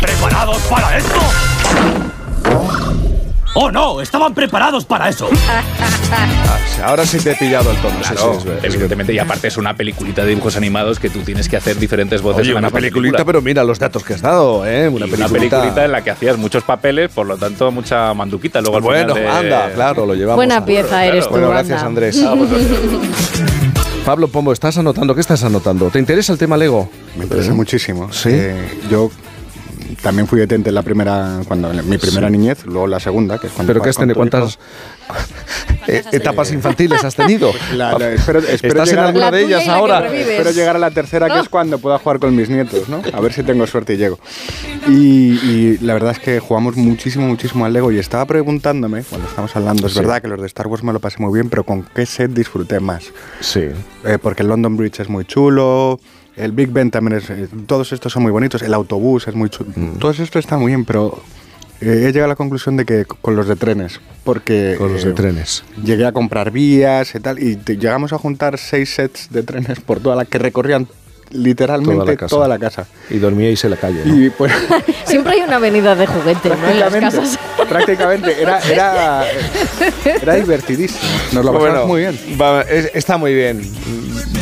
¿Preparados para esto? ¡Oh no! ¡Estaban preparados para eso! Ah, Ahora sí te he pillado el tono. sí, Claro, sí, es verdad. evidentemente, y aparte es una peliculita de dibujos animados que tú tienes que hacer diferentes voces Oye, en una peliculita, película. pero mira los datos que has dado, ¿eh? Una peliculita. en la que hacías muchos papeles, por lo tanto, mucha manduquita. Luego al Bueno, de- anda, claro, lo llevamos. Buena a- pieza eres tú, Bueno, anda. gracias, Andrés. Ah, pues, *laughs* Pablo Pombo, ¿estás anotando? ¿Qué estás anotando? ¿Te interesa el tema Lego? Me interesa muchísimo. ¿Sí? Eh, yo también fui detente en la primera, cuando en mi primera niñez, luego la segunda, que es cuando ¿Pero qué has tenido? tu ¿Cuántas eh, etapas infantiles has tenido? *laughs* La- la- espero- espero ¿Estás en llegar- alguna La de ellas ahora? Espero llegar a la tercera, que es cuando pueda jugar con mis nietos, ¿no? A ver si tengo suerte y llego. Y, y la verdad es que jugamos muchísimo, muchísimo al Lego y estaba preguntándome, cuando estamos hablando, es Sí. verdad que los de Star Wars me lo pasé muy bien, pero ¿con qué set disfruté más? Sí. Eh, porque el London Bridge es muy chulo, el Big Ben también es... eh, todos estos son muy bonitos, el autobús es muy chulo. Mm. Todos estos están muy bien, pero eh, he llegado a la conclusión de que con los de trenes, porque... Con los de eh, trenes. Llegué a comprar vías y tal, y te- llegamos a juntar seis sets de trenes por toda la que recorrían literalmente Toda la casa. Y dormíais en la calle. ¿no? Y pues *laughs* Siempre hay una avenida de juguete, ¿no? En las prácticamente, casas. prácticamente era, era, era divertidísimo. Nos lo pasamos Bueno, muy bien. va, es- está muy bien.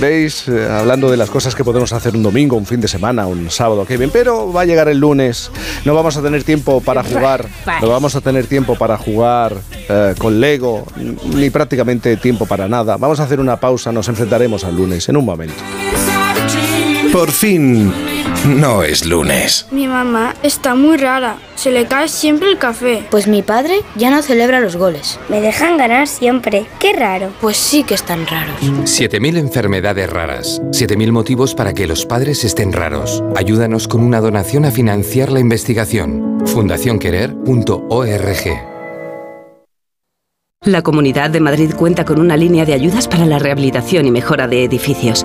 Veis, Eh, hablando de las cosas que podemos hacer un domingo, un fin de semana, un sábado, qué bien. Pero va a llegar el lunes, no vamos a tener tiempo para jugar, no vamos a tener tiempo para jugar eh, con Lego, ni prácticamente tiempo para nada. Vamos a hacer una pausa, nos enfrentaremos al lunes en un momento. Por fin, no es lunes. Mi mamá está muy rara. Se le cae siempre el café. Pues mi padre ya no celebra los goles. Me dejan ganar siempre. Qué raro. Pues sí que están raros. 7.000 enfermedades raras. 7.000 motivos para que los padres estén raros. Ayúdanos con una donación a financiar la investigación. fundacionquerer.org. La Comunidad de Madrid cuenta con una línea de ayudas para la rehabilitación y mejora de edificios,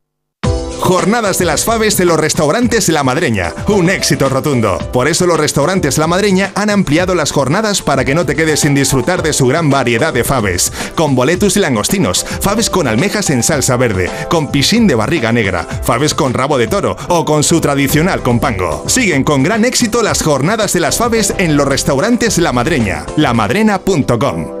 Jornadas de las Faves de los restaurantes La Madreña. Un éxito rotundo. Por eso los restaurantes La Madreña han ampliado las jornadas para que no te quedes sin disfrutar de su gran variedad de faves. Con boletus y langostinos, faves con almejas en salsa verde, con piscín de barriga negra, faves con rabo de toro o con su tradicional compango. Siguen con gran éxito las jornadas de las faves en los restaurantes La Madreña. lamadrena.com.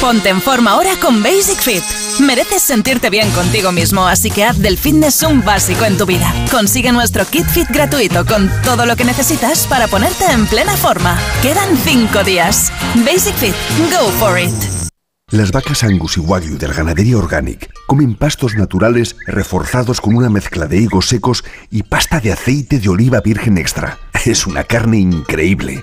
Ponte en forma ahora con Basic Fit. Mereces sentirte bien contigo mismo, así que haz del fitness un básico en tu vida. Consigue nuestro kit fit gratuito con todo lo que necesitas para ponerte en plena forma. Quedan 5 días. Basic Fit, go for it. Las vacas Angus y Wagyu de la ganadería Organic comen pastos naturales reforzados con una mezcla de higos secos y pasta de aceite de oliva virgen extra. Es una carne increíble.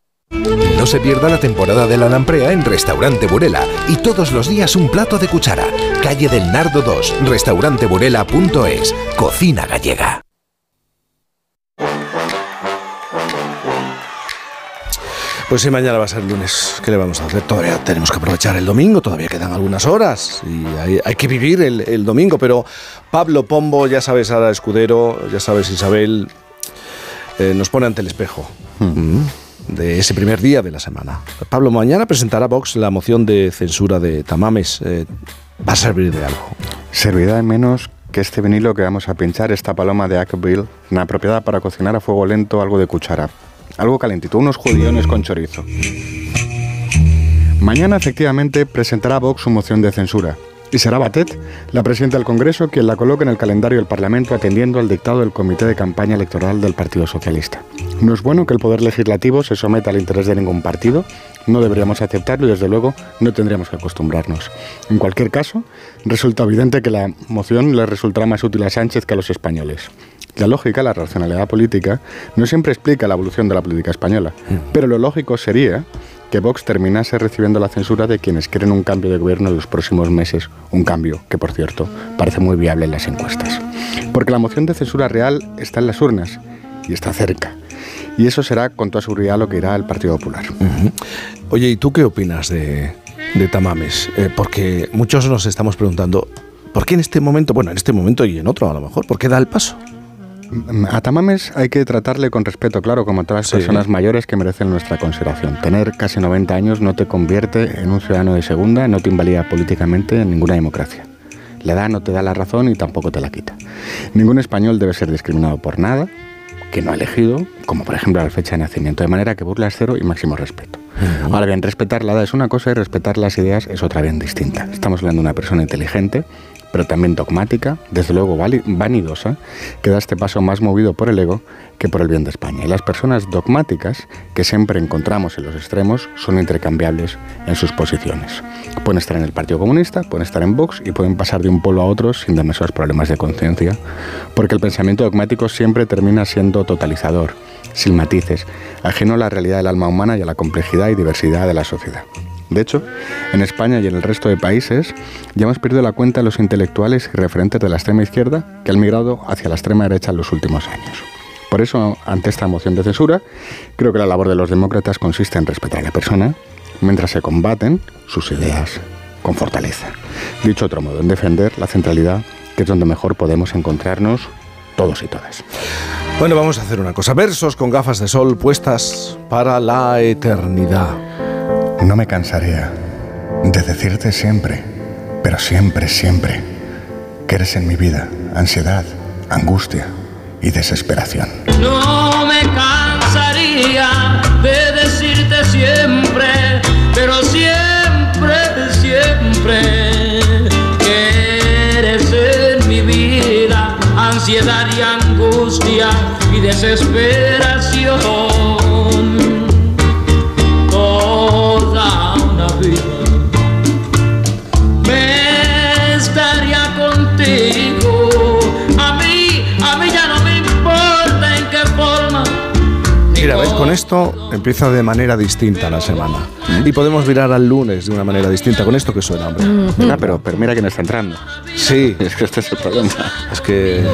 No se pierda la temporada de la lamprea en Restaurante Burela y todos los días un plato de cuchara. Calle del Nardo 2, restauranteburela.es, cocina gallega. Pues si mañana va a ser lunes, ¿qué le vamos a hacer? Todavía tenemos que aprovechar el domingo, todavía quedan algunas horas y hay, que vivir el, domingo. Pero Pablo Pombo, ya sabes, Sara Escudero, ya sabes, Isabel, eh, nos pone ante el espejo. Hmm. De ese primer día de la semana. Pablo, mañana presentará Vox la moción de censura de Tamames. Eh, ¿Va a servir de algo? Servirá de menos que este vinilo que vamos a pinchar, esta paloma de Ackville, una propiedad para cocinar a fuego lento algo de cuchara. Algo calentito, unos judiones con chorizo. Mañana efectivamente presentará Vox su moción de censura. Y será Batet, la presidenta del Congreso, quien la coloque en el calendario del Parlamento atendiendo al dictado del Comité de Campaña Electoral del Partido Socialista. No es bueno que el Poder Legislativo se someta al interés de ningún partido, no deberíamos aceptarlo y desde luego no tendríamos que acostumbrarnos. En cualquier caso, resulta evidente que la moción le resultará más útil a Sánchez que a los españoles. La lógica, la racionalidad política, no siempre explica la evolución de la política española, mm. pero lo lógico sería que Vox terminase recibiendo la censura de quienes quieren un cambio de gobierno en los próximos meses, un cambio que, por cierto, parece muy viable en las encuestas. Porque la moción de censura real está en las urnas y está cerca. Y eso será con toda seguridad lo que irá el Partido Popular. Oye, ¿y tú qué opinas de, Tamames? Eh, porque muchos nos estamos preguntando, ¿por qué en este momento, bueno, en este momento y en otro a lo mejor, ¿por qué da el paso? A Tamames hay que tratarle con respeto, claro, como a todas las personas mayores que merecen nuestra consideración. Tener casi 90 años no te convierte en un ciudadano de segunda, no te invalida políticamente en ninguna democracia. La edad no te da la razón y tampoco te la quita. Ningún español debe ser discriminado por nada que no ha elegido, como por ejemplo la fecha de nacimiento, de manera que burla es cero y máximo respeto. Ahora bien, respetar la edad es una cosa y respetar las ideas es otra bien distinta. Estamos hablando de una persona inteligente pero también dogmática, desde luego vanidosa, que da este paso más movido por el ego que por el bien de España. Y las personas dogmáticas que siempre encontramos en los extremos son intercambiables en sus posiciones. Pueden estar en el Partido Comunista, pueden estar en Vox y pueden pasar de un pueblo a otro sin demasiados problemas de conciencia, porque el pensamiento dogmático siempre termina siendo totalizador, sin matices, ajeno a la realidad del alma humana y a la complejidad y diversidad de la sociedad. De hecho, en España y en el resto de países ya hemos perdido la cuenta de los intelectuales y referentes de la extrema izquierda que han migrado hacia la extrema derecha en los últimos años. Por eso, ante esta moción de censura, creo que la labor de los demócratas consiste en respetar a la persona mientras se combaten sus ideas con fortaleza. Dicho otro modo, en defender la centralidad, que es donde mejor podemos encontrarnos todos y todas. Bueno, vamos a hacer una cosa. Versos con gafas de sol puestas para la eternidad. No me cansaré de decirte siempre, pero siempre, siempre, que eres en mi vida ansiedad, angustia y desesperación. No me cansaría de decirte siempre, pero siempre, siempre, que eres en mi vida ansiedad y angustia y desesperación. Con esto empieza de manera distinta la semana. Y podemos mirar al lunes de una manera distinta. Con esto que suena, hombre. Mira, pero, pero mira quién está entrando. Sí. *laughs* Es que este es el problema. Es que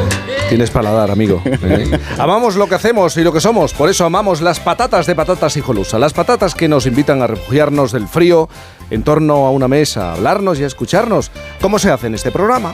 tienes paladar, amigo. ¿eh? *laughs* amamos lo que hacemos y lo que somos. Por eso amamos las patatas de patatas hijolusa. Las patatas que nos invitan a refugiarnos del frío en torno a una mesa, a hablarnos y a escucharnos. ¿Cómo se hace en este programa?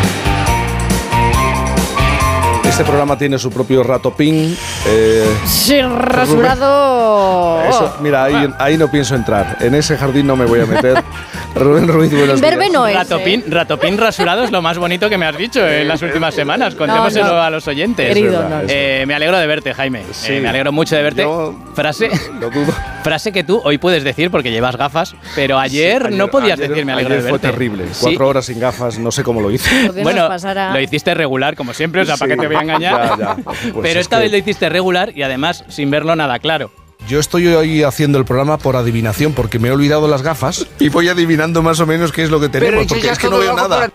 Este programa tiene su propio rato pin. Eh, Sí, rasurado. Eso, mira, ahí, ahí no pienso entrar. En ese jardín no me voy a meter. *laughs* Rubén Ruiz, buenos días. Verbe no es. Ratopín, ratopín rasurado es lo más bonito que me has dicho en las últimas semanas. Contémoselo no. a los oyentes. Querido, no. Eh, me alegro de verte, Jaime. Sí. Eh, me alegro mucho de verte. Yo frase, Lo dudo. Frase que tú hoy puedes decir porque llevas gafas, pero ayer, Sí, no podías ayer- decir me alegro ayer de verte. fue terrible. Sí. Cuatro horas sin gafas, no sé cómo lo hice. Bueno, pasara- lo hiciste regular, como siempre, o sea, ¿para qué te voy a engañar? Ya, ya. Pues Pero es esta que- vez lo hiciste regular y además sin verlo nada claro. Yo estoy hoy haciendo el programa por adivinación porque me he olvidado las gafas y voy adivinando más o menos qué es lo que tenemos, porque es que no veo nada.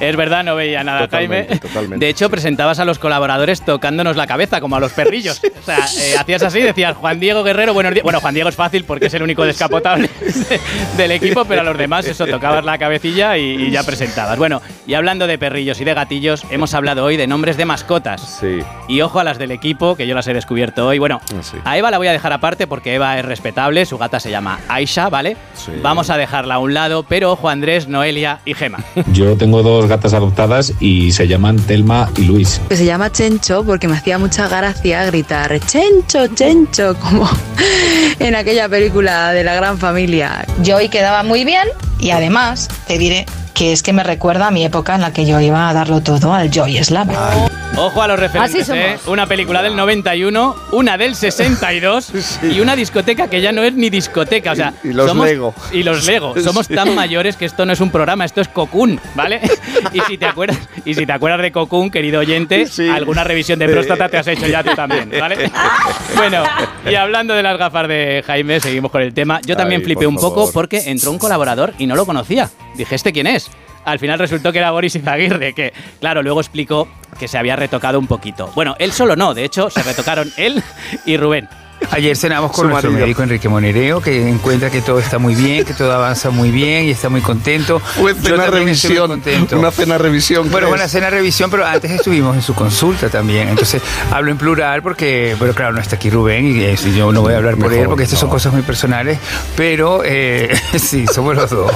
Es verdad, no veía nada, Totalmente, Jaime. totalmente. De hecho, presentabas a los colaboradores tocándonos la cabeza, como a los perrillos. *laughs* O sea, eh, hacías así, decías Juan Diego Guerrero, buenos días. Bueno, Juan Diego es fácil porque es el único descapotable *laughs* de- del equipo, pero a los demás eso, tocabas la cabecilla y, y ya presentabas. Bueno, y hablando de perrillos y de gatillos, hemos hablado hoy de nombres de mascotas. Sí. Y ojo a las del equipo, que yo las he descubierto hoy. Bueno, Ah, sí. a Eva la voy a dejar aparte porque Eva es respetable, su gata se llama Aisha, ¿vale? Sí. Vamos a dejarla a un lado, pero ojo Andrés, Noelia y Gema. Yo tengo dos gatas adoptadas y se llaman Telma y Luis. que se llama Chencho porque me hacía mucha gracia gritar Chencho, Chencho, *laughs* como en aquella película de la gran familia. Joy quedaba muy bien y además te diré que es que me recuerda a mi época en la que yo iba a darlo todo al Joy Slam. Ojo a los referentes, Así somos. ¿eh? Una película del 91, una del 62 *laughs* y una discoteca que ya no es ni discoteca. O sea, Y- y los somos- Lego. Y los Lego. *laughs* Somos Sí. tan mayores que esto no es un programa, esto es Cocoon, ¿vale? *laughs* y si te acuerdas, y si te acuerdas de Cocoon, querido oyente, alguna revisión de próstata te has hecho ya tú también, ¿vale? bueno, y hablando de las gafas de Jaime, seguimos con el tema. Yo también Ay, flipé un poco porque entró un colaborador y no lo conocía. Dije, ¿este quién es? Al final resultó que era Boris Izaguirre, que, claro, luego explicó que se había retocado un poquito. Bueno, él solo no, de hecho, se retocaron él y Rubén. Ayer cenamos con nuestro médico Enrique Monereo, que encuentra que todo está muy bien, que todo avanza muy bien y está muy contento. Fue Yo cena revisión. contento. Una cena revisión. Bueno, una cena revisión, pero antes estuvimos en su consulta también. Entonces hablo en plural porque, pero claro, no está aquí Rubén y eh, yo no voy a hablar por Mejor, él porque estas son no. cosas muy personales. Pero eh, *laughs* sí, somos los dos.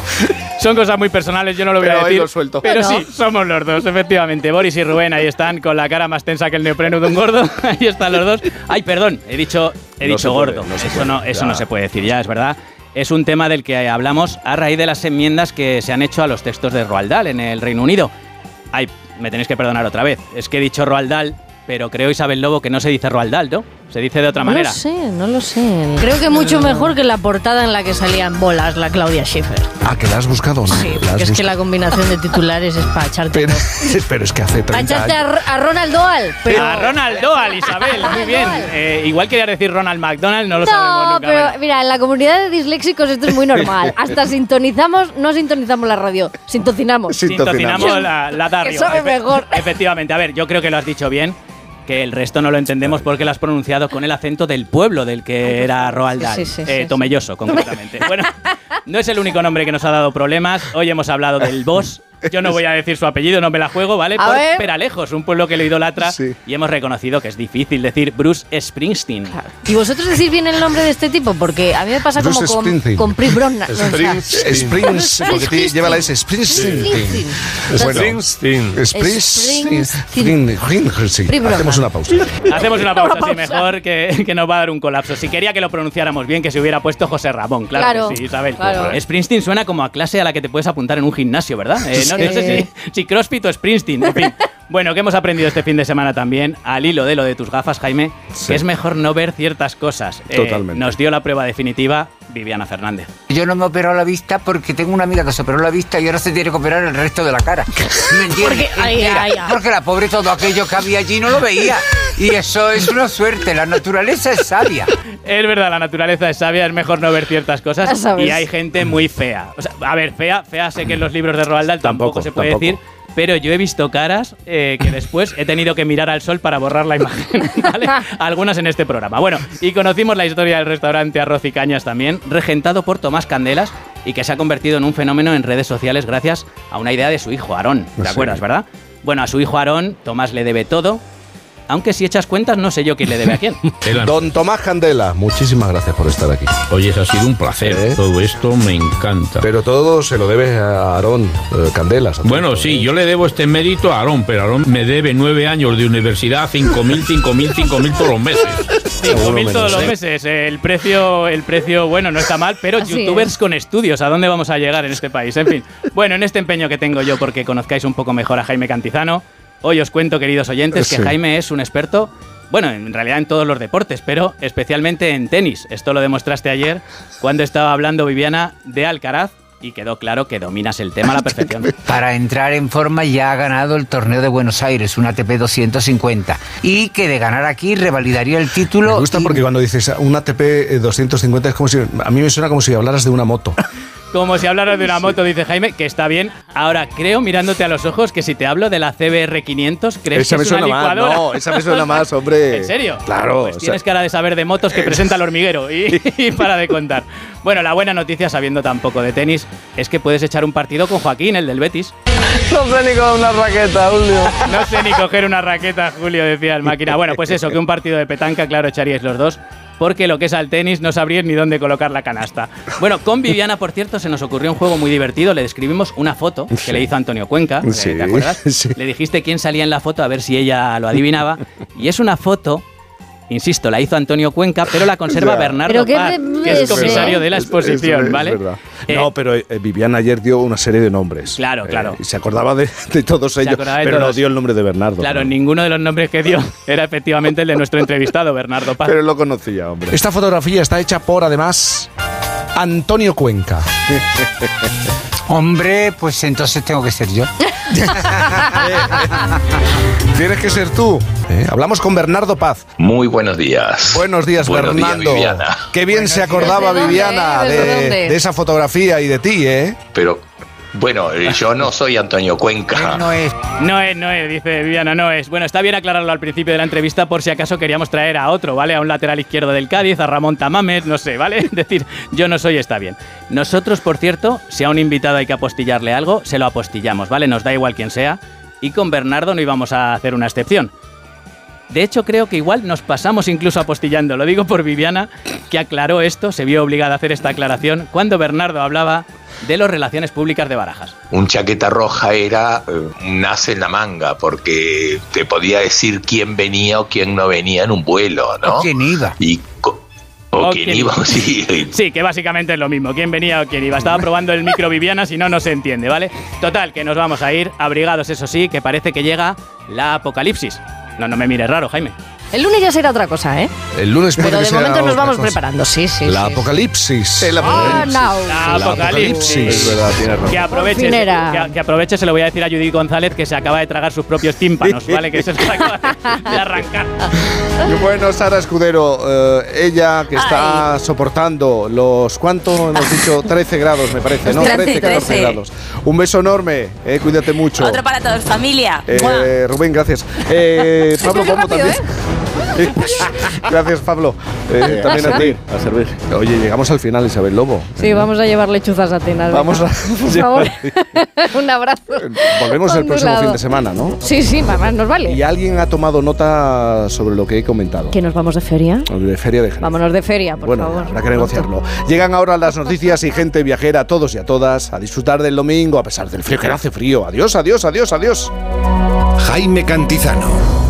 Son cosas muy personales, yo no lo voy Pero a decir. lo suelto. Pero Bueno. sí, somos los dos, efectivamente. Boris y Rubén ahí están con la cara más tensa que el neopreno de un gordo. *laughs* ahí están los dos. Ay, perdón, he dicho, he No dicho puede, gordo. no eso puede, no, eso ya. no se puede decir ya, es verdad. Es un tema del que hablamos a raíz de las enmiendas que se han hecho a los textos de Roald Dahl en el Reino Unido. Ay, me tenéis que perdonar otra vez. Es que he dicho Roald Dahl, pero creo Isabel Lobo que no se dice Roald Dahl, ¿no? Se dice de otra no manera. lo sé, no lo sé. Creo que mucho mejor que la portada en la que salían bolas la Claudia Schiffer. Ah, que la has buscado, ¿no? Sí, porque es que la combinación de titulares es para echarte. Pero, *laughs* pero es que hace Para 30 echarte años. a, a Ronald Doal. Pero, A Ronald Doal, Isabel, muy bien. Eh, igual quería decir Ronald McDonald, no lo sabemos no, nunca. pero Bueno. mira, en la comunidad de disléxicos esto es muy normal. Hasta sintonizamos, no sintonizamos la radio, sintocinamos. Sintocinamos la, la Que arriba. sabe mejor. Efectivamente, a ver, yo creo que lo has dicho bien. Que el resto no lo entendemos porque lo has pronunciado con el acento del pueblo del que era Roald Dahl. Sí, sí, sí, Eh. Tomelloso, concretamente. *laughs* bueno, no es el único nombre que nos ha dado problemas. Hoy hemos hablado del boss. Yo no voy a decir su apellido, no me la juego, ¿vale? A Por ver. Peralejos, un pueblo que lo idolatra. Y hemos reconocido que es difícil decir Bruce Springsteen. ¿Y vosotros decís bien el nombre de este tipo? Porque a mí me pasa Bruce como con, Springsteen. con Pri Bronna. no, o sea, Springs, porque te- lleva la S. Springsteen. Bueno, Springsteen. Springsteen. Springsteen. Hacemos una pausa. Hacemos una pausa, sí, mejor que, que nos va a dar un colapso. Si quería que lo pronunciáramos bien, que se hubiera puesto José Ramón, claro, Claro, que sí, Isabel. claro. Springsteen suena como a clase a la que te puedes apuntar en un gimnasio, ¿verdad? Eh, no, no sé si, si CrossFit o Springsteen, en fin. *laughs* Bueno, que hemos aprendido este fin de semana también, al hilo de lo de tus gafas, Jaime, Sí. que es mejor no ver ciertas cosas. Eh, Totalmente. Nos dio la prueba definitiva Viviana Fernández. Yo no me he operado la vista porque tengo una amiga que se operó la vista y ahora se tiene que operar el resto de la cara. ¿Me *laughs* entiendes? Porque- ay, Entera. ay, ay. Porque la pobre todo aquello que había allí no lo veía. Y eso es una suerte, la naturaleza es sabia. Es verdad, la naturaleza es sabia, es mejor no ver ciertas cosas. Y hay gente muy fea. O sea, a ver, fea, fea sé que en los libros de Roald Dahl tampoco, Tampoco, se puede tampoco. decir. Pero yo he visto caras eh, que después he tenido que mirar al sol para borrar la imagen. *laughs* ¿vale? Algunas en este programa. Bueno, y conocimos la historia del restaurante Arroz y Cañas también, regentado por Tomás Candelas y que se ha convertido en un fenómeno en redes sociales gracias a una idea de su hijo Aarón. ¿Te Sí. acuerdas, verdad? Bueno, a su hijo Aarón, Tomás le debe todo. Aunque si echas cuentas, no sé yo quién le debe a quién. *laughs* Don Tomás Candela, muchísimas gracias por estar aquí. Oye, ha sido un placer. Todo esto me encanta. Pero todo se lo debe a Aarón eh, Candelas. Bueno, sí, ¿eh? yo le debo este mérito a Aarón, pero Aarón me debe nueve años de universidad, cinco mil, cinco mil, cinco mil todos los meses. 5.000 todos los ¿eh? meses. El precio, el precio, bueno, no está mal, pero Así youtubers es. con estudios, ¿a dónde vamos a llegar en este país? En fin, bueno, en este empeño que tengo yo porque conozcáis un poco mejor a Jaime Cantizano, hoy os cuento, queridos oyentes, que Sí. Jaime es un experto, bueno, en realidad en todos los deportes, pero especialmente en tenis. Esto lo demostraste ayer cuando estaba hablando Viviana de Alcaraz y quedó claro que dominas el tema a la *laughs* perfección. Para entrar en forma ya ha ganado el torneo de Buenos Aires, un ATP 250. Y que de ganar aquí revalidaría el título. Me gusta y- porque cuando dices un ATP eh, 250 es como si. A mí me suena como si hablaras de una moto. *laughs* Como si hablaras de una moto, dice Jaime, que está bien. Ahora, creo, mirándote a los ojos, que si te hablo de la CBR 500, ¿crees esa que me es una suena más. licuadora? No, esa me suena más, hombre. *laughs* ¿En serio? Claro. Pues o sea, tienes cara de saber de motos que presenta el hormiguero y, *laughs* y para de contar. Bueno, la buena noticia, sabiendo tan poco de tenis, es que puedes echar un partido con Joaquín, el del Betis. No sé ni con una raqueta, Julio. *laughs* No sé ni coger una raqueta, Julio, decía el máquina. Bueno, pues eso, que un partido de petanca, claro, echaríais los dos. Porque lo que es al tenis no sabríais ni dónde colocar la canasta. Bueno, con Viviana, por cierto, se nos ocurrió un juego muy divertido. Le describimos una foto que Sí. le hizo Antonio Cuenca. Sí, ¿Te acuerdas? *laughs* sí. Le dijiste quién salía en la foto a ver si ella lo adivinaba. Y es una foto. Insisto, la hizo Antonio Cuenca, pero la conserva. *laughs* Bernardo Pero Paz, que es comisario de la exposición, es- es ¿vale? Eh, no, pero eh, Viviana ayer dio una serie de nombres. Claro, claro. Eh, y se acordaba de, de todos ellos, de pero no dio el nombre de Bernardo. Claro, ¿no? ninguno de los nombres que dio *laughs* era efectivamente el de nuestro entrevistado, Bernardo Paz. Pero lo conocía, hombre. Esta fotografía está hecha por, además, Antonio Cuenca. *laughs* Hombre, pues entonces tengo que ser yo. *laughs* Tienes que ser tú. ¿eh? Hablamos con Bernardo Paz. Muy buenos días. Buenos días, Buenos días, Bernardo. Viviana. Qué bien se acordaba ¿Desde dónde, Viviana de esa fotografía y de ti, ¿eh? Pero, bueno, eh, yo no soy Antonio Cuenca. No es. No es, no es, dice Viviana, no es. Bueno, está bien aclararlo al principio de la entrevista por si acaso queríamos traer a otro, ¿vale? A un lateral izquierdo del Cádiz, a Ramón Tamames, no sé, ¿vale? *laughs* Es decir, yo no soy, está bien. Nosotros, por cierto, si a un invitado hay que apostillarle algo, se lo apostillamos, ¿vale? Nos da igual quién sea. Y con Bernardo no íbamos a hacer una excepción. De hecho, creo que igual nos pasamos incluso apostillando. Lo digo por Viviana, que aclaró esto, se vio obligada a hacer esta aclaración cuando Bernardo hablaba de las relaciones públicas de Barajas. Un chaqueta roja era eh, un as en la manga, porque te podía decir quién venía o quién no venía en un vuelo, ¿no? ¿O quién iba? Y o, O quién, quién iba, iba. *laughs* sí. Sí, que básicamente es lo mismo. ¿Quién venía o quién iba? Estaba probando el micro Viviana, si no, no se entiende, ¿vale? Total, que nos vamos a ir abrigados, eso sí, que parece que llega la apocalipsis. No, no me mires raro, Jaime. El lunes ya será otra cosa, ¿eh? El lunes puede Pero que de sea momento nos vamos cosa. preparando, sí, sí. La sí. apocalipsis. Ah, no. La apocalipsis. apocalipsis. Es verdad, tienes razón. Que aproveche, que, que aproveche, se lo voy a decir a Judith González, que se acaba de tragar sus propios tímpanos, ¿vale? Que se los acaba de- arrancar. Bueno, Sara Escudero, eh, ella que está soportando los, ¿cuánto hemos dicho? 13 grados, me parece, ¿no? 13, 13, 14 13. grados. Un beso enorme, eh, cuídate mucho. Otro para todos, familia. Eh, Rubén, gracias. Eh, *laughs* Pablo Pombo también. *laughs* gracias, Pablo. Eh, también a ti. A servir. Oye, llegamos al final, Isabel Lobo. Sí, vamos a llevar lechuzas a Atenas. Vamos venga. a- *laughs* Por favor. *laughs* Un abrazo. Volvemos el próximo fin de semana, ¿no? Sí, sí, mamá, nos vale. ¿Y alguien ha tomado nota sobre lo que he comentado? ¿Que nos vamos de feria? De Feria de Jerez. Vámonos de feria, por bueno, favor. habrá que negociarlo. Llegan ahora las noticias y gente viajera, a todos y a todas, a disfrutar del domingo a pesar del frío que no hace frío. Adiós, adiós, adiós, adiós. Jaime Cantizano.